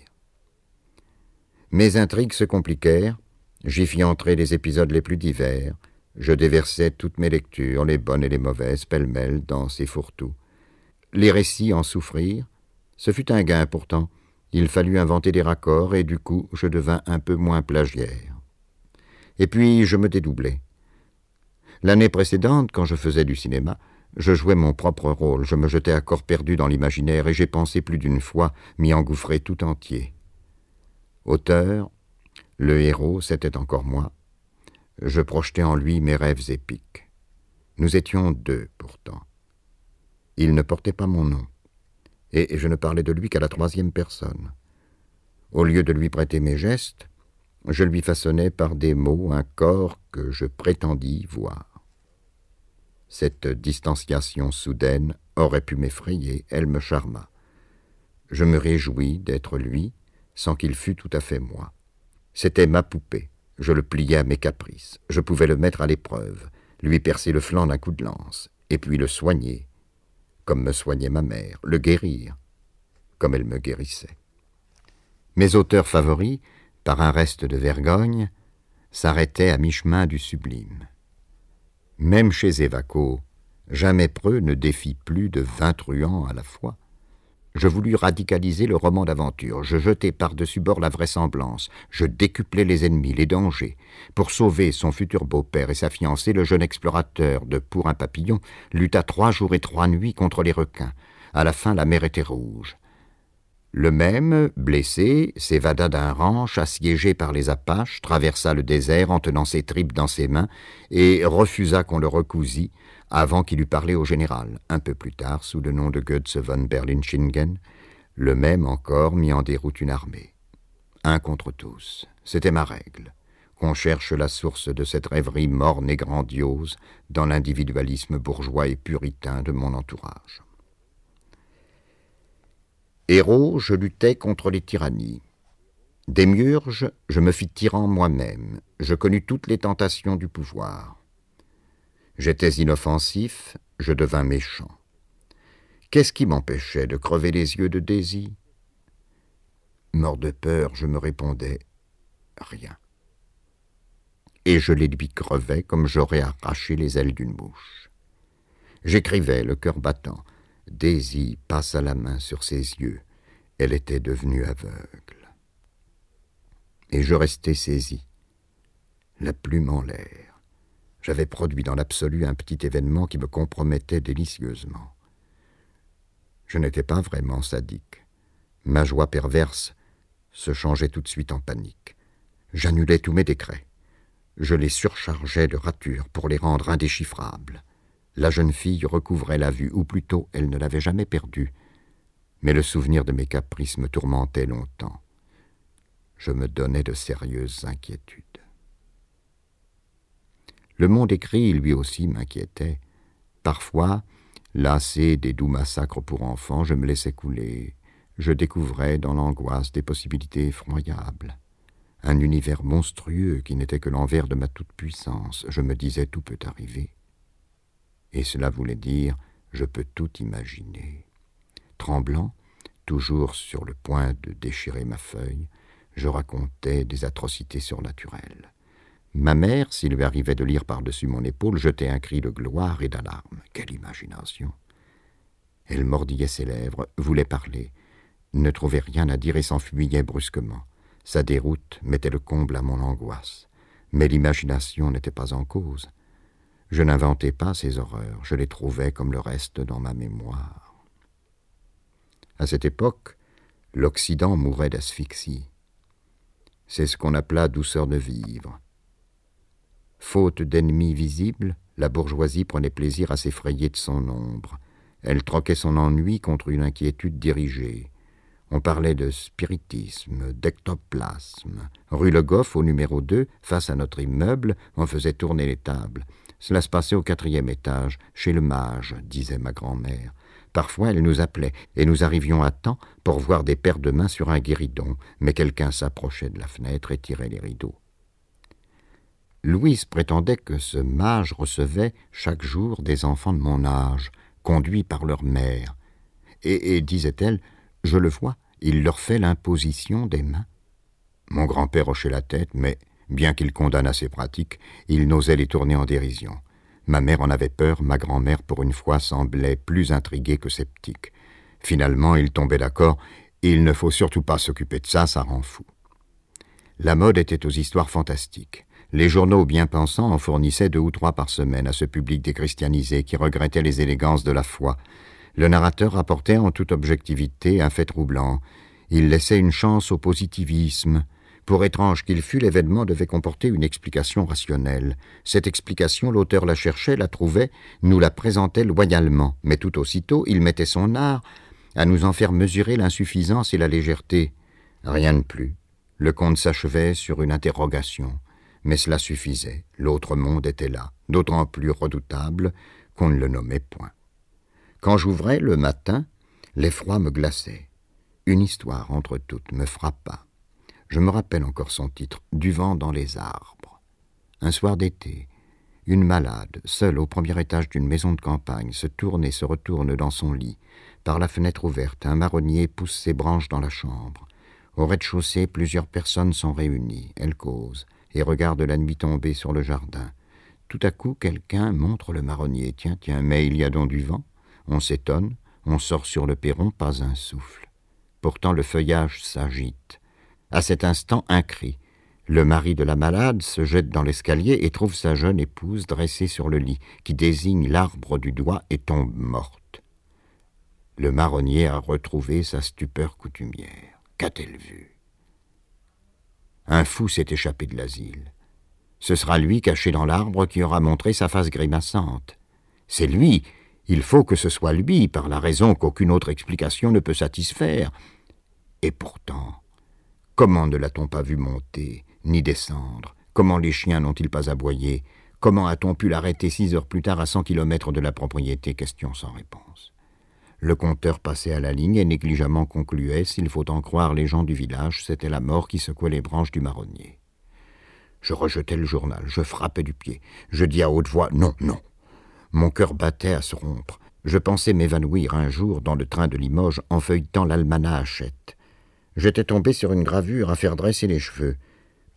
Mes intrigues se compliquèrent, j'y fis entrer les épisodes les plus divers, je déversai toutes mes lectures, les bonnes et les mauvaises, pêle-mêle, dans ces fourre-tout. Les récits en souffrirent, ce fut un gain pourtant, il fallut inventer des raccords, et du coup je devins un peu moins plagiaire. Et puis je me dédoublai. L'année précédente, quand je faisais du cinéma, je jouais mon propre rôle, je me jetais à corps perdu dans l'imaginaire, et j'ai pensé plus d'une fois m'y engouffrer tout entier. Auteur, le héros, c'était encore moi. Je projetais en lui mes rêves épiques. Nous étions deux, pourtant. Il ne portait pas mon nom, et je ne parlais de lui qu'à la troisième personne. Au lieu de lui prêter mes gestes, je lui façonnais par des mots un corps que je prétendis voir. Cette distanciation soudaine aurait pu m'effrayer, elle me charma. Je me réjouis d'être lui, sans qu'il fût tout à fait moi. C'était ma poupée. Je le pliais à mes caprices. Je pouvais le mettre à l'épreuve, lui percer le flanc d'un coup de lance, et puis le soigner, comme me soignait ma mère, le guérir, comme elle me guérissait. Mes auteurs favoris, par un reste de vergogne, s'arrêtaient à mi-chemin du sublime. Même chez Évaco, jamais preux ne défie plus de vingt truands à la fois. Je voulus radicaliser le roman d'aventure, je jetai par-dessus bord la vraisemblance, je décuplai les ennemis, les dangers. Pour sauver son futur beau-père et sa fiancée, le jeune explorateur de Pour un papillon lutta trois jours et trois nuits contre les requins. À la fin, la mer était rouge. Le même, blessé, s'évada d'un ranch assiégé par les Apaches, traversa le désert en tenant ses tripes dans ses mains et refusa qu'on le recousît avant qu'il eût parlé au général. Un peu plus tard, sous le nom de Goetz von Berlin-Schingen, le même encore mit en déroute une armée. Un contre tous, c'était ma règle. Qu'on cherche la source de cette rêverie morne et grandiose dans l'individualisme bourgeois et puritain de mon entourage. Héros, je luttais contre les tyrannies. Démiurge, je me fis tyran moi-même. Je connus toutes les tentations du pouvoir. J'étais inoffensif, je devins méchant. Qu'est-ce qui m'empêchait de crever les yeux de désir Mort de peur, je me répondais rien. Et je les lui crevais comme j'aurais arraché les ailes d'une mouche. J'écrivais, le cœur battant. Daisy passa la main sur ses yeux. Elle était devenue aveugle. Et je restais saisi, la plume en l'air. J'avais produit dans l'absolu un petit événement qui me compromettait délicieusement. Je n'étais pas vraiment sadique. Ma joie perverse se changeait tout de suite en panique. J'annulais tous mes décrets. Je les surchargeais de ratures pour les rendre indéchiffrables. La jeune fille recouvrait la vue, ou plutôt elle ne l'avait jamais perdue, mais le souvenir de mes caprices me tourmentait longtemps. Je me donnais de sérieuses inquiétudes. Le monde écrit, lui aussi, m'inquiétait. Parfois, lassé des doux massacres pour enfants, je me laissais couler. Je découvrais dans l'angoisse des possibilités effroyables. Un univers monstrueux qui n'était que l'envers de ma toute-puissance. Je me disais tout peut arriver. Et cela voulait dire je peux tout imaginer. Tremblant, toujours sur le point de déchirer ma feuille, je racontais des atrocités surnaturelles. Ma mère, s'il lui arrivait de lire par-dessus mon épaule, jetait un cri de gloire et d'alarme. Quelle imagination Elle mordillait ses lèvres, voulait parler, ne trouvait rien à dire et s'enfuyait brusquement. Sa déroute mettait le comble à mon angoisse. Mais l'imagination n'était pas en cause. Je n'inventais pas ces horreurs, je les trouvais comme le reste dans ma mémoire. À cette époque, l'Occident mourait d'asphyxie. C'est ce qu'on appela douceur de vivre. Faute d'ennemis visibles, la bourgeoisie prenait plaisir à s'effrayer de son ombre. Elle troquait son ennui contre une inquiétude dirigée. On parlait de spiritisme, d'ectoplasme. Rue Le Goff, au numéro 2, face à notre immeuble, on faisait tourner les tables. Cela se passait au quatrième étage, chez le mage, disait ma grand-mère. Parfois, elle nous appelait, et nous arrivions à temps pour voir des paires de mains sur un guéridon, mais quelqu'un s'approchait de la fenêtre et tirait les rideaux. Louise prétendait que ce mage recevait chaque jour des enfants de mon âge, conduits par leur mère. Et, disait-elle, je le vois, il leur fait l'imposition des mains. Mon grand-père hochait la tête, mais, bien qu'il condamnât ces pratiques, il n'osait les tourner en dérision. Ma mère en avait peur, ma grand-mère, pour une fois, semblait plus intriguée que sceptique. Finalement, il tombait d'accord, il ne faut surtout pas s'occuper de ça, ça rend fou. La mode était aux histoires fantastiques. Les journaux bien pensants en fournissaient deux ou trois par semaine à ce public déchristianisé qui regrettait les élégances de la foi. Le narrateur rapportait en toute objectivité un fait troublant. Il laissait une chance au positivisme, pour étrange qu'il fût, l'événement devait comporter une explication rationnelle. Cette explication, l'auteur la cherchait, la trouvait, nous la présentait loyalement, mais tout aussitôt il mettait son art à nous en faire mesurer l'insuffisance et la légèreté. Rien de plus. Le conte s'achevait sur une interrogation. Mais cela suffisait. L'autre monde était là, d'autant plus redoutable qu'on ne le nommait point. Quand j'ouvrais le matin, l'effroi me glaçait. Une histoire entre toutes me frappa. Je me rappelle encore son titre, Du vent dans les arbres. Un soir d'été, une malade, seule au premier étage d'une maison de campagne, se tourne et se retourne dans son lit. Par la fenêtre ouverte, un marronnier pousse ses branches dans la chambre. Au rez-de-chaussée, plusieurs personnes sont réunies. Elles causent et regardent la nuit tomber sur le jardin. Tout à coup, quelqu'un montre le marronnier. Tiens, tiens, mais il y a donc du vent. On s'étonne, on sort sur le perron, pas un souffle. Pourtant le feuillage s'agite. À cet instant, un cri. Le mari de la malade se jette dans l'escalier et trouve sa jeune épouse dressée sur le lit, qui désigne l'arbre du doigt et tombe morte. Le marronnier a retrouvé sa stupeur coutumière. Qu'a-t-elle vu? Un fou s'est échappé de l'asile. Ce sera lui caché dans l'arbre qui aura montré sa face grimaçante. C'est lui, il faut que ce soit lui, par la raison qu'aucune autre explication ne peut satisfaire. Et pourtant, Comment ne l'a-t-on pas vu monter, ni descendre? Comment les chiens n'ont-ils pas aboyé? Comment a-t-on pu l'arrêter six heures plus tard à cent kilomètres de la propriété? Question sans réponse. Le compteur passait à la ligne et négligemment concluait, s'il faut en croire les gens du village, c'était la mort qui secouait les branches du marronnier. Je rejetai le journal, je frappais du pied, je dis à haute voix non, non. Mon cœur battait à se rompre. Je pensais m'évanouir un jour dans le train de Limoges en feuilletant l'almanach Hachette j'étais tombé sur une gravure à faire dresser les cheveux.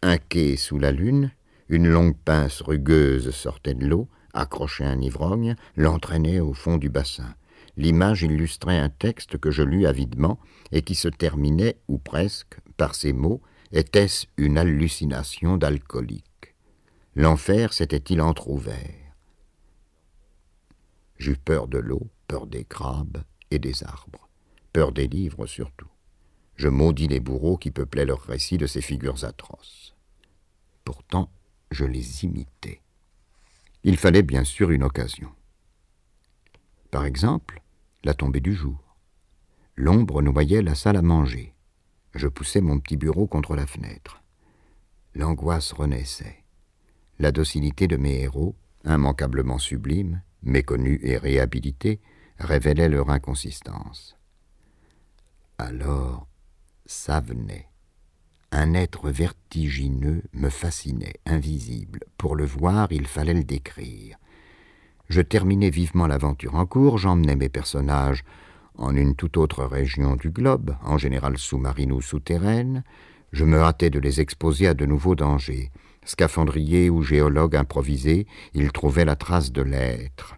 Un quai sous la lune, une longue pince rugueuse sortait de l'eau, accrochait un ivrogne, l'entraînait au fond du bassin. L'image illustrait un texte que je lus avidement et qui se terminait, ou presque, par ces mots Était-ce une hallucination d'alcoolique? L'enfer s'était-il entr'ouvert? J'eus peur de l'eau, peur des crabes et des arbres, peur des livres surtout. Je maudis les bourreaux qui peuplaient leurs récits de ces figures atroces. Pourtant, je les imitais. Il fallait bien sûr une occasion. Par exemple, la tombée du jour. L'ombre noyait la salle à manger. Je poussais mon petit bureau contre la fenêtre. L'angoisse renaissait. La docilité de mes héros, immanquablement sublime, méconnus et réhabilités, révélait leur inconsistance. Alors, ça venait. Un être vertigineux me fascinait, invisible. Pour le voir, il fallait le décrire. Je terminais vivement l'aventure en cours, j'emmenais mes personnages en une toute autre région du globe, en général sous-marine ou souterraine. Je me hâtais de les exposer à de nouveaux dangers. Scaphandrier ou géologue improvisé, ils trouvaient la trace de l'être,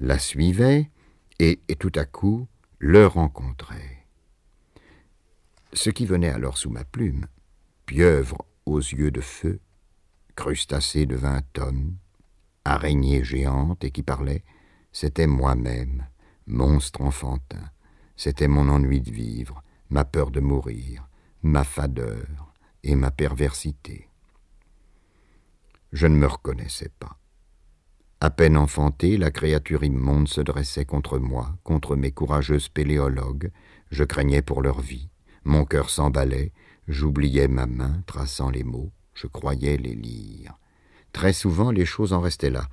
la suivaient et, et tout à coup le rencontraient. Ce qui venait alors sous ma plume, pieuvre aux yeux de feu, crustacé de vingt tonnes, araignée géante et qui parlait, c'était moi-même, monstre enfantin, c'était mon ennui de vivre, ma peur de mourir, ma fadeur et ma perversité. Je ne me reconnaissais pas. À peine enfantée, la créature immonde se dressait contre moi, contre mes courageux spéléologues, je craignais pour leur vie. Mon cœur s'emballait, j'oubliais ma main traçant les mots, je croyais les lire. Très souvent les choses en restaient là.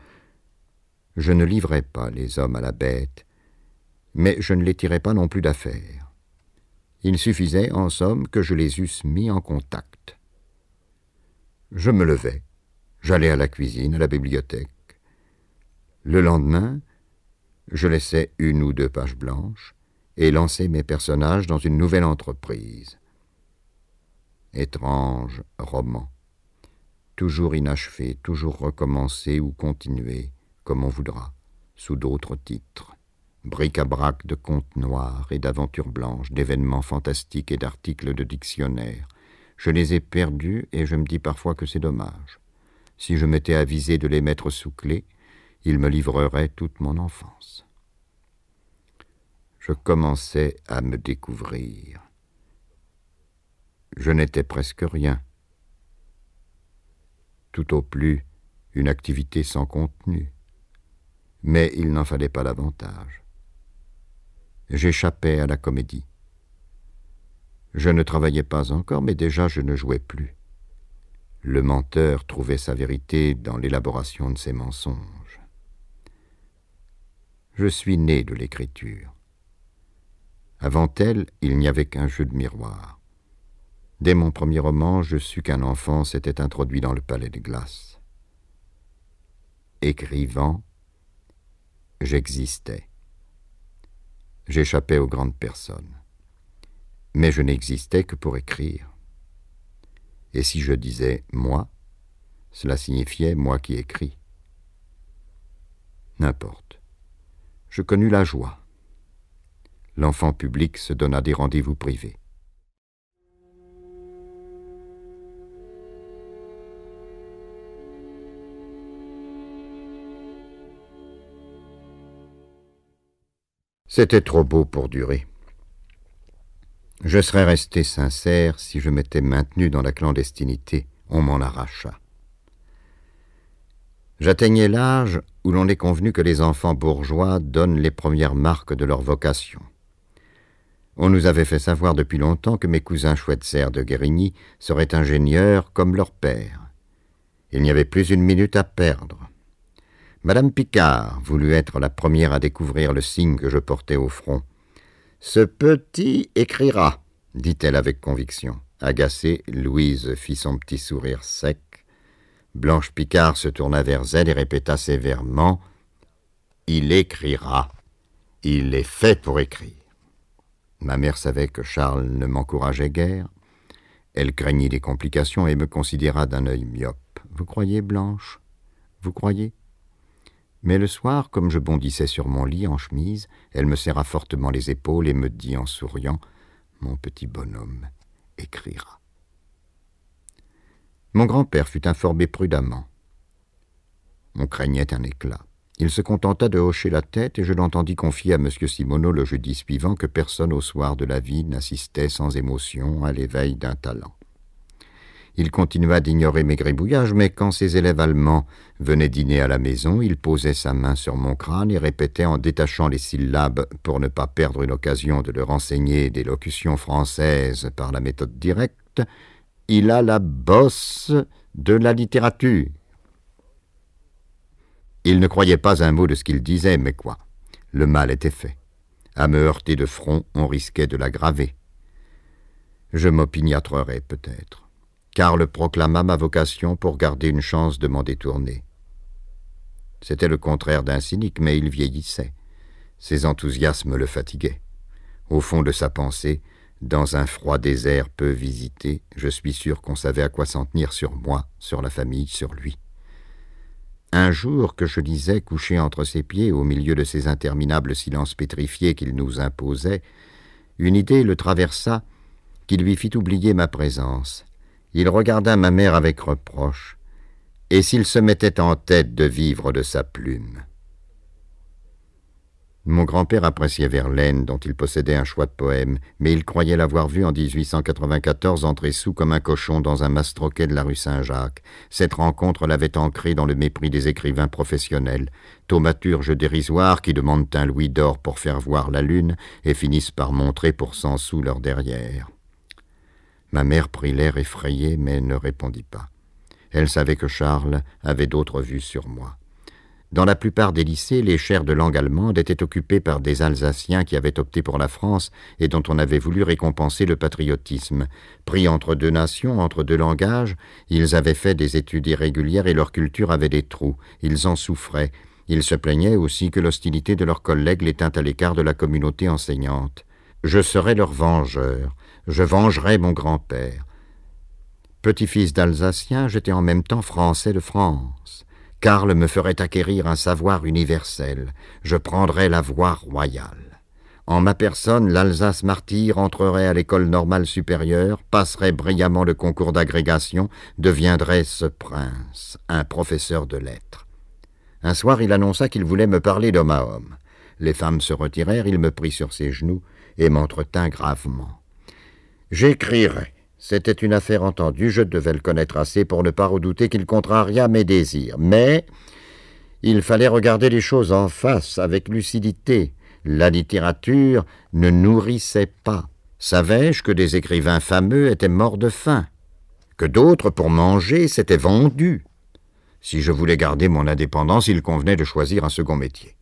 Je ne livrais pas les hommes à la bête, mais je ne les tirais pas non plus d'affaire. Il suffisait, en somme, que je les eusse mis en contact. Je me levais, j'allais à la cuisine, à la bibliothèque. Le lendemain, je laissais une ou deux pages blanches, et lancer mes personnages dans une nouvelle entreprise. étrange roman. Toujours inachevé, toujours recommencé ou continué, comme on voudra, sous d'autres titres. Bric-à-brac de contes noirs et d'aventures blanches, d'événements fantastiques et d'articles de dictionnaire. Je les ai perdus et je me dis parfois que c'est dommage. Si je m'étais avisé de les mettre sous clé, ils me livreraient toute mon enfance. Je commençais à me découvrir. Je n'étais presque rien. Tout au plus une activité sans contenu. Mais il n'en fallait pas davantage. J'échappais à la comédie. Je ne travaillais pas encore, mais déjà je ne jouais plus. Le menteur trouvait sa vérité dans l'élaboration de ses mensonges. Je suis né de l'écriture. Avant elle, il n'y avait qu'un jeu de miroir. Dès mon premier roman, je sus qu'un enfant s'était introduit dans le palais de glace. Écrivant, j'existais. J'échappais aux grandes personnes. Mais je n'existais que pour écrire. Et si je disais moi, cela signifiait moi qui écris. N'importe. Je connus la joie. L'enfant public se donna des rendez-vous privés. C'était trop beau pour durer. Je serais resté sincère si je m'étais maintenu dans la clandestinité. On m'en arracha. J'atteignais l'âge où l'on est convenu que les enfants bourgeois donnent les premières marques de leur vocation. On nous avait fait savoir depuis longtemps que mes cousins Schweitzer de Guérigny seraient ingénieurs comme leur père. Il n'y avait plus une minute à perdre. Madame Picard voulut être la première à découvrir le signe que je portais au front. Ce petit écrira, dit-elle avec conviction. Agacée, Louise fit son petit sourire sec. Blanche Picard se tourna vers elle et répéta sévèrement Il écrira. Il est fait pour écrire. Ma mère savait que Charles ne m'encourageait guère. Elle craignit des complications et me considéra d'un œil myope. Vous croyez, Blanche? Vous croyez? Mais le soir, comme je bondissais sur mon lit en chemise, elle me serra fortement les épaules et me dit en souriant Mon petit bonhomme écrira. Mon grand-père fut informé prudemment. On craignait un éclat. Il se contenta de hocher la tête et je l'entendis confier à M. Simoneau le jeudi suivant que personne au soir de la vie n'assistait sans émotion à l'éveil d'un talent. Il continua d'ignorer mes gribouillages, mais quand ses élèves allemands venaient dîner à la maison, il posait sa main sur mon crâne et répétait en détachant les syllabes pour ne pas perdre une occasion de leur enseigner des locutions françaises par la méthode directe Il a la bosse de la littérature. Il ne croyait pas un mot de ce qu'il disait, mais quoi Le mal était fait. À me heurter de front, on risquait de l'aggraver. Je m'opiniâtrerais peut-être. Karl proclama ma vocation pour garder une chance de m'en détourner. C'était le contraire d'un cynique, mais il vieillissait. Ses enthousiasmes le fatiguaient. Au fond de sa pensée, dans un froid désert peu visité, je suis sûr qu'on savait à quoi s'en tenir sur moi, sur la famille, sur lui. Un jour que je lisais couché entre ses pieds, au milieu de ces interminables silences pétrifiés qu'il nous imposait, une idée le traversa qui lui fit oublier ma présence. Il regarda ma mère avec reproche, et s'il se mettait en tête de vivre de sa plume. Mon grand-père appréciait Verlaine, dont il possédait un choix de poèmes, mais il croyait l'avoir vu en 1894 entrer sous comme un cochon dans un mastroquet de la rue Saint-Jacques. Cette rencontre l'avait ancré dans le mépris des écrivains professionnels, thaumaturges dérisoires qui demandent un louis d'or pour faire voir la lune et finissent par montrer pour cent sous leur derrière. Ma mère prit l'air effrayé, mais ne répondit pas. Elle savait que Charles avait d'autres vues sur moi. Dans la plupart des lycées, les chaires de langue allemande étaient occupées par des Alsaciens qui avaient opté pour la France et dont on avait voulu récompenser le patriotisme. Pris entre deux nations, entre deux langages, ils avaient fait des études irrégulières et leur culture avait des trous. Ils en souffraient. Ils se plaignaient aussi que l'hostilité de leurs collègues les tint à l'écart de la communauté enseignante. Je serais leur vengeur je vengerai mon grand-père. Petit-fils d'Alsacien, j'étais en même temps français de France. Karl me ferait acquérir un savoir universel. Je prendrais la voie royale. En ma personne, l'Alsace martyr entrerait à l'école normale supérieure, passerait brillamment le concours d'agrégation, deviendrait ce prince, un professeur de lettres. Un soir, il annonça qu'il voulait me parler d'homme à homme. Les femmes se retirèrent, il me prit sur ses genoux et m'entretint gravement. J'écrirai. C'était une affaire entendue, je devais le connaître assez pour ne pas redouter qu'il contrariât mes désirs. Mais il fallait regarder les choses en face, avec lucidité. La littérature ne nourrissait pas. Savais-je que des écrivains fameux étaient morts de faim, que d'autres, pour manger, s'étaient vendus? Si je voulais garder mon indépendance, il convenait de choisir un second métier.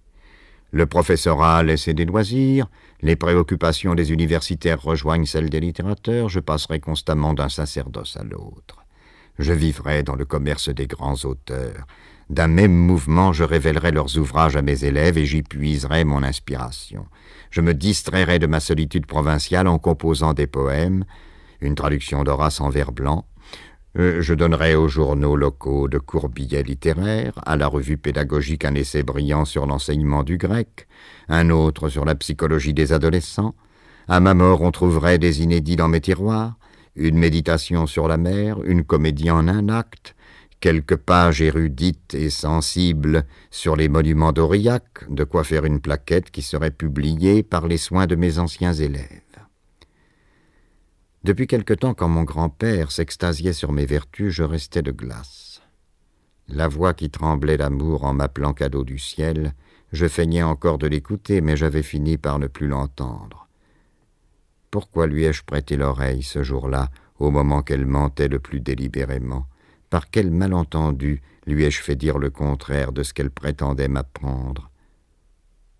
Le professorat laissait des loisirs, les préoccupations des universitaires rejoignent celles des littérateurs, je passerai constamment d'un sacerdoce à l'autre. Je vivrai dans le commerce des grands auteurs. D'un même mouvement, je révélerai leurs ouvrages à mes élèves et j'y puiserai mon inspiration. Je me distrairai de ma solitude provinciale en composant des poèmes, une traduction d'Horace en vers blanc, je donnerai aux journaux locaux de courts billets littéraires, à la revue pédagogique un essai brillant sur l'enseignement du grec, un autre sur la psychologie des adolescents. À ma mort, on trouverait des inédits dans mes tiroirs, une méditation sur la mer, une comédie en un acte, quelques pages érudites et sensibles sur les monuments d'Aurillac, de quoi faire une plaquette qui serait publiée par les soins de mes anciens élèves. Depuis quelque temps, quand mon grand-père s'extasiait sur mes vertus, je restais de glace. La voix qui tremblait d'amour en m'appelant cadeau du ciel, je feignais encore de l'écouter, mais j'avais fini par ne plus l'entendre. Pourquoi lui ai-je prêté l'oreille ce jour-là, au moment qu'elle mentait le plus délibérément? Par quel malentendu lui ai-je fait dire le contraire de ce qu'elle prétendait m'apprendre?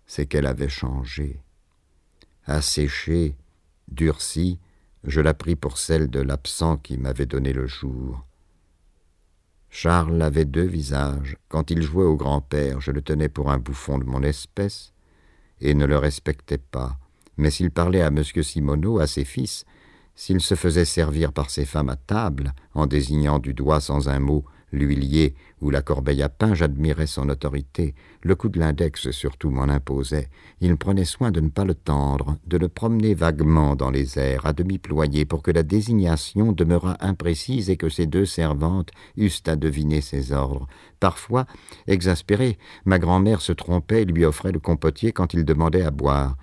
C'est qu'elle avait changé, asséché, durci, je la pris pour celle de l'absent qui m'avait donné le jour. Charles avait deux visages. Quand il jouait au grand-père, je le tenais pour un bouffon de mon espèce et ne le respectais pas. Mais s'il parlait à M. Simoneau, à ses fils, s'il se faisait servir par ses femmes à table, en désignant du doigt sans un mot l'huilier ou la corbeille à pain, j'admirais son autorité. Le coup de l'index surtout m'en imposait. Il prenait soin de ne pas le tendre, de le promener vaguement dans les airs, à demi ployé, pour que la désignation demeurât imprécise et que ses deux servantes eussent à deviner ses ordres. Parfois, exaspérée, ma grand-mère se trompait et lui offrait le compotier quand il demandait à boire.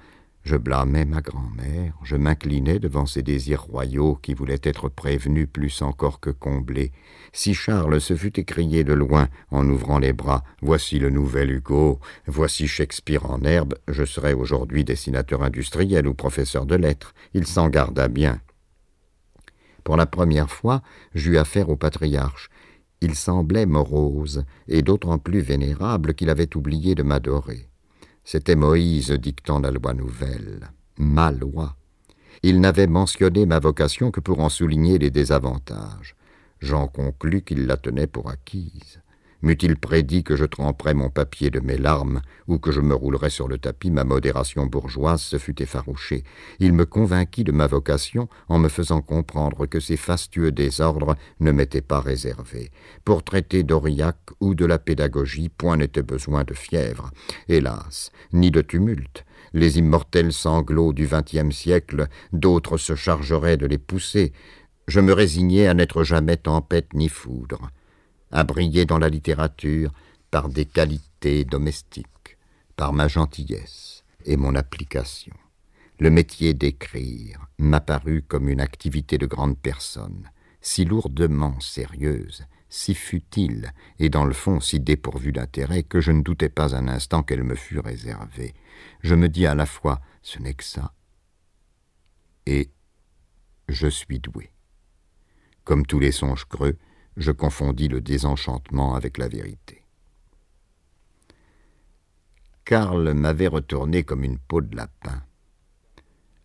Je blâmais ma grand-mère, je m'inclinais devant ses désirs royaux qui voulaient être prévenus plus encore que comblés. Si Charles se fût écrié de loin en ouvrant les bras Voici le nouvel Hugo, voici Shakespeare en herbe, je serais aujourd'hui dessinateur industriel ou professeur de lettres. Il s'en garda bien. Pour la première fois, j'eus affaire au patriarche. Il semblait morose, et d'autant plus vénérable qu'il avait oublié de m'adorer. C'était Moïse dictant la loi nouvelle, ma loi. Il n'avait mentionné ma vocation que pour en souligner les désavantages. J'en conclus qu'il la tenait pour acquise. M'eût-il prédit que je tremperais mon papier de mes larmes ou que je me roulerais sur le tapis, ma modération bourgeoise se fût effarouchée. Il me convainquit de ma vocation en me faisant comprendre que ces fastueux désordres ne m'étaient pas réservés. Pour traiter d'Aurillac ou de la pédagogie, point n'était besoin de fièvre, hélas, ni de tumulte. Les immortels sanglots du vingtième siècle, d'autres se chargeraient de les pousser. Je me résignais à n'être jamais tempête ni foudre à briller dans la littérature par des qualités domestiques, par ma gentillesse et mon application. Le métier d'écrire m'apparut comme une activité de grande personne, si lourdement sérieuse, si futile, et dans le fond si dépourvue d'intérêt que je ne doutais pas un instant qu'elle me fût réservée. Je me dis à la fois ce n'est que ça, et je suis doué. Comme tous les songes creux, je confondis le désenchantement avec la vérité. Karl m'avait retourné comme une peau de lapin.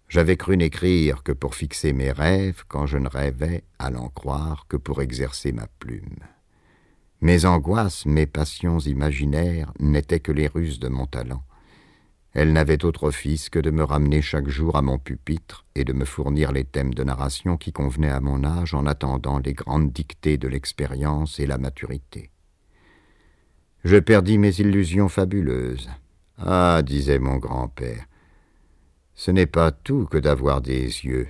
J'avais cru n'écrire que pour fixer mes rêves quand je ne rêvais, à l'en croire, que pour exercer ma plume. Mes angoisses, mes passions imaginaires n'étaient que les ruses de mon talent. Elle n'avait autre office que de me ramener chaque jour à mon pupitre et de me fournir les thèmes de narration qui convenaient à mon âge en attendant les grandes dictées de l'expérience et la maturité. Je perdis mes illusions fabuleuses. Ah, disait mon grand-père, ce n'est pas tout que d'avoir des yeux.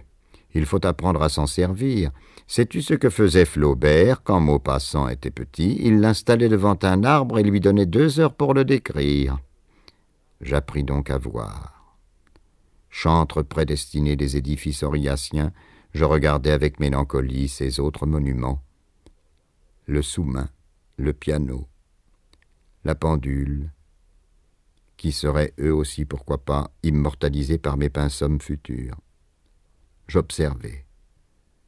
Il faut apprendre à s'en servir. Sais-tu ce que faisait Flaubert quand Maupassant était petit? Il l'installait devant un arbre et lui donnait deux heures pour le décrire. J'appris donc à voir. Chantre prédestiné des édifices oriaciens, je regardais avec mélancolie ces autres monuments. Le sous-main, le piano, la pendule, qui seraient eux aussi, pourquoi pas, immortalisés par mes pinsommes futurs. J'observais.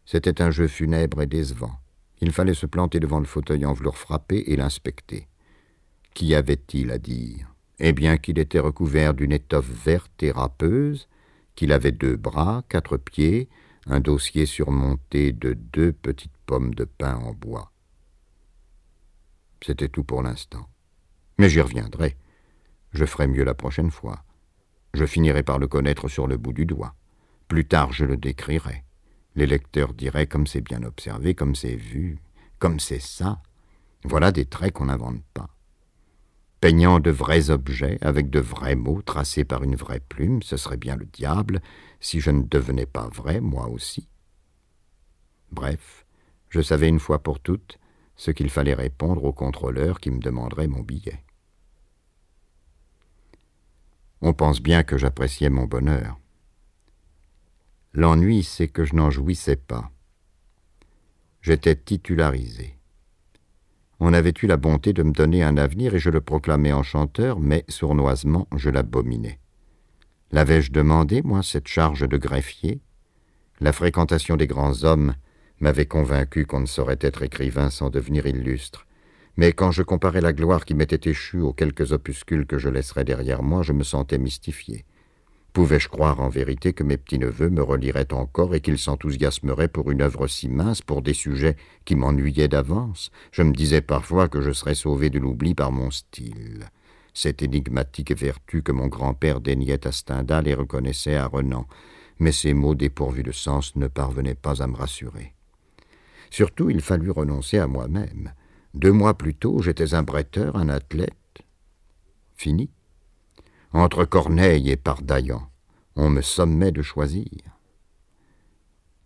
C'était un jeu funèbre et décevant. Il fallait se planter devant le fauteuil en velours frappé et l'inspecter. Qu'y avait-il à dire? Eh bien qu'il était recouvert d'une étoffe verte et râpeuse, qu'il avait deux bras, quatre pieds, un dossier surmonté de deux petites pommes de pin en bois. C'était tout pour l'instant. Mais j'y reviendrai. Je ferai mieux la prochaine fois. Je finirai par le connaître sur le bout du doigt. Plus tard, je le décrirai. Les lecteurs diraient comme c'est bien observé, comme c'est vu, comme c'est ça. Voilà des traits qu'on n'invente pas. Peignant de vrais objets, avec de vrais mots tracés par une vraie plume, ce serait bien le diable si je ne devenais pas vrai, moi aussi. Bref, je savais une fois pour toutes ce qu'il fallait répondre au contrôleur qui me demanderait mon billet. On pense bien que j'appréciais mon bonheur. L'ennui, c'est que je n'en jouissais pas. J'étais titularisé. On avait eu la bonté de me donner un avenir et je le proclamais en chanteur, mais sournoisement je l'abominais. L'avais-je demandé, moi, cette charge de greffier? La fréquentation des grands hommes m'avait convaincu qu'on ne saurait être écrivain sans devenir illustre. Mais quand je comparais la gloire qui m'était échue aux quelques opuscules que je laisserais derrière moi, je me sentais mystifié. Pouvais-je croire en vérité que mes petits-neveux me reliraient encore et qu'ils s'enthousiasmeraient pour une œuvre si mince, pour des sujets qui m'ennuyaient d'avance? Je me disais parfois que je serais sauvé de l'oubli par mon style. Cette énigmatique vertu que mon grand-père déniait à Stendhal et reconnaissait à Renan. Mais ces mots dépourvus de sens ne parvenaient pas à me rassurer. Surtout, il fallut renoncer à moi-même. Deux mois plus tôt, j'étais un bretteur, un athlète. Fini. Entre Corneille et Pardaillan, on me sommait de choisir.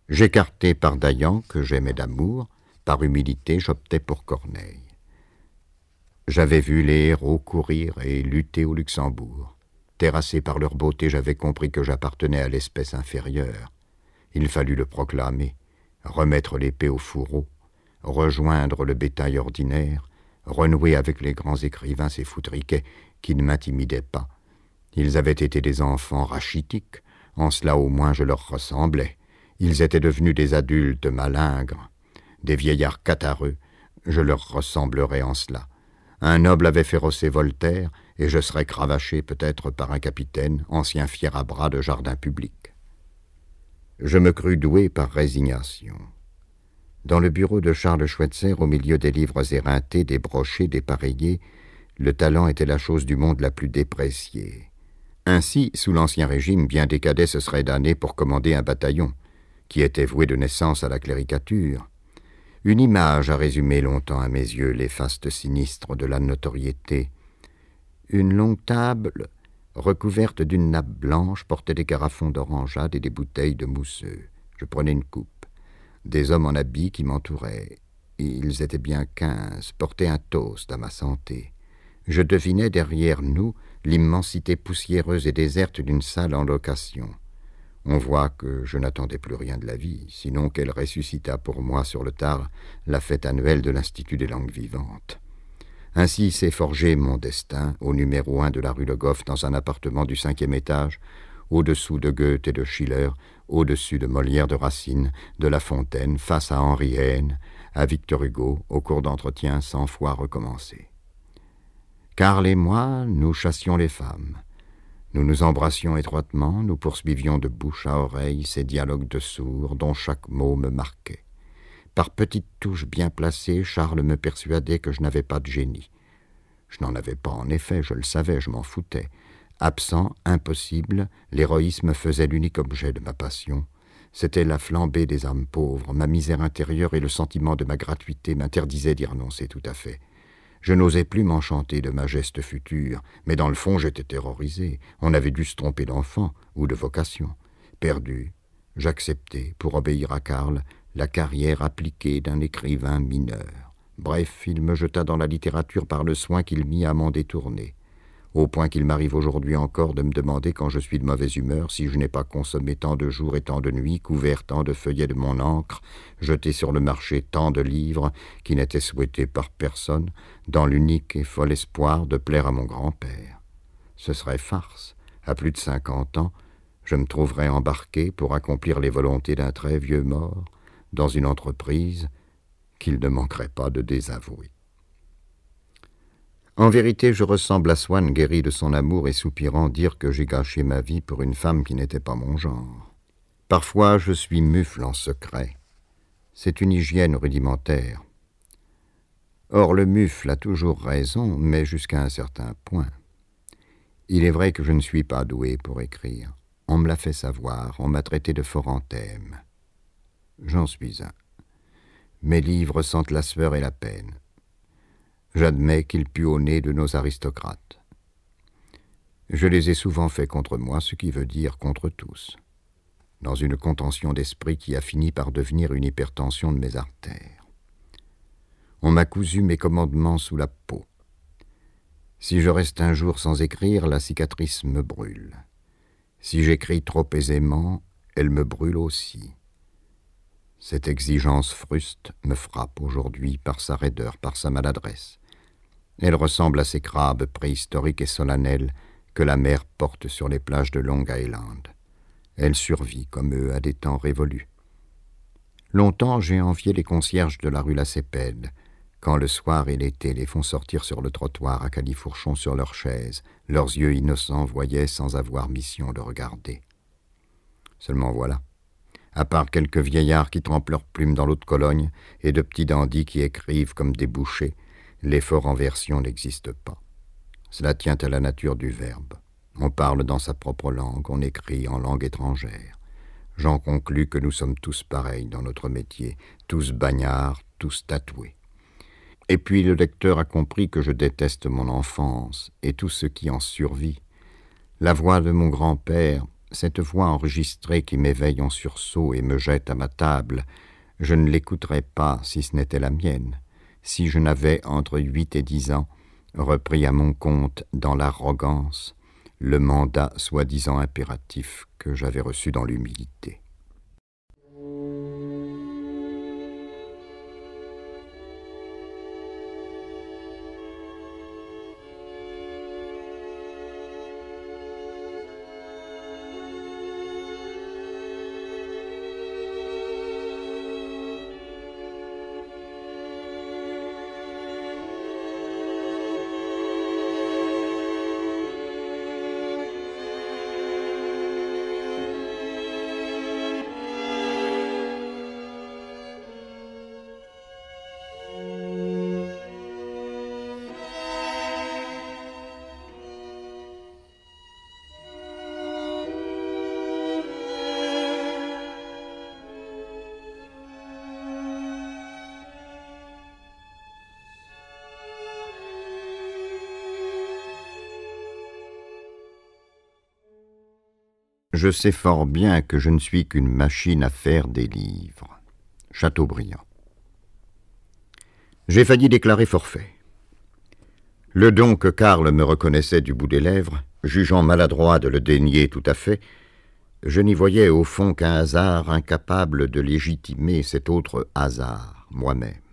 J'écartai Pardaillan, que j'aimais d'amour, par humilité j'optais pour Corneille. J'avais vu les héros courir et lutter au Luxembourg. Terrassé par leur beauté, j'avais compris que j'appartenais à l'espèce inférieure. Il fallut le proclamer, remettre l'épée au fourreau, rejoindre le bétail ordinaire, renouer avec les grands écrivains ces foutriquets qui ne m'intimidaient pas. Ils avaient été des enfants rachitiques, en cela au moins je leur ressemblais. Ils étaient devenus des adultes malingres, des vieillards catarreux, je leur ressemblerais en cela. Un noble avait férocé Voltaire, et je serais cravaché peut-être par un capitaine, ancien fier à bras de jardin public. Je me crus doué par résignation. Dans le bureau de Charles Schweitzer, au milieu des livres éreintés, des brochés, des pareillés, le talent était la chose du monde la plus dépréciée. Ainsi, sous l'Ancien Régime, bien des cadets se seraient damnés pour commander un bataillon, qui était voué de naissance à la cléricature. Une image a résumé longtemps à mes yeux les fastes sinistres de la notoriété. Une longue table, recouverte d'une nappe blanche, portait des carafons d'orangeade et des bouteilles de mousseux. Je prenais une coupe. Des hommes en habits qui m'entouraient. Ils étaient bien quinze, portaient un toast à ma santé. Je devinais derrière nous l'immensité poussiéreuse et déserte d'une salle en location. On voit que je n'attendais plus rien de la vie, sinon qu'elle ressuscita pour moi sur le tard la fête annuelle de l'Institut des langues vivantes. Ainsi s'est forgé mon destin au numéro un de la rue Le Goff dans un appartement du cinquième étage, au-dessous de Goethe et de Schiller, au-dessus de Molière de Racine, de La Fontaine, face à Henri Heine, à Victor Hugo, au cours d'entretien cent fois recommencé. Carl et moi, nous chassions les femmes. Nous nous embrassions étroitement, nous poursuivions de bouche à oreille ces dialogues de sourds dont chaque mot me marquait. Par petites touches bien placées, Charles me persuadait que je n'avais pas de génie. Je n'en avais pas en effet, je le savais, je m'en foutais. Absent, impossible, l'héroïsme faisait l'unique objet de ma passion. C'était la flambée des âmes pauvres, ma misère intérieure et le sentiment de ma gratuité m'interdisaient d'y renoncer tout à fait. Je n'osais plus m'enchanter de ma geste future, mais dans le fond j'étais terrorisé. On avait dû se tromper d'enfant ou de vocation. Perdu, j'acceptais, pour obéir à Karl, la carrière appliquée d'un écrivain mineur. Bref, il me jeta dans la littérature par le soin qu'il mit à m'en détourner au point qu'il m'arrive aujourd'hui encore de me demander quand je suis de mauvaise humeur si je n'ai pas consommé tant de jours et tant de nuits, couvert tant de feuillets de mon encre, jeté sur le marché tant de livres qui n'étaient souhaités par personne, dans l'unique et fol espoir de plaire à mon grand-père. Ce serait farce. À plus de cinquante ans, je me trouverais embarqué pour accomplir les volontés d'un très vieux mort dans une entreprise qu'il ne manquerait pas de désavouer. En vérité, je ressemble à Swann guéri de son amour et soupirant dire que j'ai gâché ma vie pour une femme qui n'était pas mon genre. Parfois, je suis mufle en secret. C'est une hygiène rudimentaire. Or, le mufle a toujours raison, mais jusqu'à un certain point. Il est vrai que je ne suis pas doué pour écrire. On me l'a fait savoir, on m'a traité de fort. J'en suis un. Mes livres sentent la sueur et la peine. J'admets qu'ils puent au nez de nos aristocrates. Je les ai souvent faits contre moi, ce qui veut dire contre tous, dans une contention d'esprit qui a fini par devenir une hypertension de mes artères. On m'a cousu mes commandements sous la peau. Si je reste un jour sans écrire, la cicatrice me brûle. Si j'écris trop aisément, elle me brûle aussi. Cette exigence fruste me frappe aujourd'hui par sa raideur, par sa maladresse. Elle ressemble à ces crabes préhistoriques et solennels que la mer porte sur les plages de Long Island. Elle survit, comme eux, à des temps révolus. Longtemps j'ai envié les concierges de la rue Lacépède, quand le soir et l'été les font sortir sur le trottoir à califourchon sur leurs chaises, leurs yeux innocents voyaient sans avoir mission de regarder. Seulement voilà. À part quelques vieillards qui trempent leurs plumes dans l'eau de Cologne et de petits dandys qui écrivent comme des bouchers, L'effort en version n'existe pas. Cela tient à la nature du verbe. On parle dans sa propre langue, on écrit en langue étrangère. J'en conclus que nous sommes tous pareils dans notre métier, tous bagnards, tous tatoués. Et puis le lecteur a compris que je déteste mon enfance et tout ce qui en survit. La voix de mon grand-père, cette voix enregistrée qui m'éveille en sursaut et me jette à ma table, je ne l'écouterais pas si ce n'était la mienne si je n'avais entre huit et dix ans repris à mon compte dans l'arrogance le mandat soi-disant impératif que j'avais reçu dans l'humilité. Je sais fort bien que je ne suis qu'une machine à faire des livres. Chateaubriand. J'ai failli déclarer forfait. Le don que Karl me reconnaissait du bout des lèvres, jugeant maladroit de le dénier tout à fait, je n'y voyais au fond qu'un hasard incapable de légitimer cet autre hasard, moi-même.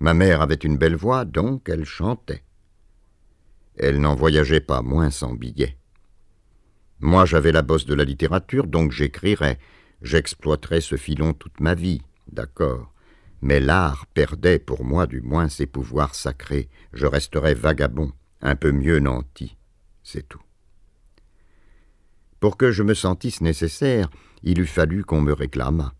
Ma mère avait une belle voix, donc elle chantait. Elle n'en voyageait pas moins sans billet. Moi, j'avais la bosse de la littérature, donc j'écrirais. J'exploiterais ce filon toute ma vie, d'accord. Mais l'art perdait pour moi du moins ses pouvoirs sacrés. Je resterais vagabond, un peu mieux nanti. C'est tout. Pour que je me sentisse nécessaire, il eût fallu qu'on me réclamât.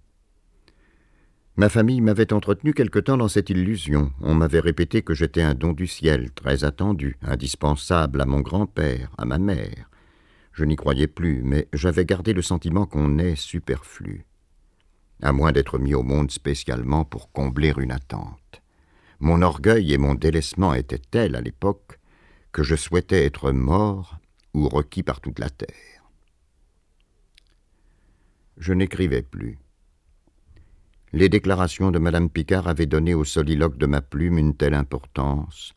Ma famille m'avait entretenu quelque temps dans cette illusion. On m'avait répété que j'étais un don du ciel, très attendu, indispensable à mon grand-père, à ma mère. Je n'y croyais plus, mais j'avais gardé le sentiment qu'on est superflu, à moins d'être mis au monde spécialement pour combler une attente. Mon orgueil et mon délaissement étaient tels à l'époque que je souhaitais être mort ou requis par toute la terre. Je n'écrivais plus. Les déclarations de Madame Picard avaient donné au soliloque de ma plume une telle importance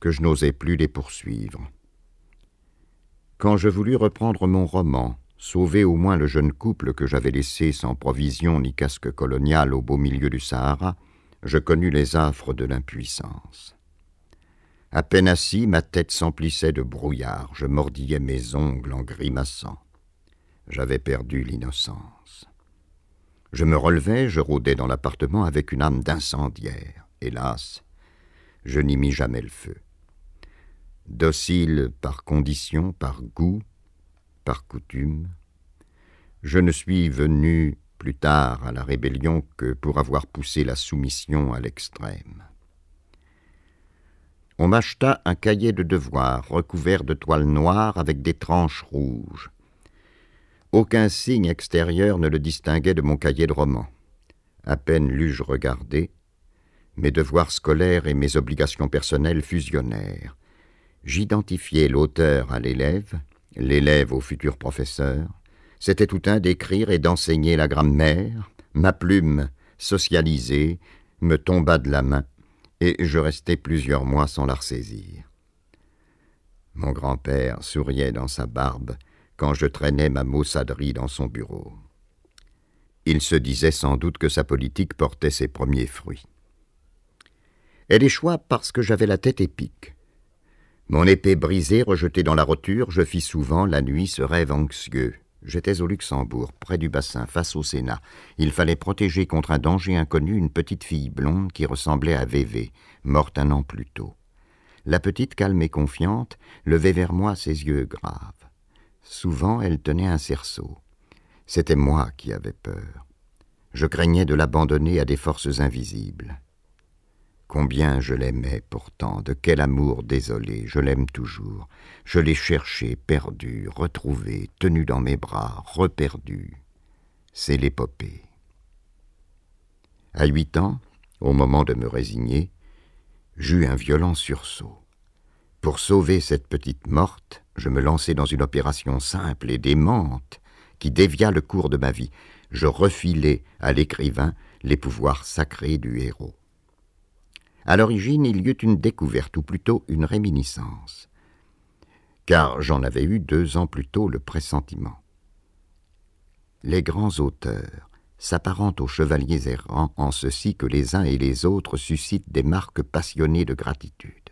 que je n'osais plus les poursuivre. Quand je voulus reprendre mon roman, sauver au moins le jeune couple que j'avais laissé sans provision ni casque colonial au beau milieu du Sahara, je connus les affres de l'impuissance. À peine assis, ma tête s'emplissait de brouillard, je mordillais mes ongles en grimaçant. J'avais perdu l'innocence. Je me relevais, je rôdais dans l'appartement avec une âme d'incendiaire. Hélas, je n'y mis jamais le feu. Docile par condition, par goût, par coutume, je ne suis venu plus tard à la rébellion que pour avoir poussé la soumission à l'extrême. On m'acheta un cahier de devoirs recouvert de toile noire avec des tranches rouges. Aucun signe extérieur ne le distinguait de mon cahier de roman. À peine l'eus-je regardé, mes devoirs scolaires et mes obligations personnelles fusionnèrent. J'identifiai l'auteur à l'élève, l'élève au futur professeur, c'était tout un d'écrire et d'enseigner la grammaire. Ma plume, socialisée, me tomba de la main, et je restai plusieurs mois sans la ressaisir. Mon grand-père souriait dans sa barbe quand je traînais ma maussaderie dans son bureau. Il se disait sans doute que sa politique portait ses premiers fruits. Elle échoua parce que j'avais la tête épique. Mon épée brisée, rejetée dans la roture, je fis souvent la nuit ce rêve anxieux. J'étais au Luxembourg, près du bassin, face au Sénat. Il fallait protéger contre un danger inconnu une petite fille blonde qui ressemblait à Vévé, morte un an plus tôt. La petite, calme et confiante, levait vers moi ses yeux graves. Souvent, elle tenait un cerceau. C'était moi qui avais peur. Je craignais de l'abandonner à des forces invisibles. Combien je l'aimais pourtant, de quel amour désolé, je l'aime toujours. Je l'ai cherché, perdu, retrouvé, tenu dans mes bras, reperdu. C'est l'épopée. À huit ans, au moment de me résigner, j'eus un violent sursaut. Pour sauver cette petite morte, je me lançai dans une opération simple et démente qui dévia le cours de ma vie. Je refilai à l'écrivain les pouvoirs sacrés du héros. À l'origine, il y eut une découverte, ou plutôt une réminiscence, car j'en avais eu deux ans plus tôt le pressentiment. Les grands auteurs s'apparentent aux chevaliers errants en ceci que les uns et les autres suscitent des marques passionnées de gratitude.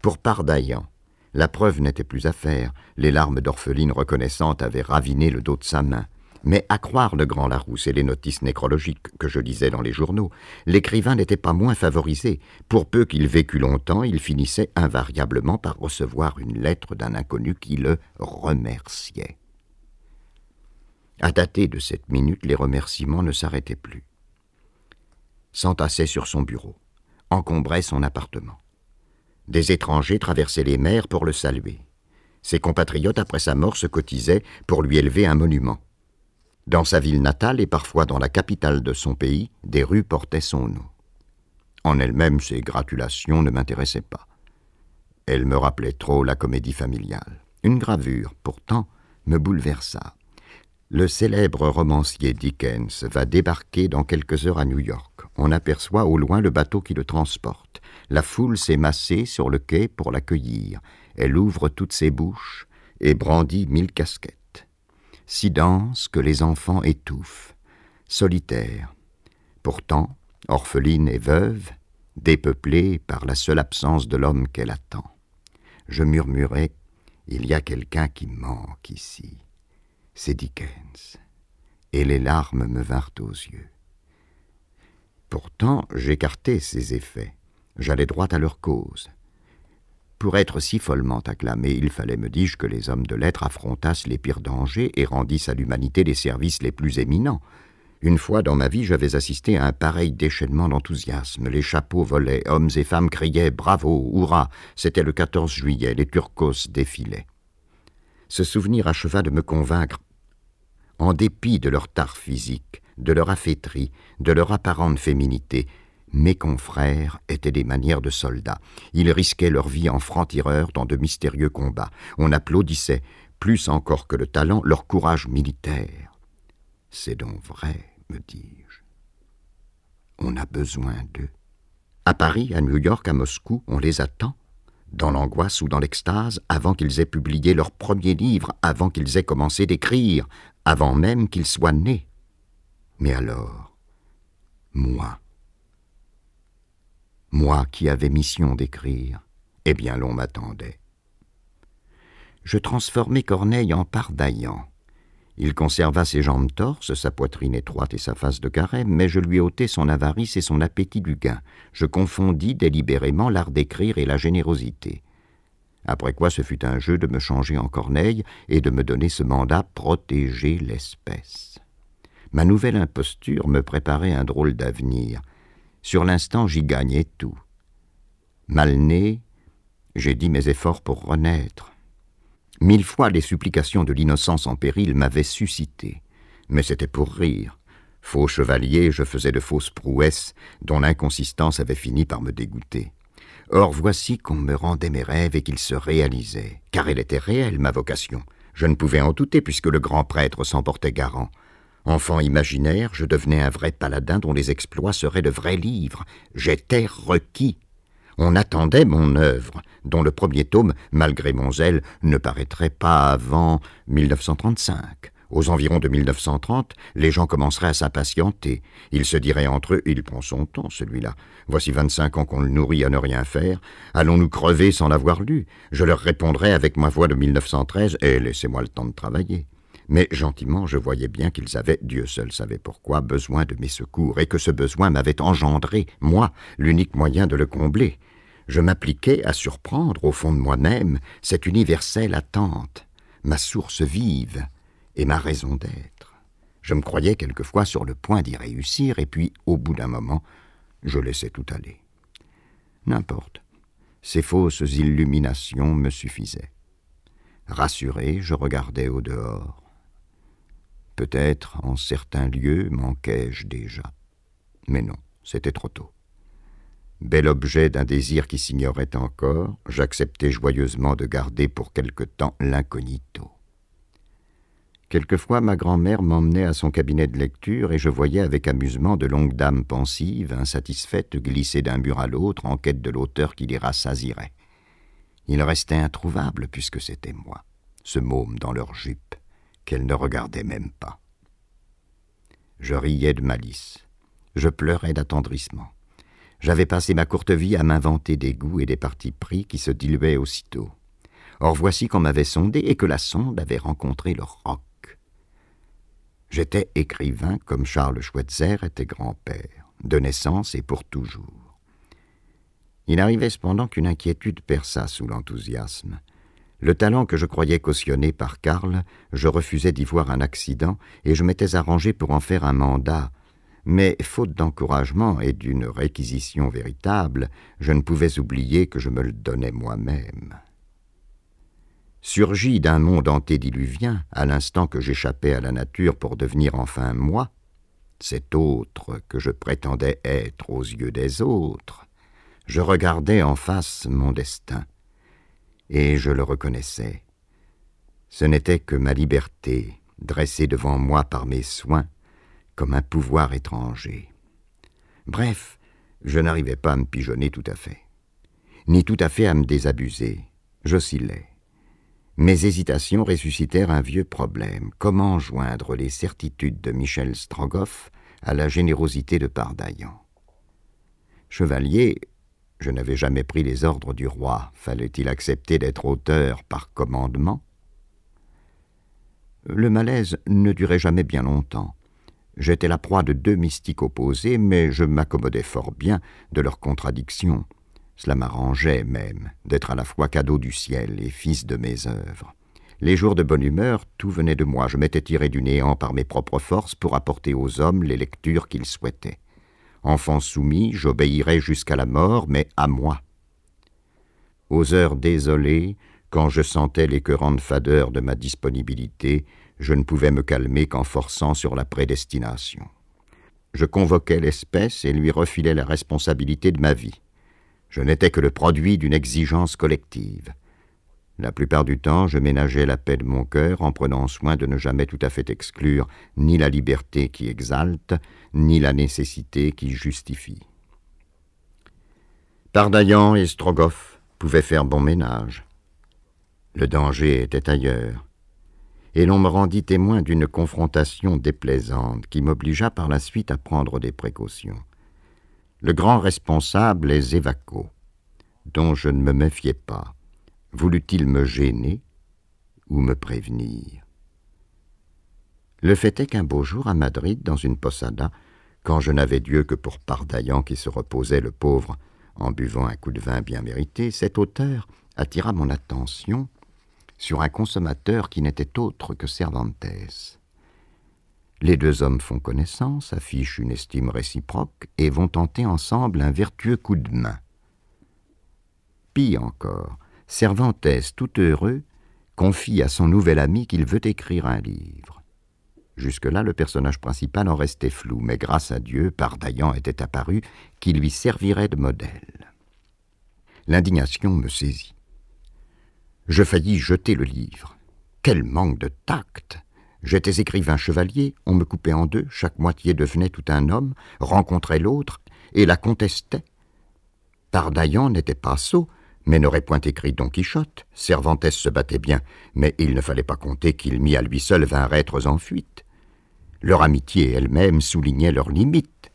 Pour Pardaillan, la preuve n'était plus à faire, les larmes d'orpheline reconnaissante avaient raviné le dos de sa main, mais à croire le grand Larousse et les notices nécrologiques que je lisais dans les journaux, l'écrivain n'était pas moins favorisé. Pour peu qu'il vécût longtemps, il finissait invariablement par recevoir une lettre d'un inconnu qui le remerciait. À dater de cette minute, les remerciements ne s'arrêtaient plus. S'entassaient sur son bureau, encombraient son appartement. Des étrangers traversaient les mers pour le saluer. Ses compatriotes, après sa mort, se cotisaient pour lui élever un monument. Dans sa ville natale et parfois dans la capitale de son pays, des rues portaient son nom. En elle-même, ces gratulations ne m'intéressaient pas. Elles me rappelaient trop la comédie familiale. Une gravure, pourtant, me bouleversa. Le célèbre romancier Dickens va débarquer dans quelques heures à New York. On aperçoit au loin le bateau qui le transporte. La foule s'est massée sur le quai pour l'accueillir. Elle ouvre toutes ses bouches et brandit mille casquettes si dense que les enfants étouffent, solitaire, pourtant orpheline et veuve, dépeuplée par la seule absence de l'homme qu'elle attend. Je murmurai Il y a quelqu'un qui manque ici. C'est Dickens. Et les larmes me vinrent aux yeux. Pourtant, j'écartai ces effets. J'allais droit à leur cause. Pour être si follement acclamé, il fallait, me dis-je, que les hommes de lettres affrontassent les pires dangers et rendissent à l'humanité les services les plus éminents. Une fois dans ma vie, j'avais assisté à un pareil déchaînement d'enthousiasme. Les chapeaux volaient, hommes et femmes criaient Bravo, hurrah C'était le 14 juillet, les turcos défilaient. Ce souvenir acheva de me convaincre, en dépit de leur tard physique, de leur affaîtrie, de leur apparente féminité, mes confrères étaient des manières de soldats. Ils risquaient leur vie en francs-tireurs dans de mystérieux combats. On applaudissait, plus encore que le talent, leur courage militaire. C'est donc vrai, me dis-je. On a besoin d'eux. À Paris, à New York, à Moscou, on les attend, dans l'angoisse ou dans l'extase, avant qu'ils aient publié leur premier livre, avant qu'ils aient commencé d'écrire, avant même qu'ils soient nés. Mais alors, moi, moi qui avais mission d'écrire, eh bien l'on m'attendait. Je transformai Corneille en pardaillant. Il conserva ses jambes torses, sa poitrine étroite et sa face de carême, mais je lui ôtai son avarice et son appétit du gain. Je confondis délibérément l'art d'écrire et la générosité. Après quoi ce fut un jeu de me changer en Corneille et de me donner ce mandat protéger l'espèce. Ma nouvelle imposture me préparait un drôle d'avenir. Sur l'instant, j'y gagnais tout. Mal né, j'ai dit mes efforts pour renaître. Mille fois les supplications de l'innocence en péril m'avaient suscité, mais c'était pour rire. Faux chevalier, je faisais de fausses prouesses dont l'inconsistance avait fini par me dégoûter. Or voici qu'on me rendait mes rêves et qu'ils se réalisaient, car elle était réelle, ma vocation. Je ne pouvais en douter puisque le grand prêtre s'en portait garant. Enfant imaginaire, je devenais un vrai paladin dont les exploits seraient de vrais livres. J'étais requis. On attendait mon œuvre, dont le premier tome, malgré mon zèle, ne paraîtrait pas avant 1935. Aux environs de 1930, les gens commenceraient à s'impatienter. Ils se diraient entre eux Il prend son temps, celui-là. Voici vingt-cinq ans qu'on le nourrit à ne rien faire. Allons-nous crever sans l'avoir lu? Je leur répondrais avec ma voix de 1913 Et laissez-moi le temps de travailler. Mais gentiment, je voyais bien qu'ils avaient, Dieu seul savait pourquoi, besoin de mes secours, et que ce besoin m'avait engendré, moi, l'unique moyen de le combler. Je m'appliquais à surprendre, au fond de moi-même, cette universelle attente, ma source vive, et ma raison d'être. Je me croyais quelquefois sur le point d'y réussir, et puis, au bout d'un moment, je laissais tout aller. N'importe. Ces fausses illuminations me suffisaient. Rassuré, je regardais au dehors. Peut-être en certains lieux manquais-je déjà. Mais non, c'était trop tôt. Bel objet d'un désir qui s'ignorait encore, j'acceptais joyeusement de garder pour quelque temps l'incognito. Quelquefois, ma grand-mère m'emmenait à son cabinet de lecture et je voyais avec amusement de longues dames pensives, insatisfaites, glisser d'un mur à l'autre en quête de l'auteur qui les rassasirait. Il restait introuvable puisque c'était moi, ce môme dans leur jupe, qu'elles ne regardaient même pas. Je riais de malice, je pleurais d'attendrissement. J'avais passé ma courte vie à m'inventer des goûts et des partis pris qui se diluaient aussitôt. Or voici qu'on m'avait sondé et que la sonde avait rencontré le roc. J'étais écrivain comme Charles Schweitzer était grand-père, de naissance et pour toujours. Il arrivait cependant qu'une inquiétude perça sous l'enthousiasme. Le talent que je croyais cautionné par Karl, je refusais d'y voir un accident, et je m'étais arrangé pour en faire un mandat. Mais, faute d'encouragement et d'une réquisition véritable, je ne pouvais oublier que je me le donnais moi-même surgit d'un monde antédiluvien, à l'instant que j'échappais à la nature pour devenir enfin moi, cet autre que je prétendais être aux yeux des autres, je regardais en face mon destin, et je le reconnaissais. Ce n'était que ma liberté, dressée devant moi par mes soins, comme un pouvoir étranger. Bref, je n'arrivais pas à me pigeonner tout à fait, ni tout à fait à me désabuser, j'oscillais. Mes hésitations ressuscitèrent un vieux problème. Comment joindre les certitudes de Michel Strogoff à la générosité de Pardaillan? Chevalier, je n'avais jamais pris les ordres du roi. Fallait-il accepter d'être auteur par commandement? Le malaise ne durait jamais bien longtemps. J'étais la proie de deux mystiques opposés, mais je m'accommodais fort bien de leurs contradictions. Cela m'arrangeait même d'être à la fois cadeau du ciel et fils de mes œuvres. Les jours de bonne humeur, tout venait de moi. Je m'étais tiré du néant par mes propres forces pour apporter aux hommes les lectures qu'ils souhaitaient. Enfant soumis, j'obéirais jusqu'à la mort, mais à moi. Aux heures désolées, quand je sentais l'écœurante fadeur de ma disponibilité, je ne pouvais me calmer qu'en forçant sur la prédestination. Je convoquais l'espèce et lui refilais la responsabilité de ma vie. Je n'étais que le produit d'une exigence collective. La plupart du temps, je ménageais la paix de mon cœur en prenant soin de ne jamais tout à fait exclure ni la liberté qui exalte, ni la nécessité qui justifie. Pardaillan et Strogoff pouvaient faire bon ménage. Le danger était ailleurs, et l'on me rendit témoin d'une confrontation déplaisante qui m'obligea par la suite à prendre des précautions. Le grand responsable est Zévaco, dont je ne me méfiais pas. Voulut-il me gêner ou me prévenir? Le fait est qu'un beau jour à Madrid, dans une posada, quand je n'avais Dieu que pour Pardaillan qui se reposait le pauvre en buvant un coup de vin bien mérité, cet auteur attira mon attention sur un consommateur qui n'était autre que Cervantes. Les deux hommes font connaissance, affichent une estime réciproque et vont tenter ensemble un vertueux coup de main. Pis encore, Cervantes, tout heureux, confie à son nouvel ami qu'il veut écrire un livre. Jusque-là, le personnage principal en restait flou, mais grâce à Dieu, Pardaillan était apparu qui lui servirait de modèle. L'indignation me saisit. Je faillis jeter le livre. Quel manque de tact J'étais écrivain chevalier, on me coupait en deux, chaque moitié devenait tout un homme, rencontrait l'autre, et la contestait. Pardaillan n'était pas sot, mais n'aurait point écrit Don Quichotte. Cervantes se battait bien, mais il ne fallait pas compter qu'il mit à lui seul vingt êtres en fuite. Leur amitié elle-même soulignait leurs limites.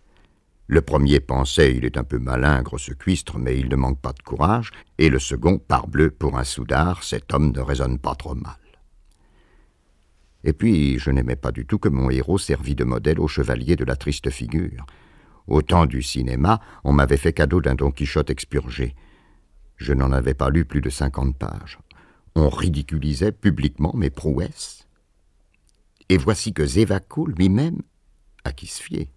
Le premier pensait il est un peu malingre ce cuistre, mais il ne manque pas de courage, et le second, parbleu, pour un soudard, cet homme ne raisonne pas trop mal. Et puis, je n'aimais pas du tout que mon héros servît de modèle au chevalier de la triste figure. Au temps du cinéma, on m'avait fait cadeau d'un Don Quichotte expurgé. Je n'en avais pas lu plus de cinquante pages. On ridiculisait publiquement mes prouesses. Et voici que Zévaco lui-même, à qui se fier.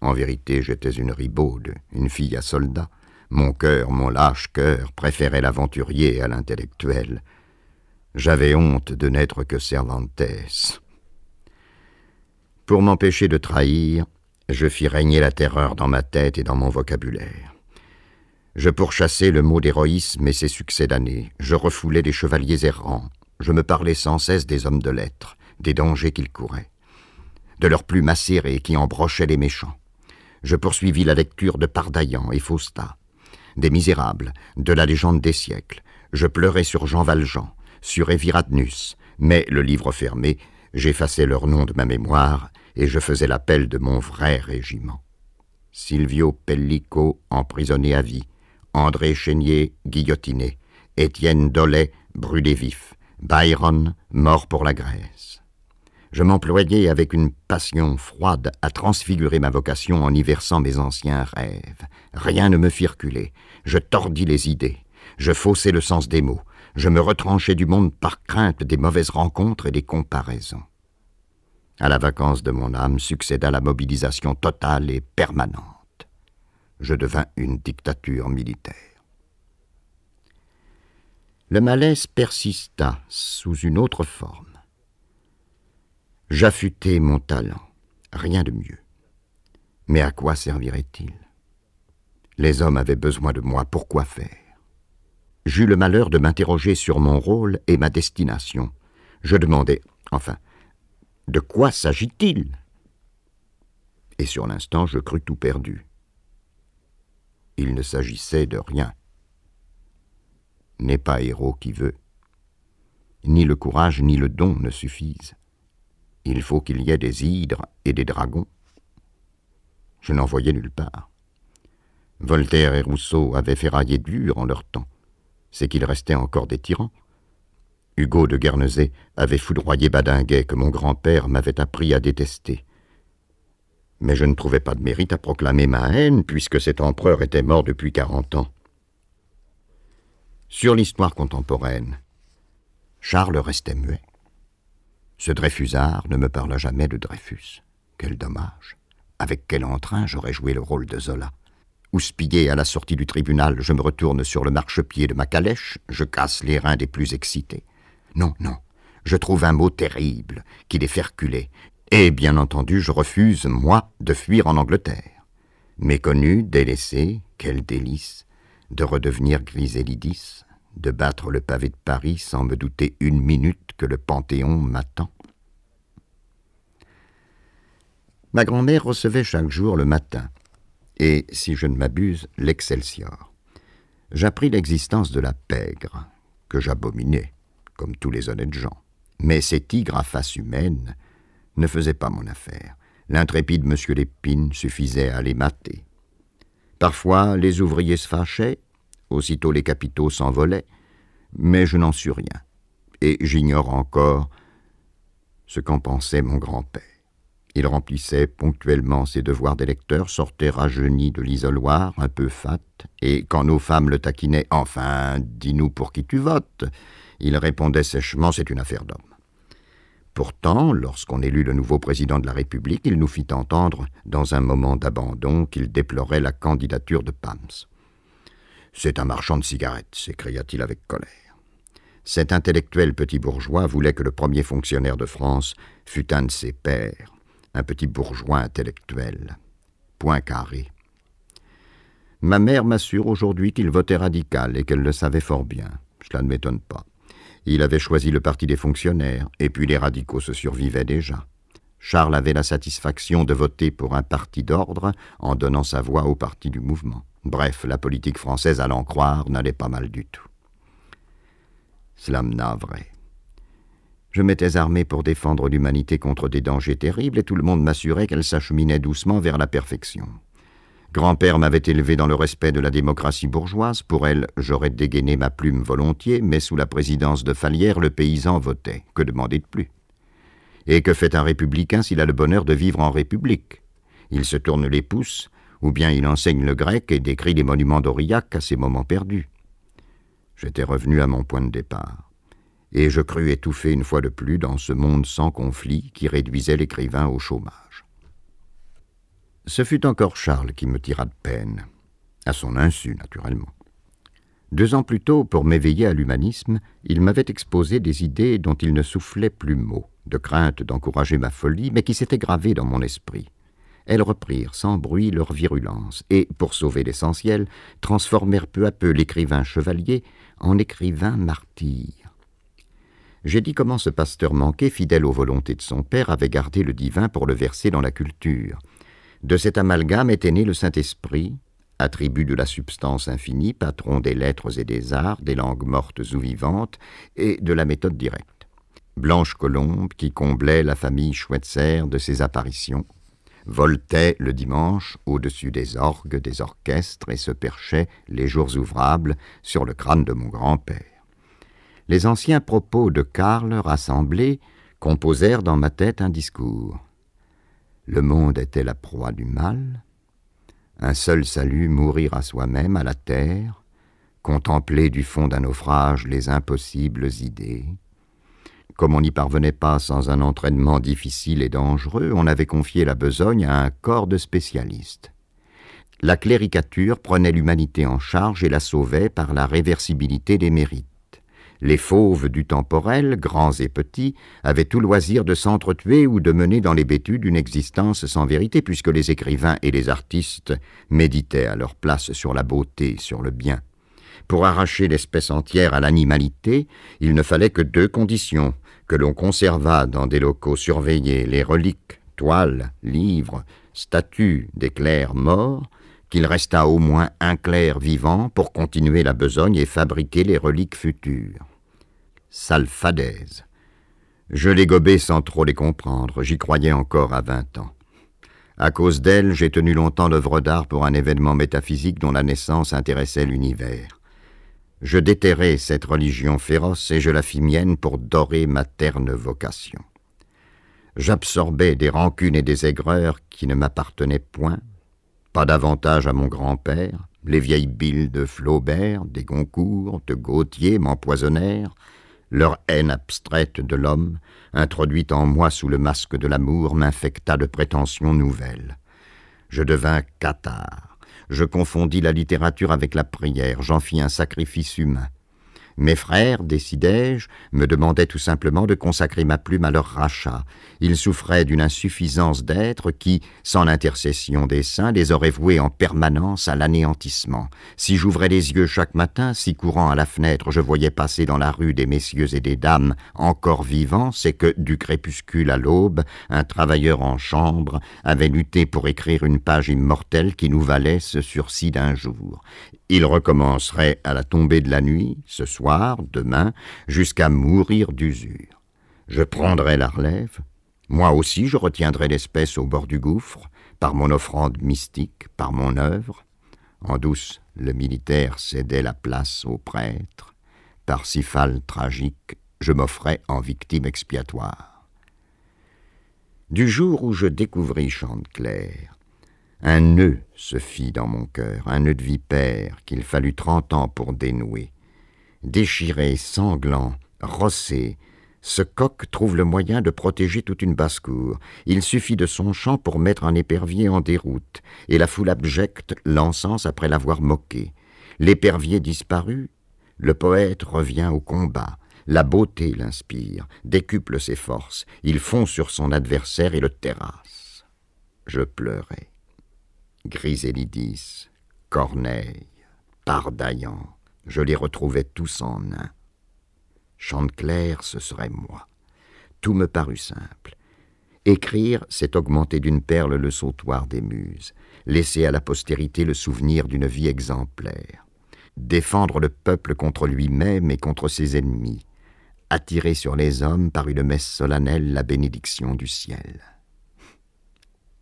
En vérité, j'étais une ribaude, une fille à soldat. Mon cœur, mon lâche cœur, préférait l'aventurier à l'intellectuel. J'avais honte de n'être que Cervantes. Pour m'empêcher de trahir, je fis régner la terreur dans ma tête et dans mon vocabulaire. Je pourchassais le mot d'héroïsme et ses succès d'année. Je refoulais les chevaliers errants. Je me parlais sans cesse des hommes de lettres, des dangers qu'ils couraient, de leurs plumes acérées qui embrochaient les méchants. Je poursuivis la lecture de Pardaillan et Fausta, des Misérables, de la légende des siècles. Je pleurais sur Jean Valjean, sur Eviratnus, mais le livre fermé, j'effaçais leur nom de ma mémoire et je faisais l'appel de mon vrai régiment. Silvio Pellico emprisonné à vie, André Chénier guillotiné, Étienne Dollet brûlé vif, Byron mort pour la Grèce. Je m'employais avec une passion froide à transfigurer ma vocation en y versant mes anciens rêves. Rien ne me fit reculer. Je tordis les idées. Je faussai le sens des mots. Je me retranchai du monde par crainte des mauvaises rencontres et des comparaisons. À la vacance de mon âme succéda la mobilisation totale et permanente je devins une dictature militaire. Le malaise persista sous une autre forme. J'affûtai mon talent, rien de mieux. Mais à quoi servirait-il? Les hommes avaient besoin de moi, pourquoi faire? J'eus le malheur de m'interroger sur mon rôle et ma destination. Je demandai, enfin, de quoi s'agit-il? Et sur l'instant, je crus tout perdu il ne s'agissait de rien. N'est pas héros qui veut. Ni le courage ni le don ne suffisent. Il faut qu'il y ait des hydres et des dragons. Je n'en voyais nulle part. Voltaire et Rousseau avaient ferraillé dur en leur temps. C'est qu'il restait encore des tyrans. Hugo de Guernesey avait foudroyé Badinguet que mon grand-père m'avait appris à détester mais je ne trouvais pas de mérite à proclamer ma haine, puisque cet empereur était mort depuis quarante ans. Sur l'histoire contemporaine, Charles restait muet. Ce Dreyfusard ne me parla jamais de Dreyfus. Quel dommage. Avec quel entrain j'aurais joué le rôle de Zola. Houspillé à la sortie du tribunal, je me retourne sur le marchepied de ma calèche, je casse les reins des plus excités. Non, non, je trouve un mot terrible qui les fait reculer, et bien entendu je refuse, moi, de fuir en Angleterre. Méconnu, délaissé, quel délice de redevenir Griselidis, de battre le pavé de Paris sans me douter une minute que le Panthéon m'attend. Ma grand-mère recevait chaque jour le matin, et, si je ne m'abuse, l'Excelsior. J'appris l'existence de la pègre, que j'abominais, comme tous les honnêtes gens. Mais ces tigres à face humaine ne faisaient pas mon affaire. L'intrépide M. Lépine suffisait à les mater. Parfois, les ouvriers se fâchaient, aussitôt les capitaux s'envolaient, mais je n'en suis rien, et j'ignore encore ce qu'en pensait mon grand-père. Il remplissait ponctuellement ses devoirs d'électeur, sortait rajeuni de l'isoloir, un peu fat, et quand nos femmes le taquinaient Enfin, dis-nous pour qui tu votes, il répondait sèchement C'est une affaire d'homme. Pourtant, lorsqu'on élut le nouveau président de la République, il nous fit entendre, dans un moment d'abandon, qu'il déplorait la candidature de Pams. C'est un marchand de cigarettes, s'écria-t-il avec colère. Cet intellectuel petit bourgeois voulait que le premier fonctionnaire de France fût un de ses pères, un petit bourgeois intellectuel. Point carré. Ma mère m'assure aujourd'hui qu'il votait radical et qu'elle le savait fort bien. Cela ne m'étonne pas. Il avait choisi le parti des fonctionnaires, et puis les radicaux se survivaient déjà. Charles avait la satisfaction de voter pour un parti d'ordre en donnant sa voix au parti du mouvement. Bref, la politique française, à l'en croire, n'allait pas mal du tout. Cela me navrait. Je m'étais armé pour défendre l'humanité contre des dangers terribles, et tout le monde m'assurait qu'elle s'acheminait doucement vers la perfection. Grand-père m'avait élevé dans le respect de la démocratie bourgeoise. Pour elle, j'aurais dégainé ma plume volontiers, mais sous la présidence de Falière, le paysan votait. Que demander de plus? Et que fait un républicain s'il a le bonheur de vivre en république? Il se tourne les pouces, ou bien il enseigne le grec et décrit les monuments d'Aurillac à ses moments perdus. J'étais revenu à mon point de départ, et je crus étouffer une fois de plus dans ce monde sans conflit qui réduisait l'écrivain au chômage. Ce fut encore Charles qui me tira de peine, à son insu, naturellement. Deux ans plus tôt, pour m'éveiller à l'humanisme, il m'avait exposé des idées dont il ne soufflait plus mot, de crainte d'encourager ma folie, mais qui s'étaient gravées dans mon esprit. Elles reprirent sans bruit leur virulence, et, pour sauver l'essentiel, transformèrent peu à peu l'écrivain chevalier en écrivain martyr. J'ai dit comment ce pasteur manqué, fidèle aux volontés de son père, avait gardé le divin pour le verser dans la culture, de cet amalgame était né le Saint-Esprit, attribut de la substance infinie, patron des lettres et des arts, des langues mortes ou vivantes, et de la méthode directe. Blanche Colombe, qui comblait la famille Schweitzer de ses apparitions, voltait le dimanche au-dessus des orgues, des orchestres, et se perchait, les jours ouvrables, sur le crâne de mon grand-père. Les anciens propos de Karl rassemblés composèrent dans ma tête un discours. Le monde était la proie du mal. Un seul salut, mourir à soi-même, à la terre, contempler du fond d'un naufrage les impossibles idées. Comme on n'y parvenait pas sans un entraînement difficile et dangereux, on avait confié la besogne à un corps de spécialistes. La cléricature prenait l'humanité en charge et la sauvait par la réversibilité des mérites. Les fauves du temporel, grands et petits, avaient tout loisir de s'entretuer ou de mener dans les bêtudes une existence sans vérité, puisque les écrivains et les artistes méditaient à leur place sur la beauté, sur le bien. Pour arracher l'espèce entière à l'animalité, il ne fallait que deux conditions que l'on conservât dans des locaux surveillés les reliques, toiles, livres, statues des clercs morts, qu'il restât au moins un clerc vivant pour continuer la besogne et fabriquer les reliques futures salfadaises. Je les gobais sans trop les comprendre, j'y croyais encore à vingt ans. À cause d'elle, j'ai tenu longtemps l'œuvre d'art pour un événement métaphysique dont la naissance intéressait l'univers. Je déterrai cette religion féroce et je la fis mienne pour dorer ma terne vocation. J'absorbais des rancunes et des aigreurs qui ne m'appartenaient point, pas davantage à mon grand-père, les vieilles billes de Flaubert, des Goncourt, de Gautier m'empoisonnèrent, Leur haine abstraite de l'homme, introduite en moi sous le masque de l'amour, m'infecta de prétentions nouvelles. Je devins cathare. Je confondis la littérature avec la prière, j'en fis un sacrifice humain. Mes frères, décidai-je, me demandaient tout simplement de consacrer ma plume à leur rachat. Ils souffraient d'une insuffisance d'être qui, sans l'intercession des saints, les aurait voués en permanence à l'anéantissement. Si j'ouvrais les yeux chaque matin, si courant à la fenêtre je voyais passer dans la rue des messieurs et des dames encore vivants, c'est que, du crépuscule à l'aube, un travailleur en chambre avait lutté pour écrire une page immortelle qui nous valait ce sursis d'un jour. Il recommencerait à la tombée de la nuit, ce soir, demain, jusqu'à mourir d'usure. Je prendrai la relève. Moi aussi, je retiendrai l'espèce au bord du gouffre, par mon offrande mystique, par mon œuvre. En douce, le militaire cédait la place au prêtre. Par Parsifal tragique, je m'offrais en victime expiatoire. Du jour où je découvris Chanteclair, un nœud se fit dans mon cœur, un nœud de vipère qu'il fallut trente ans pour dénouer. Déchiré, sanglant, rossé, ce coq trouve le moyen de protéger toute une basse-cour. Il suffit de son chant pour mettre un épervier en déroute, et la foule abjecte l'encense après l'avoir moqué. L'épervier disparu, le poète revient au combat. La beauté l'inspire, décuple ses forces. Il fond sur son adversaire et le terrasse. Je pleurais. Grisélidis, Corneille, Pardaillan, je les retrouvais tous en un. Chanteclair, ce serait moi. Tout me parut simple. Écrire, c'est augmenter d'une perle le sautoir des muses, laisser à la postérité le souvenir d'une vie exemplaire, défendre le peuple contre lui-même et contre ses ennemis, attirer sur les hommes par une messe solennelle la bénédiction du ciel.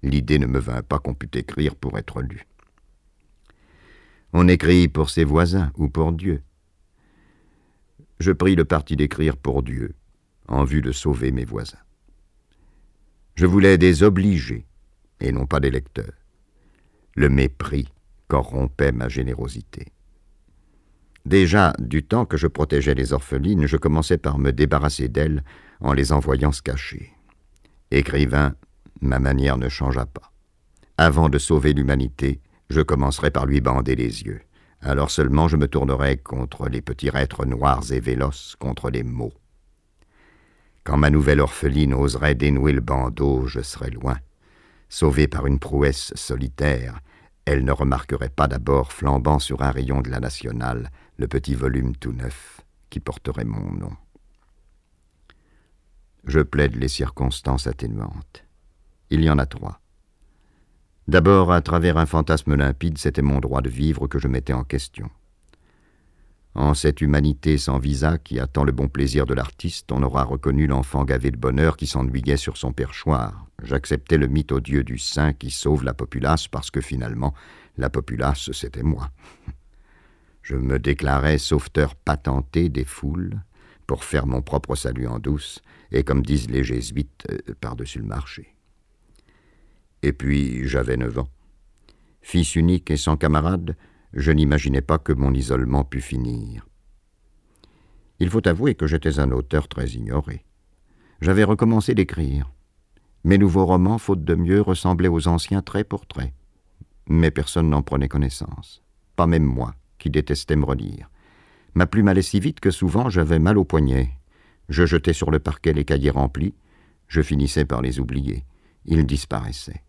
L'idée ne me vint pas qu'on pût écrire pour être lu. On écrit pour ses voisins ou pour Dieu. Je pris le parti d'écrire pour Dieu, en vue de sauver mes voisins. Je voulais des obligés, et non pas des lecteurs. Le mépris corrompait ma générosité. Déjà, du temps que je protégeais les orphelines, je commençais par me débarrasser d'elles en les envoyant se cacher. Écrivain, ma manière ne changea pas. Avant de sauver l'humanité, je commencerai par lui bander les yeux. Alors seulement je me tournerai contre les petits êtres noirs et véloces, contre les mots. Quand ma nouvelle orpheline oserait dénouer le bandeau, je serais loin. Sauvée par une prouesse solitaire, elle ne remarquerait pas d'abord flambant sur un rayon de la nationale le petit volume tout neuf qui porterait mon nom. Je plaide les circonstances atténuantes. Il y en a trois. D'abord, à travers un fantasme limpide, c'était mon droit de vivre que je mettais en question. En cette humanité sans visa qui attend le bon plaisir de l'artiste, on aura reconnu l'enfant gavé de bonheur qui s'ennuyait sur son perchoir. J'acceptais le mythe odieux du saint qui sauve la populace parce que finalement, la populace, c'était moi. Je me déclarais sauveteur patenté des foules pour faire mon propre salut en douce et, comme disent les jésuites, euh, par-dessus le marché. Et puis j'avais neuf ans. Fils unique et sans camarade, je n'imaginais pas que mon isolement pût finir. Il faut avouer que j'étais un auteur très ignoré. J'avais recommencé d'écrire. Mes nouveaux romans, faute de mieux, ressemblaient aux anciens trait pour trait. Mais personne n'en prenait connaissance. Pas même moi, qui détestais me relire. Ma plume allait si vite que souvent j'avais mal au poignet. Je jetais sur le parquet les cahiers remplis. Je finissais par les oublier. Ils disparaissaient.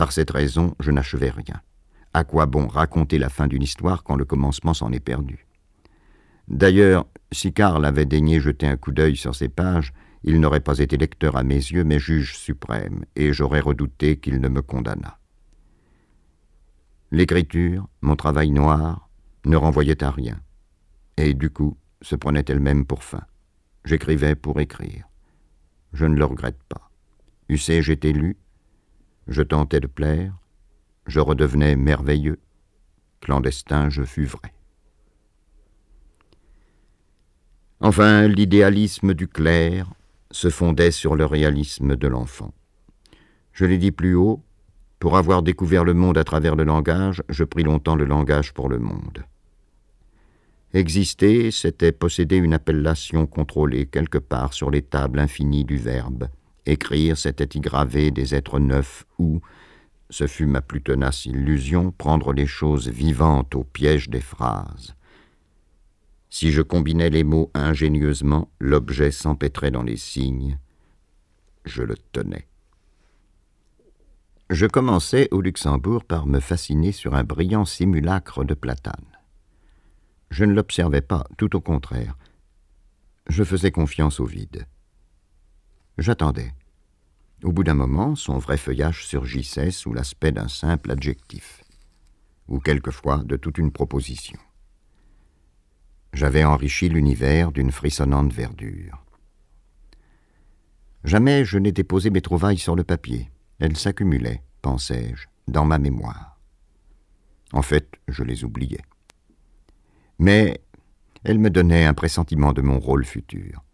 Par cette raison, je n'achevais rien. À quoi bon raconter la fin d'une histoire quand le commencement s'en est perdu? D'ailleurs, si Karl avait daigné jeter un coup d'œil sur ces pages, il n'aurait pas été lecteur à mes yeux, mais juge suprême, et j'aurais redouté qu'il ne me condamnât. L'écriture, mon travail noir, ne renvoyait à rien, et du coup se prenait elle-même pour fin. J'écrivais pour écrire. Je ne le regrette pas. Eussé-je été lu, je tentais de plaire, je redevenais merveilleux, clandestin je fus vrai. Enfin, l'idéalisme du clerc se fondait sur le réalisme de l'enfant. Je l'ai dit plus haut, pour avoir découvert le monde à travers le langage, je pris longtemps le langage pour le monde. Exister, c'était posséder une appellation contrôlée quelque part sur les tables infinies du verbe. Écrire, c'était y graver des êtres neufs ou, ce fut ma plus tenace illusion, prendre les choses vivantes au piège des phrases. Si je combinais les mots ingénieusement, l'objet s'empêtrait dans les signes. Je le tenais. Je commençais au Luxembourg par me fasciner sur un brillant simulacre de platane. Je ne l'observais pas, tout au contraire. Je faisais confiance au vide. J'attendais. Au bout d'un moment, son vrai feuillage surgissait sous l'aspect d'un simple adjectif, ou quelquefois de toute une proposition. J'avais enrichi l'univers d'une frissonnante verdure. Jamais je n'ai déposé mes trouvailles sur le papier. Elles s'accumulaient, pensais-je, dans ma mémoire. En fait, je les oubliais mais elle me donnait un pressentiment de mon rôle futur.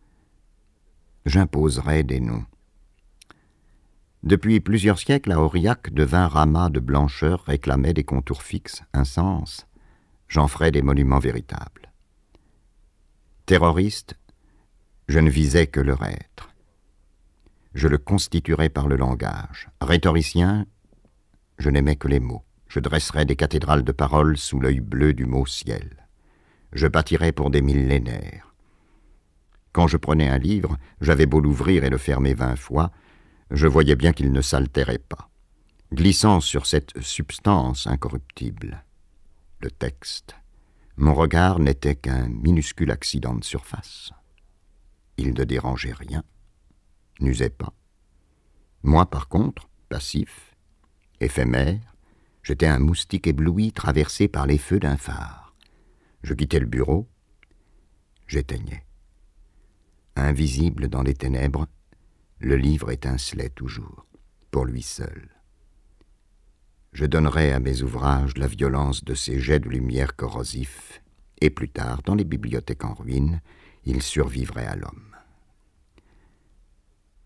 J'imposerais des noms. Depuis plusieurs siècles, à Aurillac, de vingt ramas de blancheur réclamaient des contours fixes, un sens. J'en ferais des monuments véritables. Terroriste, je ne visais que leur être. Je le constituerais par le langage. Rhétoricien, je n'aimais que les mots. Je dresserais des cathédrales de paroles sous l'œil bleu du mot ciel je bâtirais pour des millénaires. Quand je prenais un livre, j'avais beau l'ouvrir et le fermer vingt fois, je voyais bien qu'il ne s'altérait pas, glissant sur cette substance incorruptible. Le texte. Mon regard n'était qu'un minuscule accident de surface. Il ne dérangeait rien, n'usait pas. Moi, par contre, passif, éphémère, j'étais un moustique ébloui traversé par les feux d'un phare. Je quittais le bureau, j'éteignais. Invisible dans les ténèbres, le livre étincelait toujours, pour lui seul. Je donnerais à mes ouvrages la violence de ces jets de lumière corrosifs, et plus tard, dans les bibliothèques en ruine, ils survivraient à l'homme.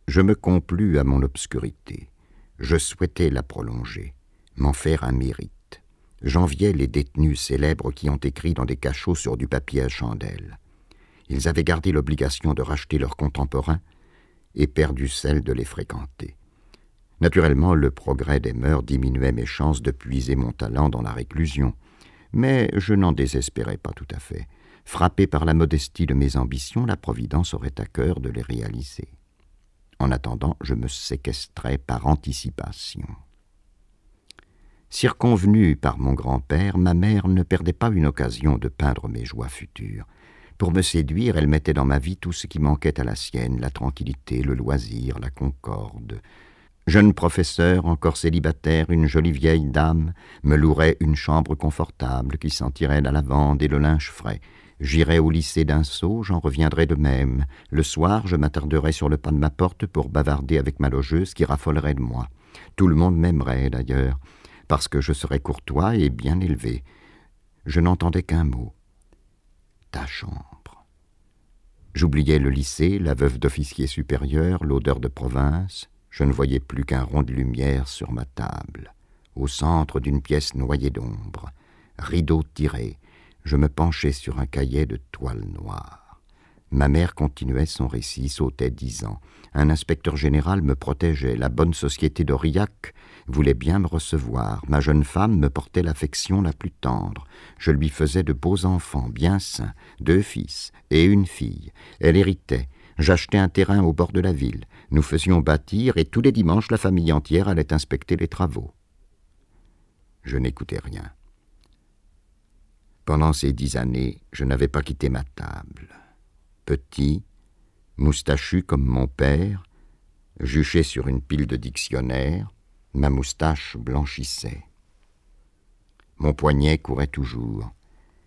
Je me complus à mon obscurité. Je souhaitais la prolonger, m'en faire un mérite. J'enviais les détenus célèbres qui ont écrit dans des cachots sur du papier à chandelle. Ils avaient gardé l'obligation de racheter leurs contemporains et perdu celle de les fréquenter. Naturellement, le progrès des mœurs diminuait mes chances de puiser mon talent dans la réclusion, mais je n'en désespérais pas tout à fait. Frappé par la modestie de mes ambitions, la Providence aurait à cœur de les réaliser. En attendant, je me séquestrais par anticipation. Circonvenue par mon grand-père, ma mère ne perdait pas une occasion de peindre mes joies futures. Pour me séduire, elle mettait dans ma vie tout ce qui manquait à la sienne, la tranquillité, le loisir, la concorde. Jeune professeur, encore célibataire, une jolie vieille dame, me louerait une chambre confortable qui sentirait la lavande et le linge frais. J'irais au lycée d'un saut, j'en reviendrais de même. Le soir, je m'attarderais sur le pas de ma porte pour bavarder avec ma logeuse qui raffolerait de moi. Tout le monde m'aimerait, d'ailleurs parce que je serais courtois et bien élevé. Je n'entendais qu'un mot. Ta chambre. J'oubliais le lycée, la veuve d'officier supérieur, l'odeur de province. Je ne voyais plus qu'un rond de lumière sur ma table. Au centre d'une pièce noyée d'ombre, rideau tiré, je me penchais sur un cahier de toile noire. Ma mère continuait son récit, sautait dix ans. Un inspecteur général me protégeait. La bonne société d'Aurillac voulait bien me recevoir. Ma jeune femme me portait l'affection la plus tendre. Je lui faisais de beaux enfants, bien sains, deux fils et une fille. Elle héritait. J'achetais un terrain au bord de la ville. Nous faisions bâtir et tous les dimanches la famille entière allait inspecter les travaux. Je n'écoutais rien. Pendant ces dix années, je n'avais pas quitté ma table. Petit, moustachu comme mon père, juché sur une pile de dictionnaires, Ma moustache blanchissait. Mon poignet courait toujours.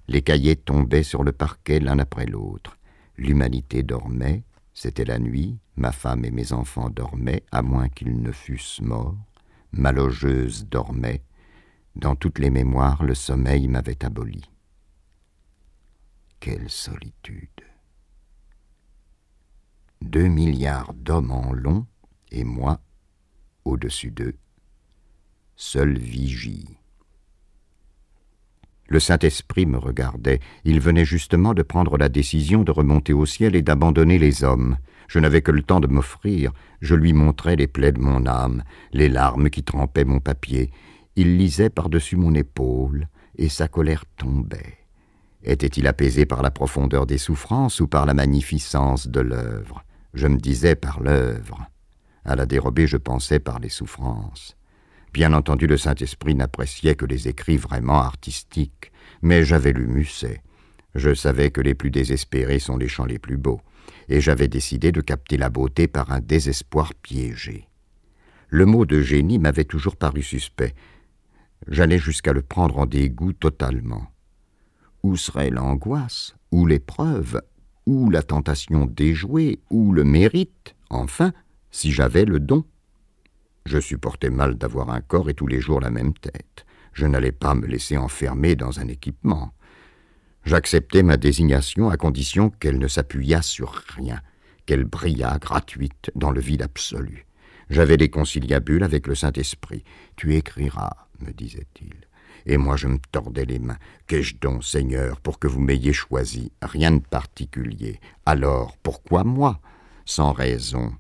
Les cahiers tombaient sur le parquet l'un après l'autre. L'humanité dormait, c'était la nuit, ma femme et mes enfants dormaient, à moins qu'ils ne fussent morts. Ma logeuse dormait. Dans toutes les mémoires, le sommeil m'avait aboli. Quelle solitude. Deux milliards d'hommes en long, et moi, au-dessus d'eux, seule vigie. Le Saint-Esprit me regardait. Il venait justement de prendre la décision de remonter au ciel et d'abandonner les hommes. Je n'avais que le temps de m'offrir. Je lui montrais les plaies de mon âme, les larmes qui trempaient mon papier. Il lisait par-dessus mon épaule, et sa colère tombait. Était-il apaisé par la profondeur des souffrances ou par la magnificence de l'œuvre? Je me disais par l'œuvre. À la dérobée, je pensais par les souffrances. Bien entendu, le Saint-Esprit n'appréciait que les écrits vraiment artistiques, mais j'avais lu Musset. Je savais que les plus désespérés sont les chants les plus beaux, et j'avais décidé de capter la beauté par un désespoir piégé. Le mot de génie m'avait toujours paru suspect. J'allais jusqu'à le prendre en dégoût totalement. Où serait l'angoisse, ou l'épreuve, ou la tentation déjouée, ou le mérite, enfin, si j'avais le don Je supportais mal d'avoir un corps et tous les jours la même tête. Je n'allais pas me laisser enfermer dans un équipement. J'acceptais ma désignation à condition qu'elle ne s'appuyât sur rien, qu'elle brillât gratuite dans le vide absolu. J'avais des conciliabules avec le Saint-Esprit. Tu écriras, me disait-il. Et moi je me tordais les mains. Qu'ai-je donc, Seigneur, pour que vous m'ayez choisi? Rien de particulier. Alors, pourquoi moi? Sans raison.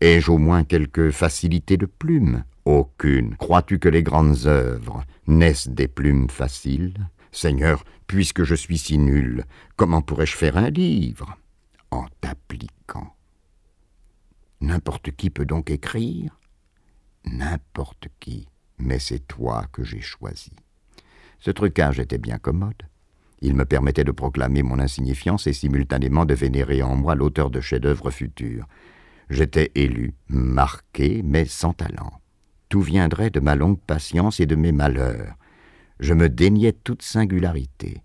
Ai-je au moins quelque facilité de plume? Aucune. Crois-tu que les grandes œuvres naissent des plumes faciles? Seigneur, puisque je suis si nul, comment pourrais-je faire un livre? En t'appliquant. N'importe qui peut donc écrire? N'importe qui, mais c'est toi que j'ai choisi. Ce trucage était bien commode. Il me permettait de proclamer mon insignifiance et simultanément de vénérer en moi l'auteur de chefs-d'œuvre futurs. J'étais élu, marqué, mais sans talent. Tout viendrait de ma longue patience et de mes malheurs. Je me déniais toute singularité.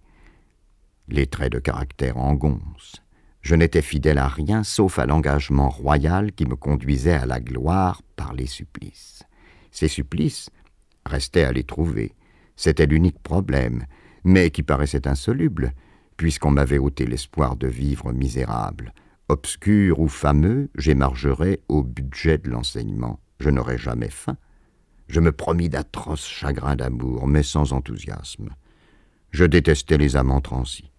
Les traits de caractère engoncent. Je n'étais fidèle à rien sauf à l'engagement royal qui me conduisait à la gloire par les supplices. Ces supplices restaient à les trouver. C'était l'unique problème, mais qui paraissait insoluble, puisqu'on m'avait ôté l'espoir de vivre misérable. Obscur ou fameux, j'émargerais au budget de l'enseignement. Je n'aurais jamais faim. Je me promis d'atroces chagrins d'amour, mais sans enthousiasme. Je détestais les amants transis.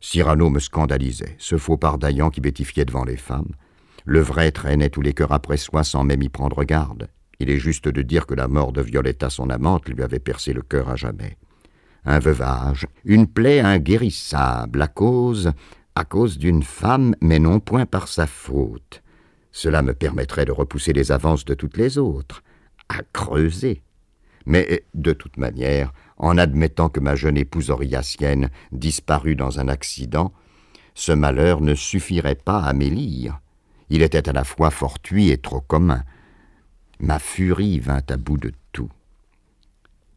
Cyrano me scandalisait, ce faux pardaillant qui bétifiait devant les femmes. Le vrai traînait tous les cœurs après soi sans même y prendre garde. Il est juste de dire que la mort de Violetta, son amante, lui avait percé le cœur à jamais. Un veuvage, une plaie inguérissable, à cause, à cause d'une femme, mais non point par sa faute. Cela me permettrait de repousser les avances de toutes les autres, à creuser. Mais, de toute manière, en admettant que ma jeune épouse oriacienne disparût dans un accident, ce malheur ne suffirait pas à m'élire. Il était à la fois fortuit et trop commun. Ma furie vint à bout de tout.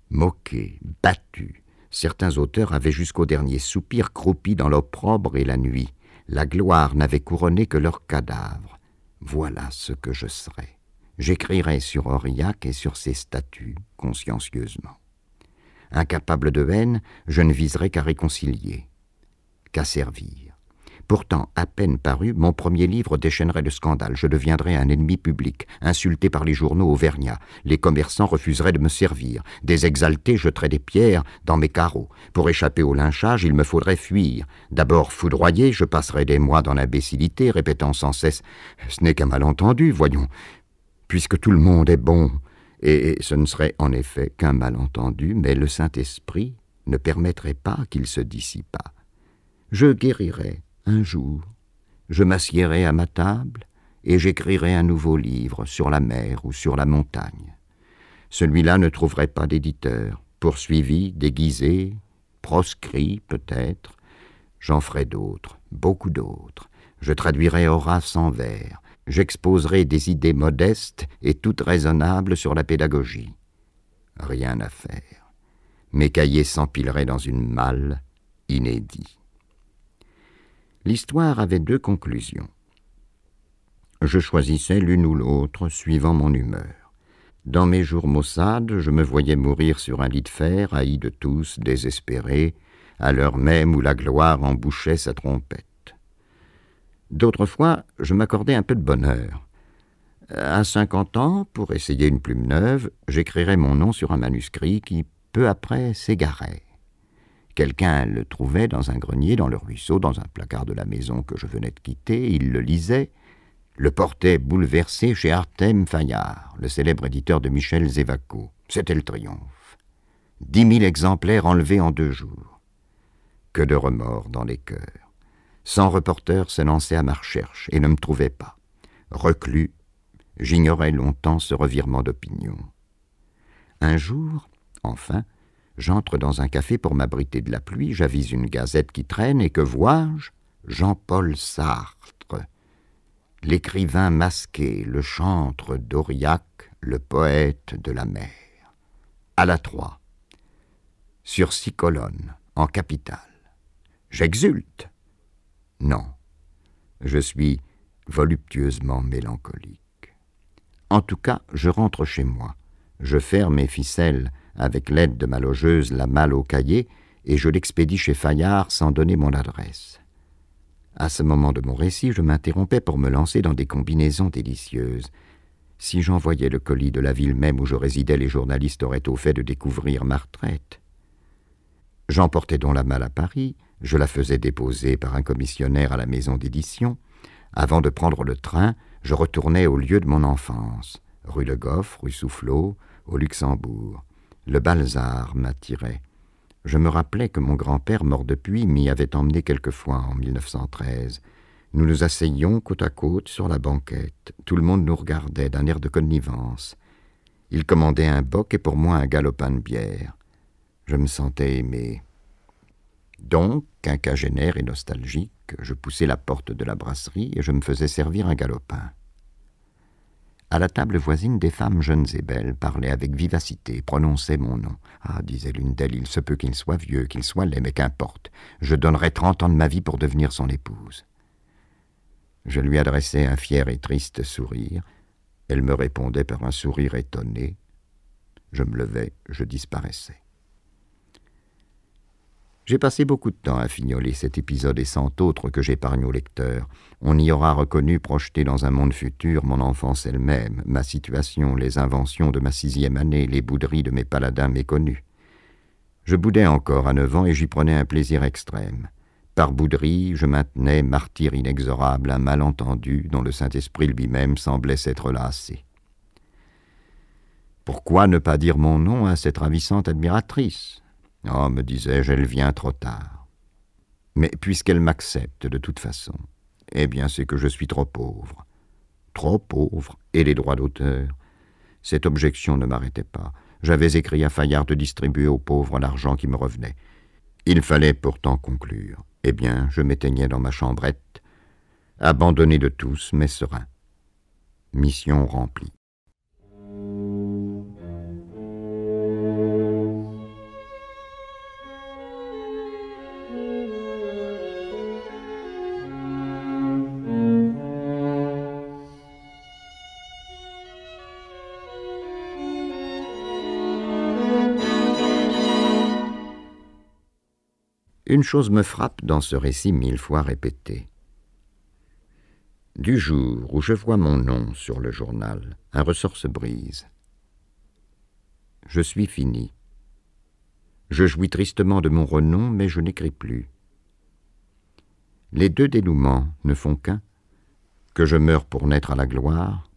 Moqué, battu, certains auteurs avaient jusqu'au dernier soupir croupi dans l'opprobre et la nuit. La gloire n'avait couronné que leurs cadavres. Voilà ce que je serais. J'écrirai sur Aurillac et sur ses statues, consciencieusement. Incapable de haine, je ne viserai qu'à réconcilier, qu'à servir. Pourtant, à peine paru, mon premier livre déchaînerait le scandale. Je deviendrais un ennemi public, insulté par les journaux auvergnats. Les commerçants refuseraient de me servir. Des exaltés jeteraient des pierres dans mes carreaux. Pour échapper au lynchage, il me faudrait fuir. D'abord foudroyé, je passerais des mois dans l'imbécilité, répétant sans cesse Ce n'est qu'un malentendu, voyons. Puisque tout le monde est bon. Et ce ne serait en effet qu'un malentendu, mais le Saint-Esprit ne permettrait pas qu'il se dissipât. Je guérirais un jour, je m'assiérai à ma table et j'écrirai un nouveau livre sur la mer ou sur la montagne. Celui-là ne trouverait pas d'éditeur, poursuivi, déguisé, proscrit peut-être. J'en ferai d'autres, beaucoup d'autres. Je traduirai Horace en vers. J'exposerai des idées modestes et toutes raisonnables sur la pédagogie. Rien à faire. Mes cahiers s'empileraient dans une malle, inédit. L'histoire avait deux conclusions. Je choisissais l'une ou l'autre suivant mon humeur. Dans mes jours maussades, je me voyais mourir sur un lit de fer, haï de tous, désespéré, à l'heure même où la gloire embouchait sa trompette. D'autres fois, je m'accordais un peu de bonheur. À cinquante ans, pour essayer une plume neuve, j'écrirais mon nom sur un manuscrit qui, peu après, s'égarait. Quelqu'un le trouvait dans un grenier, dans le ruisseau, dans un placard de la maison que je venais de quitter, il le lisait, le portait bouleversé chez Artem Fayard, le célèbre éditeur de Michel Zévaco. C'était le triomphe. Dix mille exemplaires enlevés en deux jours. Que de remords dans les cœurs. Cent reporters se lançaient à ma recherche et ne me trouvaient pas. Reclus, j'ignorais longtemps ce revirement d'opinion. Un jour, enfin, J'entre dans un café pour m'abriter de la pluie, j'avise une gazette qui traîne, et que vois-je? Jean-Paul Sartre, l'écrivain masqué, le chantre d'Aurillac, le poète de la mer. À la Troie, sur six colonnes, en capitale. J'exulte? Non, je suis voluptueusement mélancolique. En tout cas, je rentre chez moi, je ferme mes ficelles avec l'aide de ma logeuse, la malle au cahier, et je l'expédie chez Fayard sans donner mon adresse. À ce moment de mon récit, je m'interrompais pour me lancer dans des combinaisons délicieuses. Si j'envoyais le colis de la ville même où je résidais, les journalistes auraient au fait de découvrir ma retraite. J'emportais donc la malle à Paris, je la faisais déposer par un commissionnaire à la maison d'édition. Avant de prendre le train, je retournais au lieu de mon enfance, rue Le Goff, rue Soufflot, au Luxembourg. Le Balzar m'attirait. Je me rappelais que mon grand-père, mort depuis, m'y avait emmené quelquefois en 1913. Nous nous asseyions côte à côte sur la banquette. Tout le monde nous regardait d'un air de connivence. Il commandait un boc et pour moi un galopin de bière. Je me sentais aimé. Donc, quinquagénaire et nostalgique, je poussai la porte de la brasserie et je me faisais servir un galopin. À la table voisine, des femmes jeunes et belles parlaient avec vivacité, prononçaient mon nom. Ah, disait l'une d'elles, il se peut qu'il soit vieux, qu'il soit laid, mais qu'importe. Je donnerais trente ans de ma vie pour devenir son épouse. Je lui adressais un fier et triste sourire. Elle me répondait par un sourire étonné. Je me levais, je disparaissais. J'ai passé beaucoup de temps à fignoler cet épisode et cent autres que j'épargne au lecteur. On y aura reconnu, projeté dans un monde futur, mon enfance elle-même, ma situation, les inventions de ma sixième année, les bouderies de mes paladins méconnus. Je boudais encore à neuf ans et j'y prenais un plaisir extrême. Par bouderie, je maintenais, martyr inexorable, un malentendu dont le Saint-Esprit lui-même semblait s'être lassé. Pourquoi ne pas dire mon nom à cette ravissante admiratrice? Oh, me disais-je, elle vient trop tard. Mais puisqu'elle m'accepte de toute façon, eh bien c'est que je suis trop pauvre. Trop pauvre, et les droits d'auteur. Cette objection ne m'arrêtait pas. J'avais écrit à Fayard de distribuer aux pauvres l'argent qui me revenait. Il fallait pourtant conclure. Eh bien, je m'éteignais dans ma chambrette, abandonné de tous, mais serein. Mission remplie. Une chose me frappe dans ce récit mille fois répété. Du jour où je vois mon nom sur le journal, un ressort se brise. Je suis fini. Je jouis tristement de mon renom, mais je n'écris plus. Les deux dénouements ne font qu'un, que je meure pour naître à la gloire,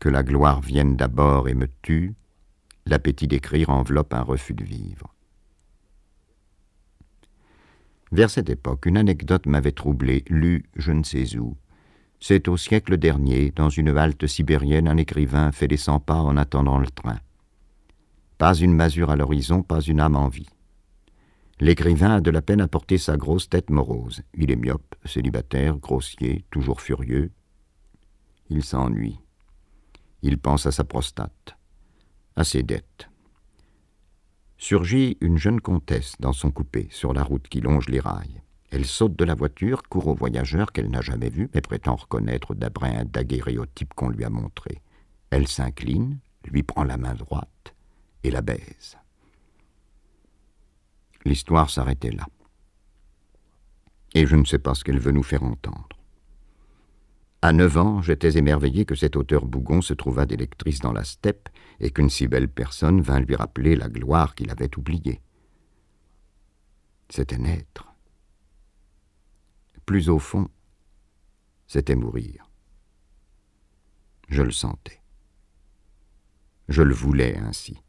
que la gloire vienne d'abord et me tue, l'appétit d'écrire enveloppe un refus de vivre. Vers cette époque, une anecdote m'avait troublé, lue je ne sais où. C'est au siècle dernier, dans une halte sibérienne, un écrivain fait des cent pas en attendant le train. Pas une masure à l'horizon, pas une âme en vie. L'écrivain a de la peine à porter sa grosse tête morose. Il est myope, célibataire, grossier, toujours furieux. Il s'ennuie. Il pense à sa prostate, à ses dettes surgit une jeune comtesse dans son coupé sur la route qui longe les rails. Elle saute de la voiture, court au voyageur qu'elle n'a jamais vu, mais prétend reconnaître d'après un daguerréotype qu'on lui a montré. Elle s'incline, lui prend la main droite et la baise. L'histoire s'arrêtait là. Et je ne sais pas ce qu'elle veut nous faire entendre. À neuf ans, j'étais émerveillé que cet auteur bougon se trouvât d'électrice dans la steppe et qu'une si belle personne vint lui rappeler la gloire qu'il avait oubliée. c'était naître. Plus au fond, c'était mourir. Je le sentais. Je le voulais ainsi.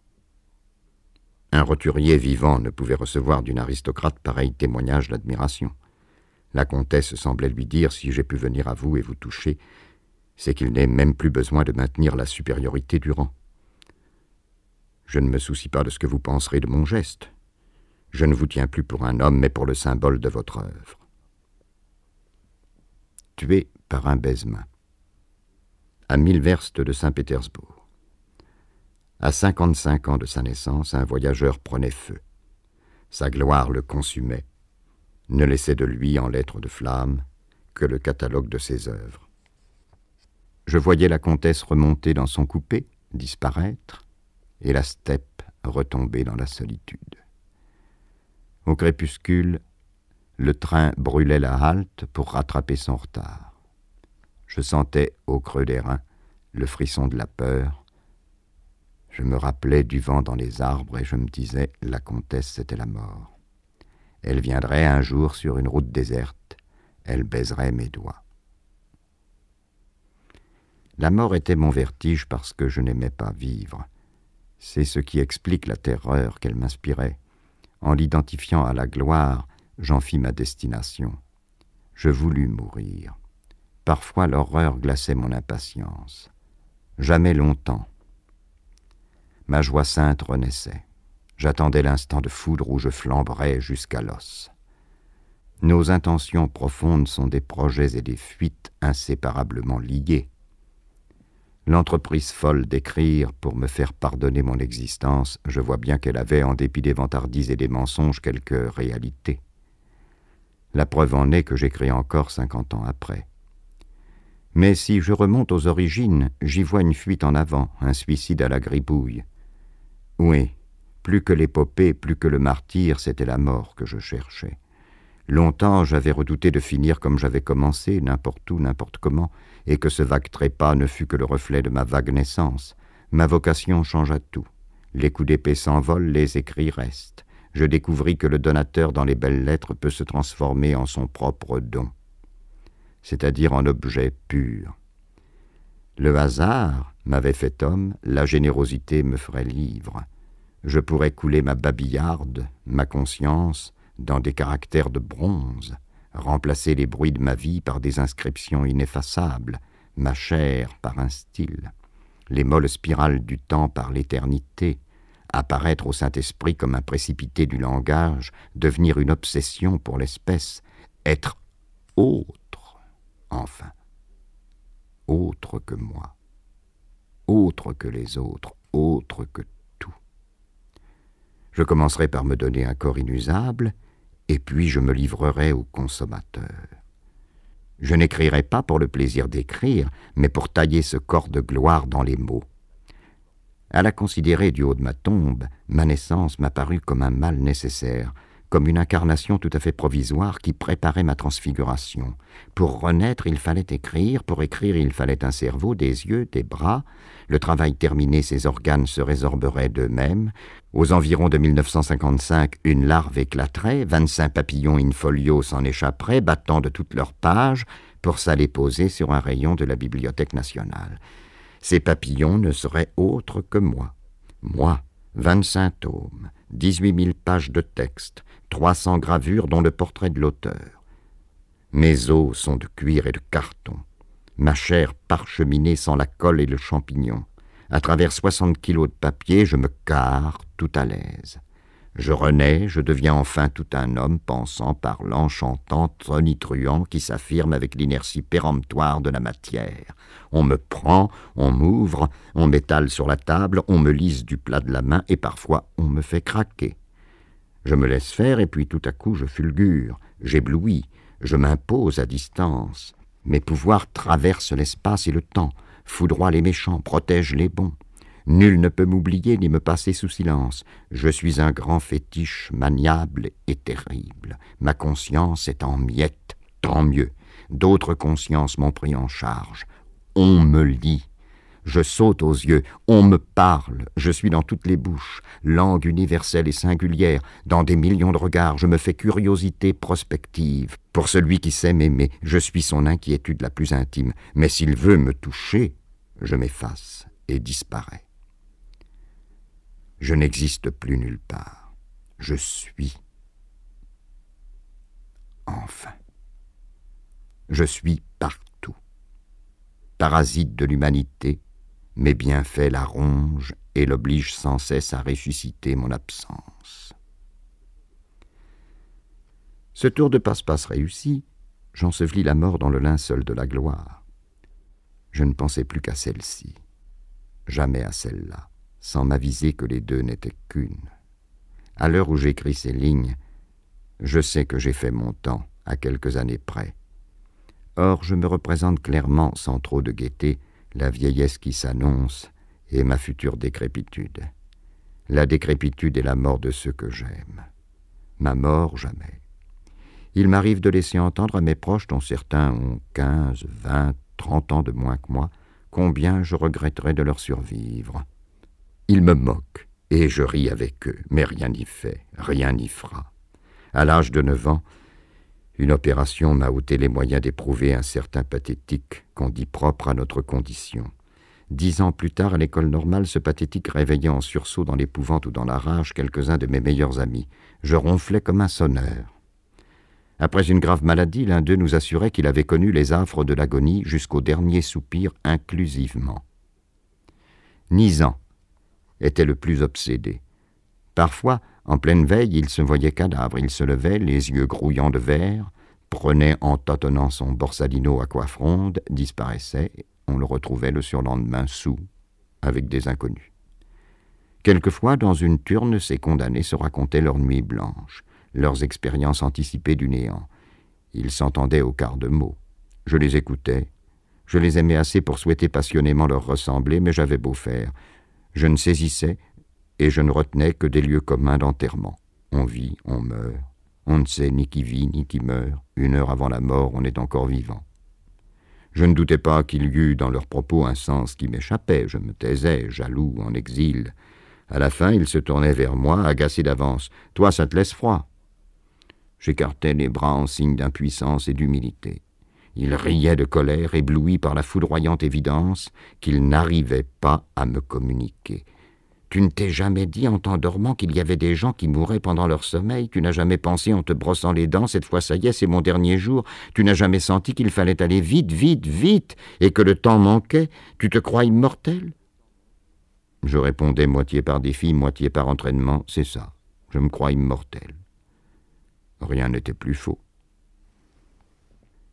Un roturier vivant ne pouvait recevoir d'une aristocrate pareil témoignage d'admiration. La comtesse semblait lui dire Si j'ai pu venir à vous et vous toucher, c'est qu'il n'est même plus besoin de maintenir la supériorité du rang. Je ne me soucie pas de ce que vous penserez de mon geste. Je ne vous tiens plus pour un homme, mais pour le symbole de votre œuvre. Tué par un baisement. À mille verstes de Saint-Pétersbourg. À cinquante-cinq ans de sa naissance, un voyageur prenait feu. Sa gloire le consumait, ne laissait de lui en lettres de flamme que le catalogue de ses œuvres. Je voyais la comtesse remonter dans son coupé, disparaître, et la steppe retomber dans la solitude. Au crépuscule, le train brûlait la halte pour rattraper son retard. Je sentais au creux des reins le frisson de la peur. Je me rappelais du vent dans les arbres et je me disais la comtesse c'était la mort. Elle viendrait un jour sur une route déserte, elle baiserait mes doigts. La mort était mon vertige parce que je n'aimais pas vivre. C'est ce qui explique la terreur qu'elle m'inspirait. En l'identifiant à la gloire, j'en fis ma destination. Je voulus mourir. Parfois l'horreur glaçait mon impatience. Jamais longtemps. Ma joie sainte renaissait. J'attendais l'instant de foudre où je flamberais jusqu'à l'os. Nos intentions profondes sont des projets et des fuites inséparablement liés. L'entreprise folle d'écrire pour me faire pardonner mon existence, je vois bien qu'elle avait, en dépit des vantardises et des mensonges, quelque réalité. La preuve en est que j'écris encore cinquante ans après. Mais si je remonte aux origines, j'y vois une fuite en avant, un suicide à la gribouille. Oui, plus que l'épopée, plus que le martyr, c'était la mort que je cherchais. Longtemps j'avais redouté de finir comme j'avais commencé, n'importe où, n'importe comment, et que ce vague trépas ne fût que le reflet de ma vague naissance. Ma vocation changea tout. Les coups d'épée s'envolent, les écrits restent. Je découvris que le donateur dans les belles lettres peut se transformer en son propre don, c'est-à-dire en objet pur. Le hasard m'avait fait homme, la générosité me ferait livre. Je pourrais couler ma babillarde, ma conscience, dans des caractères de bronze, remplacer les bruits de ma vie par des inscriptions ineffaçables, ma chair par un style, les molles spirales du temps par l'éternité, apparaître au Saint-Esprit comme un précipité du langage, devenir une obsession pour l'espèce, être autre, enfin, autre que moi, autre que les autres, autre que. Je commencerai par me donner un corps inusable, et puis je me livrerai au consommateur. Je n'écrirai pas pour le plaisir d'écrire, mais pour tailler ce corps de gloire dans les mots. À la considérer du haut de ma tombe, ma naissance m'apparut comme un mal nécessaire, comme une incarnation tout à fait provisoire qui préparait ma transfiguration. Pour renaître, il fallait écrire, pour écrire, il fallait un cerveau, des yeux, des bras. Le travail terminé, ses organes se résorberaient d'eux-mêmes. Aux environs de 1955, une larve éclaterait, vingt-cinq papillons in folio s'en échapperaient, battant de toutes leurs pages, pour s'aller poser sur un rayon de la Bibliothèque nationale. Ces papillons ne seraient autres que moi. Moi, vingt-cinq tomes, dix-huit mille pages de texte, trois cents gravures dont le portrait de l'auteur. Mes os sont de cuir et de carton, ma chair parcheminée sans la colle et le champignon. À travers soixante kilos de papier, je me carre tout à l'aise. Je renais, je deviens enfin tout un homme pensant, parlant, chantant, tonitruant, qui s'affirme avec l'inertie péremptoire de la matière. On me prend, on m'ouvre, on m'étale sur la table, on me lisse du plat de la main, et parfois on me fait craquer. Je me laisse faire et puis tout à coup je fulgure, j'éblouis, je m'impose à distance. Mes pouvoirs traversent l'espace et le temps, foudroient les méchants, protègent les bons. Nul ne peut m'oublier ni me passer sous silence. Je suis un grand fétiche maniable et terrible. Ma conscience est en miettes, tant mieux. D'autres consciences m'ont pris en charge. On me lit. Je saute aux yeux, on me parle, je suis dans toutes les bouches, langue universelle et singulière, dans des millions de regards, je me fais curiosité prospective. Pour celui qui sait m'aimer, je suis son inquiétude la plus intime, mais s'il veut me toucher, je m'efface et disparais. Je n'existe plus nulle part, je suis. Enfin, je suis partout. Parasite de l'humanité, mes bienfaits la rongent et l'obligent sans cesse à ressusciter mon absence. Ce tour de passe-passe réussi, j'ensevelis la mort dans le linceul de la gloire. Je ne pensais plus qu'à celle-ci, jamais à celle-là, sans m'aviser que les deux n'étaient qu'une. À l'heure où j'écris ces lignes, je sais que j'ai fait mon temps à quelques années près. Or, je me représente clairement, sans trop de gaieté, la vieillesse qui s'annonce et ma future décrépitude. La décrépitude est la mort de ceux que j'aime. Ma mort, jamais. Il m'arrive de laisser entendre à mes proches, dont certains ont quinze, vingt, trente ans de moins que moi, combien je regretterais de leur survivre. Ils me moquent, et je ris avec eux, mais rien n'y fait, rien n'y fera. À l'âge de neuf ans, une opération m'a ôté les moyens d'éprouver un certain pathétique qu'on dit propre à notre condition. Dix ans plus tard, à l'école normale, ce pathétique réveillait en sursaut dans l'épouvante ou dans la rage quelques-uns de mes meilleurs amis. Je ronflais comme un sonneur. Après une grave maladie, l'un d'eux nous assurait qu'il avait connu les affres de l'agonie jusqu'au dernier soupir inclusivement. Nisan était le plus obsédé. Parfois, en pleine veille, il se voyait cadavre, il se levait, les yeux grouillants de verre, prenait en tâtonnant son borsalino à coiffe ronde, disparaissait, on le retrouvait le surlendemain sous, avec des inconnus. Quelquefois, dans une turne, ces condamnés se racontaient leurs nuits blanches, leurs expériences anticipées du néant. Ils s'entendaient au quart de mots. Je les écoutais. Je les aimais assez pour souhaiter passionnément leur ressembler, mais j'avais beau faire. Je ne saisissais, et je ne retenais que des lieux communs d'enterrement. On vit, on meurt. On ne sait ni qui vit ni qui meurt. Une heure avant la mort, on est encore vivant. Je ne doutais pas qu'il y eût dans leurs propos un sens qui m'échappait. Je me taisais, jaloux, en exil. À la fin, ils se tournaient vers moi, agacés d'avance. Toi, ça te laisse froid. J'écartais les bras en signe d'impuissance et d'humilité. Ils riaient de colère, éblouis par la foudroyante évidence qu'ils n'arrivaient pas à me communiquer. Tu ne t'es jamais dit en t'endormant qu'il y avait des gens qui mouraient pendant leur sommeil. Tu n'as jamais pensé en te brossant les dents, cette fois ça y est, c'est mon dernier jour. Tu n'as jamais senti qu'il fallait aller vite, vite, vite, et que le temps manquait. Tu te crois immortel? Je répondais moitié par défi, moitié par entraînement. C'est ça, je me crois immortel. Rien n'était plus faux.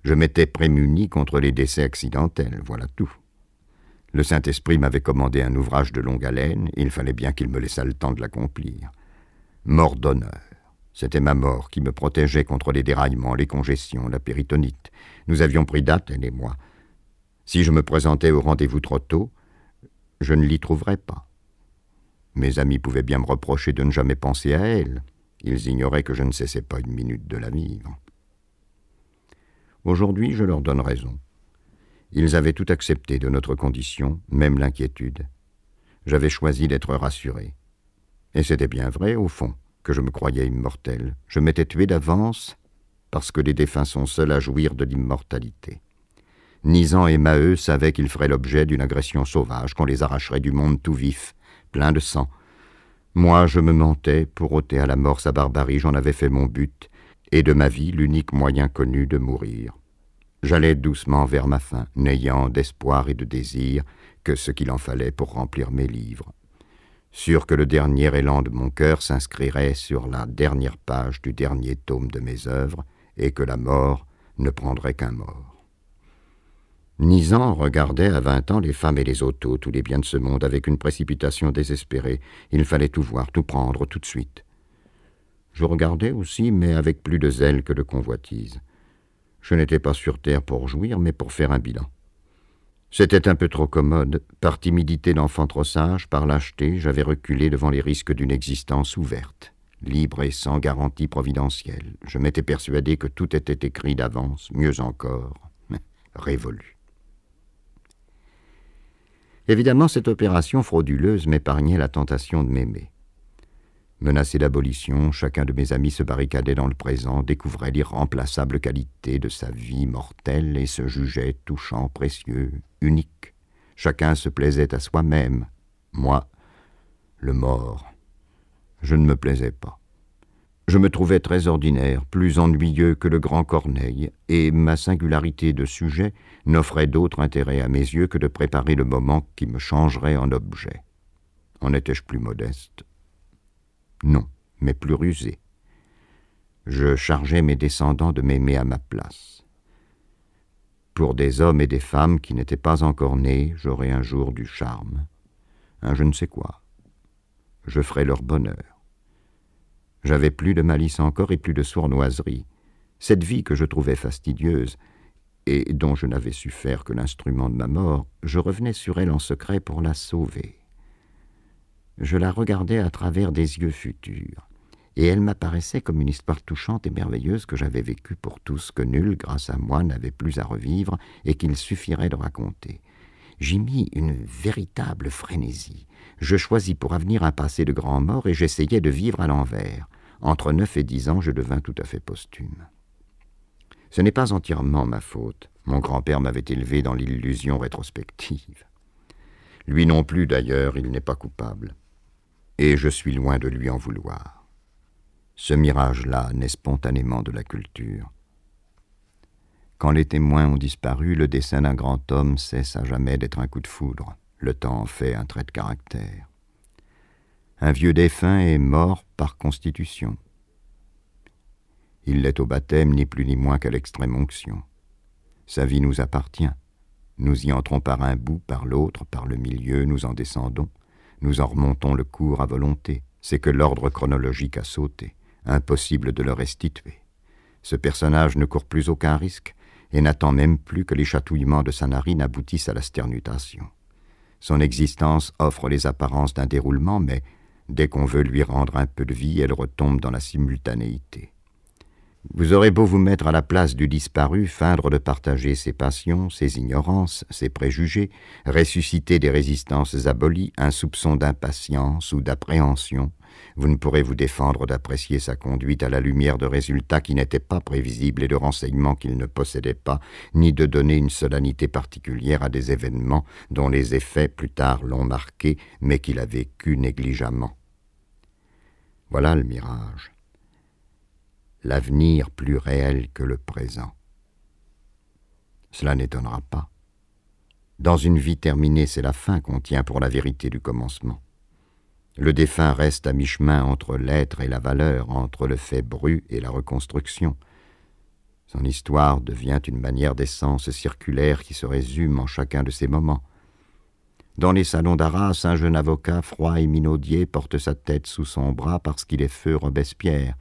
Je m'étais prémuni contre les décès accidentels, voilà tout. Le Saint-Esprit m'avait commandé un ouvrage de longue haleine, il fallait bien qu'il me laissât le temps de l'accomplir. Mort d'honneur. C'était ma mort qui me protégeait contre les déraillements, les congestions, la péritonite. Nous avions pris date, elle et moi. Si je me présentais au rendez-vous trop tôt, je ne l'y trouverais pas. Mes amis pouvaient bien me reprocher de ne jamais penser à elle. Ils ignoraient que je ne cessais pas une minute de la vivre. Aujourd'hui, je leur donne raison. Ils avaient tout accepté de notre condition, même l'inquiétude. J'avais choisi d'être rassuré. Et c'était bien vrai, au fond, que je me croyais immortel. Je m'étais tué d'avance parce que les défunts sont seuls à jouir de l'immortalité. Nisan et Maheu savaient qu'ils feraient l'objet d'une agression sauvage, qu'on les arracherait du monde tout vif, plein de sang. Moi, je me mentais pour ôter à la mort sa barbarie, j'en avais fait mon but, et de ma vie l'unique moyen connu de mourir. J'allais doucement vers ma fin, n'ayant d'espoir et de désir que ce qu'il en fallait pour remplir mes livres. Sûr que le dernier élan de mon cœur s'inscrirait sur la dernière page du dernier tome de mes œuvres, et que la mort ne prendrait qu'un mort. Nisan regardait à vingt ans les femmes et les autos, tous les biens de ce monde, avec une précipitation désespérée. Il fallait tout voir, tout prendre, tout de suite. Je regardais aussi, mais avec plus de zèle que de convoitise. Je n'étais pas sur terre pour jouir, mais pour faire un bilan. C'était un peu trop commode. Par timidité d'enfant trop sage, par lâcheté, j'avais reculé devant les risques d'une existence ouverte, libre et sans garantie providentielle. Je m'étais persuadé que tout était écrit d'avance, mieux encore, révolu. Évidemment, cette opération frauduleuse m'épargnait la tentation de m'aimer. Menacé d'abolition, chacun de mes amis se barricadait dans le présent, découvrait l'irremplaçable qualité de sa vie mortelle et se jugeait touchant, précieux, unique. Chacun se plaisait à soi-même. Moi, le mort, je ne me plaisais pas. Je me trouvais très ordinaire, plus ennuyeux que le grand Corneille, et ma singularité de sujet n'offrait d'autre intérêt à mes yeux que de préparer le moment qui me changerait en objet. En étais-je plus modeste? Non, mais plus rusé. Je chargeais mes descendants de m'aimer à ma place. Pour des hommes et des femmes qui n'étaient pas encore nés, j'aurais un jour du charme, un je ne sais quoi. Je ferais leur bonheur. J'avais plus de malice encore et plus de sournoiserie. Cette vie que je trouvais fastidieuse, et dont je n'avais su faire que l'instrument de ma mort, je revenais sur elle en secret pour la sauver je la regardais à travers des yeux futurs, et elle m'apparaissait comme une histoire touchante et merveilleuse que j'avais vécue pour tous, que nul, grâce à moi, n'avait plus à revivre, et qu'il suffirait de raconter. J'y mis une véritable frénésie. Je choisis pour avenir un passé de grand mort, et j'essayais de vivre à l'envers. Entre neuf et dix ans, je devins tout à fait posthume. Ce n'est pas entièrement ma faute. Mon grand-père m'avait élevé dans l'illusion rétrospective. Lui non plus, d'ailleurs, il n'est pas coupable et je suis loin de lui en vouloir. Ce mirage-là naît spontanément de la culture. Quand les témoins ont disparu, le dessin d'un grand homme cesse à jamais d'être un coup de foudre. Le temps en fait un trait de caractère. Un vieux défunt est mort par constitution. Il l'est au baptême ni plus ni moins qu'à l'extrême onction. Sa vie nous appartient. Nous y entrons par un bout, par l'autre, par le milieu, nous en descendons. Nous en remontons le cours à volonté. C'est que l'ordre chronologique a sauté. Impossible de le restituer. Ce personnage ne court plus aucun risque et n'attend même plus que les chatouillements de sa narine aboutissent à la sternutation. Son existence offre les apparences d'un déroulement, mais dès qu'on veut lui rendre un peu de vie, elle retombe dans la simultanéité. Vous aurez beau vous mettre à la place du disparu, feindre de partager ses passions, ses ignorances, ses préjugés, ressusciter des résistances abolies, un soupçon d'impatience ou d'appréhension, vous ne pourrez vous défendre d'apprécier sa conduite à la lumière de résultats qui n'étaient pas prévisibles et de renseignements qu'il ne possédait pas, ni de donner une solennité particulière à des événements dont les effets plus tard l'ont marqué, mais qu'il a vécu négligemment. Voilà le mirage l'avenir plus réel que le présent. Cela n'étonnera pas. Dans une vie terminée, c'est la fin qu'on tient pour la vérité du commencement. Le défunt reste à mi-chemin entre l'être et la valeur, entre le fait brut et la reconstruction. Son histoire devient une manière d'essence circulaire qui se résume en chacun de ces moments. Dans les salons d'Arras, un jeune avocat, froid et minaudier, porte sa tête sous son bras parce qu'il est feu Robespierre.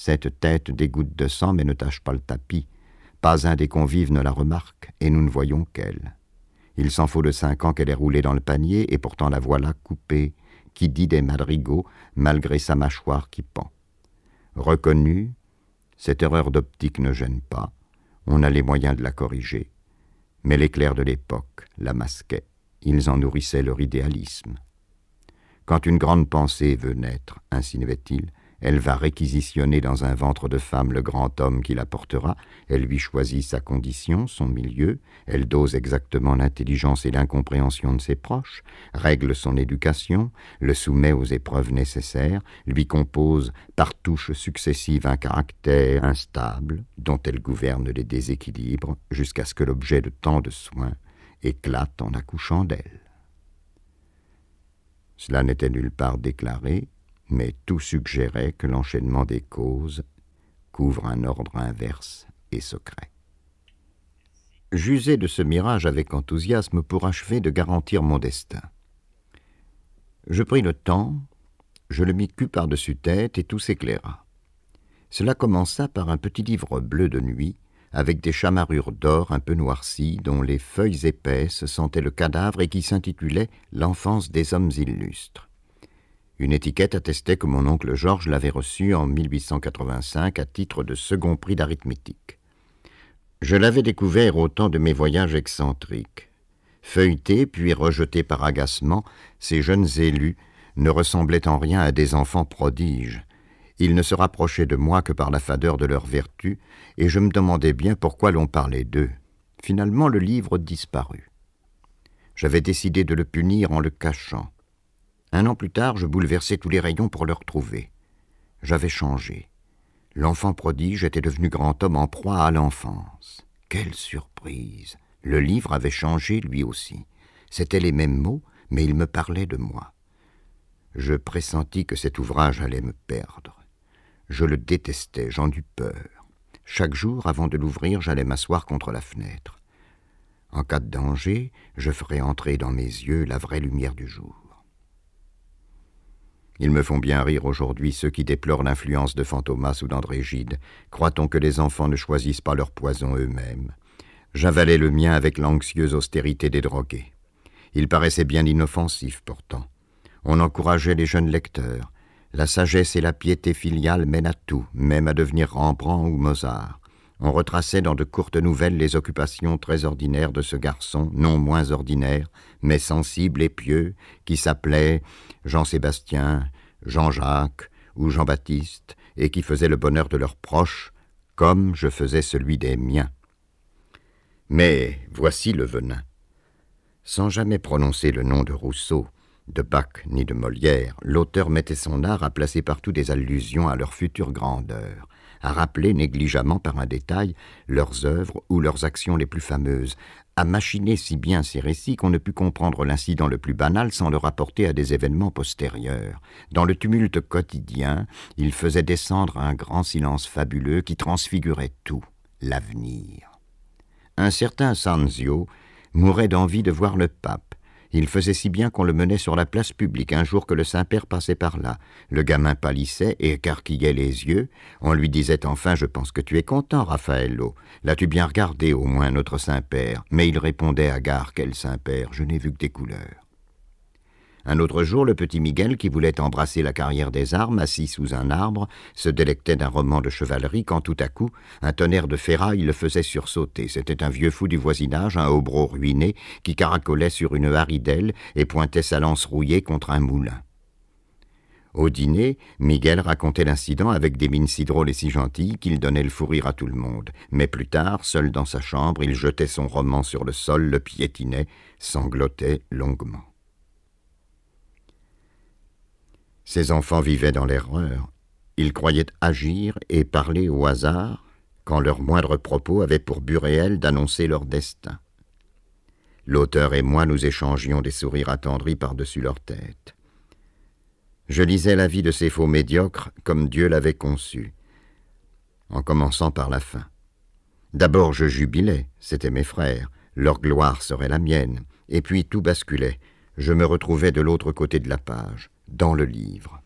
Cette tête dégoutte de sang mais ne tache pas le tapis. Pas un des convives ne la remarque, et nous ne voyons qu'elle. Il s'en faut de cinq ans qu'elle est roulée dans le panier, et pourtant la voilà coupée, qui dit des madrigaux, malgré sa mâchoire qui pend. Reconnue, cette erreur d'optique ne gêne pas, on a les moyens de la corriger. Mais l'éclair de l'époque la masquait, ils en nourrissaient leur idéalisme. Quand une grande pensée veut naître, insinuait-il, elle va réquisitionner dans un ventre de femme le grand homme qui la portera, elle lui choisit sa condition, son milieu, elle dose exactement l'intelligence et l'incompréhension de ses proches, règle son éducation, le soumet aux épreuves nécessaires, lui compose par touches successives un caractère instable, dont elle gouverne les déséquilibres, jusqu'à ce que l'objet de tant de soins éclate en accouchant d'elle. Cela n'était nulle part déclaré, mais tout suggérait que l'enchaînement des causes couvre un ordre inverse et secret. J'usai de ce mirage avec enthousiasme pour achever de garantir mon destin. Je pris le temps, je le mis cul par-dessus tête et tout s'éclaira. Cela commença par un petit livre bleu de nuit, avec des chamarrures d'or un peu noircies, dont les feuilles épaisses sentaient le cadavre et qui s'intitulait L'enfance des hommes illustres. Une étiquette attestait que mon oncle Georges l'avait reçu en 1885 à titre de second prix d'arithmétique. Je l'avais découvert au temps de mes voyages excentriques. Feuilletés puis rejetés par agacement, ces jeunes élus ne ressemblaient en rien à des enfants prodiges. Ils ne se rapprochaient de moi que par la fadeur de leur vertu, et je me demandais bien pourquoi l'on parlait d'eux. Finalement, le livre disparut. J'avais décidé de le punir en le cachant. Un an plus tard, je bouleversais tous les rayons pour le retrouver. J'avais changé. L'enfant prodige était devenu grand homme en proie à l'enfance. Quelle surprise Le livre avait changé lui aussi. C'étaient les mêmes mots, mais il me parlait de moi. Je pressentis que cet ouvrage allait me perdre. Je le détestais, j'en eus peur. Chaque jour, avant de l'ouvrir, j'allais m'asseoir contre la fenêtre. En cas de danger, je ferais entrer dans mes yeux la vraie lumière du jour. Ils me font bien rire aujourd'hui ceux qui déplorent l'influence de Fantomas ou d'André Gide. Croit-on que les enfants ne choisissent pas leur poison eux-mêmes? J'avalais le mien avec l'anxieuse austérité des drogués. Il paraissait bien inoffensif pourtant. On encourageait les jeunes lecteurs. La sagesse et la piété filiale mènent à tout, même à devenir Rembrandt ou Mozart. On retraçait dans de courtes nouvelles les occupations très ordinaires de ce garçon, non moins ordinaire, mais sensible et pieux, qui s'appelait Jean-Sébastien, Jean-Jacques ou Jean-Baptiste, et qui faisait le bonheur de leurs proches, comme je faisais celui des miens. Mais voici le venin. Sans jamais prononcer le nom de Rousseau, de Bach ni de Molière, l'auteur mettait son art à placer partout des allusions à leur future grandeur, à rappeler négligemment par un détail leurs œuvres ou leurs actions les plus fameuses, à machiner si bien ces récits qu'on ne put comprendre l'incident le plus banal sans le rapporter à des événements postérieurs. Dans le tumulte quotidien, il faisait descendre un grand silence fabuleux qui transfigurait tout, l'avenir. Un certain Sanzio mourait d'envie de voir le pape. Il faisait si bien qu'on le menait sur la place publique un jour que le Saint-Père passait par là. Le gamin pâlissait et écarquillait les yeux. On lui disait enfin Je pense que tu es content, Raffaello. L'as-tu bien regardé, au moins, notre Saint-Père? Mais il répondait à gare Quel Saint-Père Je n'ai vu que des couleurs. Un autre jour, le petit Miguel, qui voulait embrasser la carrière des armes, assis sous un arbre, se délectait d'un roman de chevalerie quand tout à coup, un tonnerre de ferraille le faisait sursauter. C'était un vieux fou du voisinage, un hobro ruiné, qui caracolait sur une haridelle et pointait sa lance rouillée contre un moulin. Au dîner, Miguel racontait l'incident avec des mines si drôles et si gentilles qu'il donnait le fou rire à tout le monde. Mais plus tard, seul dans sa chambre, il jetait son roman sur le sol, le piétinait, sanglotait longuement. Ces enfants vivaient dans l'erreur. Ils croyaient agir et parler au hasard quand leur moindre propos avait pour but réel d'annoncer leur destin. L'auteur et moi nous échangions des sourires attendris par-dessus leur tête. Je lisais la vie de ces faux médiocres comme Dieu l'avait conçu, en commençant par la fin. D'abord je jubilais, c'étaient mes frères, leur gloire serait la mienne, et puis tout basculait, je me retrouvais de l'autre côté de la page dans le livre.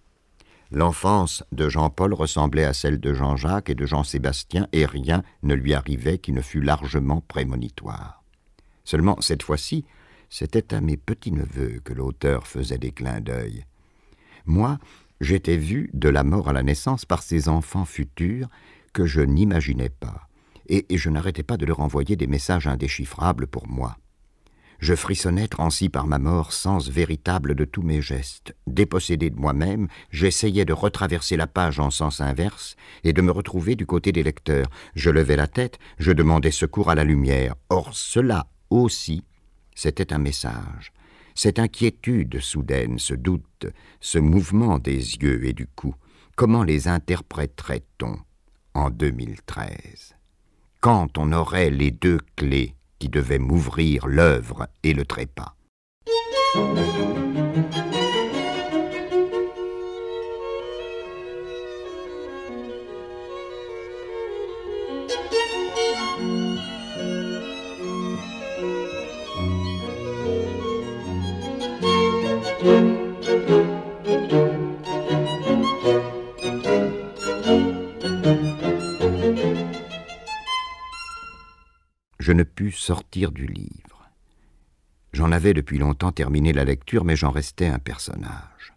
L'enfance de Jean-Paul ressemblait à celle de Jean-Jacques et de Jean-Sébastien, et rien ne lui arrivait qui ne fût largement prémonitoire. Seulement, cette fois-ci, c'était à mes petits-neveux que l'auteur faisait des clins d'œil. Moi, j'étais vu de la mort à la naissance par ces enfants futurs que je n'imaginais pas, et, et je n'arrêtais pas de leur envoyer des messages indéchiffrables pour moi. Je frissonnais transi par ma mort, sens véritable de tous mes gestes. Dépossédé de moi-même, j'essayais de retraverser la page en sens inverse et de me retrouver du côté des lecteurs. Je levais la tête, je demandais secours à la lumière. Or cela aussi, c'était un message. Cette inquiétude soudaine, ce doute, ce mouvement des yeux et du cou, comment les interpréterait-on en 2013 Quand on aurait les deux clés qui devait m'ouvrir l'œuvre et le trépas. Je ne pus sortir du livre. J'en avais depuis longtemps terminé la lecture, mais j'en restais un personnage.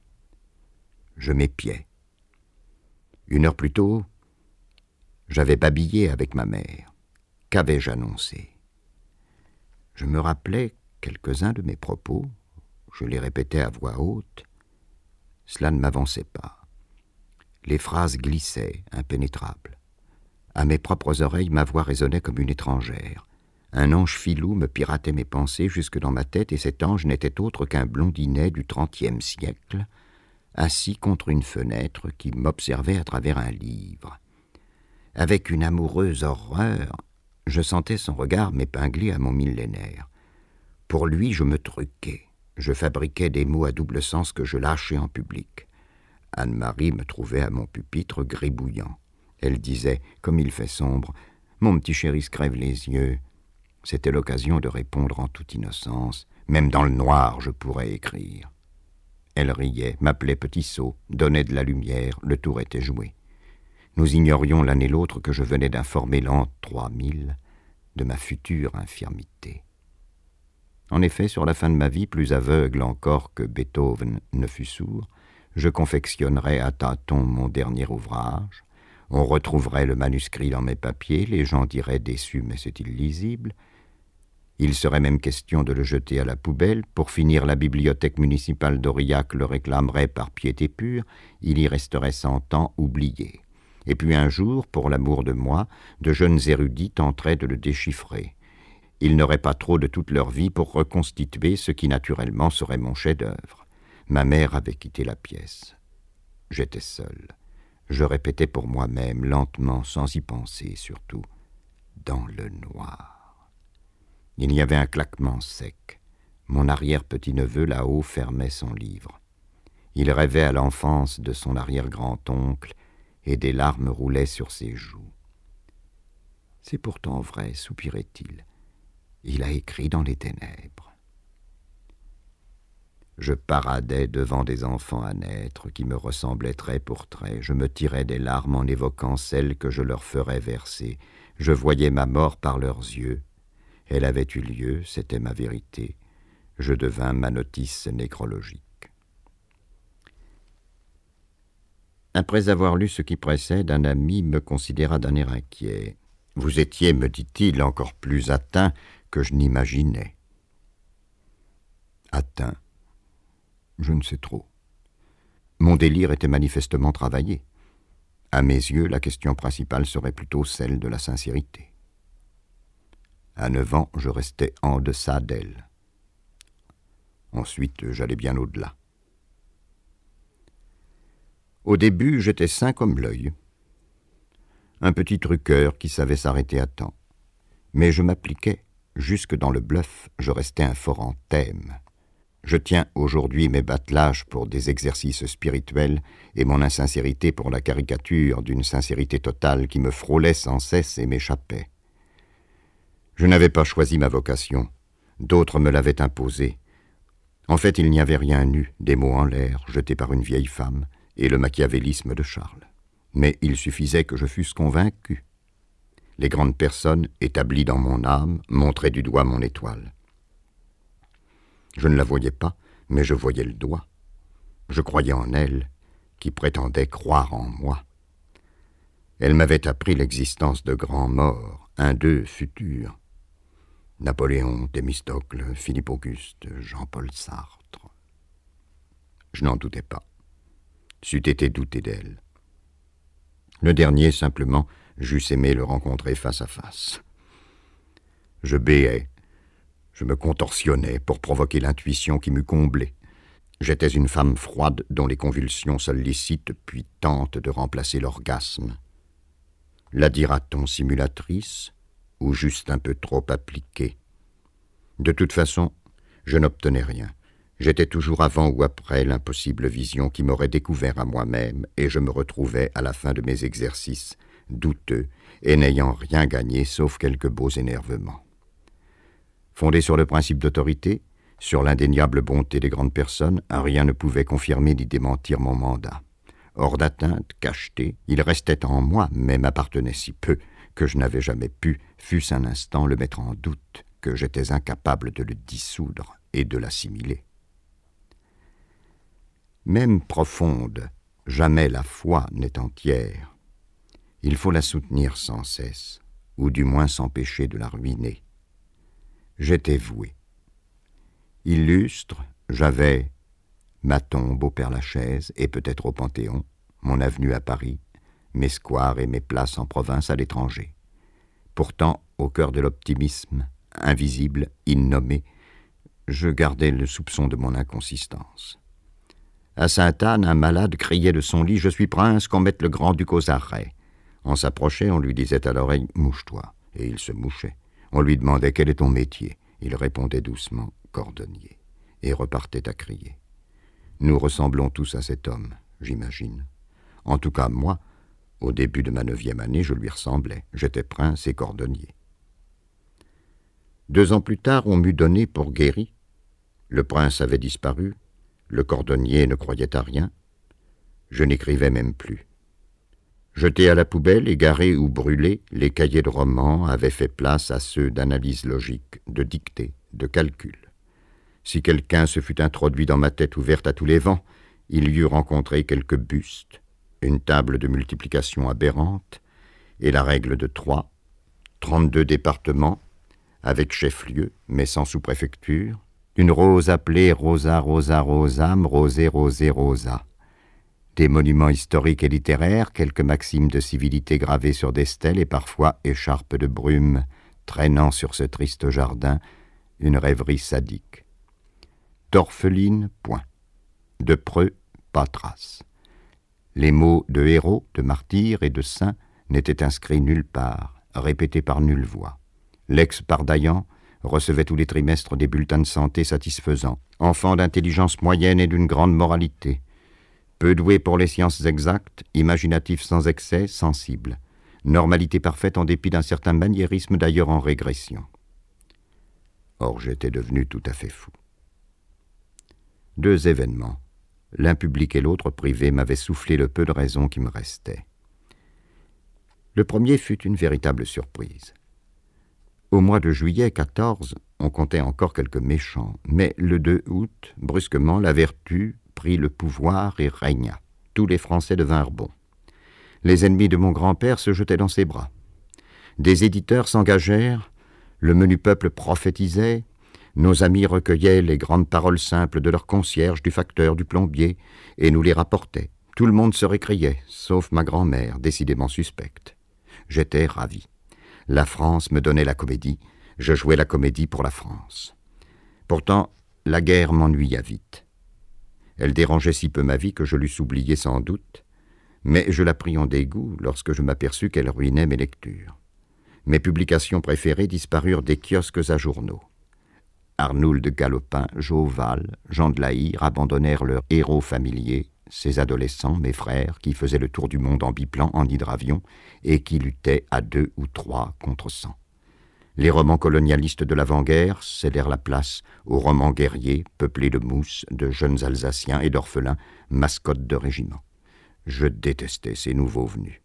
Je m'épiais. Une heure plus tôt, j'avais babillé avec ma mère. Qu'avais-je annoncé? Je me rappelais quelques-uns de mes propos, je les répétais à voix haute, cela ne m'avançait pas. Les phrases glissaient, impénétrables. À mes propres oreilles, ma voix résonnait comme une étrangère. Un ange filou me piratait mes pensées jusque dans ma tête, et cet ange n'était autre qu'un blondinet du XXe siècle, assis contre une fenêtre qui m'observait à travers un livre. Avec une amoureuse horreur, je sentais son regard m'épingler à mon millénaire. Pour lui, je me truquais. Je fabriquais des mots à double sens que je lâchais en public. Anne-Marie me trouvait à mon pupitre gribouillant. Elle disait, comme il fait sombre, Mon petit chéri se crève les yeux. C'était l'occasion de répondre en toute innocence. Même dans le noir, je pourrais écrire. Elle riait, m'appelait petit sot, donnait de la lumière, le tour était joué. Nous ignorions l'un et l'autre que je venais d'informer l'an 3000 de ma future infirmité. En effet, sur la fin de ma vie, plus aveugle encore que Beethoven ne fut sourd, je confectionnerais à tâtons mon dernier ouvrage, on retrouverait le manuscrit dans mes papiers, les gens diraient déçus mais c'est illisible, il serait même question de le jeter à la poubelle, pour finir la bibliothèque municipale d'Aurillac le réclamerait par piété pure, il y resterait cent ans oublié. Et puis un jour, pour l'amour de moi, de jeunes érudits tenteraient de le déchiffrer. Ils n'auraient pas trop de toute leur vie pour reconstituer ce qui naturellement serait mon chef-d'œuvre. Ma mère avait quitté la pièce. J'étais seul. Je répétais pour moi-même, lentement, sans y penser surtout, dans le noir. Il y avait un claquement sec. Mon arrière-petit-neveu là-haut fermait son livre. Il rêvait à l'enfance de son arrière-grand-oncle, et des larmes roulaient sur ses joues. C'est pourtant vrai, soupirait-il. Il a écrit dans les ténèbres. Je paradais devant des enfants à naître qui me ressemblaient trait pour trait. Je me tirais des larmes en évoquant celles que je leur ferais verser. Je voyais ma mort par leurs yeux. Elle avait eu lieu, c'était ma vérité. Je devins ma notice nécrologique. Après avoir lu ce qui précède, un ami me considéra d'un air inquiet. Vous étiez, me dit-il, encore plus atteint que je n'imaginais. Atteint Je ne sais trop. Mon délire était manifestement travaillé. À mes yeux, la question principale serait plutôt celle de la sincérité. À neuf ans, je restais en deçà d'elle. Ensuite, j'allais bien au-delà. Au début, j'étais sain comme l'œil. Un petit truqueur qui savait s'arrêter à temps. Mais je m'appliquais Jusque dans le bluff, je restais un fort en thème. Je tiens aujourd'hui mes battelages pour des exercices spirituels et mon insincérité pour la caricature d'une sincérité totale qui me frôlait sans cesse et m'échappait. Je n'avais pas choisi ma vocation, d'autres me l'avaient imposée. En fait, il n'y avait rien eu, des mots en l'air, jetés par une vieille femme, et le machiavélisme de Charles. Mais il suffisait que je fusse convaincu les grandes personnes, établies dans mon âme, montraient du doigt mon étoile. Je ne la voyais pas, mais je voyais le doigt. Je croyais en elle, qui prétendait croire en moi. Elle m'avait appris l'existence de grands morts, un d'eux futur. Napoléon, Thémistocle, Philippe Auguste, Jean-Paul Sartre. Je n'en doutais pas. C'eût été douté d'elle. Le dernier, simplement, j'eusse aimé le rencontrer face à face. Je béais, je me contorsionnais pour provoquer l'intuition qui m'eût comblé. J'étais une femme froide dont les convulsions sollicitent puis tentent de remplacer l'orgasme. La dira-t-on simulatrice? Ou juste un peu trop appliquée De toute façon, je n'obtenais rien. J'étais toujours avant ou après l'impossible vision qui m'aurait découvert à moi-même, et je me retrouvais à la fin de mes exercices douteux, et n'ayant rien gagné sauf quelques beaux énervements. Fondé sur le principe d'autorité, sur l'indéniable bonté des grandes personnes, rien ne pouvait confirmer ni démentir mon mandat. Hors d'atteinte, cacheté, il restait en moi, mais m'appartenait si peu que je n'avais jamais pu, fût-ce un instant, le mettre en doute, que j'étais incapable de le dissoudre et de l'assimiler. Même profonde, jamais la foi n'est entière. Il faut la soutenir sans cesse, ou du moins s'empêcher de la ruiner. J'étais voué. Illustre, j'avais ma tombe au Père-Lachaise et peut-être au Panthéon, mon avenue à Paris, mes squares et mes places en province à l'étranger. Pourtant, au cœur de l'optimisme, invisible, innommé, je gardais le soupçon de mon inconsistance. À Sainte-Anne, un malade criait de son lit Je suis prince, qu'on mette le grand-duc aux arrêts. On s'approchait, on lui disait à l'oreille Mouche-toi. Et il se mouchait. On lui demandait Quel est ton métier? Il répondait doucement Cordonnier. Et repartait à crier. Nous ressemblons tous à cet homme, j'imagine. En tout cas, moi, au début de ma neuvième année, je lui ressemblais. J'étais prince et cordonnier. Deux ans plus tard, on m'eut donné pour guéri. Le prince avait disparu, le cordonnier ne croyait à rien. Je n'écrivais même plus. Jetés à la poubelle, égarés ou brûlés, les cahiers de romans avaient fait place à ceux d'analyse logique, de dictée, de calcul. Si quelqu'un se fût introduit dans ma tête ouverte à tous les vents, il y eût rencontré quelques bustes, une table de multiplication aberrante, et la règle de trois, trente-deux départements, avec chef-lieu, mais sans sous-préfecture, une rose appelée Rosa Rosa Rosam, Rosé Rosé Rosa. Des monuments historiques et littéraires, quelques maximes de civilité gravées sur des stèles et parfois écharpes de brume traînant sur ce triste jardin, une rêverie sadique. D'orpheline, point. De preux, pas trace. Les mots de héros, de martyr et de saint n'étaient inscrits nulle part, répétés par nulle voix. L'ex-pardaillant recevait tous les trimestres des bulletins de santé satisfaisants, enfant d'intelligence moyenne et d'une grande moralité, peu doué pour les sciences exactes, imaginatif sans excès, sensible, normalité parfaite en dépit d'un certain maniérisme d'ailleurs en régression. Or j'étais devenu tout à fait fou. Deux événements, l'un public et l'autre privé, m'avaient soufflé le peu de raison qui me restait. Le premier fut une véritable surprise. Au mois de juillet 14, on comptait encore quelques méchants, mais le 2 août, brusquement, la vertu prit le pouvoir et régna. Tous les Français devinrent bons. Les ennemis de mon grand-père se jetaient dans ses bras. Des éditeurs s'engagèrent, le menu peuple prophétisait, nos amis recueillaient les grandes paroles simples de leur concierge, du facteur, du plombier, et nous les rapportaient. Tout le monde se récriait, sauf ma grand-mère, décidément suspecte. J'étais ravi. La France me donnait la comédie, je jouais la comédie pour la France. Pourtant, la guerre m'ennuya vite. Elle dérangeait si peu ma vie que je l'eusse oubliée sans doute, mais je la pris en dégoût lorsque je m'aperçus qu'elle ruinait mes lectures. Mes publications préférées disparurent des kiosques à journaux. Arnould de Galopin, Joval, Jean de Laïr abandonnèrent leurs héros familiers ces adolescents, mes frères, qui faisaient le tour du monde en biplan, en hydravion, et qui luttaient à deux ou trois contre cent. Les romans colonialistes de l'avant-guerre cédèrent la place aux romans guerriers, peuplés de mousses, de jeunes Alsaciens et d'orphelins, mascottes de régiments. Je détestais ces nouveaux venus.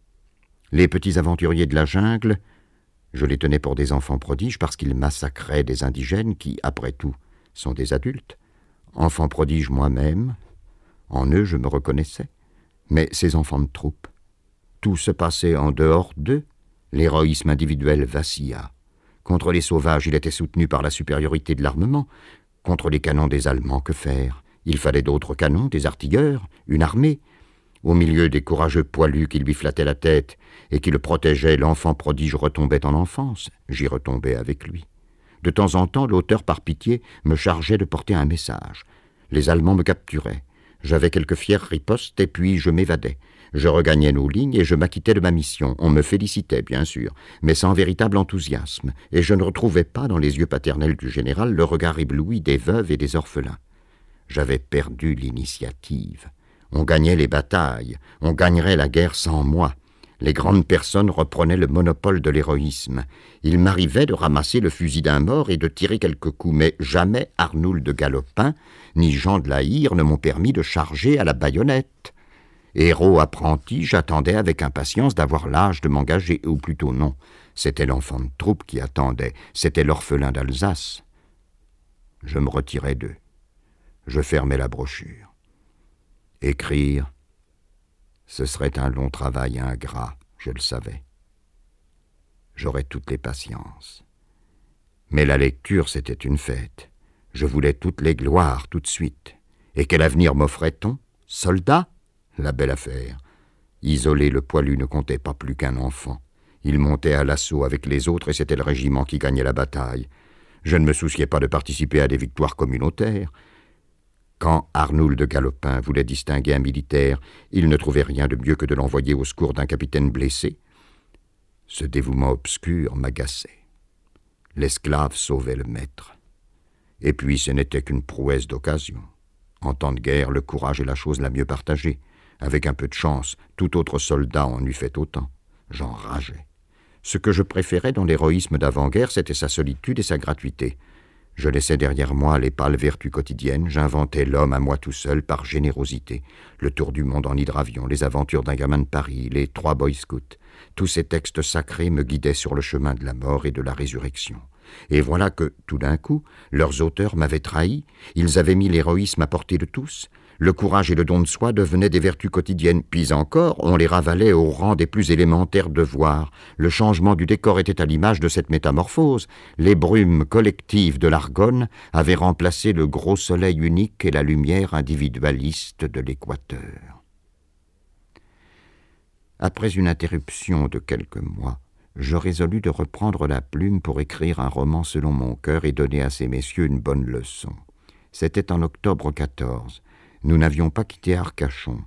Les petits aventuriers de la jungle, je les tenais pour des enfants prodiges parce qu'ils massacraient des indigènes qui, après tout, sont des adultes. Enfants prodiges moi-même, en eux, je me reconnaissais. Mais ces enfants de troupe, tout se passait en dehors d'eux. L'héroïsme individuel vacilla. Contre les sauvages, il était soutenu par la supériorité de l'armement. Contre les canons des Allemands, que faire? Il fallait d'autres canons, des artilleurs, une armée. Au milieu des courageux poilus qui lui flattaient la tête et qui le protégeaient, l'enfant prodige retombait en enfance. J'y retombais avec lui. De temps en temps, l'auteur, par pitié, me chargeait de porter un message. Les Allemands me capturaient. J'avais quelques fières ripostes, et puis je m'évadais. Je regagnais nos lignes et je m'acquittais de ma mission. On me félicitait, bien sûr, mais sans véritable enthousiasme, et je ne retrouvais pas dans les yeux paternels du général le regard ébloui des veuves et des orphelins. J'avais perdu l'initiative. On gagnait les batailles, on gagnerait la guerre sans moi. Les grandes personnes reprenaient le monopole de l'héroïsme. Il m'arrivait de ramasser le fusil d'un mort et de tirer quelques coups, mais jamais Arnoul de Galopin ni Jean de la Hire ne m'ont permis de charger à la baïonnette. Héros apprenti, j'attendais avec impatience d'avoir l'âge de m'engager, ou plutôt non, c'était l'enfant de troupe qui attendait, c'était l'orphelin d'Alsace. Je me retirais d'eux. Je fermais la brochure. Écrire, ce serait un long travail ingrat, je le savais. J'aurais toutes les patiences. Mais la lecture, c'était une fête. Je voulais toutes les gloires tout de suite. Et quel avenir m'offrait-on? Soldat La belle affaire. Isolé, le poilu ne comptait pas plus qu'un enfant. Il montait à l'assaut avec les autres et c'était le régiment qui gagnait la bataille. Je ne me souciais pas de participer à des victoires communautaires. Quand Arnoul de Galopin voulait distinguer un militaire, il ne trouvait rien de mieux que de l'envoyer au secours d'un capitaine blessé. Ce dévouement obscur m'agaçait. L'esclave sauvait le maître. Et puis ce n'était qu'une prouesse d'occasion. En temps de guerre, le courage est la chose la mieux partagée. Avec un peu de chance, tout autre soldat en eût fait autant. J'en rageais. Ce que je préférais dans l'héroïsme d'avant-guerre, c'était sa solitude et sa gratuité. Je laissais derrière moi les pâles vertus quotidiennes, j'inventais l'homme à moi tout seul par générosité. Le tour du monde en hydravion, les aventures d'un gamin de Paris, les trois boy scouts. Tous ces textes sacrés me guidaient sur le chemin de la mort et de la résurrection. Et voilà que, tout d'un coup, leurs auteurs m'avaient trahi, ils avaient mis l'héroïsme à portée de tous, le courage et le don de soi devenaient des vertus quotidiennes, puis encore on les ravalait au rang des plus élémentaires devoirs. Le changement du décor était à l'image de cette métamorphose. Les brumes collectives de l'Argonne avaient remplacé le gros soleil unique et la lumière individualiste de l'équateur. Après une interruption de quelques mois, je résolus de reprendre la plume pour écrire un roman selon mon cœur et donner à ces messieurs une bonne leçon. C'était en octobre 14. Nous n'avions pas quitté Arcachon.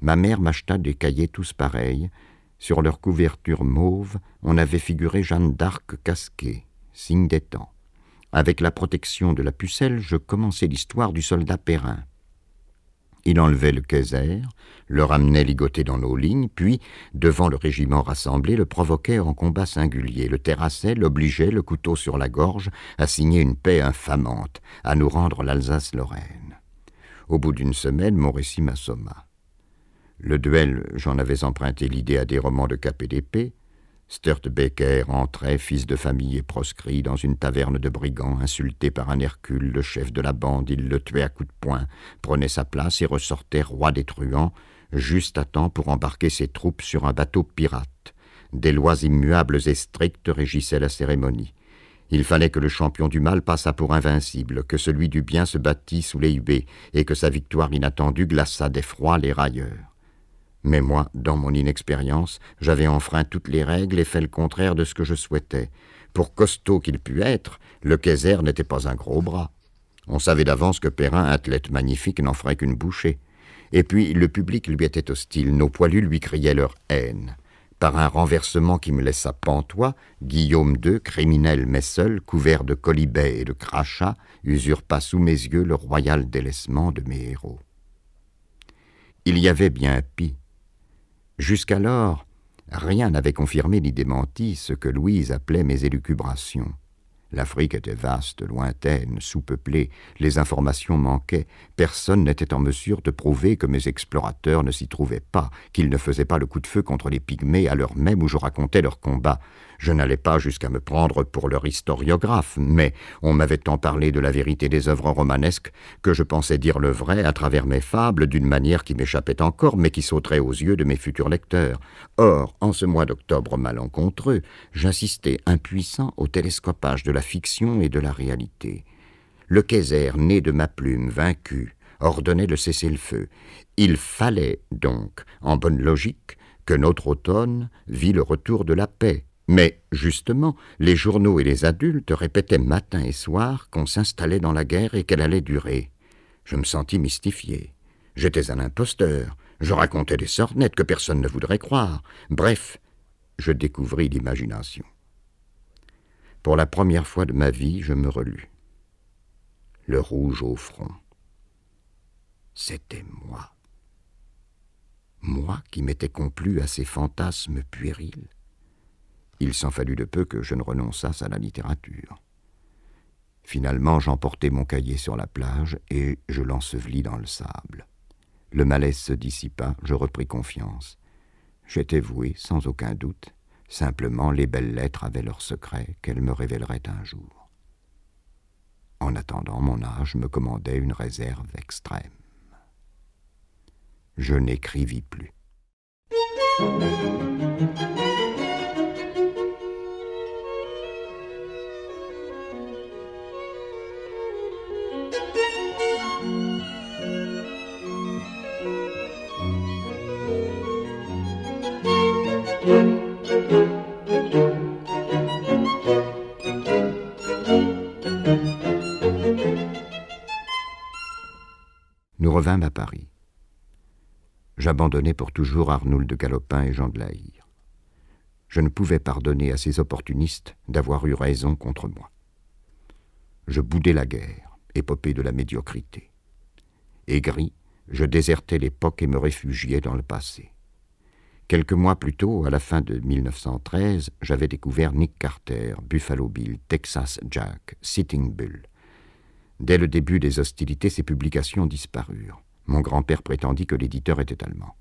Ma mère m'acheta des cahiers tous pareils. Sur leur couverture mauve, on avait figuré Jeanne d'Arc casquée, signe des temps. Avec la protection de la pucelle, je commençai l'histoire du soldat Perrin. Il enlevait le Kaiser, le ramenait ligoté dans nos lignes, puis, devant le régiment rassemblé, le provoquait en combat singulier, le terrassait, l'obligeait, le couteau sur la gorge, à signer une paix infamante, à nous rendre l'Alsace-Lorraine. Au bout d'une semaine, mon récit m'assomma. Le duel, j'en avais emprunté l'idée à des romans de cap et d'épée, Becker entrait, fils de famille et proscrit, dans une taverne de brigands, insulté par un Hercule, le chef de la bande, il le tuait à coups de poing, prenait sa place et ressortait roi des truands, juste à temps pour embarquer ses troupes sur un bateau pirate. Des lois immuables et strictes régissaient la cérémonie. Il fallait que le champion du mal passât pour invincible, que celui du bien se battît sous les huées, et que sa victoire inattendue glaçât d'effroi les railleurs. Mais moi, dans mon inexpérience, j'avais enfreint toutes les règles et fait le contraire de ce que je souhaitais. Pour costaud qu'il pût être, le Kaiser n'était pas un gros bras. On savait d'avance que Perrin, athlète magnifique, n'en ferait qu'une bouchée. Et puis le public lui était hostile, nos poilus lui criaient leur haine. Par un renversement qui me laissa pantois, Guillaume II, criminel mais seul, couvert de colibets et de crachats, usurpa sous mes yeux le royal délaissement de mes héros. Il y avait bien pis. Jusqu'alors, rien n'avait confirmé ni démenti ce que Louise appelait mes élucubrations. L'Afrique était vaste, lointaine, sous-peuplée, les informations manquaient, personne n'était en mesure de prouver que mes explorateurs ne s'y trouvaient pas, qu'ils ne faisaient pas le coup de feu contre les pygmées à l'heure même où je racontais leur combat. Je n'allais pas jusqu'à me prendre pour leur historiographe, mais on m'avait tant parlé de la vérité des œuvres romanesques que je pensais dire le vrai à travers mes fables d'une manière qui m'échappait encore, mais qui sauterait aux yeux de mes futurs lecteurs. Or, en ce mois d'octobre malencontreux, j'assistais impuissant au télescopage de la fiction et de la réalité. Le Kaiser, né de ma plume, vaincu, ordonnait de cesser le feu. Il fallait donc, en bonne logique, que notre automne vit le retour de la paix, mais, justement, les journaux et les adultes répétaient matin et soir qu'on s'installait dans la guerre et qu'elle allait durer. Je me sentis mystifié. J'étais un imposteur. Je racontais des sornettes que personne ne voudrait croire. Bref, je découvris l'imagination. Pour la première fois de ma vie, je me relus. Le rouge au front. C'était moi. Moi qui m'étais complu à ces fantasmes puérils. Il s'en fallut de peu que je ne renonçasse à la littérature. Finalement, j'emportai mon cahier sur la plage et je l'ensevelis dans le sable. Le malaise se dissipa, je repris confiance. J'étais voué, sans aucun doute. Simplement, les belles lettres avaient leur secret qu'elles me révéleraient un jour. En attendant, mon âge me commandait une réserve extrême. Je n'écrivis plus. Revînmes à Paris. J'abandonnai pour toujours Arnoul de Galopin et Jean de la Je ne pouvais pardonner à ces opportunistes d'avoir eu raison contre moi. Je boudais la guerre, épopée de la médiocrité. Aigri, je désertais l'époque et me réfugiais dans le passé. Quelques mois plus tôt, à la fin de 1913, j'avais découvert Nick Carter, Buffalo Bill, Texas Jack, Sitting Bull. Dès le début des hostilités, ces publications disparurent. Mon grand-père prétendit que l'éditeur était allemand.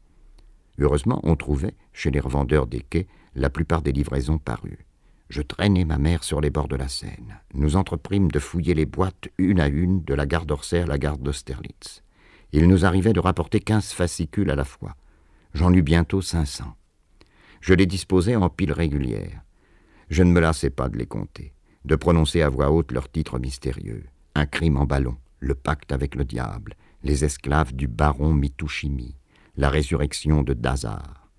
Heureusement, on trouvait, chez les revendeurs des quais, la plupart des livraisons parues. Je traînai ma mère sur les bords de la Seine. Nous entreprîmes de fouiller les boîtes une à une, de la gare d'Orsay à la gare d'Austerlitz. Il nous arrivait de rapporter quinze fascicules à la fois. J'en eus bientôt cinq cents. Je les disposais en piles régulières. Je ne me lassais pas de les compter, de prononcer à voix haute leurs titres mystérieux. Un crime en ballon, le pacte avec le diable, les esclaves du baron Mitushimi, la résurrection de Dazar.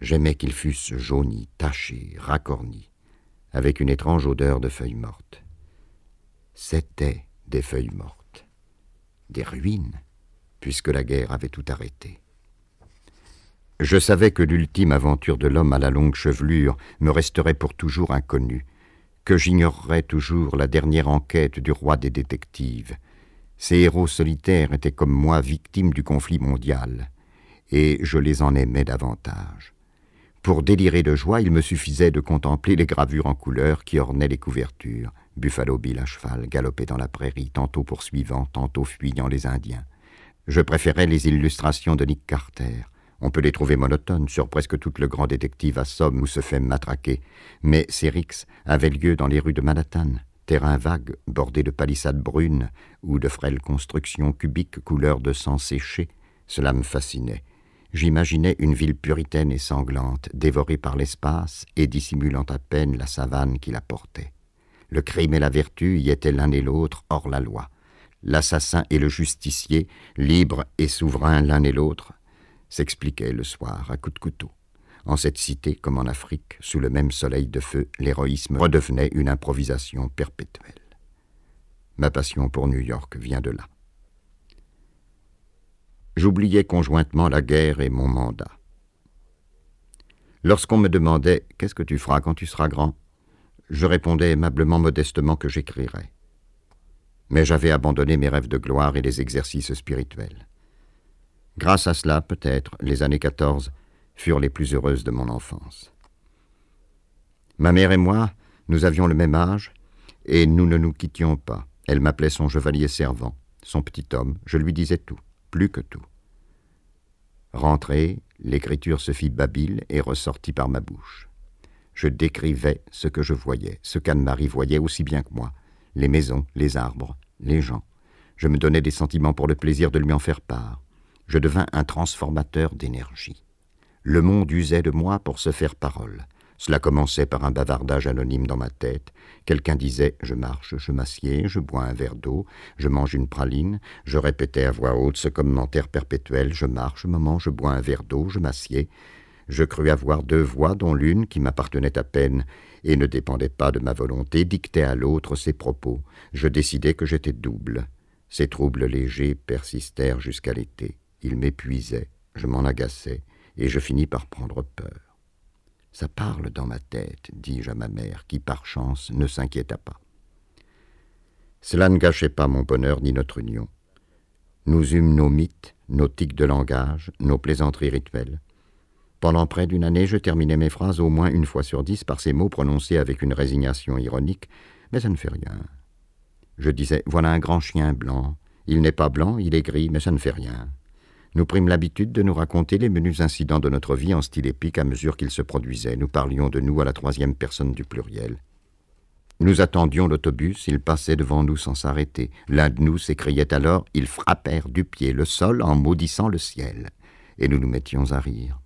J'aimais qu'ils fussent jaunis, tachés, racornis, avec une étrange odeur de feuilles mortes. C'étaient des feuilles mortes, des ruines, puisque la guerre avait tout arrêté. Je savais que l'ultime aventure de l'homme à la longue chevelure me resterait pour toujours inconnue, que j'ignorerais toujours la dernière enquête du roi des détectives. Ces héros solitaires étaient comme moi victimes du conflit mondial, et je les en aimais davantage. Pour délirer de joie, il me suffisait de contempler les gravures en couleur qui ornaient les couvertures. Buffalo Bill à cheval galopait dans la prairie, tantôt poursuivant, tantôt fuyant les Indiens. Je préférais les illustrations de Nick Carter. On peut les trouver monotones sur presque tout le grand détective à Somme où se fait matraquer, mais Cérix avait lieu dans les rues de Manhattan, terrain vague, bordé de palissades brunes ou de frêles constructions cubiques couleur de sang séché. Cela me fascinait. J'imaginais une ville puritaine et sanglante, dévorée par l'espace et dissimulant à peine la savane qui la portait. Le crime et la vertu y étaient l'un et l'autre hors la loi. L'assassin et le justicier, libres et souverains l'un et l'autre, s'expliquait le soir à coups de couteau. En cette cité, comme en Afrique, sous le même soleil de feu, l'héroïsme redevenait une improvisation perpétuelle. Ma passion pour New York vient de là. J'oubliais conjointement la guerre et mon mandat. Lorsqu'on me demandait Qu'est-ce que tu feras quand tu seras grand? je répondais aimablement modestement que j'écrirais. Mais j'avais abandonné mes rêves de gloire et les exercices spirituels. Grâce à cela, peut-être, les années 14 furent les plus heureuses de mon enfance. Ma mère et moi, nous avions le même âge, et nous ne nous quittions pas. Elle m'appelait son chevalier servant, son petit homme, je lui disais tout, plus que tout. Rentré, l'écriture se fit babile et ressortit par ma bouche. Je décrivais ce que je voyais, ce qu'Anne-Marie voyait aussi bien que moi, les maisons, les arbres, les gens. Je me donnais des sentiments pour le plaisir de lui en faire part je devins un transformateur d'énergie. Le monde usait de moi pour se faire parole. Cela commençait par un bavardage anonyme dans ma tête. Quelqu'un disait Je marche, je m'assieds, je bois un verre d'eau, je mange une praline. Je répétais à voix haute ce commentaire perpétuel Je marche, maman, je bois un verre d'eau, je m'assieds. Je crus avoir deux voix, dont l'une, qui m'appartenait à peine et ne dépendait pas de ma volonté, dictait à l'autre ses propos. Je décidai que j'étais double. Ces troubles légers persistèrent jusqu'à l'été. Il m'épuisait, je m'en agaçais, et je finis par prendre peur. Ça parle dans ma tête, dis-je à ma mère, qui par chance ne s'inquiéta pas. Cela ne gâchait pas mon bonheur ni notre union. Nous eûmes nos mythes, nos tics de langage, nos plaisanteries rituelles. Pendant près d'une année, je terminais mes phrases au moins une fois sur dix par ces mots prononcés avec une résignation ironique, mais ça ne fait rien. Je disais Voilà un grand chien blanc. Il n'est pas blanc, il est gris, mais ça ne fait rien. Nous prîmes l'habitude de nous raconter les menus incidents de notre vie en style épique à mesure qu'ils se produisaient. Nous parlions de nous à la troisième personne du pluriel. Nous attendions l'autobus, il passait devant nous sans s'arrêter. L'un de nous s'écriait alors Ils frappèrent du pied le sol en maudissant le ciel. Et nous nous mettions à rire.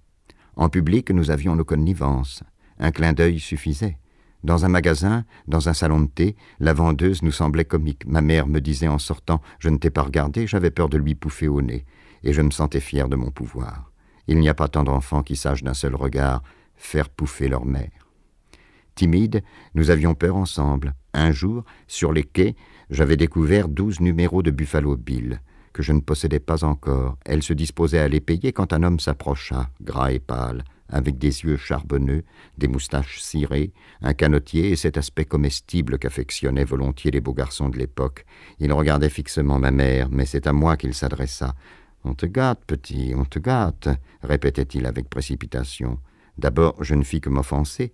En public, nous avions nos connivences. Un clin d'œil suffisait. Dans un magasin, dans un salon de thé, la vendeuse nous semblait comique. Ma mère me disait en sortant Je ne t'ai pas regardé, j'avais peur de lui pouffer au nez et je me sentais fier de mon pouvoir. Il n'y a pas tant d'enfants qui sachent d'un seul regard faire pouffer leur mère. Timide, nous avions peur ensemble. Un jour, sur les quais, j'avais découvert douze numéros de Buffalo Bill, que je ne possédais pas encore. Elle se disposait à les payer quand un homme s'approcha, gras et pâle, avec des yeux charbonneux, des moustaches cirées, un canotier et cet aspect comestible qu'affectionnaient volontiers les beaux garçons de l'époque. Il regardait fixement ma mère, mais c'est à moi qu'il s'adressa. On te gâte, petit, on te gâte, répétait-il avec précipitation. D'abord, je ne fis que m'offenser.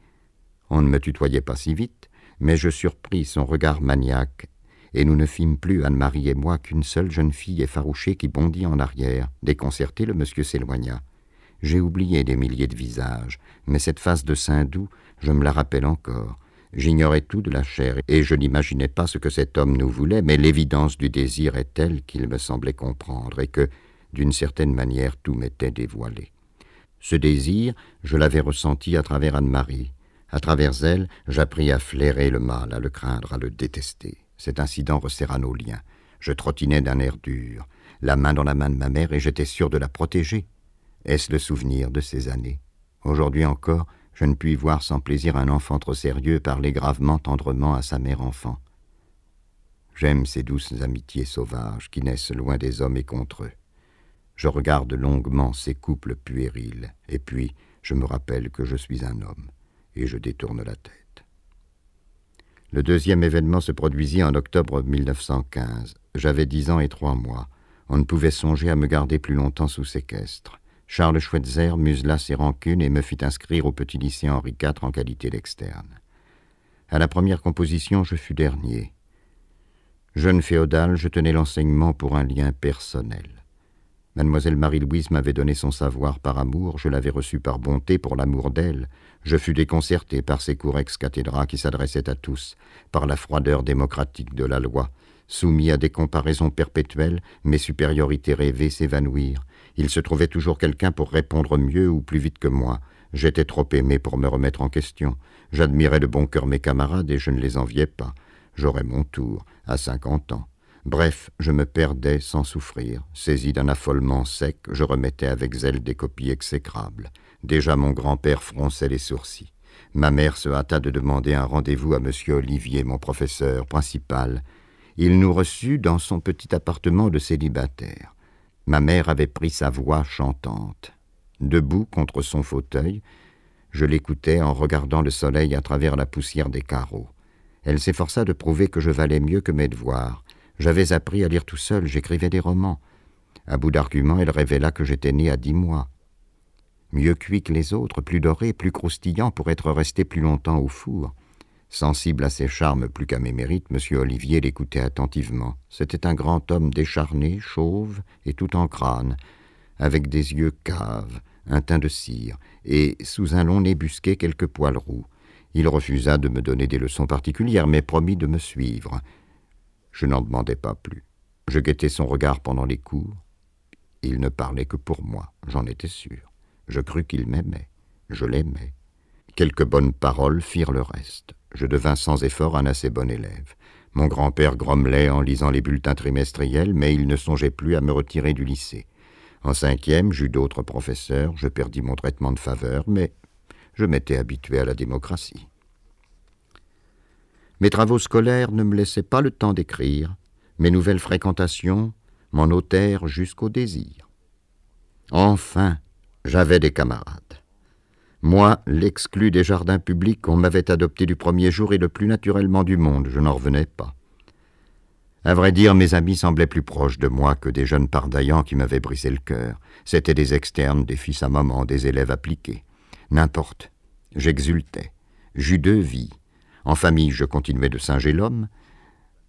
On ne me tutoyait pas si vite, mais je surpris son regard maniaque, et nous ne fîmes plus, Anne-Marie et moi, qu'une seule jeune fille effarouchée qui bondit en arrière. Déconcerté, le monsieur s'éloigna. J'ai oublié des milliers de visages, mais cette face de Saint-Doux, je me la rappelle encore. J'ignorais tout de la chair, et je n'imaginais pas ce que cet homme nous voulait, mais l'évidence du désir est telle qu'il me semblait comprendre, et que, d'une certaine manière, tout m'était dévoilé. Ce désir, je l'avais ressenti à travers Anne-Marie. À travers elle, j'appris à flairer le mal, à le craindre, à le détester. Cet incident resserra nos liens. Je trottinais d'un air dur, la main dans la main de ma mère, et j'étais sûr de la protéger. Est-ce le souvenir de ces années? Aujourd'hui encore, je ne puis voir sans plaisir un enfant trop sérieux parler gravement, tendrement à sa mère enfant. J'aime ces douces amitiés sauvages qui naissent loin des hommes et contre eux. Je regarde longuement ces couples puérils, et puis je me rappelle que je suis un homme, et je détourne la tête. Le deuxième événement se produisit en octobre 1915. J'avais dix ans et trois mois. On ne pouvait songer à me garder plus longtemps sous séquestre. Charles Schweitzer musela ses rancunes et me fit inscrire au petit lycée Henri IV en qualité d'externe. À la première composition, je fus dernier. Jeune féodal, je tenais l'enseignement pour un lien personnel. Mademoiselle Marie-Louise m'avait donné son savoir par amour, je l'avais reçu par bonté pour l'amour d'elle. Je fus déconcerté par ces cours ex-cathédra qui s'adressaient à tous, par la froideur démocratique de la loi. Soumis à des comparaisons perpétuelles, mes supériorités rêvées s'évanouirent. Il se trouvait toujours quelqu'un pour répondre mieux ou plus vite que moi. J'étais trop aimé pour me remettre en question. J'admirais de bon cœur mes camarades et je ne les enviais pas. J'aurais mon tour, à cinquante ans. Bref, je me perdais sans souffrir. Saisi d'un affolement sec, je remettais avec zèle des copies exécrables. Déjà mon grand-père fronçait les sourcils. Ma mère se hâta de demander un rendez-vous à M. Olivier, mon professeur principal. Il nous reçut dans son petit appartement de célibataire. Ma mère avait pris sa voix chantante. Debout contre son fauteuil, je l'écoutais en regardant le soleil à travers la poussière des carreaux. Elle s'efforça de prouver que je valais mieux que mes devoirs, j'avais appris à lire tout seul, j'écrivais des romans. À bout d'arguments, elle révéla que j'étais né à dix mois. Mieux cuit que les autres, plus doré, plus croustillant pour être resté plus longtemps au four. Sensible à ses charmes plus qu'à mes mérites, M. Olivier l'écoutait attentivement. C'était un grand homme décharné, chauve et tout en crâne, avec des yeux caves, un teint de cire, et sous un long nez busqué quelques poils roux. Il refusa de me donner des leçons particulières, mais promit de me suivre. Je n'en demandais pas plus. Je guettais son regard pendant les cours. Il ne parlait que pour moi, j'en étais sûr. Je crus qu'il m'aimait. Je l'aimais. Quelques bonnes paroles firent le reste. Je devins sans effort un assez bon élève. Mon grand-père grommelait en lisant les bulletins trimestriels, mais il ne songeait plus à me retirer du lycée. En cinquième, j'eus d'autres professeurs, je perdis mon traitement de faveur, mais je m'étais habitué à la démocratie. Mes travaux scolaires ne me laissaient pas le temps d'écrire, mes nouvelles fréquentations m'en ôtèrent jusqu'au désir. Enfin, j'avais des camarades. Moi, l'exclu des jardins publics, on m'avait adopté du premier jour et le plus naturellement du monde, je n'en revenais pas. À vrai dire, mes amis semblaient plus proches de moi que des jeunes pardaillants qui m'avaient brisé le cœur. C'étaient des externes, des fils à maman, des élèves appliqués. N'importe. J'exultais. J'eus deux vies. En famille, je continuais de singer l'homme,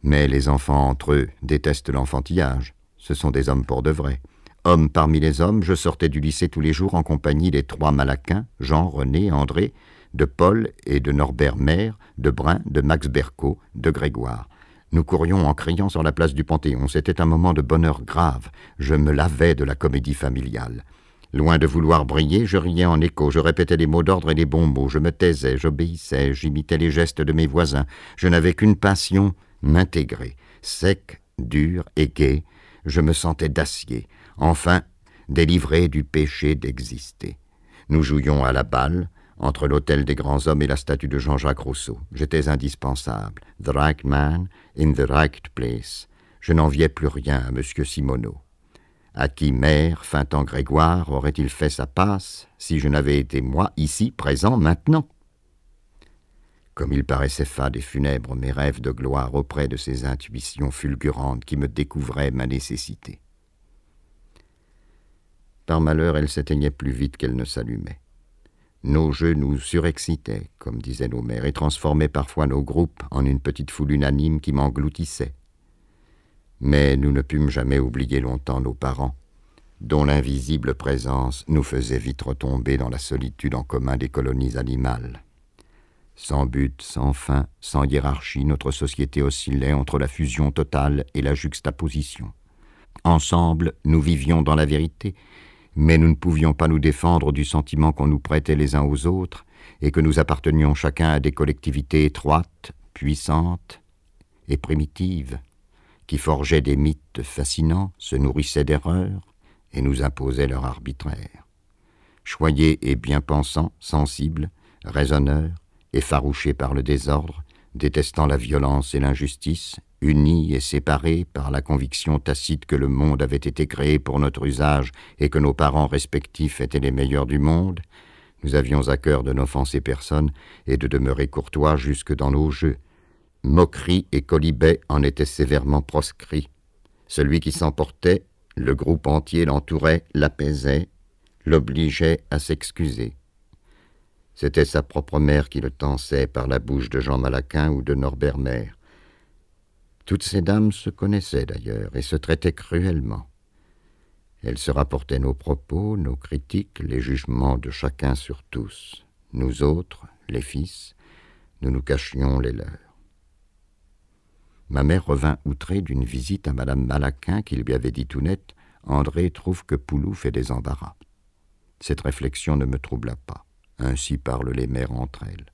mais les enfants entre eux détestent l'enfantillage. Ce sont des hommes pour de vrai. Homme parmi les hommes, je sortais du lycée tous les jours en compagnie des trois Malaquins, Jean, René, André, de Paul et de Norbert Maire, de Brun, de Max Berco, de Grégoire. Nous courions en criant sur la place du Panthéon. C'était un moment de bonheur grave. Je me lavais de la comédie familiale. Loin de vouloir briller, je riais en écho, je répétais les mots d'ordre et les bons mots, je me taisais, j'obéissais, j'imitais les gestes de mes voisins. Je n'avais qu'une passion, m'intégrer. Sec, dur et gai, je me sentais d'acier, enfin délivré du péché d'exister. Nous jouions à la balle, entre l'hôtel des grands hommes et la statue de Jean-Jacques Rousseau. J'étais indispensable. The right man in the right place. Je n'enviais plus rien à M. Simoneau. À qui mère, fin temps Grégoire, aurait-il fait sa passe si je n'avais été moi, ici, présent, maintenant? Comme il paraissait fade et funèbre mes rêves de gloire auprès de ces intuitions fulgurantes qui me découvraient ma nécessité. Par malheur, elle s'éteignait plus vite qu'elle ne s'allumait. Nos jeux nous surexcitaient, comme disaient nos mères, et transformaient parfois nos groupes en une petite foule unanime qui m'engloutissait. Mais nous ne pûmes jamais oublier longtemps nos parents, dont l'invisible présence nous faisait vite retomber dans la solitude en commun des colonies animales. Sans but, sans fin, sans hiérarchie, notre société oscillait entre la fusion totale et la juxtaposition. Ensemble, nous vivions dans la vérité, mais nous ne pouvions pas nous défendre du sentiment qu'on nous prêtait les uns aux autres, et que nous appartenions chacun à des collectivités étroites, puissantes et primitives qui forgeaient des mythes fascinants, se nourrissaient d'erreurs et nous imposaient leur arbitraire. Choyés et bien pensants, sensibles, raisonneurs, effarouchés par le désordre, détestant la violence et l'injustice, unis et séparés par la conviction tacite que le monde avait été créé pour notre usage et que nos parents respectifs étaient les meilleurs du monde, nous avions à cœur de n'offenser personne et de demeurer courtois jusque dans nos jeux, Moquerie et colibet en étaient sévèrement proscrits. Celui qui s'emportait, le groupe entier l'entourait, l'apaisait, l'obligeait à s'excuser. C'était sa propre mère qui le tensait par la bouche de Jean Malaquin ou de Norbert Maire. Toutes ces dames se connaissaient d'ailleurs et se traitaient cruellement. Elles se rapportaient nos propos, nos critiques, les jugements de chacun sur tous. Nous autres, les fils, nous nous cachions les leurs. Ma mère revint outrée d'une visite à Madame Malaquin qui lui avait dit tout net André trouve que Poulou fait des embarras. Cette réflexion ne me troubla pas. Ainsi parlent les mères entre elles.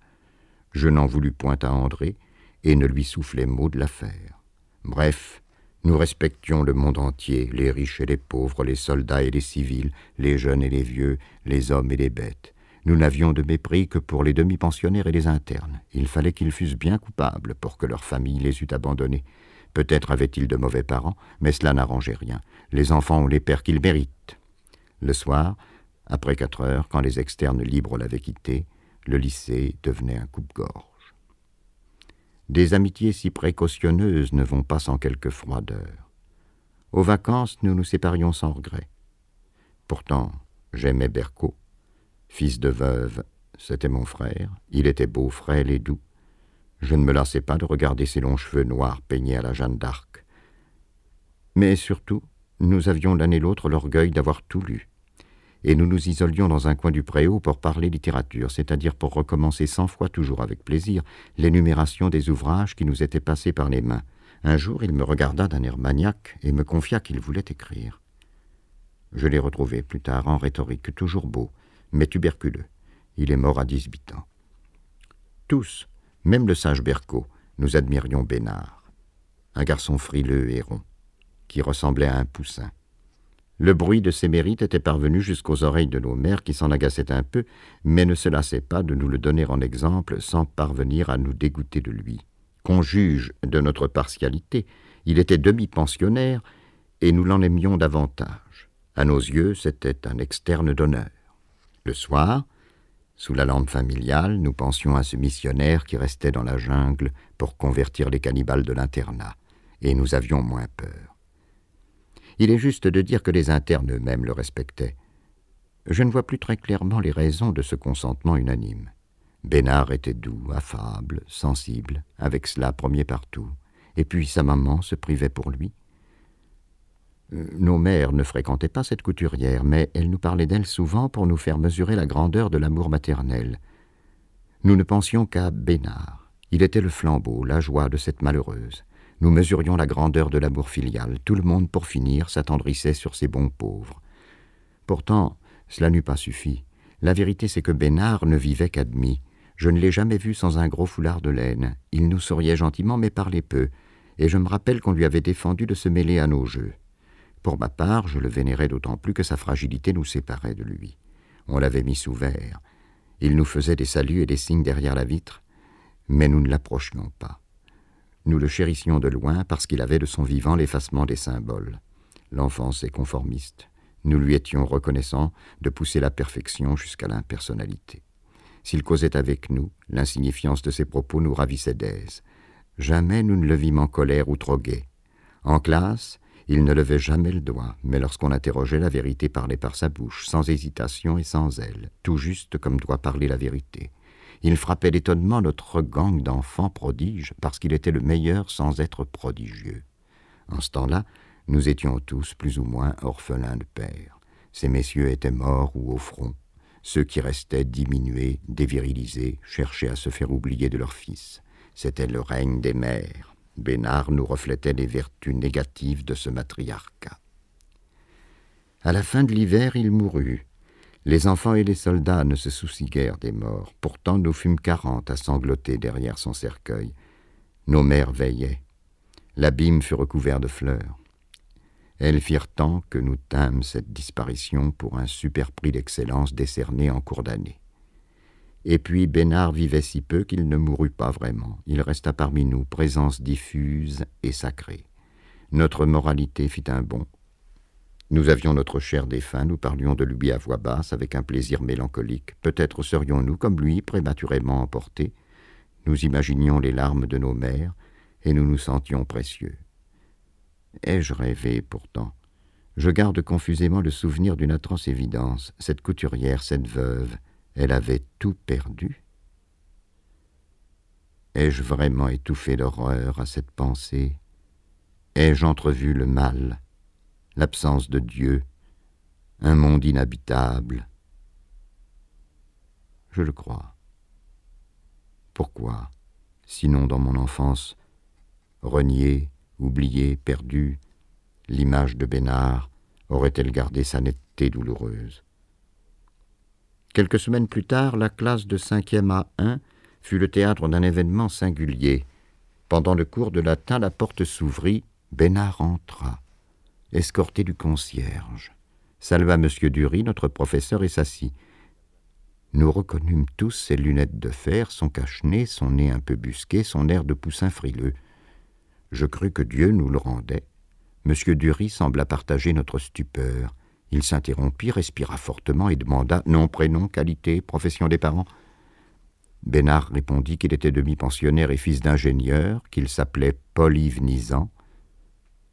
Je n'en voulus point à André et ne lui soufflai mot de l'affaire. Bref, nous respections le monde entier, les riches et les pauvres, les soldats et les civils, les jeunes et les vieux, les hommes et les bêtes. Nous n'avions de mépris que pour les demi-pensionnaires et les internes. Il fallait qu'ils fussent bien coupables pour que leur famille les eût abandonnés. Peut-être avaient-ils de mauvais parents, mais cela n'arrangeait rien. Les enfants ont les pères qu'ils méritent. Le soir, après quatre heures, quand les externes libres l'avaient quitté, le lycée devenait un coupe-gorge. Des amitiés si précautionneuses ne vont pas sans quelque froideur. Aux vacances, nous nous séparions sans regret. Pourtant, j'aimais Berco. Fils de veuve, c'était mon frère. Il était beau, frêle et doux. Je ne me lassais pas de regarder ses longs cheveux noirs peignés à la Jeanne d'Arc. Mais surtout, nous avions l'un et l'autre l'orgueil d'avoir tout lu. Et nous nous isolions dans un coin du préau pour parler littérature, c'est-à-dire pour recommencer cent fois, toujours avec plaisir, l'énumération des ouvrages qui nous étaient passés par les mains. Un jour, il me regarda d'un air maniaque et me confia qu'il voulait écrire. Je l'ai retrouvé plus tard en rhétorique, toujours beau, mais tuberculeux. Il est mort à dix-huit ans. Tous, même le sage Berco, nous admirions Bénard, un garçon frileux et rond, qui ressemblait à un poussin. Le bruit de ses mérites était parvenu jusqu'aux oreilles de nos mères qui s'en agaçaient un peu, mais ne se lassaient pas de nous le donner en exemple sans parvenir à nous dégoûter de lui. Qu'on juge de notre partialité, il était demi-pensionnaire et nous l'en aimions davantage. À nos yeux, c'était un externe d'honneur. Le soir, sous la lampe familiale, nous pensions à ce missionnaire qui restait dans la jungle pour convertir les cannibales de l'internat, et nous avions moins peur. Il est juste de dire que les internes eux-mêmes le respectaient. Je ne vois plus très clairement les raisons de ce consentement unanime. Bénard était doux, affable, sensible, avec cela premier partout, et puis sa maman se privait pour lui. Nos mères ne fréquentaient pas cette couturière, mais elles nous parlaient d'elle souvent pour nous faire mesurer la grandeur de l'amour maternel. Nous ne pensions qu'à Bénard. Il était le flambeau, la joie de cette malheureuse. Nous mesurions la grandeur de l'amour filial. Tout le monde, pour finir, s'attendrissait sur ces bons pauvres. Pourtant, cela n'eût pas suffi. La vérité, c'est que Bénard ne vivait qu'à demi. Je ne l'ai jamais vu sans un gros foulard de laine. Il nous souriait gentiment, mais parlait peu. Et je me rappelle qu'on lui avait défendu de se mêler à nos jeux. Pour ma part, je le vénérais d'autant plus que sa fragilité nous séparait de lui. On l'avait mis sous verre. Il nous faisait des saluts et des signes derrière la vitre, mais nous ne l'approchions pas. Nous le chérissions de loin parce qu'il avait de son vivant l'effacement des symboles. L'enfance est conformiste. Nous lui étions reconnaissants de pousser la perfection jusqu'à l'impersonnalité. S'il causait avec nous, l'insignifiance de ses propos nous ravissait d'aise. Jamais nous ne le vîmes en colère ou trop gai. En classe, il ne levait jamais le doigt, mais lorsqu'on interrogeait, la vérité parlait par sa bouche, sans hésitation et sans zèle, tout juste comme doit parler la vérité. Il frappait d'étonnement notre gang d'enfants prodiges, parce qu'il était le meilleur sans être prodigieux. En ce temps-là, nous étions tous plus ou moins orphelins de père. Ces messieurs étaient morts ou au front. Ceux qui restaient diminués, dévirilisés, cherchaient à se faire oublier de leurs fils. C'était le règne des mères. Bénard nous reflétait les vertus négatives de ce matriarcat. À la fin de l'hiver, il mourut. Les enfants et les soldats ne se soucient guère des morts. Pourtant, nous fûmes quarante à sangloter derrière son cercueil. Nos mères veillaient. L'abîme fut recouvert de fleurs. Elles firent tant que nous tîmes cette disparition pour un super prix d'excellence décerné en cours d'année. Et puis Bénard vivait si peu qu'il ne mourut pas vraiment. Il resta parmi nous, présence diffuse et sacrée. Notre moralité fit un bond. Nous avions notre cher défunt, nous parlions de lui à voix basse, avec un plaisir mélancolique. Peut-être serions-nous, comme lui, prématurément emportés. Nous imaginions les larmes de nos mères, et nous nous sentions précieux. Ai-je rêvé pourtant? Je garde confusément le souvenir d'une atroce évidence. Cette couturière, cette veuve, elle avait tout perdu. Ai-je vraiment étouffé d'horreur à cette pensée? Ai-je entrevu le mal, l'absence de Dieu, un monde inhabitable? Je le crois. Pourquoi, sinon dans mon enfance, renié, oubliée, perdue, l'image de Bénard aurait-elle gardé sa netteté douloureuse? Quelques semaines plus tard, la classe de 5e A1 fut le théâtre d'un événement singulier. Pendant le cours de latin, la porte s'ouvrit, Bénard entra, escorté du concierge, salua M. Dury, notre professeur, et s'assit. Nous reconnûmes tous ses lunettes de fer, son cache-nez, son nez un peu busqué, son air de poussin frileux. Je crus que Dieu nous le rendait. Monsieur Dury sembla partager notre stupeur. Il s'interrompit, respira fortement et demanda nom, prénom, qualité, profession des parents. Bénard répondit qu'il était demi-pensionnaire et fils d'ingénieur, qu'il s'appelait Paul-Yves Nizan.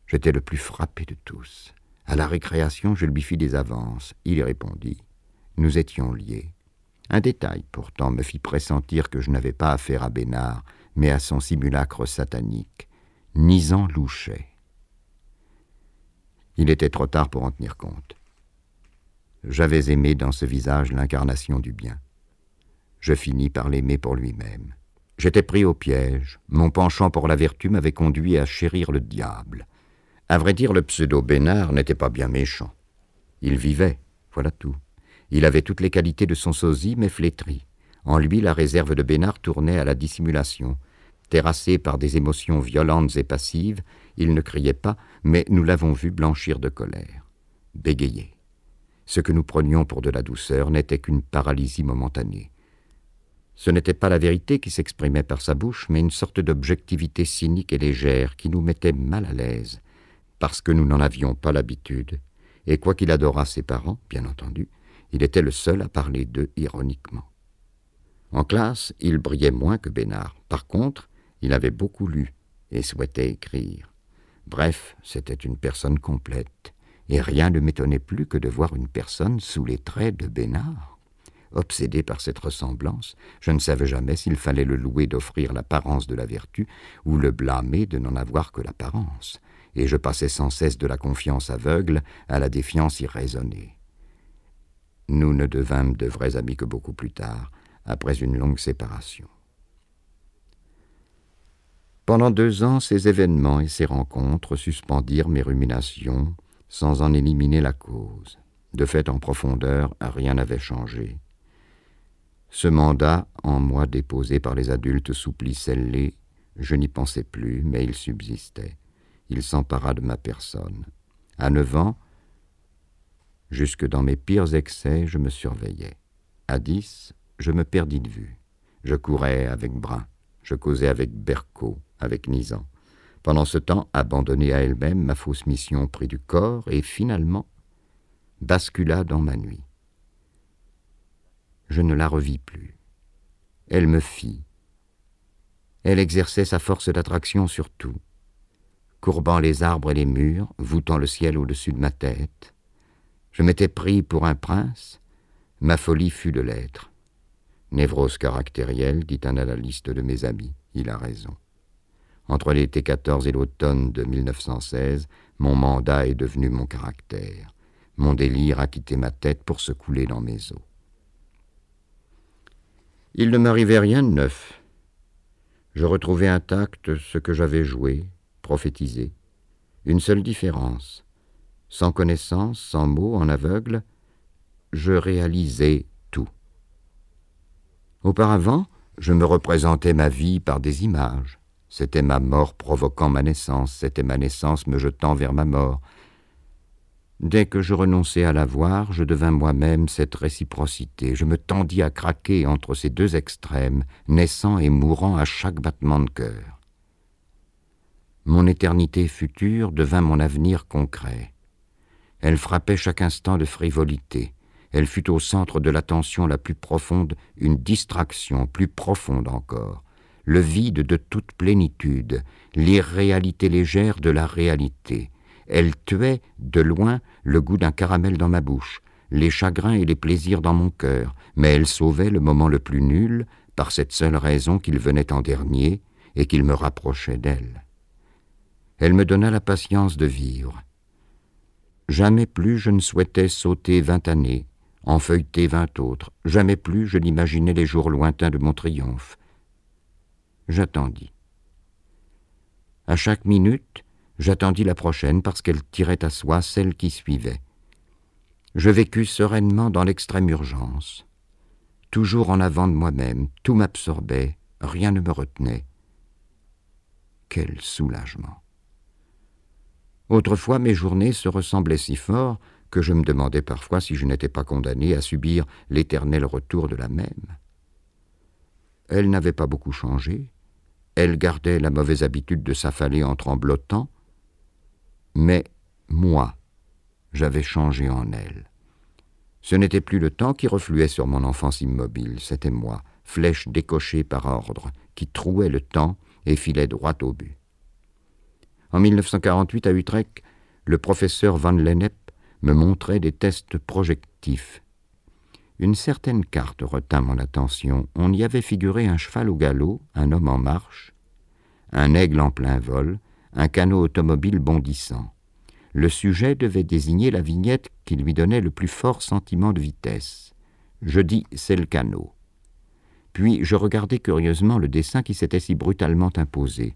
J'étais le plus frappé de tous. À la récréation, je lui fis des avances. Il répondit. Nous étions liés. Un détail, pourtant, me fit pressentir que je n'avais pas affaire à Bénard, mais à son simulacre satanique. Nizan louchait. Il était trop tard pour en tenir compte. J'avais aimé dans ce visage l'incarnation du bien. Je finis par l'aimer pour lui-même. J'étais pris au piège, mon penchant pour la vertu m'avait conduit à chérir le diable. À vrai dire, le pseudo-Bénard n'était pas bien méchant. Il vivait, voilà tout. Il avait toutes les qualités de son sosie, mais flétri. En lui, la réserve de Bénard tournait à la dissimulation, Terrassé par des émotions violentes et passives, il ne criait pas, mais nous l'avons vu blanchir de colère, bégayer. Ce que nous prenions pour de la douceur n'était qu'une paralysie momentanée. Ce n'était pas la vérité qui s'exprimait par sa bouche, mais une sorte d'objectivité cynique et légère qui nous mettait mal à l'aise, parce que nous n'en avions pas l'habitude, et quoiqu'il adorât ses parents, bien entendu, il était le seul à parler d'eux ironiquement. En classe, il brillait moins que Bénard. Par contre, il avait beaucoup lu et souhaitait écrire. Bref, c'était une personne complète, et rien ne m'étonnait plus que de voir une personne sous les traits de Bénard. Obsédé par cette ressemblance, je ne savais jamais s'il fallait le louer d'offrir l'apparence de la vertu ou le blâmer de n'en avoir que l'apparence, et je passais sans cesse de la confiance aveugle à la défiance irraisonnée. Nous ne devînmes de vrais amis que beaucoup plus tard, après une longue séparation. Pendant deux ans, ces événements et ces rencontres suspendirent mes ruminations sans en éliminer la cause. De fait, en profondeur, rien n'avait changé. Ce mandat, en moi déposé par les adultes souplis scellés, je n'y pensais plus, mais il subsistait. Il s'empara de ma personne. À neuf ans, jusque dans mes pires excès, je me surveillais. À dix, je me perdis de vue. Je courais avec Brun, je causais avec Berco, avec Nizan. Pendant ce temps, abandonnée à elle-même, ma fausse mission prit du corps et finalement bascula dans ma nuit. Je ne la revis plus. Elle me fit. Elle exerçait sa force d'attraction sur tout, courbant les arbres et les murs, voûtant le ciel au-dessus de ma tête. Je m'étais pris pour un prince, ma folie fut de l'être. Névrose caractérielle, dit un analyste de mes amis, il a raison. Entre l'été 14 et l'automne de 1916, mon mandat est devenu mon caractère. Mon délire a quitté ma tête pour se couler dans mes os. Il ne m'arrivait rien de neuf. Je retrouvais intact ce que j'avais joué, prophétisé. Une seule différence. Sans connaissance, sans mots, en aveugle, je réalisais tout. Auparavant, je me représentais ma vie par des images. C'était ma mort provoquant ma naissance, c'était ma naissance me jetant vers ma mort. Dès que je renonçai à la voir, je devins moi-même cette réciprocité. Je me tendis à craquer entre ces deux extrêmes, naissant et mourant à chaque battement de cœur. Mon éternité future devint mon avenir concret. Elle frappait chaque instant de frivolité. Elle fut au centre de l'attention la plus profonde, une distraction plus profonde encore le vide de toute plénitude, l'irréalité légère de la réalité. Elle tuait, de loin, le goût d'un caramel dans ma bouche, les chagrins et les plaisirs dans mon cœur, mais elle sauvait le moment le plus nul par cette seule raison qu'il venait en dernier et qu'il me rapprochait d'elle. Elle me donna la patience de vivre. Jamais plus je ne souhaitais sauter vingt années, en feuilleter vingt autres, jamais plus je n'imaginais les jours lointains de mon triomphe, j'attendis. À chaque minute, j'attendis la prochaine parce qu'elle tirait à soi celle qui suivait. Je vécus sereinement dans l'extrême urgence. Toujours en avant de moi-même, tout m'absorbait, rien ne me retenait. Quel soulagement. Autrefois, mes journées se ressemblaient si fort que je me demandais parfois si je n'étais pas condamné à subir l'éternel retour de la même. Elle n'avait pas beaucoup changé, elle gardait la mauvaise habitude de s'affaler en tremblotant, mais moi, j'avais changé en elle. Ce n'était plus le temps qui refluait sur mon enfance immobile, c'était moi, flèche décochée par ordre, qui trouait le temps et filait droit au but. En 1948, à Utrecht, le professeur Van Lennep me montrait des tests projectifs. Une certaine carte retint mon attention. On y avait figuré un cheval au galop, un homme en marche, un aigle en plein vol, un canot automobile bondissant. Le sujet devait désigner la vignette qui lui donnait le plus fort sentiment de vitesse. Je dis c'est le canot. Puis je regardai curieusement le dessin qui s'était si brutalement imposé.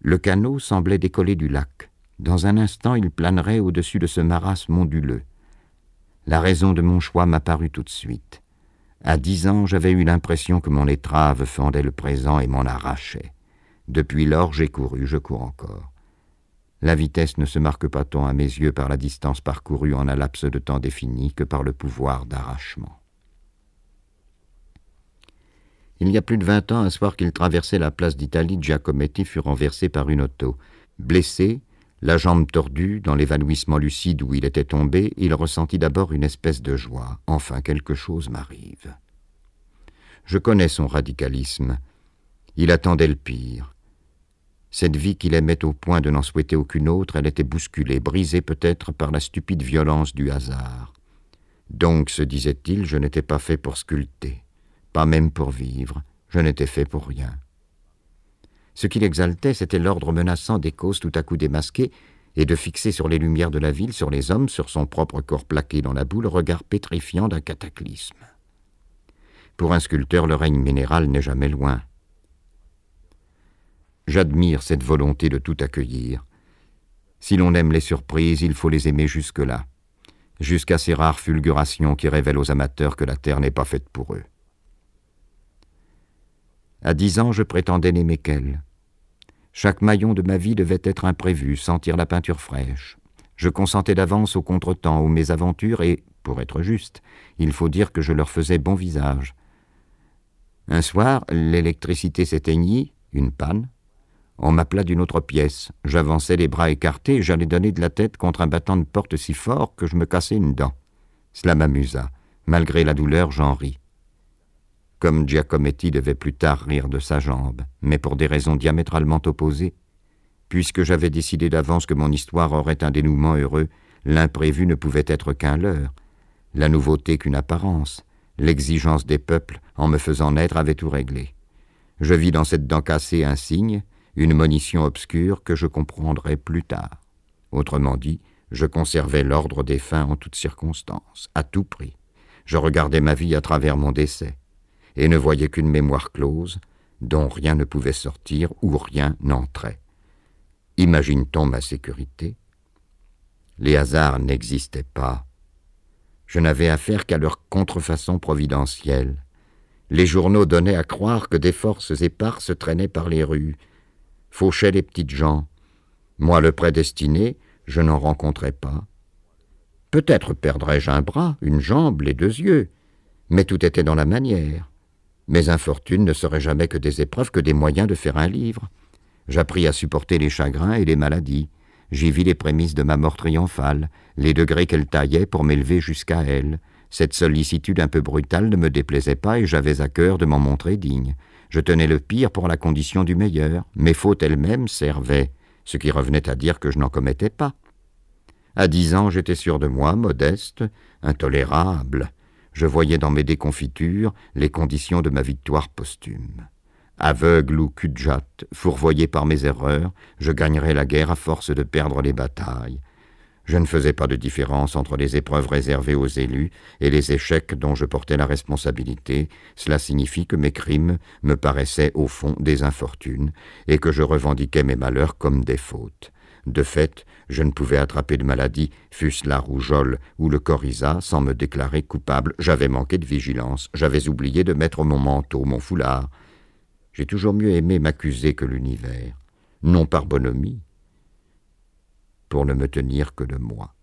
Le canot semblait décoller du lac. Dans un instant, il planerait au-dessus de ce marasme onduleux. La raison de mon choix m'apparut tout de suite. À dix ans, j'avais eu l'impression que mon étrave fendait le présent et m'en arrachait. Depuis lors, j'ai couru, je cours encore. La vitesse ne se marque pas tant à mes yeux par la distance parcourue en un laps de temps défini que par le pouvoir d'arrachement. Il y a plus de vingt ans, un soir qu'il traversait la place d'Italie, Giacometti fut renversé par une auto. Blessé, la jambe tordue, dans l'évanouissement lucide où il était tombé, il ressentit d'abord une espèce de joie. Enfin, quelque chose m'arrive. Je connais son radicalisme. Il attendait le pire. Cette vie qu'il aimait au point de n'en souhaiter aucune autre, elle était bousculée, brisée peut-être par la stupide violence du hasard. Donc, se disait-il, je n'étais pas fait pour sculpter, pas même pour vivre, je n'étais fait pour rien. Ce qui l'exaltait, c'était l'ordre menaçant des causes tout à coup démasquées, et de fixer sur les lumières de la ville, sur les hommes, sur son propre corps plaqué dans la boue, le regard pétrifiant d'un cataclysme. Pour un sculpteur, le règne minéral n'est jamais loin. J'admire cette volonté de tout accueillir. Si l'on aime les surprises, il faut les aimer jusque-là, jusqu'à ces rares fulgurations qui révèlent aux amateurs que la terre n'est pas faite pour eux. À dix ans, je prétendais n'aimer qu'elle. Chaque maillon de ma vie devait être imprévu, sentir la peinture fraîche. Je consentais d'avance aux contretemps, aux mésaventures, et, pour être juste, il faut dire que je leur faisais bon visage. Un soir, l'électricité s'éteignit, une panne. On m'appela d'une autre pièce. J'avançais les bras écartés, j'allais donner de la tête contre un battant de porte si fort que je me cassai une dent. Cela m'amusa. Malgré la douleur, j'en ris. Comme Giacometti devait plus tard rire de sa jambe, mais pour des raisons diamétralement opposées. Puisque j'avais décidé d'avance que mon histoire aurait un dénouement heureux, l'imprévu ne pouvait être qu'un leurre, la nouveauté qu'une apparence, l'exigence des peuples, en me faisant naître, avait tout réglé. Je vis dans cette dent cassée un signe, une monition obscure que je comprendrai plus tard. Autrement dit, je conservais l'ordre des fins en toutes circonstances, à tout prix. Je regardais ma vie à travers mon décès, et ne voyais qu'une mémoire close, dont rien ne pouvait sortir ou rien n'entrait. Imagine-t-on ma sécurité? Les hasards n'existaient pas. Je n'avais affaire qu'à leur contrefaçon providentielle. Les journaux donnaient à croire que des forces éparses traînaient par les rues, fauchaient les petites gens. Moi, le prédestiné, je n'en rencontrais pas. Peut-être perdrais-je un bras, une jambe, les deux yeux, mais tout était dans la manière. Mes infortunes ne seraient jamais que des épreuves, que des moyens de faire un livre. J'appris à supporter les chagrins et les maladies. J'y vis les prémices de ma mort triomphale, les degrés qu'elle taillait pour m'élever jusqu'à elle. Cette sollicitude un peu brutale ne me déplaisait pas et j'avais à cœur de m'en montrer digne. Je tenais le pire pour la condition du meilleur. Mes fautes elles-mêmes servaient, ce qui revenait à dire que je n'en commettais pas. À dix ans, j'étais sûr de moi, modeste, intolérable. Je voyais dans mes déconfitures les conditions de ma victoire posthume. Aveugle ou cul fourvoyé par mes erreurs, je gagnerais la guerre à force de perdre les batailles. Je ne faisais pas de différence entre les épreuves réservées aux élus et les échecs dont je portais la responsabilité. Cela signifie que mes crimes me paraissaient au fond des infortunes et que je revendiquais mes malheurs comme des fautes. De fait, je ne pouvais attraper de maladie, fût-ce la rougeole ou le coryza, sans me déclarer coupable. J'avais manqué de vigilance, j'avais oublié de mettre mon manteau, mon foulard. J'ai toujours mieux aimé m'accuser que l'univers, non par bonhomie, pour ne me tenir que de moi.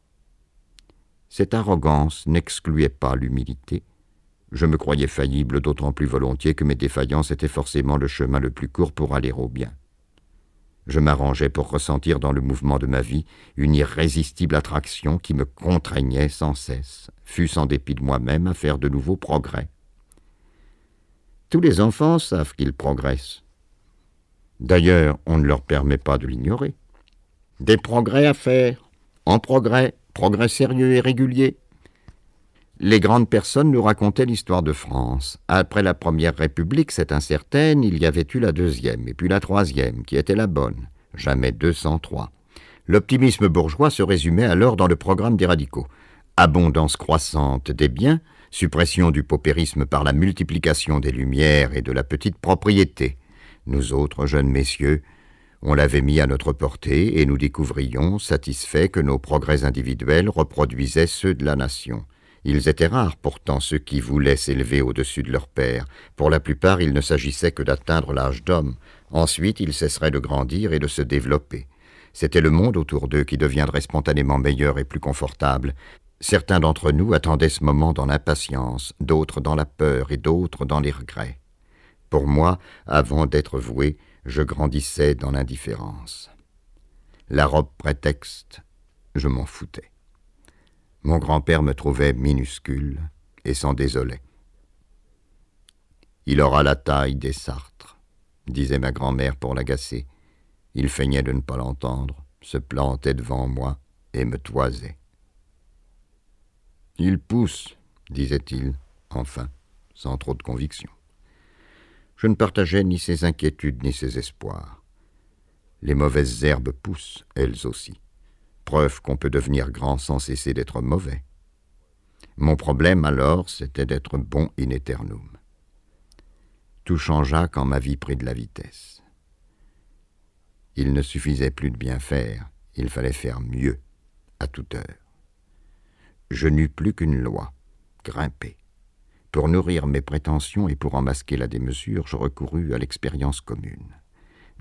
Cette arrogance n'excluait pas l'humilité. Je me croyais faillible d'autant plus volontiers que mes défaillances étaient forcément le chemin le plus court pour aller au bien. Je m'arrangeais pour ressentir dans le mouvement de ma vie une irrésistible attraction qui me contraignait sans cesse, fût-ce en dépit de moi-même, à faire de nouveaux progrès. Tous les enfants savent qu'ils progressent. D'ailleurs, on ne leur permet pas de l'ignorer. Des progrès à faire, en progrès, progrès sérieux et réguliers. Les grandes personnes nous racontaient l'histoire de France. Après la Première République, c'est incertaine, il y avait eu la deuxième, et puis la troisième, qui était la bonne, jamais 203. L'optimisme bourgeois se résumait alors dans le programme des radicaux. Abondance croissante des biens, suppression du paupérisme par la multiplication des lumières et de la petite propriété. Nous autres jeunes messieurs, on l'avait mis à notre portée et nous découvrions, satisfaits, que nos progrès individuels reproduisaient ceux de la nation. Ils étaient rares pourtant ceux qui voulaient s'élever au-dessus de leur père. Pour la plupart, il ne s'agissait que d'atteindre l'âge d'homme. Ensuite, ils cesseraient de grandir et de se développer. C'était le monde autour d'eux qui deviendrait spontanément meilleur et plus confortable. Certains d'entre nous attendaient ce moment dans l'impatience, d'autres dans la peur et d'autres dans les regrets. Pour moi, avant d'être voué, je grandissais dans l'indifférence. La robe prétexte, je m'en foutais. Mon grand-père me trouvait minuscule et s'en désolait. Il aura la taille des Sartres, disait ma grand-mère pour l'agacer. Il feignait de ne pas l'entendre, se plantait devant moi et me toisait. Il pousse, disait-il, enfin, sans trop de conviction. Je ne partageais ni ses inquiétudes ni ses espoirs. Les mauvaises herbes poussent, elles aussi preuve qu'on peut devenir grand sans cesser d'être mauvais. Mon problème alors, c'était d'être bon in eternum. Tout changea quand ma vie prit de la vitesse. Il ne suffisait plus de bien faire, il fallait faire mieux, à toute heure. Je n'eus plus qu'une loi, grimper. Pour nourrir mes prétentions et pour en masquer la démesure, je recourus à l'expérience commune.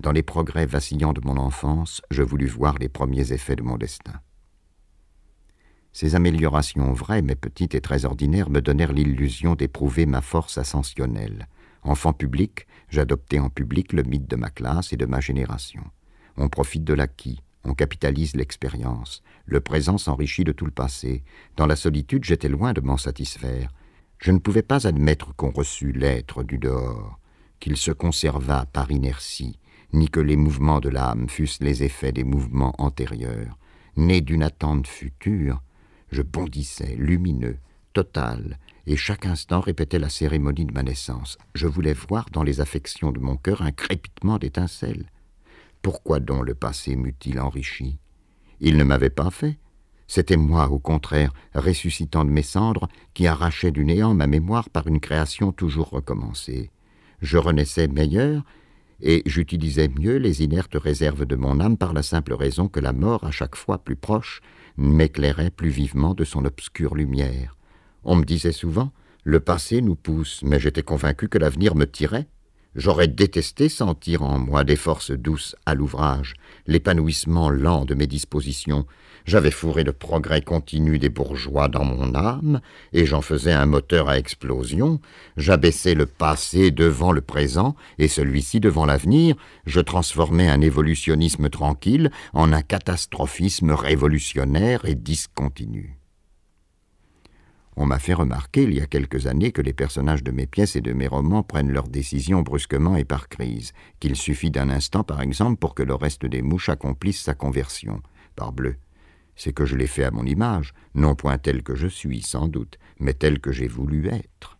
Dans les progrès vacillants de mon enfance, je voulus voir les premiers effets de mon destin. Ces améliorations vraies, mais petites et très ordinaires, me donnèrent l'illusion d'éprouver ma force ascensionnelle. Enfant public, j'adoptais en public le mythe de ma classe et de ma génération. On profite de l'acquis, on capitalise l'expérience. Le présent s'enrichit de tout le passé. Dans la solitude, j'étais loin de m'en satisfaire. Je ne pouvais pas admettre qu'on reçût l'être du dehors, qu'il se conservât par inertie, ni que les mouvements de l'âme fussent les effets des mouvements antérieurs. Né d'une attente future, je bondissais, lumineux, total, et chaque instant répétait la cérémonie de ma naissance. Je voulais voir dans les affections de mon cœur un crépitement d'étincelles. Pourquoi donc le passé m'eût-il enrichi? Il ne m'avait pas fait. C'était moi, au contraire, ressuscitant de mes cendres, qui arrachais du néant ma mémoire par une création toujours recommencée. Je renaissais meilleur, et j'utilisais mieux les inertes réserves de mon âme par la simple raison que la mort, à chaque fois plus proche, m'éclairait plus vivement de son obscure lumière. On me disait souvent Le passé nous pousse, mais j'étais convaincu que l'avenir me tirait. J'aurais détesté sentir en moi des forces douces à l'ouvrage, l'épanouissement lent de mes dispositions. J'avais fourré le progrès continu des bourgeois dans mon âme, et j'en faisais un moteur à explosion. J'abaissais le passé devant le présent, et celui-ci devant l'avenir. Je transformais un évolutionnisme tranquille en un catastrophisme révolutionnaire et discontinu. On m'a fait remarquer il y a quelques années que les personnages de mes pièces et de mes romans prennent leurs décisions brusquement et par crise, qu'il suffit d'un instant par exemple pour que le reste des mouches accomplisse sa conversion. Parbleu, c'est que je l'ai fait à mon image, non point tel que je suis, sans doute, mais tel que j'ai voulu être.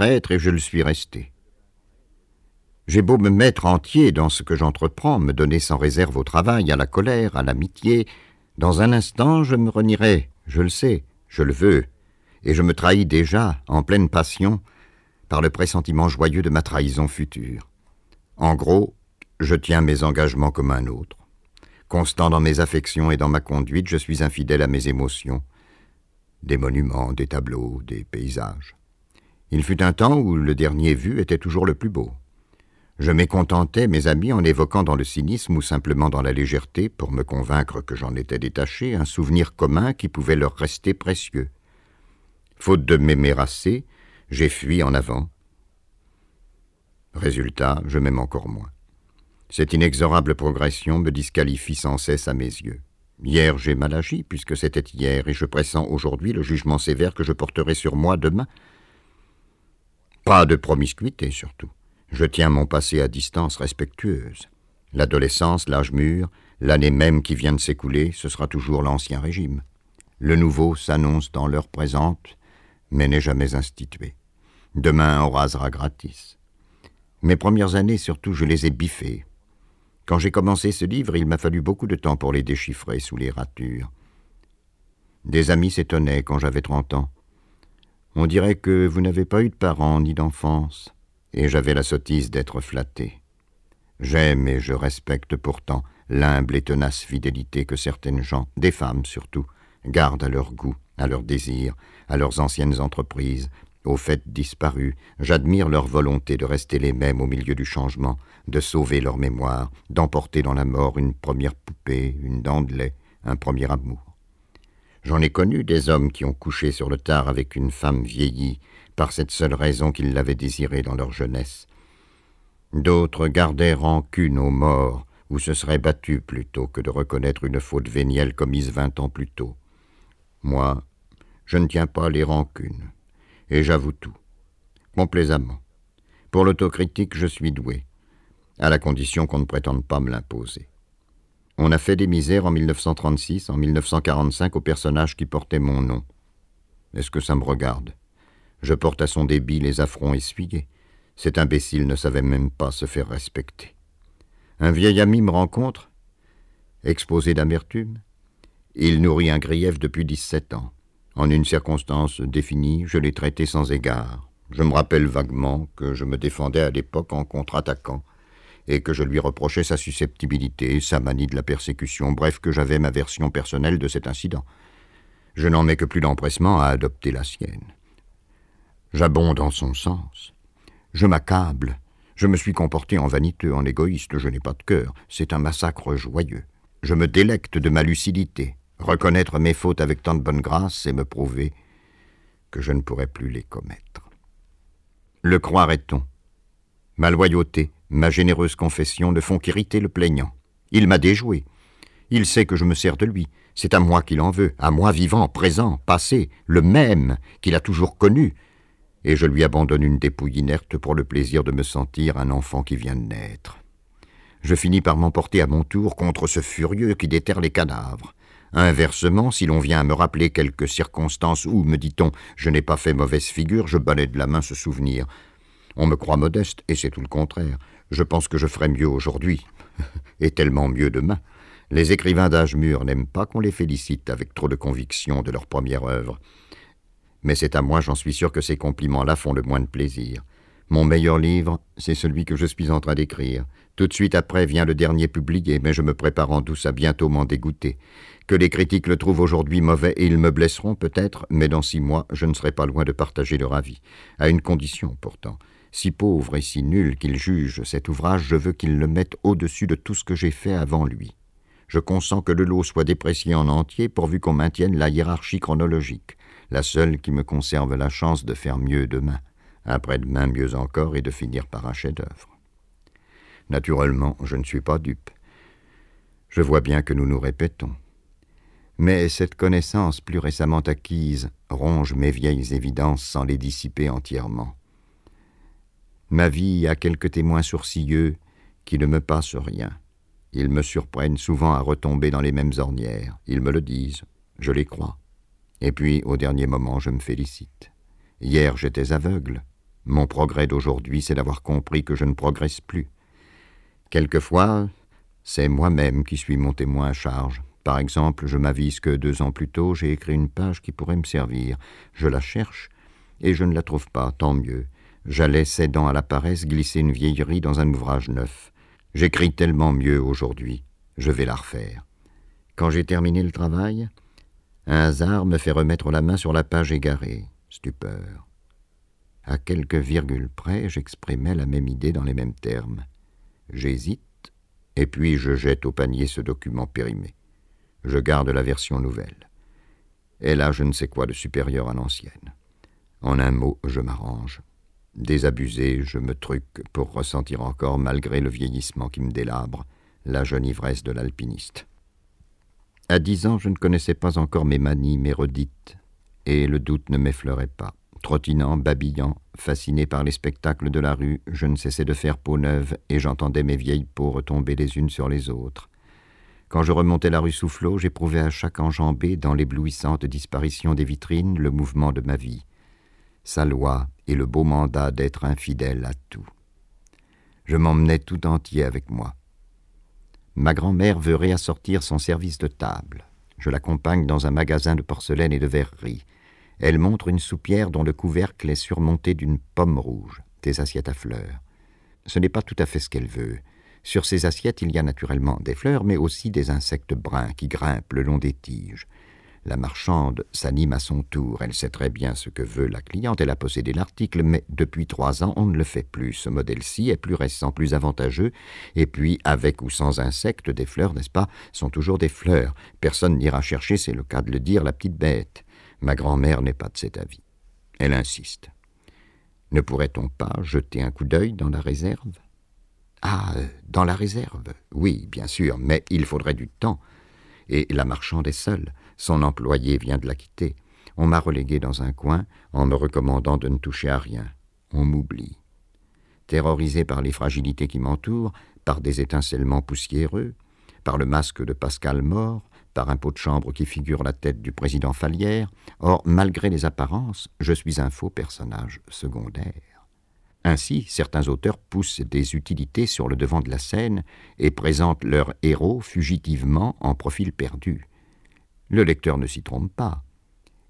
Traître et je le suis resté. J'ai beau me mettre entier dans ce que j'entreprends, me donner sans réserve au travail, à la colère, à l'amitié, dans un instant je me renierai, je le sais, je le veux, et je me trahis déjà, en pleine passion, par le pressentiment joyeux de ma trahison future. En gros, je tiens mes engagements comme un autre. Constant dans mes affections et dans ma conduite, je suis infidèle à mes émotions. Des monuments, des tableaux, des paysages. Il fut un temps où le dernier vu était toujours le plus beau. Je mécontentais mes amis en évoquant dans le cynisme ou simplement dans la légèreté, pour me convaincre que j'en étais détaché, un souvenir commun qui pouvait leur rester précieux. Faute de m'aimer assez, j'ai fui en avant. Résultat, je m'aime encore moins. Cette inexorable progression me disqualifie sans cesse à mes yeux. Hier j'ai mal agi, puisque c'était hier, et je pressens aujourd'hui le jugement sévère que je porterai sur moi demain, pas de promiscuité surtout. Je tiens mon passé à distance respectueuse. L'adolescence, l'âge mûr, l'année même qui vient de s'écouler, ce sera toujours l'ancien régime. Le nouveau s'annonce dans l'heure présente, mais n'est jamais institué. Demain, on rasera gratis. Mes premières années, surtout, je les ai biffées. Quand j'ai commencé ce livre, il m'a fallu beaucoup de temps pour les déchiffrer sous les ratures. Des amis s'étonnaient quand j'avais trente ans. On dirait que vous n'avez pas eu de parents ni d'enfance, et j'avais la sottise d'être flatté. J'aime et je respecte pourtant l'humble et tenace fidélité que certaines gens, des femmes surtout, gardent à leur goût, à leurs désirs, à leurs anciennes entreprises, aux faits disparus. J'admire leur volonté de rester les mêmes au milieu du changement, de sauver leur mémoire, d'emporter dans la mort une première poupée, une dent de lait, un premier amour. J'en ai connu des hommes qui ont couché sur le tard avec une femme vieillie par cette seule raison qu'ils l'avaient désirée dans leur jeunesse. D'autres gardèrent rancune aux morts ou se seraient battus plutôt que de reconnaître une faute vénielle commise vingt ans plus tôt. Moi, je ne tiens pas les rancunes, et j'avoue tout, complaisamment. Pour l'autocritique, je suis doué, à la condition qu'on ne prétende pas me l'imposer. On a fait des misères en 1936, en 1945 aux personnages qui portaient mon nom. Est-ce que ça me regarde? Je porte à son débit les affronts essuyés. Cet imbécile ne savait même pas se faire respecter. Un vieil ami me rencontre, exposé d'amertume. Il nourrit un grief depuis dix-sept ans. En une circonstance définie, je l'ai traité sans égard. Je me rappelle vaguement que je me défendais à l'époque en contre-attaquant, et que je lui reprochais sa susceptibilité, sa manie de la persécution, bref que j'avais ma version personnelle de cet incident. Je n'en mets que plus d'empressement à adopter la sienne. J'abonde en son sens. Je m'accable. Je me suis comporté en vaniteux, en égoïste, je n'ai pas de cœur. C'est un massacre joyeux. Je me délecte de ma lucidité. Reconnaître mes fautes avec tant de bonne grâce, c'est me prouver que je ne pourrai plus les commettre. Le croirait-on? Ma loyauté, ma généreuse confession ne font qu'irriter le plaignant. Il m'a déjoué. Il sait que je me sers de lui. C'est à moi qu'il en veut, à moi vivant, présent, passé, le même qu'il a toujours connu, et je lui abandonne une dépouille inerte pour le plaisir de me sentir un enfant qui vient de naître. Je finis par m'emporter à mon tour contre ce furieux qui déterre les cadavres. Inversement, si l'on vient à me rappeler quelques circonstances où, me dit-on, je n'ai pas fait mauvaise figure, je balaie de la main ce souvenir. On me croit modeste, et c'est tout le contraire. Je pense que je ferai mieux aujourd'hui, *laughs* et tellement mieux demain. Les écrivains d'âge mûr n'aiment pas qu'on les félicite avec trop de conviction de leur première œuvre. Mais c'est à moi, j'en suis sûr, que ces compliments-là font le moins de plaisir. Mon meilleur livre, c'est celui que je suis en train d'écrire. Tout de suite après vient le dernier publié, mais je me prépare en douce à bientôt m'en dégoûter. Que les critiques le trouvent aujourd'hui mauvais, et ils me blesseront peut-être, mais dans six mois, je ne serai pas loin de partager leur avis. À une condition, pourtant. Si pauvre et si nul qu'il juge cet ouvrage, je veux qu'il le mette au-dessus de tout ce que j'ai fait avant lui. Je consens que le lot soit déprécié en entier pourvu qu'on maintienne la hiérarchie chronologique la seule qui me conserve la chance de faire mieux demain, après-demain mieux encore, et de finir par un chef-d'œuvre. Naturellement, je ne suis pas dupe. Je vois bien que nous nous répétons. Mais cette connaissance plus récemment acquise ronge mes vieilles évidences sans les dissiper entièrement. Ma vie a quelques témoins sourcilleux qui ne me passent rien. Ils me surprennent souvent à retomber dans les mêmes ornières. Ils me le disent, je les crois. Et puis, au dernier moment, je me félicite. Hier, j'étais aveugle. Mon progrès d'aujourd'hui, c'est d'avoir compris que je ne progresse plus. Quelquefois, c'est moi-même qui suis mon témoin à charge. Par exemple, je m'avise que deux ans plus tôt, j'ai écrit une page qui pourrait me servir. Je la cherche, et je ne la trouve pas, tant mieux. J'allais, cédant à la paresse, glisser une vieillerie dans un ouvrage neuf. J'écris tellement mieux aujourd'hui. Je vais la refaire. Quand j'ai terminé le travail, un hasard me fait remettre la main sur la page égarée. Stupeur. À quelques virgules près, j'exprimais la même idée dans les mêmes termes. J'hésite, et puis je jette au panier ce document périmé. Je garde la version nouvelle. Elle a je ne sais quoi de supérieur à l'ancienne. En un mot, je m'arrange. Désabusé, je me truque pour ressentir encore, malgré le vieillissement qui me délabre, la jeune ivresse de l'alpiniste. À dix ans, je ne connaissais pas encore mes manies, mes redites, et le doute ne m'effleurait pas. Trottinant, babillant, fasciné par les spectacles de la rue, je ne cessais de faire peau neuve, et j'entendais mes vieilles peaux retomber les unes sur les autres. Quand je remontais la rue Soufflot, j'éprouvais à chaque enjambée, dans l'éblouissante disparition des vitrines, le mouvement de ma vie, sa loi et le beau mandat d'être infidèle à tout. Je m'emmenais tout entier avec moi. Ma grand-mère veut réassortir son service de table. Je l'accompagne dans un magasin de porcelaine et de verrerie. Elle montre une soupière dont le couvercle est surmonté d'une pomme rouge, des assiettes à fleurs. Ce n'est pas tout à fait ce qu'elle veut. Sur ces assiettes, il y a naturellement des fleurs, mais aussi des insectes bruns qui grimpent le long des tiges. La marchande s'anime à son tour. Elle sait très bien ce que veut la cliente. Elle a possédé l'article, mais depuis trois ans, on ne le fait plus. Ce modèle-ci est plus récent, plus avantageux. Et puis, avec ou sans insectes, des fleurs, n'est-ce pas, sont toujours des fleurs. Personne n'ira chercher, c'est le cas de le dire, la petite bête. Ma grand-mère n'est pas de cet avis. Elle insiste. Ne pourrait-on pas jeter un coup d'œil dans la réserve? Ah, dans la réserve Oui, bien sûr, mais il faudrait du temps. Et la marchande est seule. Son employé vient de la quitter. On m'a relégué dans un coin en me recommandant de ne toucher à rien. On m'oublie. Terrorisé par les fragilités qui m'entourent, par des étincellements poussiéreux, par le masque de Pascal mort, par un pot de chambre qui figure la tête du président Falière, or, malgré les apparences, je suis un faux personnage secondaire. Ainsi, certains auteurs poussent des utilités sur le devant de la scène et présentent leurs héros fugitivement en profil perdu. Le lecteur ne s'y trompe pas.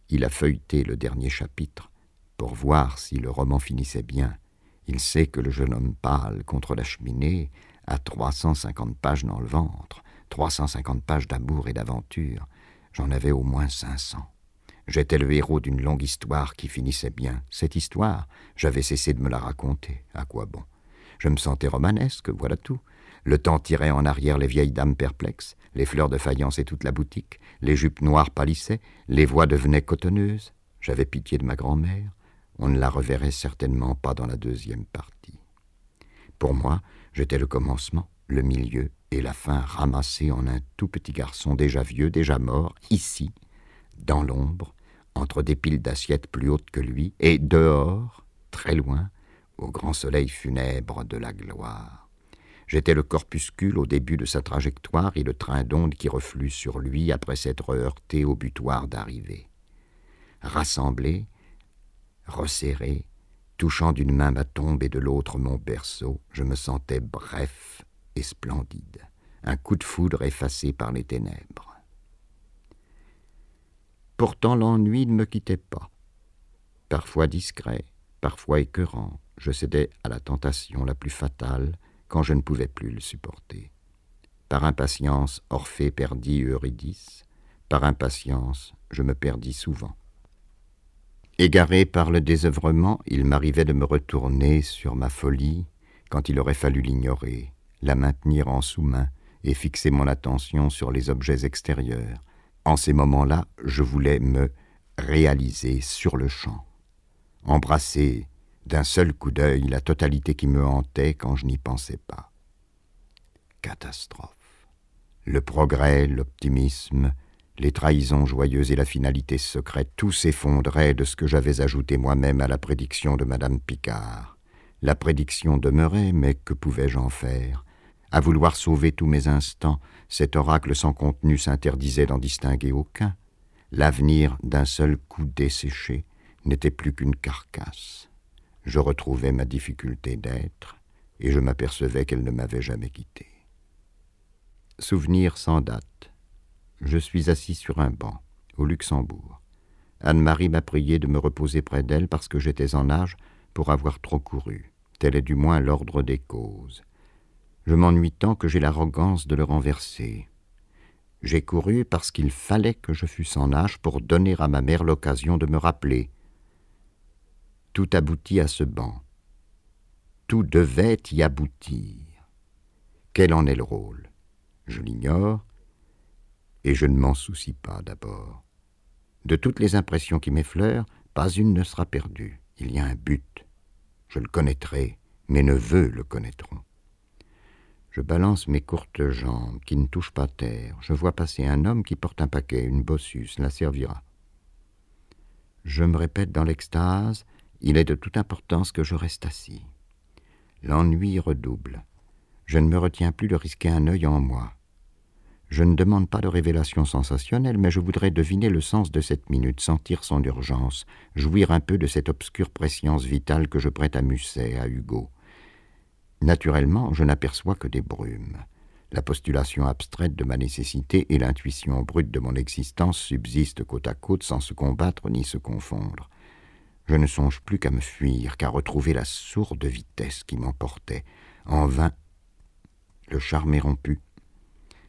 Il a feuilleté le dernier chapitre pour voir si le roman finissait bien. Il sait que le jeune homme pâle contre la cheminée a 350 pages dans le ventre, 350 pages d'amour et d'aventure. J'en avais au moins 500. J'étais le héros d'une longue histoire qui finissait bien. Cette histoire, j'avais cessé de me la raconter. À quoi bon? Je me sentais romanesque, voilà tout. Le temps tirait en arrière les vieilles dames perplexes, les fleurs de faïence et toute la boutique, les jupes noires pâlissaient, les voix devenaient cotonneuses. J'avais pitié de ma grand-mère. On ne la reverrait certainement pas dans la deuxième partie. Pour moi, j'étais le commencement, le milieu et la fin ramassés en un tout petit garçon déjà vieux, déjà mort, ici, dans l'ombre, entre des piles d'assiettes plus hautes que lui, et dehors, très loin, au grand soleil funèbre de la gloire. J'étais le corpuscule au début de sa trajectoire et le train d'onde qui reflue sur lui après s'être heurté au butoir d'arrivée. Rassemblé, resserré, touchant d'une main ma tombe et de l'autre mon berceau, je me sentais bref et splendide, un coup de foudre effacé par les ténèbres. Pourtant l'ennui ne me quittait pas. Parfois discret, parfois écœurant, je cédais à la tentation la plus fatale quand je ne pouvais plus le supporter. Par impatience, Orphée perdit Eurydice. Par impatience, je me perdis souvent. Égaré par le désœuvrement, il m'arrivait de me retourner sur ma folie quand il aurait fallu l'ignorer, la maintenir en sous-main et fixer mon attention sur les objets extérieurs. En ces moments-là, je voulais me réaliser sur le champ, embrasser d'un seul coup d'œil la totalité qui me hantait quand je n'y pensais pas. Catastrophe. Le progrès, l'optimisme, les trahisons joyeuses et la finalité secrète, tout s'effondrait de ce que j'avais ajouté moi-même à la prédiction de Madame Picard. La prédiction demeurait, mais que pouvais-je en faire? À vouloir sauver tous mes instants, cet oracle sans contenu s'interdisait d'en distinguer aucun. L'avenir d'un seul coup desséché n'était plus qu'une carcasse je retrouvais ma difficulté d'être, et je m'apercevais qu'elle ne m'avait jamais quitté. Souvenir sans date. Je suis assis sur un banc, au Luxembourg. Anne-Marie m'a prié de me reposer près d'elle parce que j'étais en âge pour avoir trop couru. Tel est du moins l'ordre des causes. Je m'ennuie tant que j'ai l'arrogance de le renverser. J'ai couru parce qu'il fallait que je fusse en âge pour donner à ma mère l'occasion de me rappeler tout aboutit à ce banc. Tout devait y aboutir. Quel en est le rôle? Je l'ignore, et je ne m'en soucie pas d'abord. De toutes les impressions qui m'effleurent, pas une ne sera perdue. Il y a un but. Je le connaîtrai, mes neveux le connaîtront. Je balance mes courtes jambes qui ne touchent pas terre. Je vois passer un homme qui porte un paquet, une bossue, cela servira. Je me répète dans l'extase il est de toute importance que je reste assis. L'ennui redouble. Je ne me retiens plus de risquer un œil en moi. Je ne demande pas de révélation sensationnelle, mais je voudrais deviner le sens de cette minute, sentir son urgence, jouir un peu de cette obscure préscience vitale que je prête à Musset, à Hugo. Naturellement, je n'aperçois que des brumes. La postulation abstraite de ma nécessité et l'intuition brute de mon existence subsistent côte à côte sans se combattre ni se confondre. Je ne songe plus qu'à me fuir, qu'à retrouver la sourde vitesse qui m'emportait. En vain, le charme est rompu.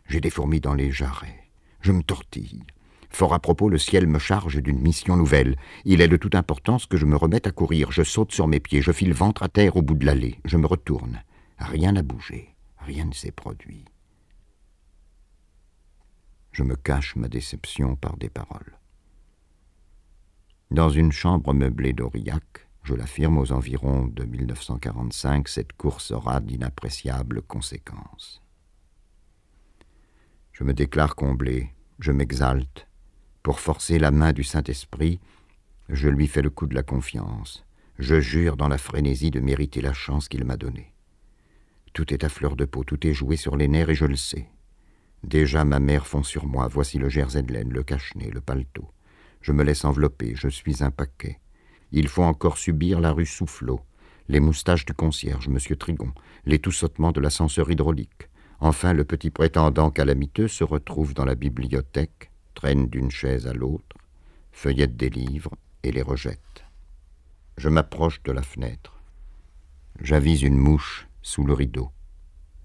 J'ai des fourmis dans les jarrets. Je me tortille. Fort à propos, le ciel me charge d'une mission nouvelle. Il est de toute importance que je me remette à courir. Je saute sur mes pieds, je file ventre à terre au bout de l'allée. Je me retourne. Rien n'a bougé. Rien ne s'est produit. Je me cache ma déception par des paroles. Dans une chambre meublée d'Aurillac, je l'affirme aux environs de 1945, cette course aura d'inappréciables conséquences. Je me déclare comblé, je m'exalte. Pour forcer la main du Saint-Esprit, je lui fais le coup de la confiance. Je jure dans la frénésie de mériter la chance qu'il m'a donnée. Tout est à fleur de peau, tout est joué sur les nerfs et je le sais. Déjà ma mère fond sur moi, voici le jersey de laine, le cache-nez, le paletot. Je me laisse envelopper, je suis un paquet. Il faut encore subir la rue Soufflot, les moustaches du concierge, M. Trigon, les toussotements de l'ascenseur hydraulique. Enfin, le petit prétendant calamiteux se retrouve dans la bibliothèque, traîne d'une chaise à l'autre, feuillette des livres et les rejette. Je m'approche de la fenêtre. J'avise une mouche sous le rideau.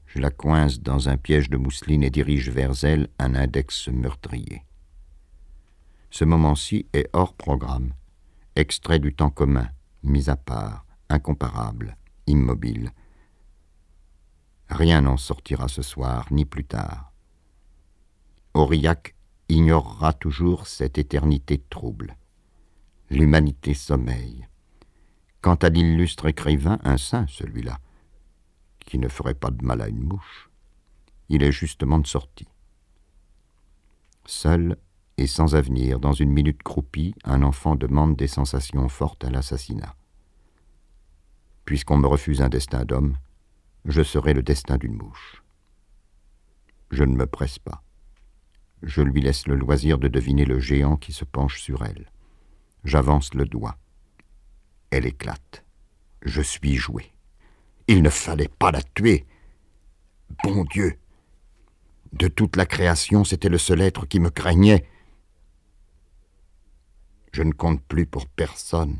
Je la coince dans un piège de mousseline et dirige vers elle un index meurtrier. Ce moment-ci est hors programme, extrait du temps commun, mis à part, incomparable, immobile. Rien n'en sortira ce soir, ni plus tard. Aurillac ignorera toujours cette éternité trouble. L'humanité sommeille. Quant à l'illustre écrivain, un saint celui-là, qui ne ferait pas de mal à une mouche, il est justement de sortie. Seul et sans avenir, dans une minute croupie, un enfant demande des sensations fortes à l'assassinat. Puisqu'on me refuse un destin d'homme, je serai le destin d'une mouche. Je ne me presse pas. Je lui laisse le loisir de deviner le géant qui se penche sur elle. J'avance le doigt. Elle éclate. Je suis joué. Il ne fallait pas la tuer. Bon Dieu. De toute la création, c'était le seul être qui me craignait. Je ne compte plus pour personne.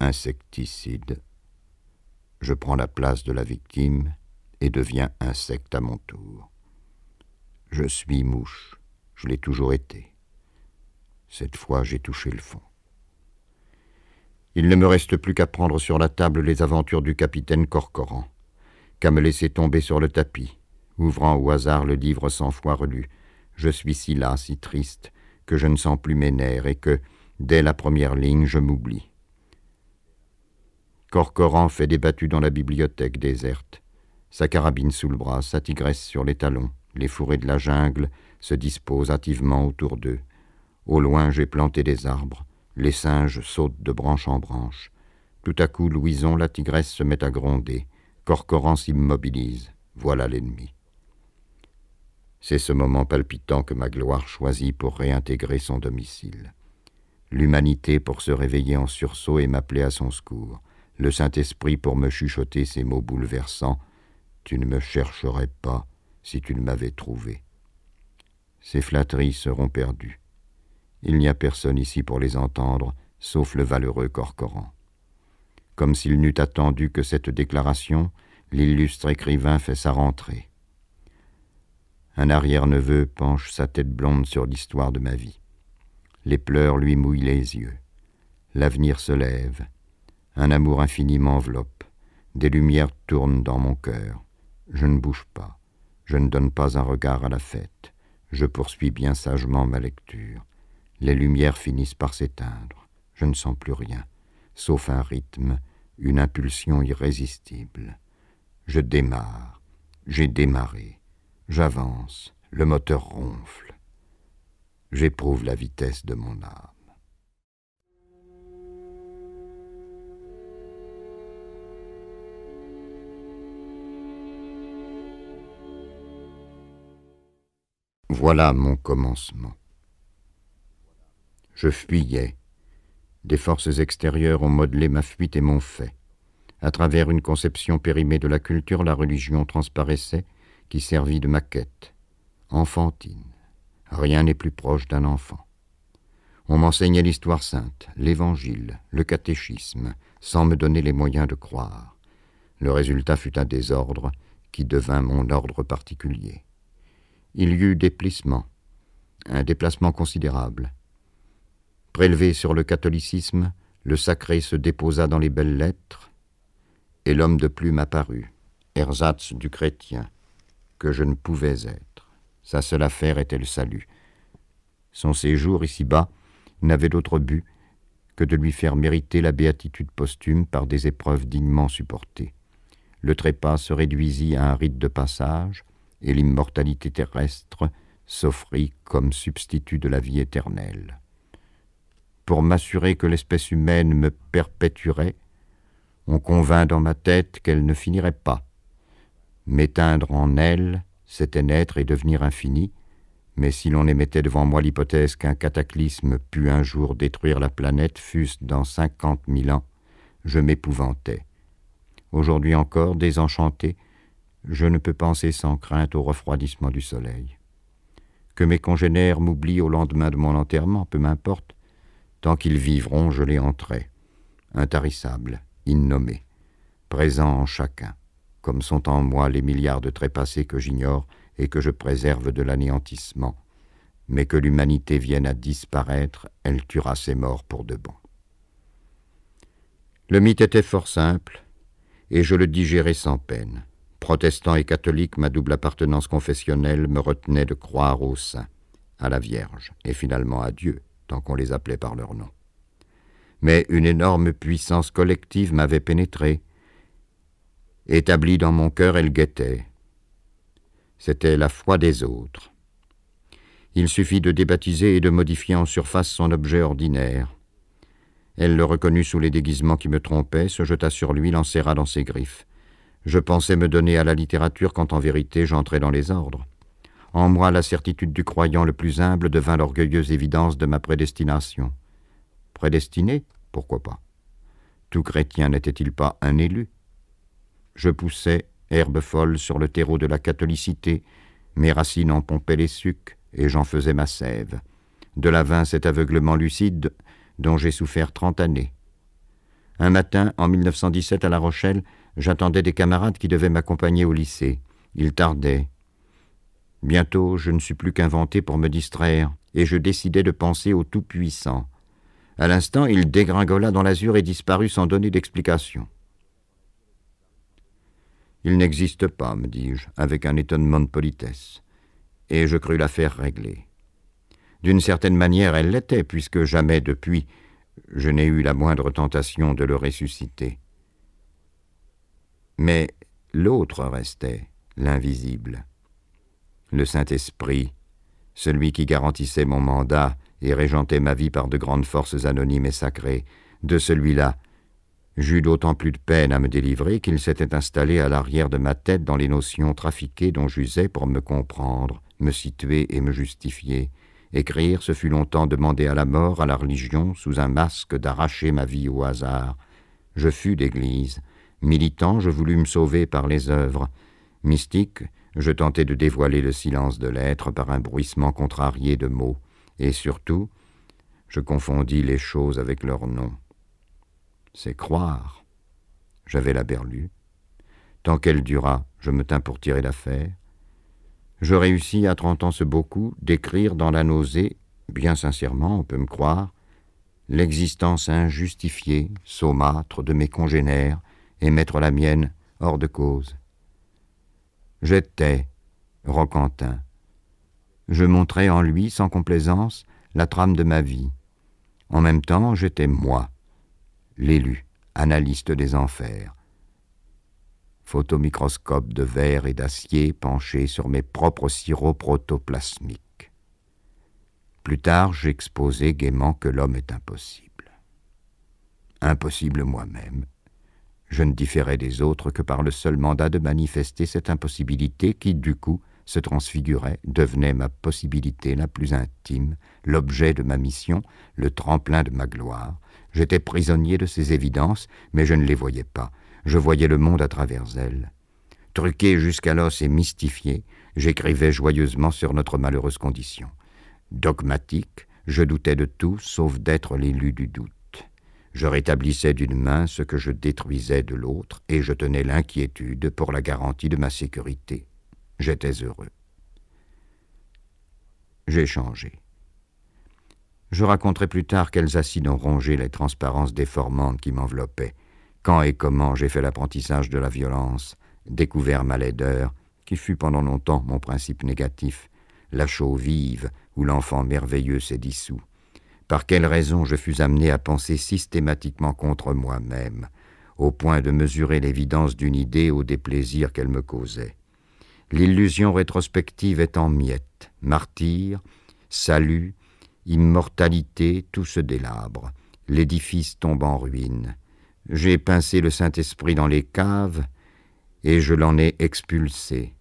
insecticide. Je prends la place de la victime et deviens insecte à mon tour. Je suis mouche, je l'ai toujours été. Cette fois j'ai touché le fond. Il ne me reste plus qu'à prendre sur la table les aventures du capitaine Corcoran, qu'à me laisser tomber sur le tapis, ouvrant au hasard le livre cent fois relu. Je suis si las, si triste, que je ne sens plus mes nerfs et que, dès la première ligne, je m'oublie. Corcoran fait des battues dans la bibliothèque déserte. Sa carabine sous le bras, sa tigresse sur les talons, les fourrés de la jungle se disposent hâtivement autour d'eux. Au loin, j'ai planté des arbres. Les singes sautent de branche en branche. Tout à coup, Louison, la tigresse, se met à gronder. Corcoran s'immobilise. Voilà l'ennemi. C'est ce moment palpitant que ma gloire choisit pour réintégrer son domicile. L'humanité pour se réveiller en sursaut et m'appeler à son secours le Saint-Esprit pour me chuchoter ces mots bouleversants Tu ne me chercherais pas si tu ne m'avais trouvé. Ces flatteries seront perdues. Il n'y a personne ici pour les entendre, sauf le valeureux Corcoran. Comme s'il n'eût attendu que cette déclaration, l'illustre écrivain fait sa rentrée. Un arrière-neveu penche sa tête blonde sur l'histoire de ma vie. Les pleurs lui mouillent les yeux. L'avenir se lève, un amour infini m'enveloppe. Des lumières tournent dans mon cœur. Je ne bouge pas. Je ne donne pas un regard à la fête. Je poursuis bien sagement ma lecture. Les lumières finissent par s'éteindre. Je ne sens plus rien, sauf un rythme, une impulsion irrésistible. Je démarre. J'ai démarré. J'avance. Le moteur ronfle. J'éprouve la vitesse de mon âme. Voilà mon commencement. Je fuyais. Des forces extérieures ont modelé ma fuite et mon fait. À travers une conception périmée de la culture, la religion transparaissait, qui servit de maquette. Enfantine. Rien n'est plus proche d'un enfant. On m'enseignait l'histoire sainte, l'évangile, le catéchisme, sans me donner les moyens de croire. Le résultat fut un désordre qui devint mon ordre particulier il y eut déplissement, un déplacement considérable. Prélevé sur le catholicisme, le sacré se déposa dans les belles lettres, et l'homme de plume apparut, ersatz du chrétien, que je ne pouvais être. Sa seule affaire était le salut. Son séjour ici-bas n'avait d'autre but que de lui faire mériter la béatitude posthume par des épreuves dignement supportées. Le trépas se réduisit à un rite de passage, et l'immortalité terrestre s'offrit comme substitut de la vie éternelle. Pour m'assurer que l'espèce humaine me perpétuerait, on convint dans ma tête qu'elle ne finirait pas. M'éteindre en elle, c'était naître et devenir infini, mais si l'on émettait devant moi l'hypothèse qu'un cataclysme pût un jour détruire la planète, fût-ce dans cinquante mille ans, je m'épouvantais. Aujourd'hui encore, désenchanté, je ne peux penser sans crainte au refroidissement du soleil. Que mes congénères m'oublient au lendemain de mon enterrement, peu m'importe. Tant qu'ils vivront, je les hanterai, intarissables, innommés, présents en chacun, comme sont en moi les milliards de trépassés que j'ignore et que je préserve de l'anéantissement. Mais que l'humanité vienne à disparaître, elle tuera ses morts pour de bon. Le mythe était fort simple, et je le digérais sans peine. Protestant et catholique, ma double appartenance confessionnelle me retenait de croire au saint, à la Vierge, et finalement à Dieu, tant qu'on les appelait par leur nom. Mais une énorme puissance collective m'avait pénétré. Établie dans mon cœur, elle guettait. C'était la foi des autres. Il suffit de débaptiser et de modifier en surface son objet ordinaire. Elle le reconnut sous les déguisements qui me trompaient, se jeta sur lui, l'enserra dans ses griffes. Je pensais me donner à la littérature quand en vérité j'entrais dans les ordres. En moi, la certitude du croyant le plus humble devint l'orgueilleuse évidence de ma prédestination. Prédestiné Pourquoi pas? Tout chrétien n'était-il pas un élu? Je poussais, herbe folle, sur le terreau de la catholicité, mes racines en pompaient les sucs, et j'en faisais ma sève. De là vint cet aveuglement lucide dont j'ai souffert trente années. Un matin, en 1917 à La Rochelle, j'attendais des camarades qui devaient m'accompagner au lycée. Ils tardaient. Bientôt, je ne sus plus qu'inventer pour me distraire, et je décidai de penser au Tout-Puissant. À l'instant, il dégringola dans l'azur et disparut sans donner d'explication. Il n'existe pas, me dis-je, avec un étonnement de politesse, et je crus l'affaire réglée. D'une certaine manière, elle l'était, puisque jamais depuis je n'ai eu la moindre tentation de le ressusciter. Mais l'autre restait, l'invisible. Le Saint-Esprit, celui qui garantissait mon mandat et régentait ma vie par de grandes forces anonymes et sacrées, de celui-là, j'eus d'autant plus de peine à me délivrer qu'il s'était installé à l'arrière de ma tête dans les notions trafiquées dont j'usais pour me comprendre, me situer et me justifier, Écrire, ce fut longtemps demander à la mort, à la religion, sous un masque d'arracher ma vie au hasard. Je fus d'Église. Militant, je voulus me sauver par les œuvres. Mystique, je tentai de dévoiler le silence de l'être par un bruissement contrarié de mots. Et surtout, je confondis les choses avec leur nom. C'est croire. J'avais la berlue. Tant qu'elle dura, je me tins pour tirer l'affaire. Je réussis à trente ans ce beaucoup d'écrire dans la nausée, bien sincèrement, on peut me croire, l'existence injustifiée, saumâtre de mes congénères et mettre la mienne hors de cause. J'étais Roquentin. Je montrais en lui, sans complaisance, la trame de ma vie. En même temps, j'étais moi, l'élu, analyste des enfers, photomicroscope de verre et d'acier penché sur mes propres sirops protoplasmiques. Plus tard, j'exposai gaiement que l'homme est impossible. Impossible moi-même. Je ne différais des autres que par le seul mandat de manifester cette impossibilité qui, du coup, se transfigurait, devenait ma possibilité la plus intime, l'objet de ma mission, le tremplin de ma gloire. J'étais prisonnier de ces évidences, mais je ne les voyais pas, je voyais le monde à travers elle. Truqué jusqu'à l'os et mystifié, j'écrivais joyeusement sur notre malheureuse condition. Dogmatique, je doutais de tout sauf d'être l'élu du doute. Je rétablissais d'une main ce que je détruisais de l'autre, et je tenais l'inquiétude pour la garantie de ma sécurité. J'étais heureux. J'ai changé. Je raconterai plus tard quels acides ont rongé les transparences déformantes qui m'enveloppaient, quand et comment j'ai fait l'apprentissage de la violence, découvert ma laideur, qui fut pendant longtemps mon principe négatif, la chaux vive où l'enfant merveilleux s'est dissous. Par quelle raison je fus amené à penser systématiquement contre moi-même, au point de mesurer l'évidence d'une idée au déplaisir qu'elle me causait. L'illusion rétrospective est en miettes, martyr, salut, immortalité, tout se délabre, l'édifice tombe en ruine. J'ai pincé le Saint-Esprit dans les caves, et je l'en ai expulsé.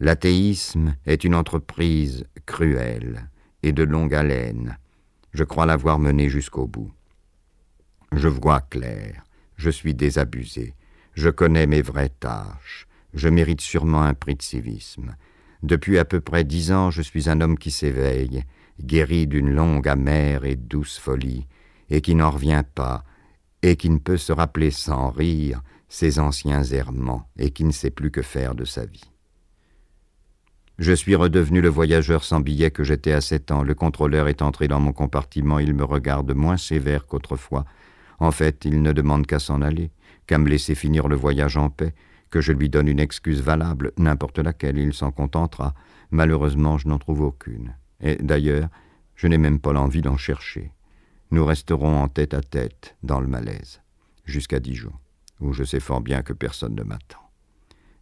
L'athéisme est une entreprise cruelle et de longue haleine. Je crois l'avoir menée jusqu'au bout. Je vois clair, je suis désabusé, je connais mes vraies tâches, Je mérite sûrement un prix de civisme. Depuis à peu près dix ans, je suis un homme qui s'éveille, guéri d'une longue, amère et douce folie, et qui n'en revient pas, et qui ne peut se rappeler sans rire ses anciens errements, et qui ne sait plus que faire de sa vie. Je suis redevenu le voyageur sans billet que j'étais à sept ans. Le contrôleur est entré dans mon compartiment, il me regarde moins sévère qu'autrefois. En fait, il ne demande qu'à s'en aller, qu'à me laisser finir le voyage en paix, que je lui donne une excuse valable, n'importe laquelle, il s'en contentera. Malheureusement, je n'en trouve aucune. Et d'ailleurs, je n'ai même pas l'envie d'en chercher. Nous resterons en tête à tête, dans le malaise, jusqu'à Dijon, où je sais fort bien que personne ne m'attend.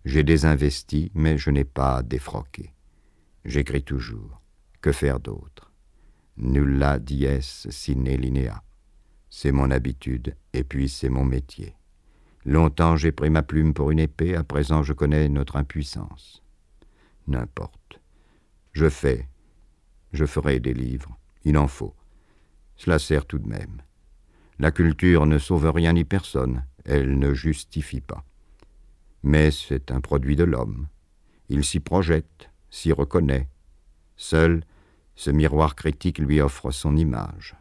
J'ai désinvesti, mais je n'ai pas défroqué. J'écris toujours. Que faire d'autre? Nulla dies sine linea. C'est mon habitude, et puis c'est mon métier. Longtemps j'ai pris ma plume pour une épée, à présent je connais notre impuissance. N'importe. Je fais. Je ferai des livres. Il en faut. Cela sert tout de même. La culture ne sauve rien ni personne. Elle ne justifie pas mais c'est un produit de l'homme. Il s'y projette, s'y reconnaît. Seul, ce miroir critique lui offre son image.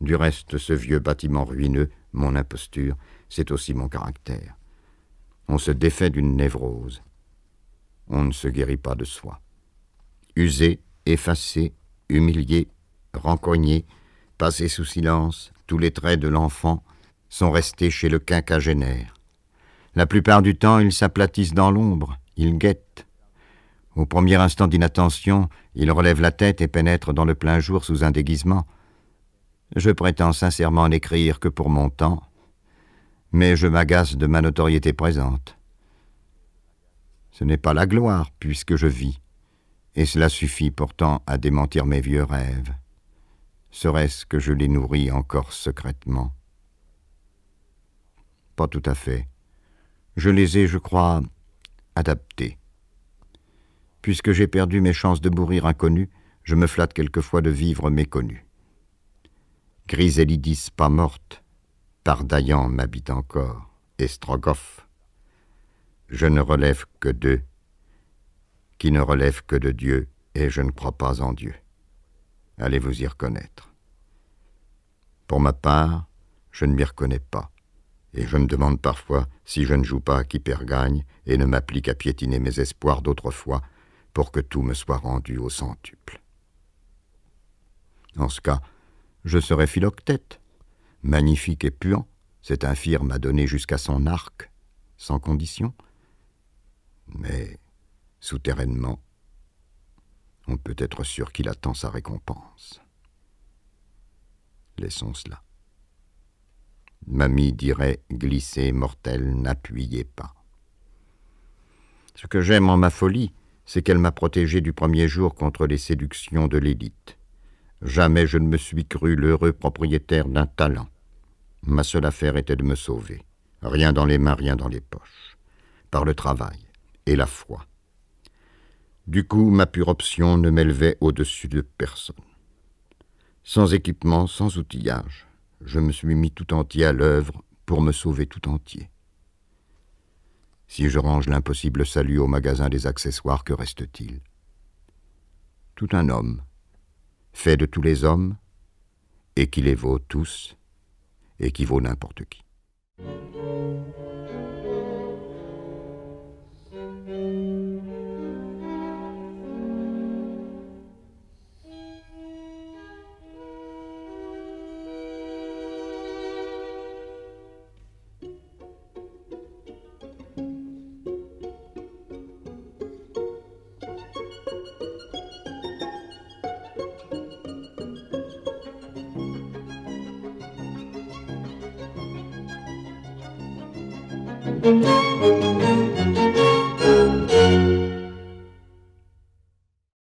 Du reste, ce vieux bâtiment ruineux, mon imposture, c'est aussi mon caractère. On se défait d'une névrose. On ne se guérit pas de soi. Usé, effacé, humilié, rancogné, passé sous silence, tous les traits de l'enfant sont restés chez le quinquagénaire. La plupart du temps, ils s'aplatissent dans l'ombre, ils guettent. Au premier instant d'inattention, ils relèvent la tête et pénètrent dans le plein jour sous un déguisement. Je prétends sincèrement n'écrire que pour mon temps, mais je m'agace de ma notoriété présente. Ce n'est pas la gloire, puisque je vis, et cela suffit pourtant à démentir mes vieux rêves. Serait-ce que je les nourris encore secrètement? Pas tout à fait. Je les ai, je crois, adaptés. Puisque j'ai perdu mes chances de mourir inconnu, je me flatte quelquefois de vivre méconnu. Griselidis pas morte, Pardaillan m'habite encore, et Strogoff. Je ne relève que d'eux, qui ne relèvent que de Dieu, et je ne crois pas en Dieu. Allez vous y reconnaître. Pour ma part, je ne m'y reconnais pas et je me demande parfois si je ne joue pas à qui perd gagne et ne m'applique à piétiner mes espoirs d'autrefois pour que tout me soit rendu au centuple. En ce cas, je serais philoctète, magnifique et puant, cet infirme a donné jusqu'à son arc, sans condition. Mais, souterrainement, on peut être sûr qu'il attend sa récompense. Laissons cela. Mamie dirait glisser, mortel, n'appuyez pas. Ce que j'aime en ma folie, c'est qu'elle m'a protégé du premier jour contre les séductions de l'élite. Jamais je ne me suis cru l'heureux propriétaire d'un talent. Ma seule affaire était de me sauver. Rien dans les mains, rien dans les poches. Par le travail et la foi. Du coup, ma pure option ne m'élevait au-dessus de personne. Sans équipement, sans outillage, je me suis mis tout entier à l'œuvre pour me sauver tout entier. Si je range l'impossible salut au magasin des accessoires, que reste-t-il? Tout un homme, fait de tous les hommes, et qui les vaut tous, et qui vaut n'importe qui. Música